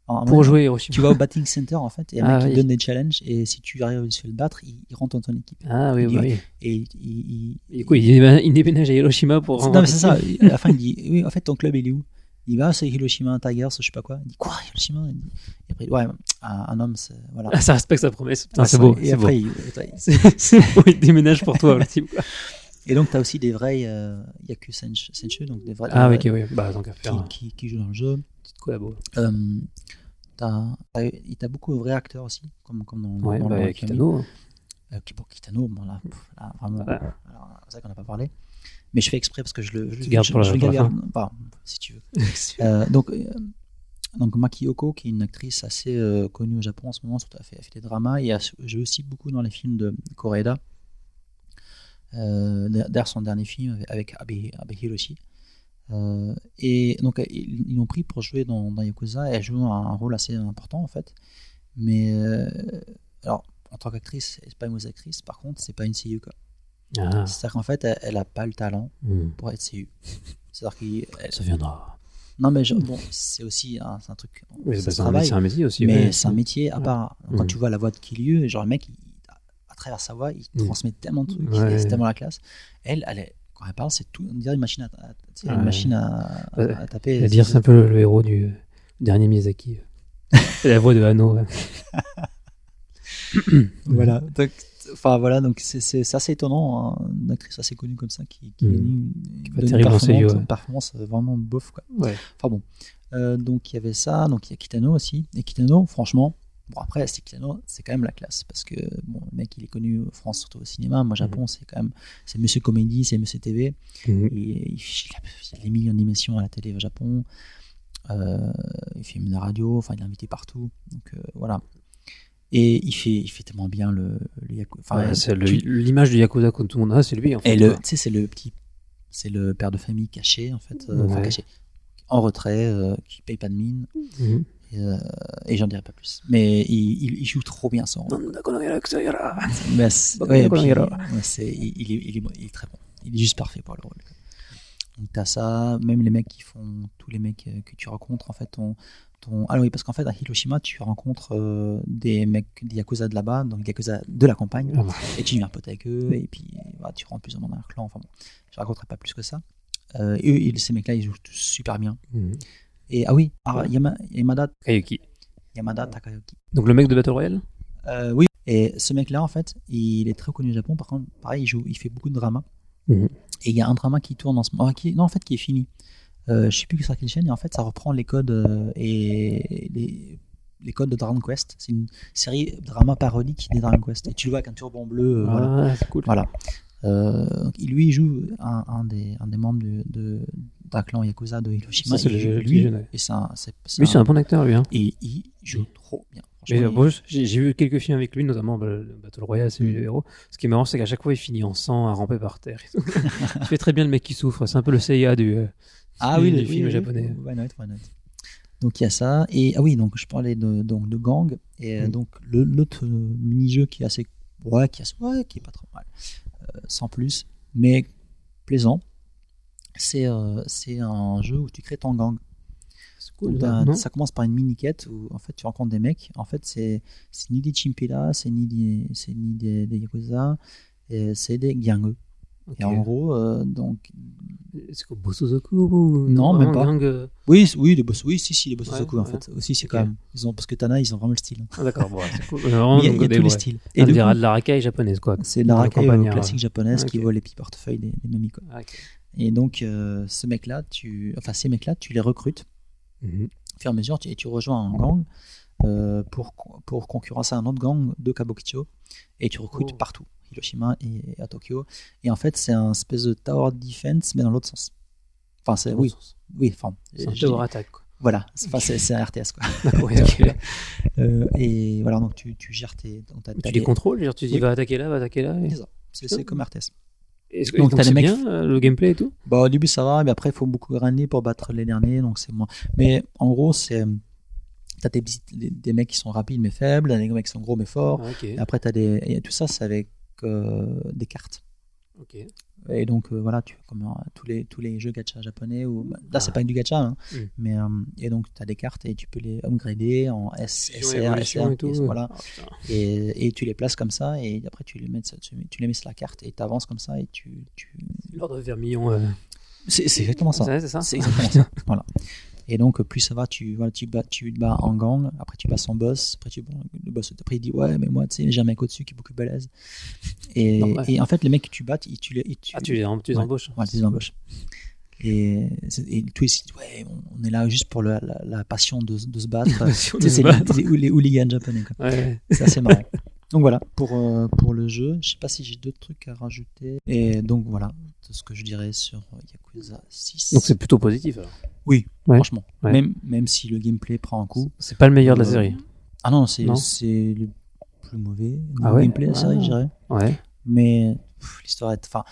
En- Pour jouer aussi. Tu vas au batting center en fait, et un Ah mec qui oui. donne des challenges, et si tu arrives à le battre, il, il rentre dans ton équipe. Ah oui, Il bah dit- oui. Et il, il- il- Et quoi, il déménage- à Hiroshima pour. non, mais c'est ça. À la fin, il dit Oui, en fait, ton club, il est où? Il va, c'est Hiroshima Tigers, je sais pas quoi. Il dit Quoi, Hiroshima? Il dit- Et après, ouais, un, un homme, c'est. Voilà. Ah, ça respecte sa promesse. Ah, c'est beau. Et beau. après, il- beau, il déménage pour toi, le type. quoi. Et donc, tu as aussi des vrais euh, Yaku Senshu, donc des vrais. Ah oui, des ok, vrais oui. Bah, qu'à qui, qui, qui jouent dans le jeu. Petite collabo. Euh, t'as, t'as, et t'as beaucoup de vrais acteurs aussi, comme, comme dans, Ouais, dans bah, le Kitano. Euh, qui- bon, Kitano, bon, là, pff, là, vraiment. Ouais. alors, c'est vrai qu'on n'a pas parlé. Mais je fais exprès parce que je le. Je, Tu gardes je- pour la- je le pour la garde- enfin, si tu veux. Euh, donc, euh, donc Maki Yoko, qui est une actrice assez euh, connue au Japon en ce moment, surtout elle fait, elle fait des dramas et joue aussi beaucoup dans les films de Koreeda. Euh, D'ailleurs, son dernier film avec Abe, Abe Hiroshi. Euh, et donc, ils ils l'ont pris pour jouer dans, dans Yakuza et elle joue un, un rôle assez important en fait. Mais euh, alors, en tant qu'actrice, c'est pas une mauvaise actrice, par contre, c'est pas une seiyuu quoi. Ah, C'est-à-dire qu'en fait, elle, elle a pas le talent hmm. pour être seiyuu. C'est-à-dire qu'elle ça viendra. non, mais je- bon, c'est aussi un, truc. Oui, c'est un, métier- c'est un métier aussi. mais ouais. c'est un métier à Ouais. part. Quand Mm. tu vois la voix de Kiryu, genre le mec, il- à travers sa voix, il Mm. transmet tellement de trucs, Ouais. c'est tellement la classe. Elle, elle est, quand elle parle, c'est tout, on dirait une machine à, à- une machine à, taper. Dire, c'est un peu le, héros du dernier Miyazaki. C'est la voix de Hano. Voilà. Donc, enfin voilà, donc c'est assez étonnant, hein, une actrice assez connue comme ça qui, qui, Mm. une- pas donne une performance, série, ouais. une performance vraiment bof quoi. Ouais. Enfin bon. Euh, donc il y avait ça, donc il y a Kitano aussi. Et Kitano, franchement, bon après Kitano, c'est quand même la classe parce que bon, le mec il est connu en France surtout au cinéma. Moi Japon c'est quand même c'est Monsieur Comédie, c'est Monsieur TV. Mhm. Et il, a, des millions d'émissions à la télé au Japon. Euh, il fait même la radio, enfin il est invité partout. Donc euh, voilà. Et il fait, il fait tellement bien le, le Yaku- enfin, Ouais, c'est le- tu- l'image du Yakuza que tout le monde a, c'est lui en fait. et tu sais, c'est le petit, c'est le père de famille caché en fait, euh, enfin, caché, en retrait, euh, qui paye pas de mine. Mhm. Et, euh, et j'en dirai pas plus. Mais il, il, il joue trop bien son rôle. Mais c'est- ouais, puis, il ira. ouais, c'est- il, il est, il, est, il est très bon. Il est juste parfait pour le rôle. Donc t'as ça, même les mecs qui font, tous les mecs euh, que tu rencontres en fait, ton, ah oui parce qu'en fait à Hiroshima tu rencontres euh, des mecs des yakuza de là-bas, donc des yakuza de la campagne, Ah bah. et tu deviens pote avec eux et puis voilà, tu rentres plus ou moins dans leur clan. Enfin bon, je raconterai pas plus que ça. Euh, et eux, ils- ces mecs-là, ils jouent tous super bien. Mhm. Et ah oui, ah, Yama- Yamada, Kayuki. Yamada Takayuki. Donc le mec de Battle Royale? Euh, oui. Et ce mec-là, en fait, il est très connu au Japon. Par contre, pareil, il, joue, il fait beaucoup de drama. Mhm. Et il y a un drama qui tourne en ce moment. ah, qui, non, en fait, qui est fini. Euh, je sais plus sur quelle chaîne. Et en fait, ça reprend les codes euh, et les, les codes de Dragon Quest. C'est une série drama parodique des Dragon Quest. Et tu le vois avec un turban bleu. euh, voilà. Ah, c'est cool. Voilà. Euh, lui, il joue un, un des, un des membres de, de, d'un clan Yakuza de Hiroshima. Ça, c'est Il lui, ouais. Et un, c'est, Lui, c'est un- bon acteur, lui. Hein. Et il joue trop bien. Euh, bon, j'ai vu quelques films avec lui, notamment bah, le Battle Royale, c'est lui Mm. le héros. Ce qui est marrant, c'est qu'à chaque fois, il finit en sang, à ramper par terre. et tout. il fait très bien le mec qui souffre. C'est un peu le Seiya du, euh, Ah du- oui, du le- film oui, japonais. oui, why not, why not? Donc il y a ça. Et ah oui, donc je parlais de, donc, de gang. Et Mm. donc l'autre euh, mini-jeu qui est assez. Ouais, qui, est assez- ouais, qui est pas trop mal. Euh, sans plus. Mais plaisant. C'est euh, c'est un jeu où tu crées ton gang. Cool. Donc, ça, commence par une mini-quête où en fait tu rencontres des mecs. En fait, c'est ni des Chimpila, c'est ni des, ni des, des Yakuza, c'est des Gyangeux. Ok. Et en gros, euh, donc C'est quoi Bosozoku ou... Non, même pas. gang, euh, Oui, oui, les boss, oui, si, si, les boss Ouais, en ouais. fait. Aussi, c'est Ok. quand même. Ils ont, parce que Tana, ils ont vraiment le style. Ah, d'accord, bon, c'est cool. Il y a, il y a tous les ouais. styles. Et on dirait coup, de la racaille japonaise, quoi. c'est la de racaille campagne, euh, classique japonaise Ah, qui vole les petits portefeuilles des, des mamies, quoi. Et donc, euh, ce mec-là, tu, enfin, ces mecs-là, tu les recrutes Mhm. au fur et à mesure tu- et tu rejoins un gang. Euh, pour, pour concurrencer un autre gang de Kabukicho et tu recrutes Oh. partout, Hiroshima et à Tokyo. Et en fait, c'est un espèce de tower defense, mais dans l'autre sens. Enfin, c'est oui, oui, enfin, C'est un tower attack. quoi. voilà, c'est enfin, c'est- c'est un RTS quoi. Ouais, ok. Euh, et voilà, donc tu, tu gères tes. donc Tu les les- contrôles, tu dis Oui. va attaquer là, va attaquer là. et- C'est comme RTS. Donc, donc, t'as c'est les mecs- bien euh, le gameplay et tout? Bah, au début, ça va, mais après, il faut beaucoup grinder pour battre les derniers, donc c'est moins. Mais en gros, c'est. Des, petits- des, des mecs qui sont rapides mais faibles, des mecs qui sont gros mais forts. Ah. Et après, t'as des. Et tout ça, c'est avec euh, des cartes. Et donc, euh, voilà, tu, comme euh, tous, les, tous les jeux gacha japonais, ou bah, là, c'est Ah. pas du gacha, hein, Mm. mais. et donc, t'as des cartes et tu peux les upgrader en S, SR, SR, et tout. et voilà. Ah. Et, et tu les places comme ça, et après, tu les mets, tu, tu les mets sur la carte et t'avances comme ça, et tu. tu... L'ordre vermillon. C'est c'est exactement ça. C'est ça C'est exactement ça. Voilà. Et donc, plus ça va, tu, voilà, tu, bats, tu te bats en gang, après tu passes en boss, après tu, bon, le boss, après il dit Ouais, mais moi, tu sais, j'ai un mec au-dessus qui est beaucoup balèze. Et, et en fait, les mecs que tu bats, ils- tu les, ils- tu, Ah, tu les, tu les Ouais. embauches. Ouais, tu les embauches. Et, et tous disent Ouais, on- est là juste pour la, la passion de, de se battre. de se battre. les, les, les hooligans japonais. Ouais. C'est assez marrant. Donc voilà, pour, euh, pour le jeu, je sais pas si j'ai d'autres trucs à rajouter. Et donc voilà, c'est ce que je dirais sur Yakuza 6. Donc c'est plutôt positif alors. Oui, Ouais. franchement. Ouais. Même, même si le gameplay prend un coup. C'est pas le meilleur de la Euh, série. Ah non, c'est le plus mauvais Ah le ouais gameplay de la série, je dirais. Ouais. Mais l'histoire est. Enfin,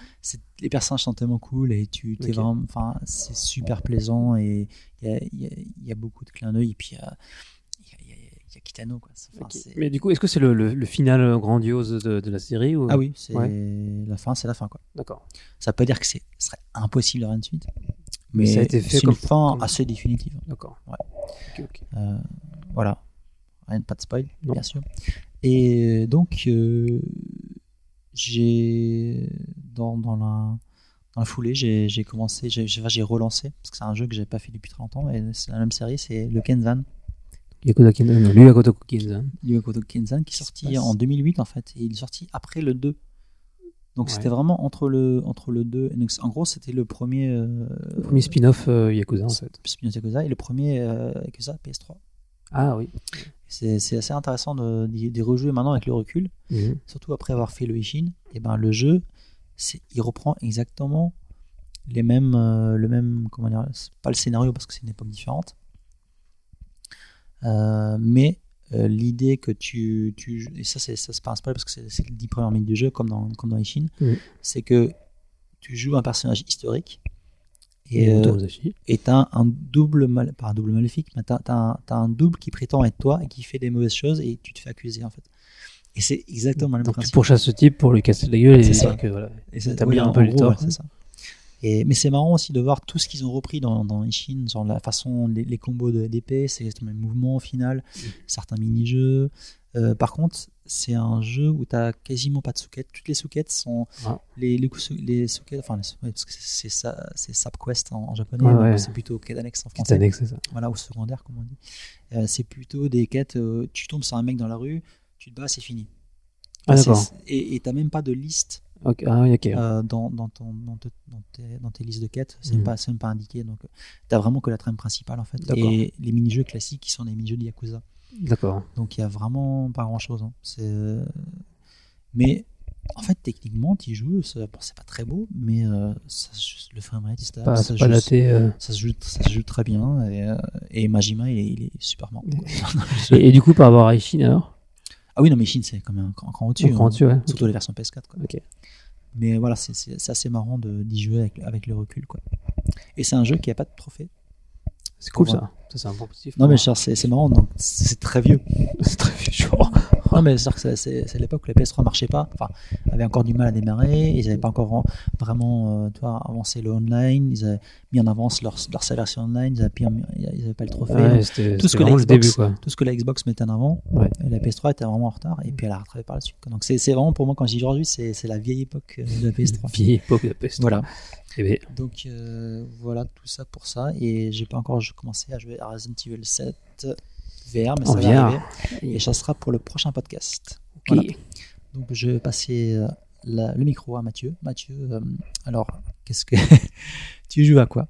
les personnages sont tellement cool et tu t'es Ok. vraiment. Enfin, c'est super plaisant et il y a, il y, a, il y a beaucoup de clins d'œil. Et puis, il y a, Kitano, quoi. Enfin, Ok. c'est- Mais du coup, est-ce que c'est le, le, le final grandiose de, de la série ou... Ah oui, c'est Ouais. la fin, c'est la fin, quoi. D'accord. Ça peut dire que c'est- ce serait impossible de rien de suite. Mais ça a été fait c'est une comme- fin comme- assez définitive. D'accord. Ouais. Ok, ok. Euh, voilà. Rien, pas de spoil, Non. bien sûr. Et donc, euh, j'ai dans, dans la dans la foulée, j'ai j'ai commencé, j'ai relancé parce que c'est un jeu que j'ai pas fait depuis très longtemps et c'est la même série, c'est le Kenzan, Yakuza Kenzan. Non, Makoto Kenzan qui est sorti en 2008 en fait et il est sorti après le 2. Donc Ouais. c'était vraiment entre le entre le 2 et donc, en gros, c'était le premier euh, Le premier spin-off euh, Yakuza en fait. Spin-off Yakuza et le premier euh, Yakuza PS3. Ah oui. C'est assez intéressant de, d'y rejouer maintenant avec le recul. Mhm. surtout après avoir fait le Ishin, et ben le jeu, il reprend exactement les mêmes, euh, le même, comment dire, pas le scénario parce que c'est une époque différente, mais euh, l'idée que tu, tu, et ça c'est, ça c'est pas un spoil parce que c'est, les 10 premières minutes du jeu comme dans, comme dans Ishin, Mhm. c'est que tu joues un personnage historique Et et, euh, et t'as un double mal, pas un double maléfique, mais t'as, t'as un, double qui prétend être toi et qui fait des mauvaises choses et tu te fais accuser en fait. Et c'est exactement le même Donc tu principe. pourchasses ce type pour lui casser la gueule et ça. que voilà. Et Établir oui, un en peu les gros, torts. ouais, c'est ça. Et, mais c'est marrant aussi de voir tout ce qu'ils ont repris dans, dans Ishin, genre la façon, les, les combos de- d'épée, c'est le même mouvement au final, Mm. certains mini-jeux. Euh, par contre, c'est un jeu où tu quasiment pas de souquettes. Toutes les souquettes sont. Ah. Les, les, sou- les souquettes, enfin, les sou- ouais, parce que c'est ça, c'est Sapquest en, en japonais, Ouais, c'est plutôt quête annexe en français. annexe, c'est ça. Voilà, ou secondaire, comme on dit. Euh, c'est plutôt des quêtes, euh, tu tombes sur un mec dans la rue, tu te bats, c'est fini. Ah. Et tu même pas de liste Ok. Ah oui, ok. euh, dans, dans, ton, dans, te- dans tes, dans tes listes de quêtes, c'est Mhm. même pas, c'est même pas indiqué. Donc, tu as vraiment que la trame principale en fait. Et les mini-jeux classiques qui sont des mini-jeux de Yakuza. D'accord. Donc, il y a vraiment pas grand chose. Mais en fait, techniquement, tu joues, c'est bon, c'est pas très beau, mais euh, ça, le framerate est stable, ça, pas daté. euh. ça se joue, ça se joue très bien. Et, euh, et Majima, il est, il est super. Et, et du coup, par rapport à Ishin alors? Ah oui, non, mais Shin, c'est quand même un cran, au-dessus. Hein. ouais. Surtout les versions PS4. Quoi. Mais voilà, c'est- c'est c'est assez marrant de- d'y jouer avec, avec le recul. Quoi. Et c'est un jeu qui a pas de trophée. C'est cool ça. Ça, c'est un bon positif. Non, mais genre, c'est marrant, donc c'est très vieux. c'est très chaud. Non, mais c'est- c'est l'époque où la PS3 marchait pas, enfin, avait encore du mal à démarrer, ils n'avaient pas encore en- vraiment euh, avancé le online, ils avaient mis en avance leur, leur version online, ils n'avaient pas le trophée. Ouais, tout ce que début quoi. tout ce que la Xbox mettait en avant, Ouais. la PS3 était vraiment en retard, et puis elle a rattrapé par la suite. quoi. Donc c'est vraiment pour moi, quand je dis aujourd'hui, c'est la vieille époque euh, de la PS3. Vieille époque de la PS3. Voilà. Eh Donc euh, voilà tout ça pour ça. Et j'ai pas encore commencé à jouer à Resident Evil 7 VR, mais ça va VR. arriver. Et ça sera pour le prochain podcast. ok. Voilà. Donc je vais passer euh, la- le micro à Mathieu. Mathieu, euh, alors qu'est-ce que tu joues à quoi?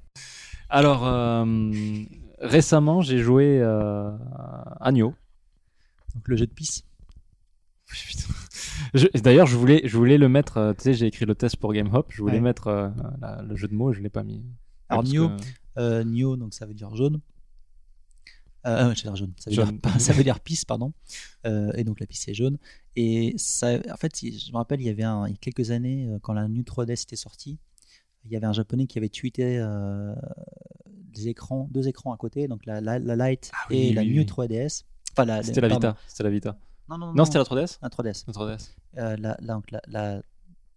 Alors, euh, récemment, j'ai joué euh, à Nioh. Donc le jeu de pisse. D'ailleurs, je voulais, je voulais le mettre. euh, Tu sais, j'ai écrit le test pour Game Hop. Je voulais Ouais. mettre euh, la- le jeu de mots, je l'ai pas mis. Alors, que- Euh, donc ça veut dire jaune. Euh, dire jaune. Ça veut, Jaune. Dire, ça veut dire pisse, pardon. Euh, et donc la pisse est jaune. Et ça, en fait, je me rappelle, il y avait un, il y a quelques années, quand la New 3DS était sortie, il y avait un japonais qui avait tweeté euh, des écrans, deux écrans à côté, donc la, la, la Lite Ah oui, et la oui, New oui. 3DS. Enfin, la, C'était la. Vita. C'était la Vita. Non, non, non, Non, c'était la 3DS. la 3DS. La 3DS. Euh, la, la- donc la, la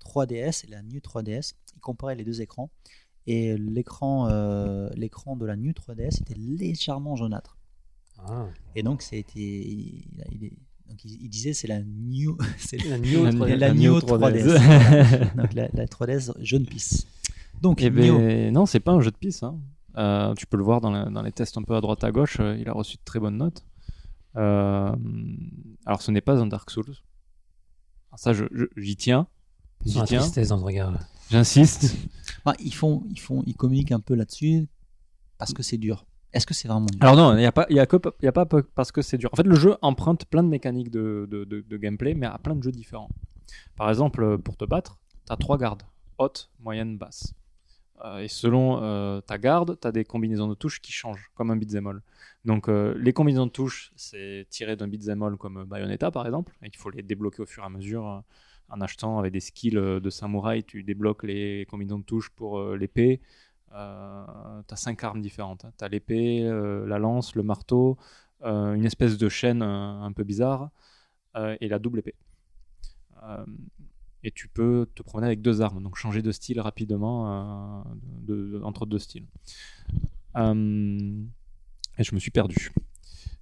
3DS et la New 3DS, ils comparaient les deux écrans. Et l'écran euh, l'écran de la New 3DS était légèrement jaunâtre. Ah. Et donc, c'était. Il, il est- donc il, il disait c'est la New. c'est La La- 3DS. la Neo 3DS. 3DS. donc la, la 3DS jaune pisse. Donc, Eh ben, non, c'est pas un jeu de piste. hein. Euh, tu peux le voir dans, la- dans les tests un peu à droite à gauche. euh, il a reçu de très bonnes notes. Euh, alors, ce n'est pas un Dark Souls. Alors ça, je- je- j'y tiens. J'y tiens. tristesse dans le regard. là. J'insiste. bah, ils, font, ils, font, ils communiquent un peu là-dessus parce que c'est dur. Est-ce que c'est vraiment dur? Alors non, il n'y a pas, il y a que, il y a pas parce que c'est dur. En fait, le jeu emprunte plein de mécaniques de, de, de- de gameplay, mais à plein de jeux différents. Par exemple, pour te battre, tu as trois gardes, haute, moyenne, basse. Euh, et selon euh, ta garde, tu as des combinaisons de touches qui changent, comme un beat'em all. Donc euh, les combinaisons de touches, c'est tiré d'un beat'em all comme Bayonetta par exemple, et il faut les débloquer au fur et à mesure. en achetant avec des skills de samouraï, tu débloques les combinaisons de touches pour l'épée. Euh, t'as cinq armes différentes. hein. T'as l'épée, euh, la lance, le marteau, une espèce de chaîne un peu bizarre et la double épée. Euh, et tu peux te promener avec deux armes, donc changer de style rapidement euh, de- de- entre deux styles. Euh, et je me suis perdu.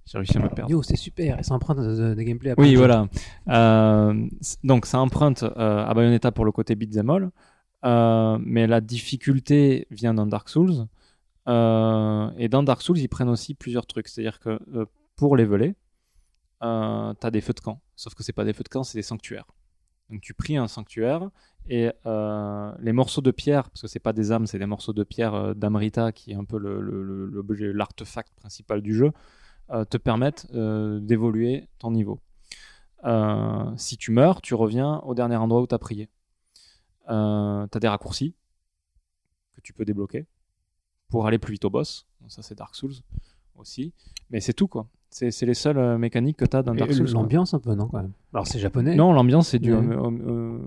J'ai réussi à me perdre. Yo, c'est super. Et ça emprunte de, de- des gameplays à Oui, de voilà. Euh, donc, ça emprunte euh, à Bayonetta pour le côté beat'em all, euh, mais la difficulté vient d'un Dark Souls. Euh, et dans Dark Souls, ils prennent aussi plusieurs trucs. C'est-à-dire que euh, pour leveler, euh, tu as des feux de camp. Sauf que c'est pas des feux de camp, c'est des sanctuaires. Donc, tu pries un sanctuaire et euh, les morceaux de pierre, parce que c'est pas des âmes, c'est des morceaux de pierre euh, d'Amrita, qui est un peu l'objet, l'artefact principal du jeu, euh, te permettent d'évoluer ton niveau. Si tu meurs, tu reviens au dernier endroit où tu as prié. Tu as des raccourcis que tu peux débloquer pour aller plus vite au boss. Ça, c'est Dark Souls aussi. Mais c'est tout, quoi. C'est les seules mécaniques que tu as dans Et Dark Souls. L'ambiance un peu, non quand même. Alors c'est japonais. Non, l'ambiance, c'est du. Ouais. euh,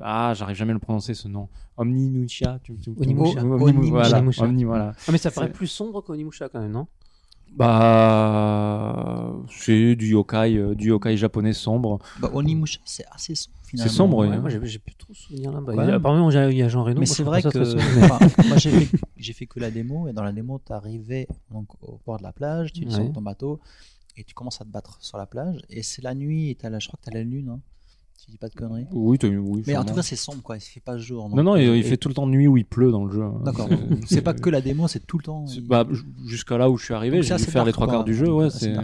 ah, j'arrive jamais à le prononcer ce nom. Omnimusha. Tu, tu- tu- Onimusha. Omni- Onimusha. Voilà, Onimusha. Omni, voilà. Ah, mais ça paraît plus sombre qu'Onimusha quand même, non? Bah. C'est du yokai, euh, du yokai japonais sombre. bah, Onimusha, c'est assez sombre finalement. C'est sombre, oui. Ouais, Moi j'ai plus trop souvenir là. Bah, Ouais. il y a- Apparemment, il y a- il y a Jean Reno. Mais c'est vrai que enfin, moi j'ai fait, que la démo et dans la démo tu arrivais donc au port de la plage, tu descends ton bateau et tu commences à te battre sur la plage et c'est la nuit et t'as la, je crois que tu as la lune, hein, si je dis pas de conneries. Oui, t'as- oui. Mais en tout cas c'est sombre quoi, il fait pas jour. Non, non, il, il Et- fait tout le temps nuit où il pleut dans le jeu. D'accord. C'est- pas que la démo, c'est tout le temps. il- bah, jusqu'à là où je suis arrivé, j'ai dû faire les trois quarts du jeu. Ouais, Souls.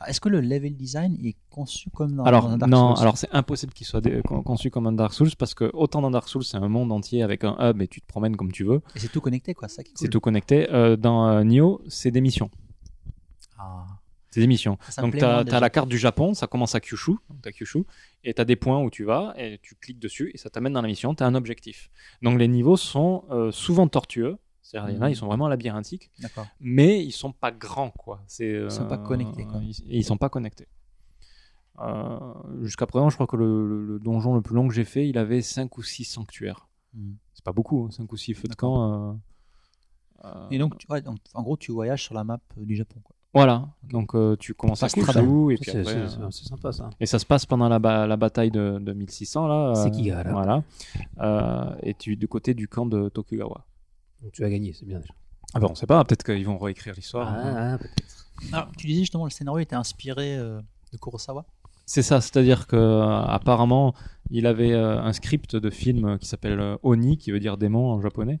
Ah, Est-ce que le level design est conçu comme dans, Alors dans Dark non, Souls? alors c'est impossible qu'il soit dé- conçu comme un Dark Souls parce que autant dans Dark Souls c'est un monde entier avec un hub et tu te promènes comme tu veux, Et c'est tout connecté quoi, ça qui est c'est cool. tout connecté. Euh, dans euh, Nioh, c'est des missions. C'est des missions. Ça me Donc tu as, la carte du Japon, ça commence à Kyushu, t'as Kyushu, et tu as des points où tu vas et tu cliques dessus et ça t'amène dans la mission, tu as un objectif. Donc les niveaux sont euh, souvent tortueux. C'est-à-dire, il y en a, ils sont vraiment labyrinthiques, D'accord. mais ils sont pas grands, quoi. C'est, Ils sont pas connectés, quoi. Ils, et ils sont pas connectés. Euh, jusqu'à présent, je crois que le, le- le donjon le plus long que j'ai fait, il avait 5 ou 6 sanctuaires. Hmm. C'est pas beaucoup, 5 ou 6 feux de camp. euh, euh, Et donc, tu- ouais, donc, en gros, tu voyages sur la map euh, du Japon. Quoi. Voilà, donc euh, tu commences à c'est et puis C'est après, c'est- euh, c'est- c'est sympa ça. Et ça se passe pendant la, ba- la bataille de, de 1600 là. C'est euh, Kigahara. Voilà. Euh, et tu es du côté du camp de Tokugawa. Donc tu as gagné, c'est bien déjà. Ah ben on sait pas, peut-être qu'ils vont réécrire l'histoire. Ah, ah, peut-être. Alors, tu disais justement, le scénario était inspiré euh, de Kurosawa. C'est ça, c'est-à-dire que euh, apparemment il avait euh, un script de film qui s'appelle euh, Oni, qui veut dire démon en japonais, euh,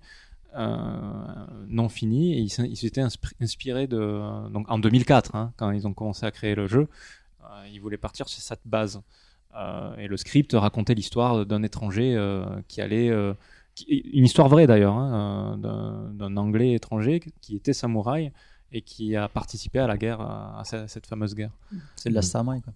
non fini, et il s'in- il s'était insp- inspiré de euh, donc en 2004 hein, quand ils ont commencé à créer le jeu, euh, ils voulaient partir sur cette base. Euh, et le script racontait l'histoire d'un étranger euh, qui allait euh, une histoire vraie d'ailleurs, hein, euh, d'un anglais étranger qui était samouraï et qui a participé à la guerre, à, à ce- cette fameuse guerre. C'est de la samouraï, quoi.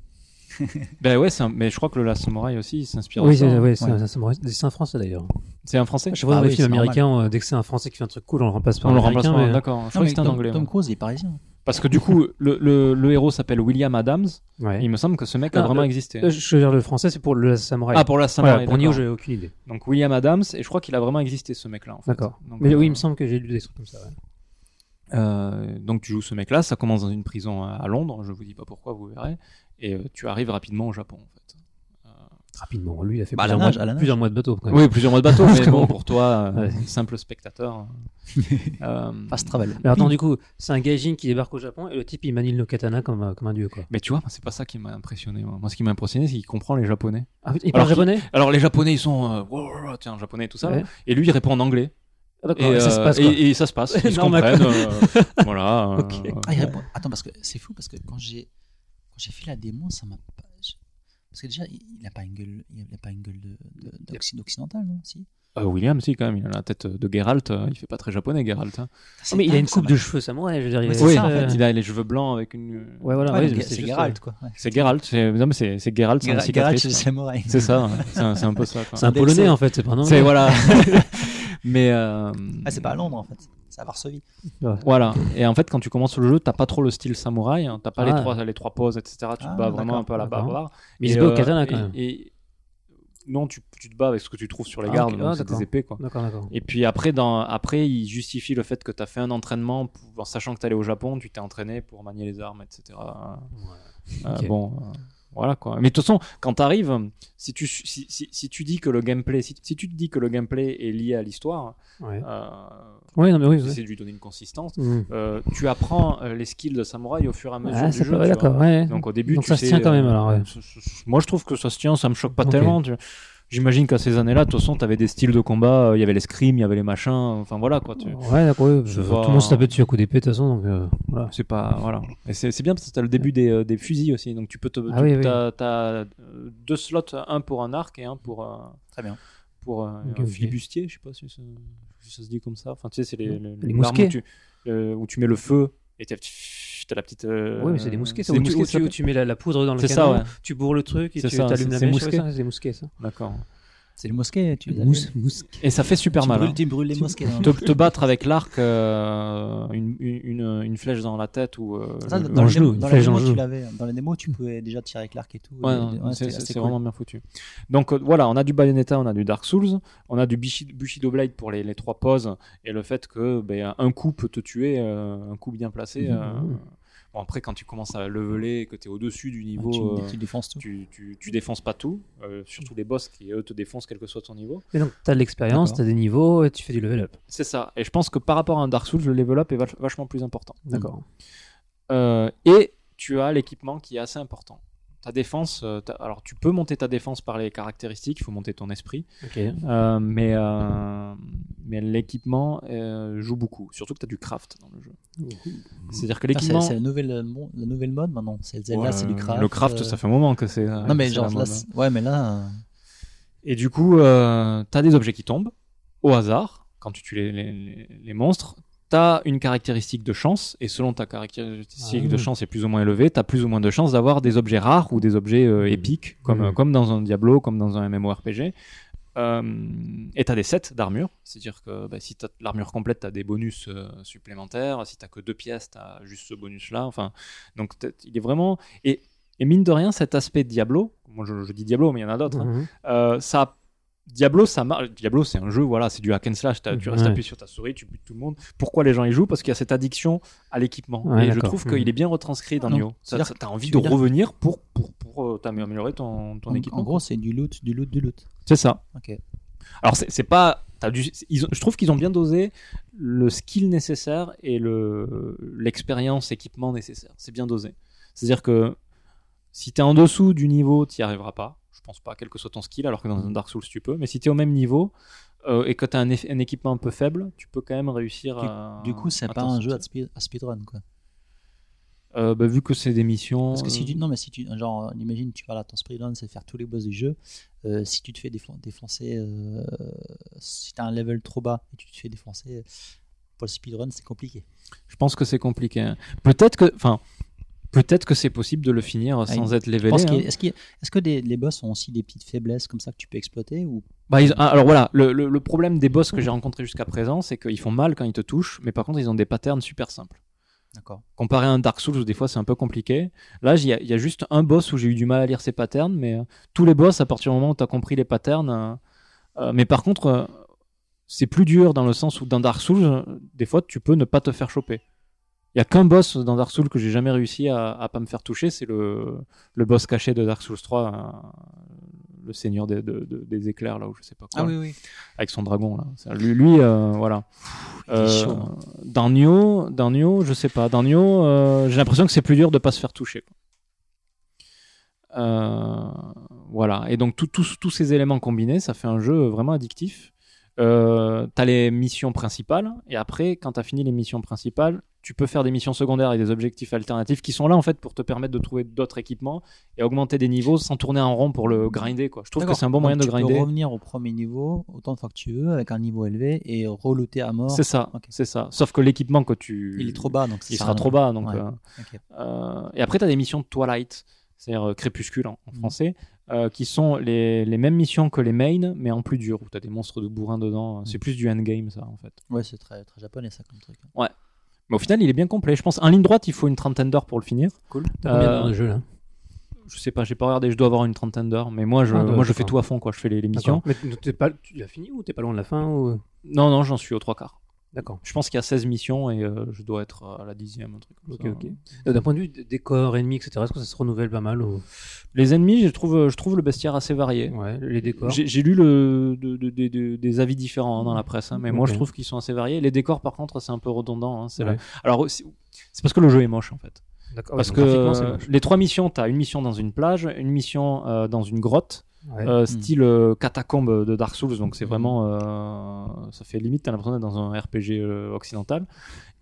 Ben ouais, c'est un- mais je crois que le Last Samurai aussi il s'inspire Oui, de ça. c'est hein. ouais, c'est Ouais. un- c'est un- c'est un français d'ailleurs. C'est un français Je vois dans Ah les oui, films c'est normal. américains, euh, dès que c'est un français qui fait un truc cool, on le remplace par On un le remplace mais- d'accord. Je crois que c'était un Tom, anglais. Tom ouais. Cruise, il est parisien. Parce que du coup, le, le, le héros s'appelle William Adams. Ouais. Il me semble que ce mec a vraiment le- existé. Euh, Je veux dire, le français, c'est pour le samouraï. Ah, pour la Samurai. Voilà, pour Nio, d'accord. j'ai aucune idée. Donc William Adams, et je crois qu'il a vraiment existé ce mec-là. En fait. D'accord. Mais euh, oui, il me semble que j'ai lu des trucs comme ça. ouais. Euh, donc tu joues ce mec-là, ça commence dans une prison à à Londres, je vous dis pas pourquoi, vous verrez, et euh, tu arrives rapidement au Japon en fait. Rapidement, lui, il a fait Bah, plusieurs, nage, mois, plusieurs de bateau. quand même. Oui, plusieurs mois de bateau, mais bon, pour toi, euh, Ouais. simple spectateur. euh, Fast travel. Mais attends, du coup, c'est un gaijin qui débarque au Japon et le type il manie le katana comme, un- comme un dieu quoi. mais tu vois, c'est pas ça qui m'a impressionné. Moi, Moi, ce qui m'a impressionné, c'est qu'il comprend les japonais. Ah, il parle Alors japonais Alors les japonais, ils sont, euh, wow, wow, wow, tiens, japonais, tout ça, Ouais. et lui, il répond en anglais. Ah, Et, et ça se euh, passe et- quoi. et ça se passe. Ils se comprennent. euh, voilà. euh. Ah, il répond- Attends, parce que c'est fou, parce que quand j'ai j'ai fait la démo, ça m'a pas. Parce que déjà, il il a pas une gueule, il a pas une gueule de, de- d'occi- d'occidental, non si? Euh, William, si, quand même, il a la tête de Geralt. euh, Il fait pas très japonais, Geralt. hein. C'est Oh, mais il a une coupe de cheveux samouraï, je veux dire. Ouais, Oui, ça, en fait. il a les cheveux blancs avec une. Ouais, voilà, Ouais, ouais, c'est Geralt, quoi. Ouais. C'est Geralt. c'est- Non, mais c'est c'est Geralt, c'est une Geralt, c'est samouraï. C'est ça, c'est un, un peu ça. C'est un polonais en fait, c'est pas un C'est voilà. Mais euh, Ah, c'est pas à Londres, en fait. À Varsovie. Ouais. voilà. Et en fait, quand tu commences le jeu, t'as pas trop le style samouraï. hein. T'as pas les Ah. trois les trois poses, etc. Tu Ah, te bats vraiment un peu à la barbare. Mais il Et, se bat au euh, katana quand et- même. et- non, tu, tu te bats avec ce que tu trouves sur les Ah, gardes. ok. donc Ah, c'est des épées quoi. Et puis après, dans, après, il justifie le fait que tu as fait un entraînement pour- en sachant que tu allais au Japon, tu t'es entraîné pour manier les armes, etc. Euh, bon, euh, voilà quoi. Mais de toute façon, quand tu arrives, si tu, si, si, si tu dis que le gameplay, si, si tu te dis que le gameplay est lié à l'histoire, Ouais. euh, Ouais, non, mais oui. essaies de lui donner une consistance. Mm. euh, tu apprends euh, les skills de samouraï au fur et à mesure Ah, du c'est jeu. tu vois. ouais. Donc au début, Donc tu ça se sais, tient quand même, euh, alors, c- Moi, je trouve que ça se tient, ça me choque pas tellement. tu- J'imagine qu'à ces années-là, de toute façon, t'avais des styles de combat, euh, il y avait les scrims, il y avait les machins, enfin voilà quoi. Tu... Ouais, d'accord, oui. Je Tout vois- le monde se tapait dessus à coup d'épée de toute façon, donc euh, voilà. C'est pas voilà. Et c'est c'est bien parce que t'as le début des, euh, des fusils aussi, donc tu peux te. Ah tu- oui, oui. t'as, euh, deux slots, un pour un arc et un pour euh, Très bien. pour euh, un ok. flibustier, je sais pas si ça, si ça se dit comme ça. Enfin, tu sais, c'est les, les, mousquets. où tu, euh, où tu mets le feu et t'as, t'as la petite. euh, oui, mais c'est des mousquets, ça. c'est Où des tu, mousquets, où ça tu- où s'appelle tu mets la, la poudre dans le C'est ça, canon, ouais. tu bourres le truc et tu ça, allumes la c'est mèche. ça, C'est des mousquets, ça. D'accord. C'est le mosquet. Tu, Mousse. Et ça fait super tu, mal. brûles, hein. tu brûles les mosquées. dans- Te, te battre avec l'arc, euh, une, une, une flèche dans la tête ou. euh, Ça, le- dans, le genou, dans flèche dans le genou. les démos, tu pouvais déjà tirer avec l'arc et tout. Ouais, c'est cool. vraiment bien foutu. Donc euh, voilà, on a du Bayonetta, on a du Dark Souls, on a du Bushi- Bushido Blade pour les, les trois poses et le fait que ben, un coup peut te tuer, euh, un coup bien placé. Mhm. euh, Bon, après, quand tu commences à leveler, que tu es au-dessus du niveau, tu, euh, tu défonces tout. tu, tu, tu défonces pas tout, euh, surtout les boss qui eux te défoncent quel que soit ton niveau. Mais donc, t'as de l'expérience, D'accord. t'as des niveaux et tu fais du level up. C'est ça. Et je pense que par rapport à un Dark Souls, le level up est vach- vachement plus important. D'accord. Euh, et tu as l'équipement qui est assez important. Ta défense, euh, alors tu peux monter ta défense par les caractéristiques, il faut monter ton esprit. Euh, mais, euh, mais l'équipement euh, joue beaucoup, surtout que tu as du craft dans le jeu. C'est-à-dire que Ah, c'est l'équipement. c'est la nouvelle, la nouvelle mode maintenant. C'est Zelda, Ouais, c'est du craft. Le craft, ça fait un moment que c'est. Non, mais genre, là, ouais, mais là. Et du coup, tu as des objets qui tombent au hasard quand tu tues les, les- les- les monstres. Tu as une caractéristique de chance, et selon ta caractéristique Ah. de chance est plus ou moins élevée, tu as plus ou moins de chances d'avoir des objets rares ou des objets euh, épiques, comme, Mhm. comme dans un Diablo, comme dans un MMORPG. Euh, et tu as des sets d'armure, c'est-à-dire que bah, si tu as l'armure complète, tu as des bonus euh, supplémentaires, si tu que deux pièces, tu as juste ce bonus-là. Enfin, donc t'as- il est vraiment. Et, et mine de rien, cet aspect Diablo, moi je, je dis Diablo, mais il y en a d'autres, hein, Mhm. euh, ça Diablo ça marche Diablo c'est un jeu voilà c'est du hack and slash. Tu restes Ouais. appuyé sur ta souris tu butes tout le monde. Pourquoi les gens y jouent? Parce qu'il y a cette addiction à l'équipement. Ouais, et je trouve Mhm. qu'il est bien retranscrit dans Nioh. C'est-à-dire t'as envie de dire- revenir pour pour, pour euh, t'améliorer ton, ton en, équipement en gros, c'est du loot, du loot, du loot. c'est ça. Ok. alors c'est c'est pas ils je trouve qu'ils ont bien dosé le skill nécessaire et le l'expérience équipement nécessaire. C'est bien dosé. C'est à dire que si t'es en dessous du niveau t'y arriveras pas je pense pas quel que soit ton skill alors que dans un Dark Souls tu peux mais si t'es au même niveau euh, et que un, eff- un équipement un peu faible tu peux quand même réussir à Du coup, c'est à pas un jeu à, speed, à speedrun, quoi. Euh, bah, vu que c'est des missions Parce que si euh, tu, non, mais si tu, genre, imagine, tu vas là, ton speedrun, c'est faire tous les boss du jeu. Euh, si tu te fais défon- défoncer, si t'as un level trop bas et tu te fais défoncer, pour le speedrun, c'est compliqué. Je pense que c'est compliqué. hein. Peut-être que, enfin, peut-être que c'est possible de le finir sans être levelé. hein. Est-ce que des- les boss ont aussi des petites faiblesses comme ça que tu peux exploiter ou? Bah, ils- ah, alors voilà, le, le- le problème des boss que j'ai rencontrés jusqu'à présent, c'est qu'ils font mal quand ils te touchent, mais par contre, ils ont des patterns super simples. D'accord. Comparé à un Dark Souls où des fois c'est un peu compliqué. Là, il y, a- il y a juste un boss où j'ai eu du mal à lire ses patterns, mais euh, tous les boss, à partir du moment où tu as compris les patterns. euh, euh, mais par contre, c'est plus dur dans le sens où dans Dark Souls, des fois, tu peux ne pas te faire choper. Il y a qu'un boss dans Dark Souls que j'ai jamais réussi à, à pas me faire toucher, c'est le, le boss caché de Dark Souls 3, euh, le seigneur des, de- de- des éclairs là, ou je sais pas quoi Ah oui, oui. avec son dragon là. Lui, lui, euh, voilà. Euh, dans Nioh, dans Nioh, je sais pas. Dans Nioh, euh, j'ai l'impression que c'est plus dur de pas se faire toucher. quoi. Euh, voilà. Et donc tous ces éléments combinés, ça fait un jeu vraiment addictif. Euh, t'as les missions principales et après, quand t'as fini les missions principales, tu peux faire des missions secondaires et des objectifs alternatifs qui sont là en fait pour te permettre de trouver d'autres équipements et augmenter des niveaux sans tourner en rond pour le grinder quoi. Je trouve que c'est un bon moyen de tu peux grinder. revenir au premier niveau autant de fois que tu veux avec un niveau élevé et relooter à mort. C'est ça, c'est ça. Sauf que l'équipement que tu Il est trop bas donc il sera trop bas. Donc, Ouais. euh, euh, et après, tu as des missions de Twilight, c'est-à-dire euh, crépuscule en, en Mhm. français, euh, qui sont les, les mêmes missions que les main, mais en plus dur, où tu as des monstres de bourrin dedans. C'est plus du endgame, ça, en fait. Ouais, c'est très, très japonais ça comme truc. Mais au final, il est bien complet. Je pense, en ligne droite, il faut une trentaine d'heures pour le finir. Cool. T'as combien Euh, dans le jeu là? Je sais pas, j'ai pas regardé, je dois avoir une trentaine d'heures, mais moi, je, Ah, moi, je fais tout à fond, quoi. Je fais les, les missions. Mais t'es pas, tu l'as fini ou t'es pas loin de la fin ou... Non, non, j'en suis aux trois quarts. D'accord. Je pense qu'il y a 16 missions et euh, je dois être à la dixième, un truc comme Ok, ça. ok. Euh, D'un point de vue d- décor, ennemis, etc., est-ce que ça se renouvelle pas mal ou... Les ennemis, je trouve, je trouve le bestiaire assez varié. Ouais, les décors. J'ai lu le, de- de- de- de- des avis différents hein, dans la presse, hein, mais moi je trouve qu'ils sont assez variés. Les décors, par contre, c'est un peu redondant. hein, Ouais. Alors, c'est parce que le jeu est moche en fait. D'accord. parce ouais, que euh, les trois missions, tu as une mission dans une plage, une mission euh, dans une grotte, Ouais. euh, Hmm. style euh, catacombe de Dark Souls, donc c'est vraiment. euh, ça fait limite, t'as l'impression d'être dans un RPG euh, occidental.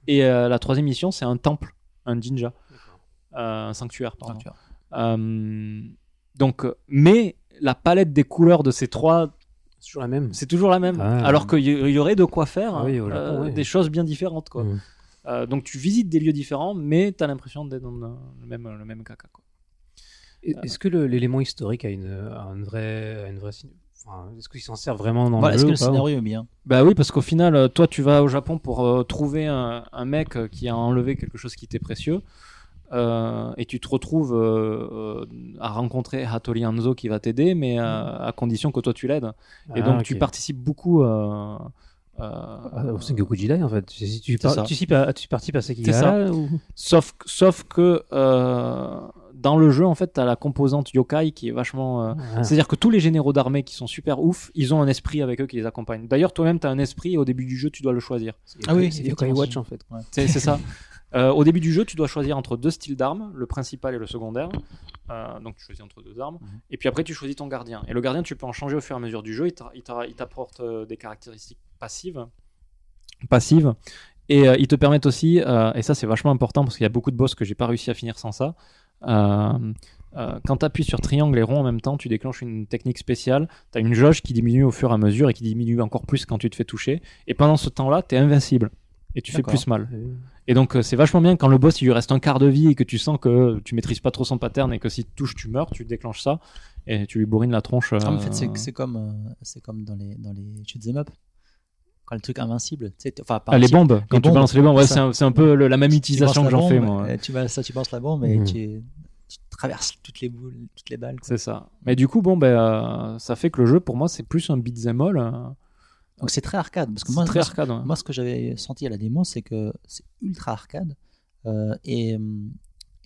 Et euh, la troisième mission, c'est un temple, un jinja, euh, un sanctuaire, pardon. Euh, donc, mais la palette des couleurs de ces trois C'est toujours la même. c'est toujours la même. Ah. Alors qu'il y y aurait de quoi faire Ah oui, au Japon, euh, oui. des choses bien différentes. Quoi. Mm. Euh, donc tu visites des lieux différents, mais tu as l'impression d'être dans le le même, le même caca. Quoi. Et- Est-ce que l'élément historique a une, a une vraie, a une vraie enfin, est-ce qu'il s'en sert vraiment dans Voilà, le Est-ce que le scénario est bien? Bah oui, parce qu'au final, euh, toi tu vas au Japon pour euh, trouver un, un mec euh, qui a enlevé quelque chose qui t'est précieux. euh, et tu te retrouves euh, euh, à rencontrer Hattori Hanzo qui va t'aider, mais euh, à condition que toi tu l'aides. Et Ah, donc tu participes beaucoup euh, euh, Ah, au Sengoku Jidai en fait. Si tu, par- ça. tu, participes à- tu participes à C'est Sekigahara ou... Sauf, sauf que euh, dans le jeu, en fait, tu as la composante yokai qui est vachement. euh, Ah. C'est-à-dire que tous les généraux d'armée qui sont super ouf, ils ont un esprit avec eux qui les accompagne. D'ailleurs, toi-même, tu as un esprit et au début du jeu, tu dois le choisir. Ah oui, c'est Yokai Watch en fait. C'est c'est ça. Euh, au début du jeu, tu dois choisir entre deux styles d'armes, le principal et le secondaire. Euh, donc tu choisis entre deux armes. Mhm. Et puis après, tu choisis ton gardien. Et le gardien, tu peux en changer au fur et à mesure du jeu. Il t'a- il t'a- il t'apporte euh, des caractéristiques passives. Passives. Et euh, ils te permettent aussi, euh, et ça c'est vachement important parce qu'il y a beaucoup de boss que j'ai pas réussi à finir sans ça. Euh, euh, quand tu appuies sur triangle et rond en même temps, tu déclenches une technique spéciale. Tu as une jauge qui diminue au fur et à mesure et qui diminue encore plus quand tu te fais toucher. Et pendant ce temps-là, tu es invincible. Et tu fais plus mal. Et donc euh, c'est vachement bien quand le boss il lui reste un quart de vie et que tu sens que tu maîtrises pas trop son pattern et que si tu touches tu meurs, tu déclenches ça et tu lui bourrines la tronche. Ah, euh, En fait, c'est comme, c'est comme dans les, dans les shoot'em up. Quand le truc invincible, enfin, ah, les bombes, quand les tu bombes, balances les bombes, ouais, c'est un, peu le- la même utilisation que j'en fais moi. Tu ça, tu balances la bombe et Mhm. tu, tu traverses toutes les boules, toutes les balles. C'est ça. Mais du coup, bon, ben, euh, ça fait que le jeu pour moi c'est plus un beat'em all. euh, Donc c'est très arcade. Parce que moi, très arcade. ouais. Moi, ce que j'avais senti à la démo, c'est que c'est ultra arcade. euh, et hum,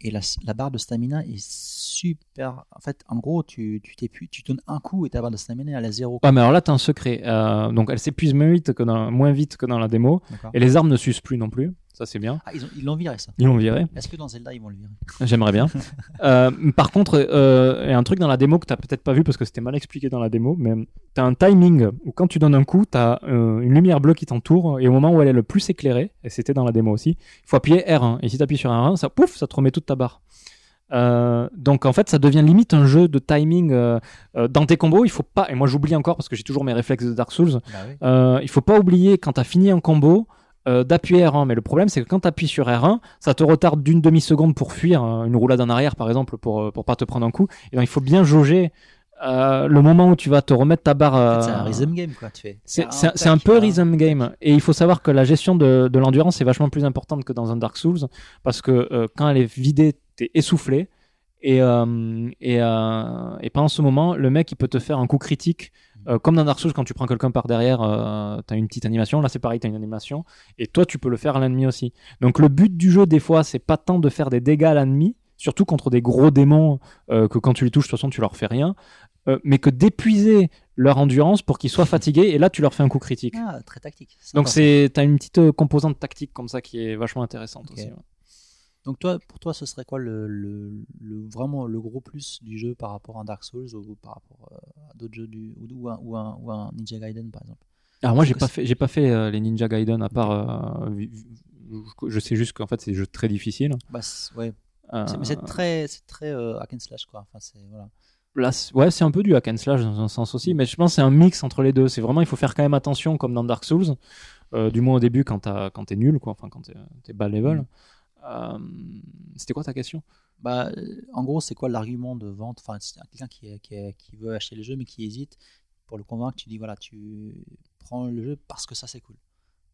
et la, la barre de stamina est super. En fait, en gros, tu tu t'épuises, tu donnes un coup et ta barre de stamina elle est à zéro. Ah, mais alors là, t'as un secret. Euh, donc, elle s'épuise moins vite que dans, moins vite que dans la démo. Et les armes ne s'usent plus non plus. Ça, c'est bien. Ah, ils ont- ils l'ont viré ça. Ils l'ont viré. Est-ce que dans Zelda ils vont le virer J'aimerais bien. Euh, par contre, euh, il y a un truc dans la démo que t'as peut-être pas vu parce que c'était mal expliqué dans la démo, mais t'as un timing où quand tu donnes un coup, t'as euh, une lumière bleue qui t'entoure et au moment où elle est le plus éclairée, et c'était dans la démo aussi, il faut appuyer R1. Et si t'appuies sur R1, ça pouf, ça te remet toute ta barre. Euh, donc en fait, ça devient limite un jeu de timing euh, euh, dans tes combos. Il faut pas, et moi j'oublie encore parce que j'ai toujours mes réflexes de Dark Souls. Bah oui. Euh, il faut pas oublier quand t'as fini un combo, euh, d'appuyer R1. Mais le problème, c'est que quand tu appuies sur R1, ça te retarde d'une demi-seconde pour fuir euh, une roulade en arrière, par exemple, pour, euh, pour pas te prendre un coup. Et donc, il faut bien jauger euh, le moment où tu vas te remettre ta barre. En fait, c'est un euh, rhythm game, quoi. Tu fais. c'est Ah, c'est un- peu rhythm game. Et il faut savoir que la gestion de, de l'endurance est vachement plus importante que dans un Dark Souls. Parce que euh, quand elle est vidée, t'es essoufflé. Et, euh, et, euh, et pendant ce moment, le mec, il peut te faire un coup critique. Euh, comme dans Dark Souls, quand tu prends quelqu'un par derrière, euh, t'as une petite animation. Là, c'est pareil, t'as une animation. Et toi, tu peux le faire à l'ennemi aussi. Donc, le but du jeu, des fois, c'est pas tant de faire des dégâts à l'ennemi, surtout contre des gros démons euh, que quand tu les touches, de toute façon, tu leur fais rien. mais que d'épuiser leur endurance pour qu'ils soient fatigués. Et là, tu leur fais un coup critique. Ah, très tactique. Donc, c'est, t'as une petite composante tactique comme ça qui est vachement intéressante aussi. ouais. Donc toi, pour toi, ce serait quoi le, le, le- vraiment le gros plus du jeu par rapport à un Dark Souls ou par rapport euh, à d'autres jeux du ou, un, ou, un, ou un Ninja Gaiden par exemple? Alors moi j'ai pas fait j'ai pas fait euh, les Ninja Gaiden à part euh, je sais juste qu'en fait c'est des jeux très difficiles. Bah ouais, Euh, mais c'est très c'est très hack and slash quoi. Enfin c'est voilà. là ouais c'est un peu du hack and slash dans un sens aussi, mais je pense que c'est un mix entre les deux. C'est vraiment il faut faire quand même attention comme dans Dark Souls, euh, du moins au début quand t'es nul quoi, enfin quand t'es, t'es bas level. Euh, c'était quoi ta question? Bah euh, en gros c'est quoi l'argument de vente? Enfin c'est quelqu'un qui, qui, qui veut acheter le jeu mais qui hésite pour le convaincre, tu dis voilà tu prends le jeu parce que ça c'est cool.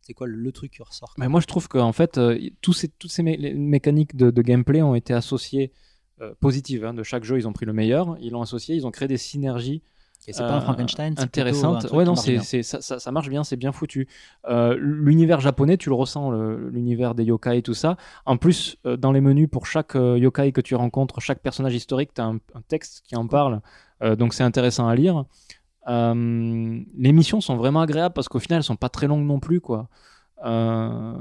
C'est quoi le, truc qui ressort? Mais moi je trouve qu'en fait euh, tous ces toutes ces mé- mécaniques de, de gameplay ont été associées euh, positives. hein. de chaque jeu ils ont pris le meilleur, ils l'ont associé, ils ont créé des synergies Et c'est pas un euh, Frankenstein, un intéressante. truc Ouais, non, c'est, c'est, ça, ça, ça marche bien, c'est bien foutu. Euh, l'univers japonais, tu le ressens, le- l'univers des yokai et tout ça. En plus, euh, dans les menus, pour chaque yokai que tu rencontres, chaque personnage historique, tu as un, un texte qui en parle. Donc c'est intéressant à lire. Les missions sont vraiment agréables parce qu'au final, elles sont pas très longues non plus, quoi. Euh,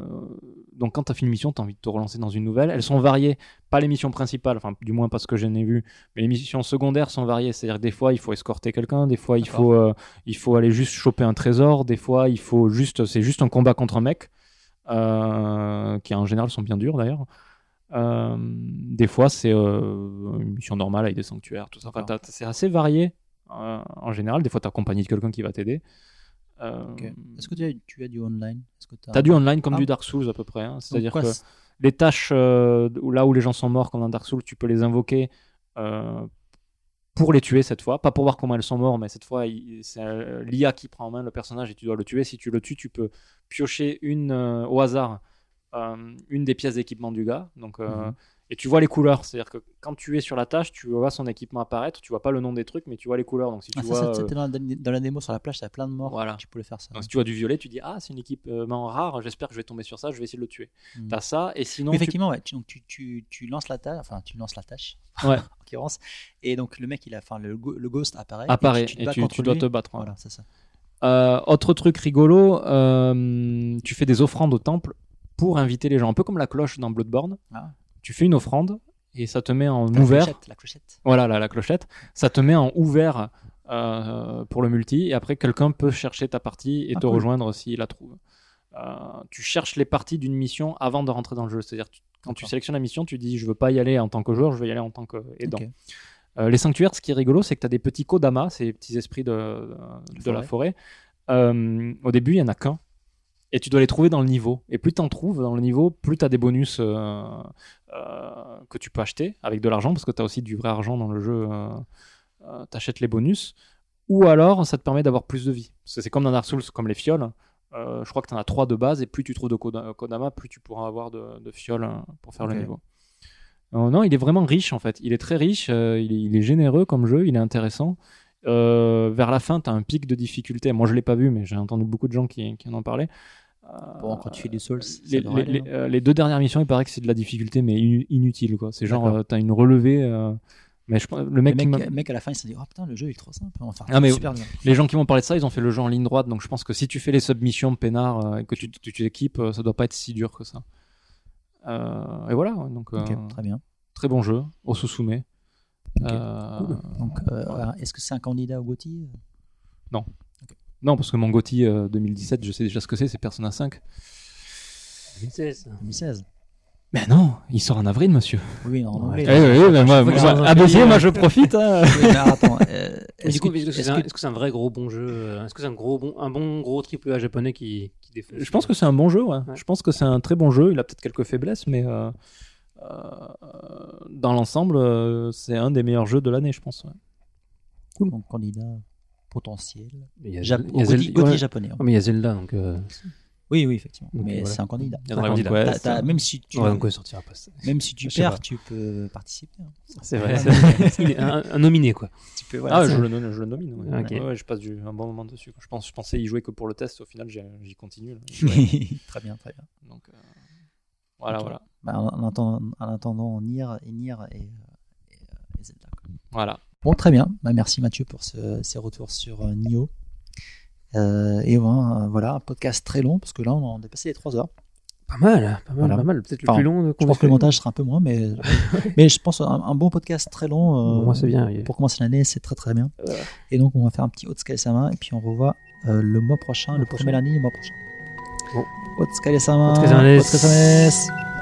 donc quand tu as fini une mission, tu as envie de te relancer dans une nouvelle. Elles sont variées, pas les missions principales, enfin du moins parce que je n'ai vu, mais les missions secondaires sont variées. C'est-à-dire que des fois il faut escorter quelqu'un, des fois il faut, euh, il faut aller juste choper un trésor, des fois il faut juste, c'est juste un combat contre un mec, euh, qui en général sont bien durs d'ailleurs. Des fois c'est une mission normale avec des sanctuaires, tout ça. Enfin, c'est assez varié en général. Des fois tu accompagné de quelqu'un qui va t'aider. Euh. Est-ce que tu as, tu as du online? Est-ce que t'as- T'as du online comme Ah. du Dark Souls à peu près. hein. C'est-à-dire que les tâches euh, où- là où les gens sont morts, comme dans Dark Souls, tu peux les invoquer euh, pour les tuer cette fois. Pas pour voir comment elles sont mortes, mais cette fois, c'est l'IA qui prend en main le personnage et tu dois le tuer. Si tu le tues, tu peux piocher une euh, au hasard euh, une des pièces d'équipement du gars. Donc, euh, Mhm. Et tu vois les couleurs. C'est-à-dire que quand tu es sur la tâche, tu vois son équipement apparaître. Tu vois pas le nom des trucs, mais tu vois les couleurs. Donc si tu Ah, vois. ça, euh, c'était dans, la- dans la démo sur la plage, t'as plein de morts. Voilà. Tu pouvais faire ça. donc, si tu vois du violet, tu dis Ah, c'est une équipement rare, j'espère que je vais tomber sur ça, je vais essayer de le tuer. Mhm. T'as ça, et sinon. Oui, tu- effectivement, ouais. Tu, donc tu, tu, tu lances la tâche, enfin tu lances la tâche, Ouais. en l'occurrence, et donc le mec, il a, enfin le, le ghost apparaît, apparaît et tu, te et dois te battre. ouais. Voilà, c'est ça. Euh, autre truc rigolo, euh, tu fais des offrandes au temple pour inviter les gens, un peu comme la cloche dans Bloodborne. Ah. Tu fais une offrande et ça te met en La ouvert. clochette, la clochette. Voilà, la, la clochette. Ça te met en ouvert euh, pour le multi et après quelqu'un peut chercher ta partie et Ah, te cool. rejoindre s'il la trouve. Euh, tu cherches les parties d'une mission avant de rentrer dans le jeu. C'est-à-dire quand tu sélectionnes la mission, tu dis je veux pas y aller en tant que joueur, je veux y aller en tant qu'aidant. Ok. Euh, les sanctuaires, ce qui est rigolo, c'est que tu as des petits kodama, ces petits esprits de, de la forêt. Au début, il y en a qu'un. Et tu dois les trouver dans le niveau. Et plus tu en trouves dans le niveau, plus tu as des bonus euh, euh, que tu peux acheter avec de l'argent, parce que tu as aussi du vrai argent dans le jeu. tu achètes les bonus. Ou alors, ça te permet d'avoir plus de vie. Parce que c'est comme dans Dark Souls, comme les fioles. Euh, je crois que tu en as trois de base, et plus tu trouves de koda- kodama, plus tu pourras avoir de, de fioles euh, pour faire le niveau. Euh, non, il est vraiment riche en fait. Il est très riche, euh, il, est, il est généreux comme jeu, il est intéressant. Euh, vers la fin, tu as un pic de difficulté. Moi, je l'ai pas vu, mais j'ai entendu beaucoup de gens qui, qui en ont parlé. Euh, Bon, quand tu fais du Souls, les, ça devrait les- aller, les- non euh, les deux dernières missions, il paraît que c'est de la difficulté, mais inu- inutile. quoi. C'est genre, tu as une relevée. euh, mais je, le Le mec, le mec, à la fin, il s'est dit Oh putain, le jeu il est trop simple. Ah, mais- super bien. les gens qui m'ont parlé de ça, ils ont fait le jeu en ligne droite. Donc je pense que si tu fais les submissions peinard euh, et que tu t'équipes, euh, ça doit pas être si dur que ça. Euh, et voilà. Donc, euh, très bien. très bon jeu, au Euh, Cool. Donc, euh, est-ce que c'est un candidat au GOTY Non, parce que mon GOTY euh, 2017, je sais déjà ce que c'est, c'est Persona 5. 2016. 2016 Mais non, il sort en avril, monsieur. Oui, en Ouais. anglais. Eh oui, oui, mais moi, ABC, euh, je profite. hein. Oui, attends, euh, est-ce que- est-ce que c'est un, vrai gros bon jeu euh, Est-ce que c'est un gros bon, un bon gros triple A japonais qui, qui défonce Je pense que c'est un bon jeu, ouais. Ouais. Je pense que c'est un très bon jeu. Il a peut-être quelques faiblesses, mais euh, euh, dans l'ensemble, euh, c'est un des meilleurs jeux de l'année, je pense. ouais. Cool. Donc, candidat potentiel. Mais il y a, Jap- il y a au Gauthier- Zelda- ouais. japonais. hein. Mais il y a Zelda, donc. euh, Oui, oui, effectivement. Donc, mais voilà. c'est un candidat. Il y a Dragon candidat. Même si tu, sortira pas. Même si perds, pas. tu peux participer. hein. c'est vrai. c'est- il est un, un nominé, quoi. Tu peux, Ah, je le, nom- je le nomine. Ouais. Ok. Ouais, ouais, je passe du, un bon moment dessus. quoi. Je, pense, je pensais y jouer que pour le test. Au final, j'y continue. là. très bien, très bien. Donc, euh, voilà, voilà. Bah, en, en attendant, en attendant Nier et Nier et, euh, et, euh, et Zelda. quoi. Voilà. Bon, très bien. Bah, merci Mathieu pour ce- ces retours sur euh, Nioh. Euh, et ben, euh, voilà, un podcast très long parce que là, on a dépassé les 3 heures. Pas mal, pas mal, Voilà. pas mal. Peut-être le Enfin, plus long Je pense que le montage sera un peu moins, mais, mais je pense un, un bon podcast très long. euh, moi, c'est bien. Pour commencer l'année, c'est très très bien. Voilà. Et donc, on va faire un petit Otsukai-sama et puis on revoit euh, le mois prochain, le Mois premier prochain. lundi du mois prochain. Bon. Otsukai-sama. Otsukai-sama.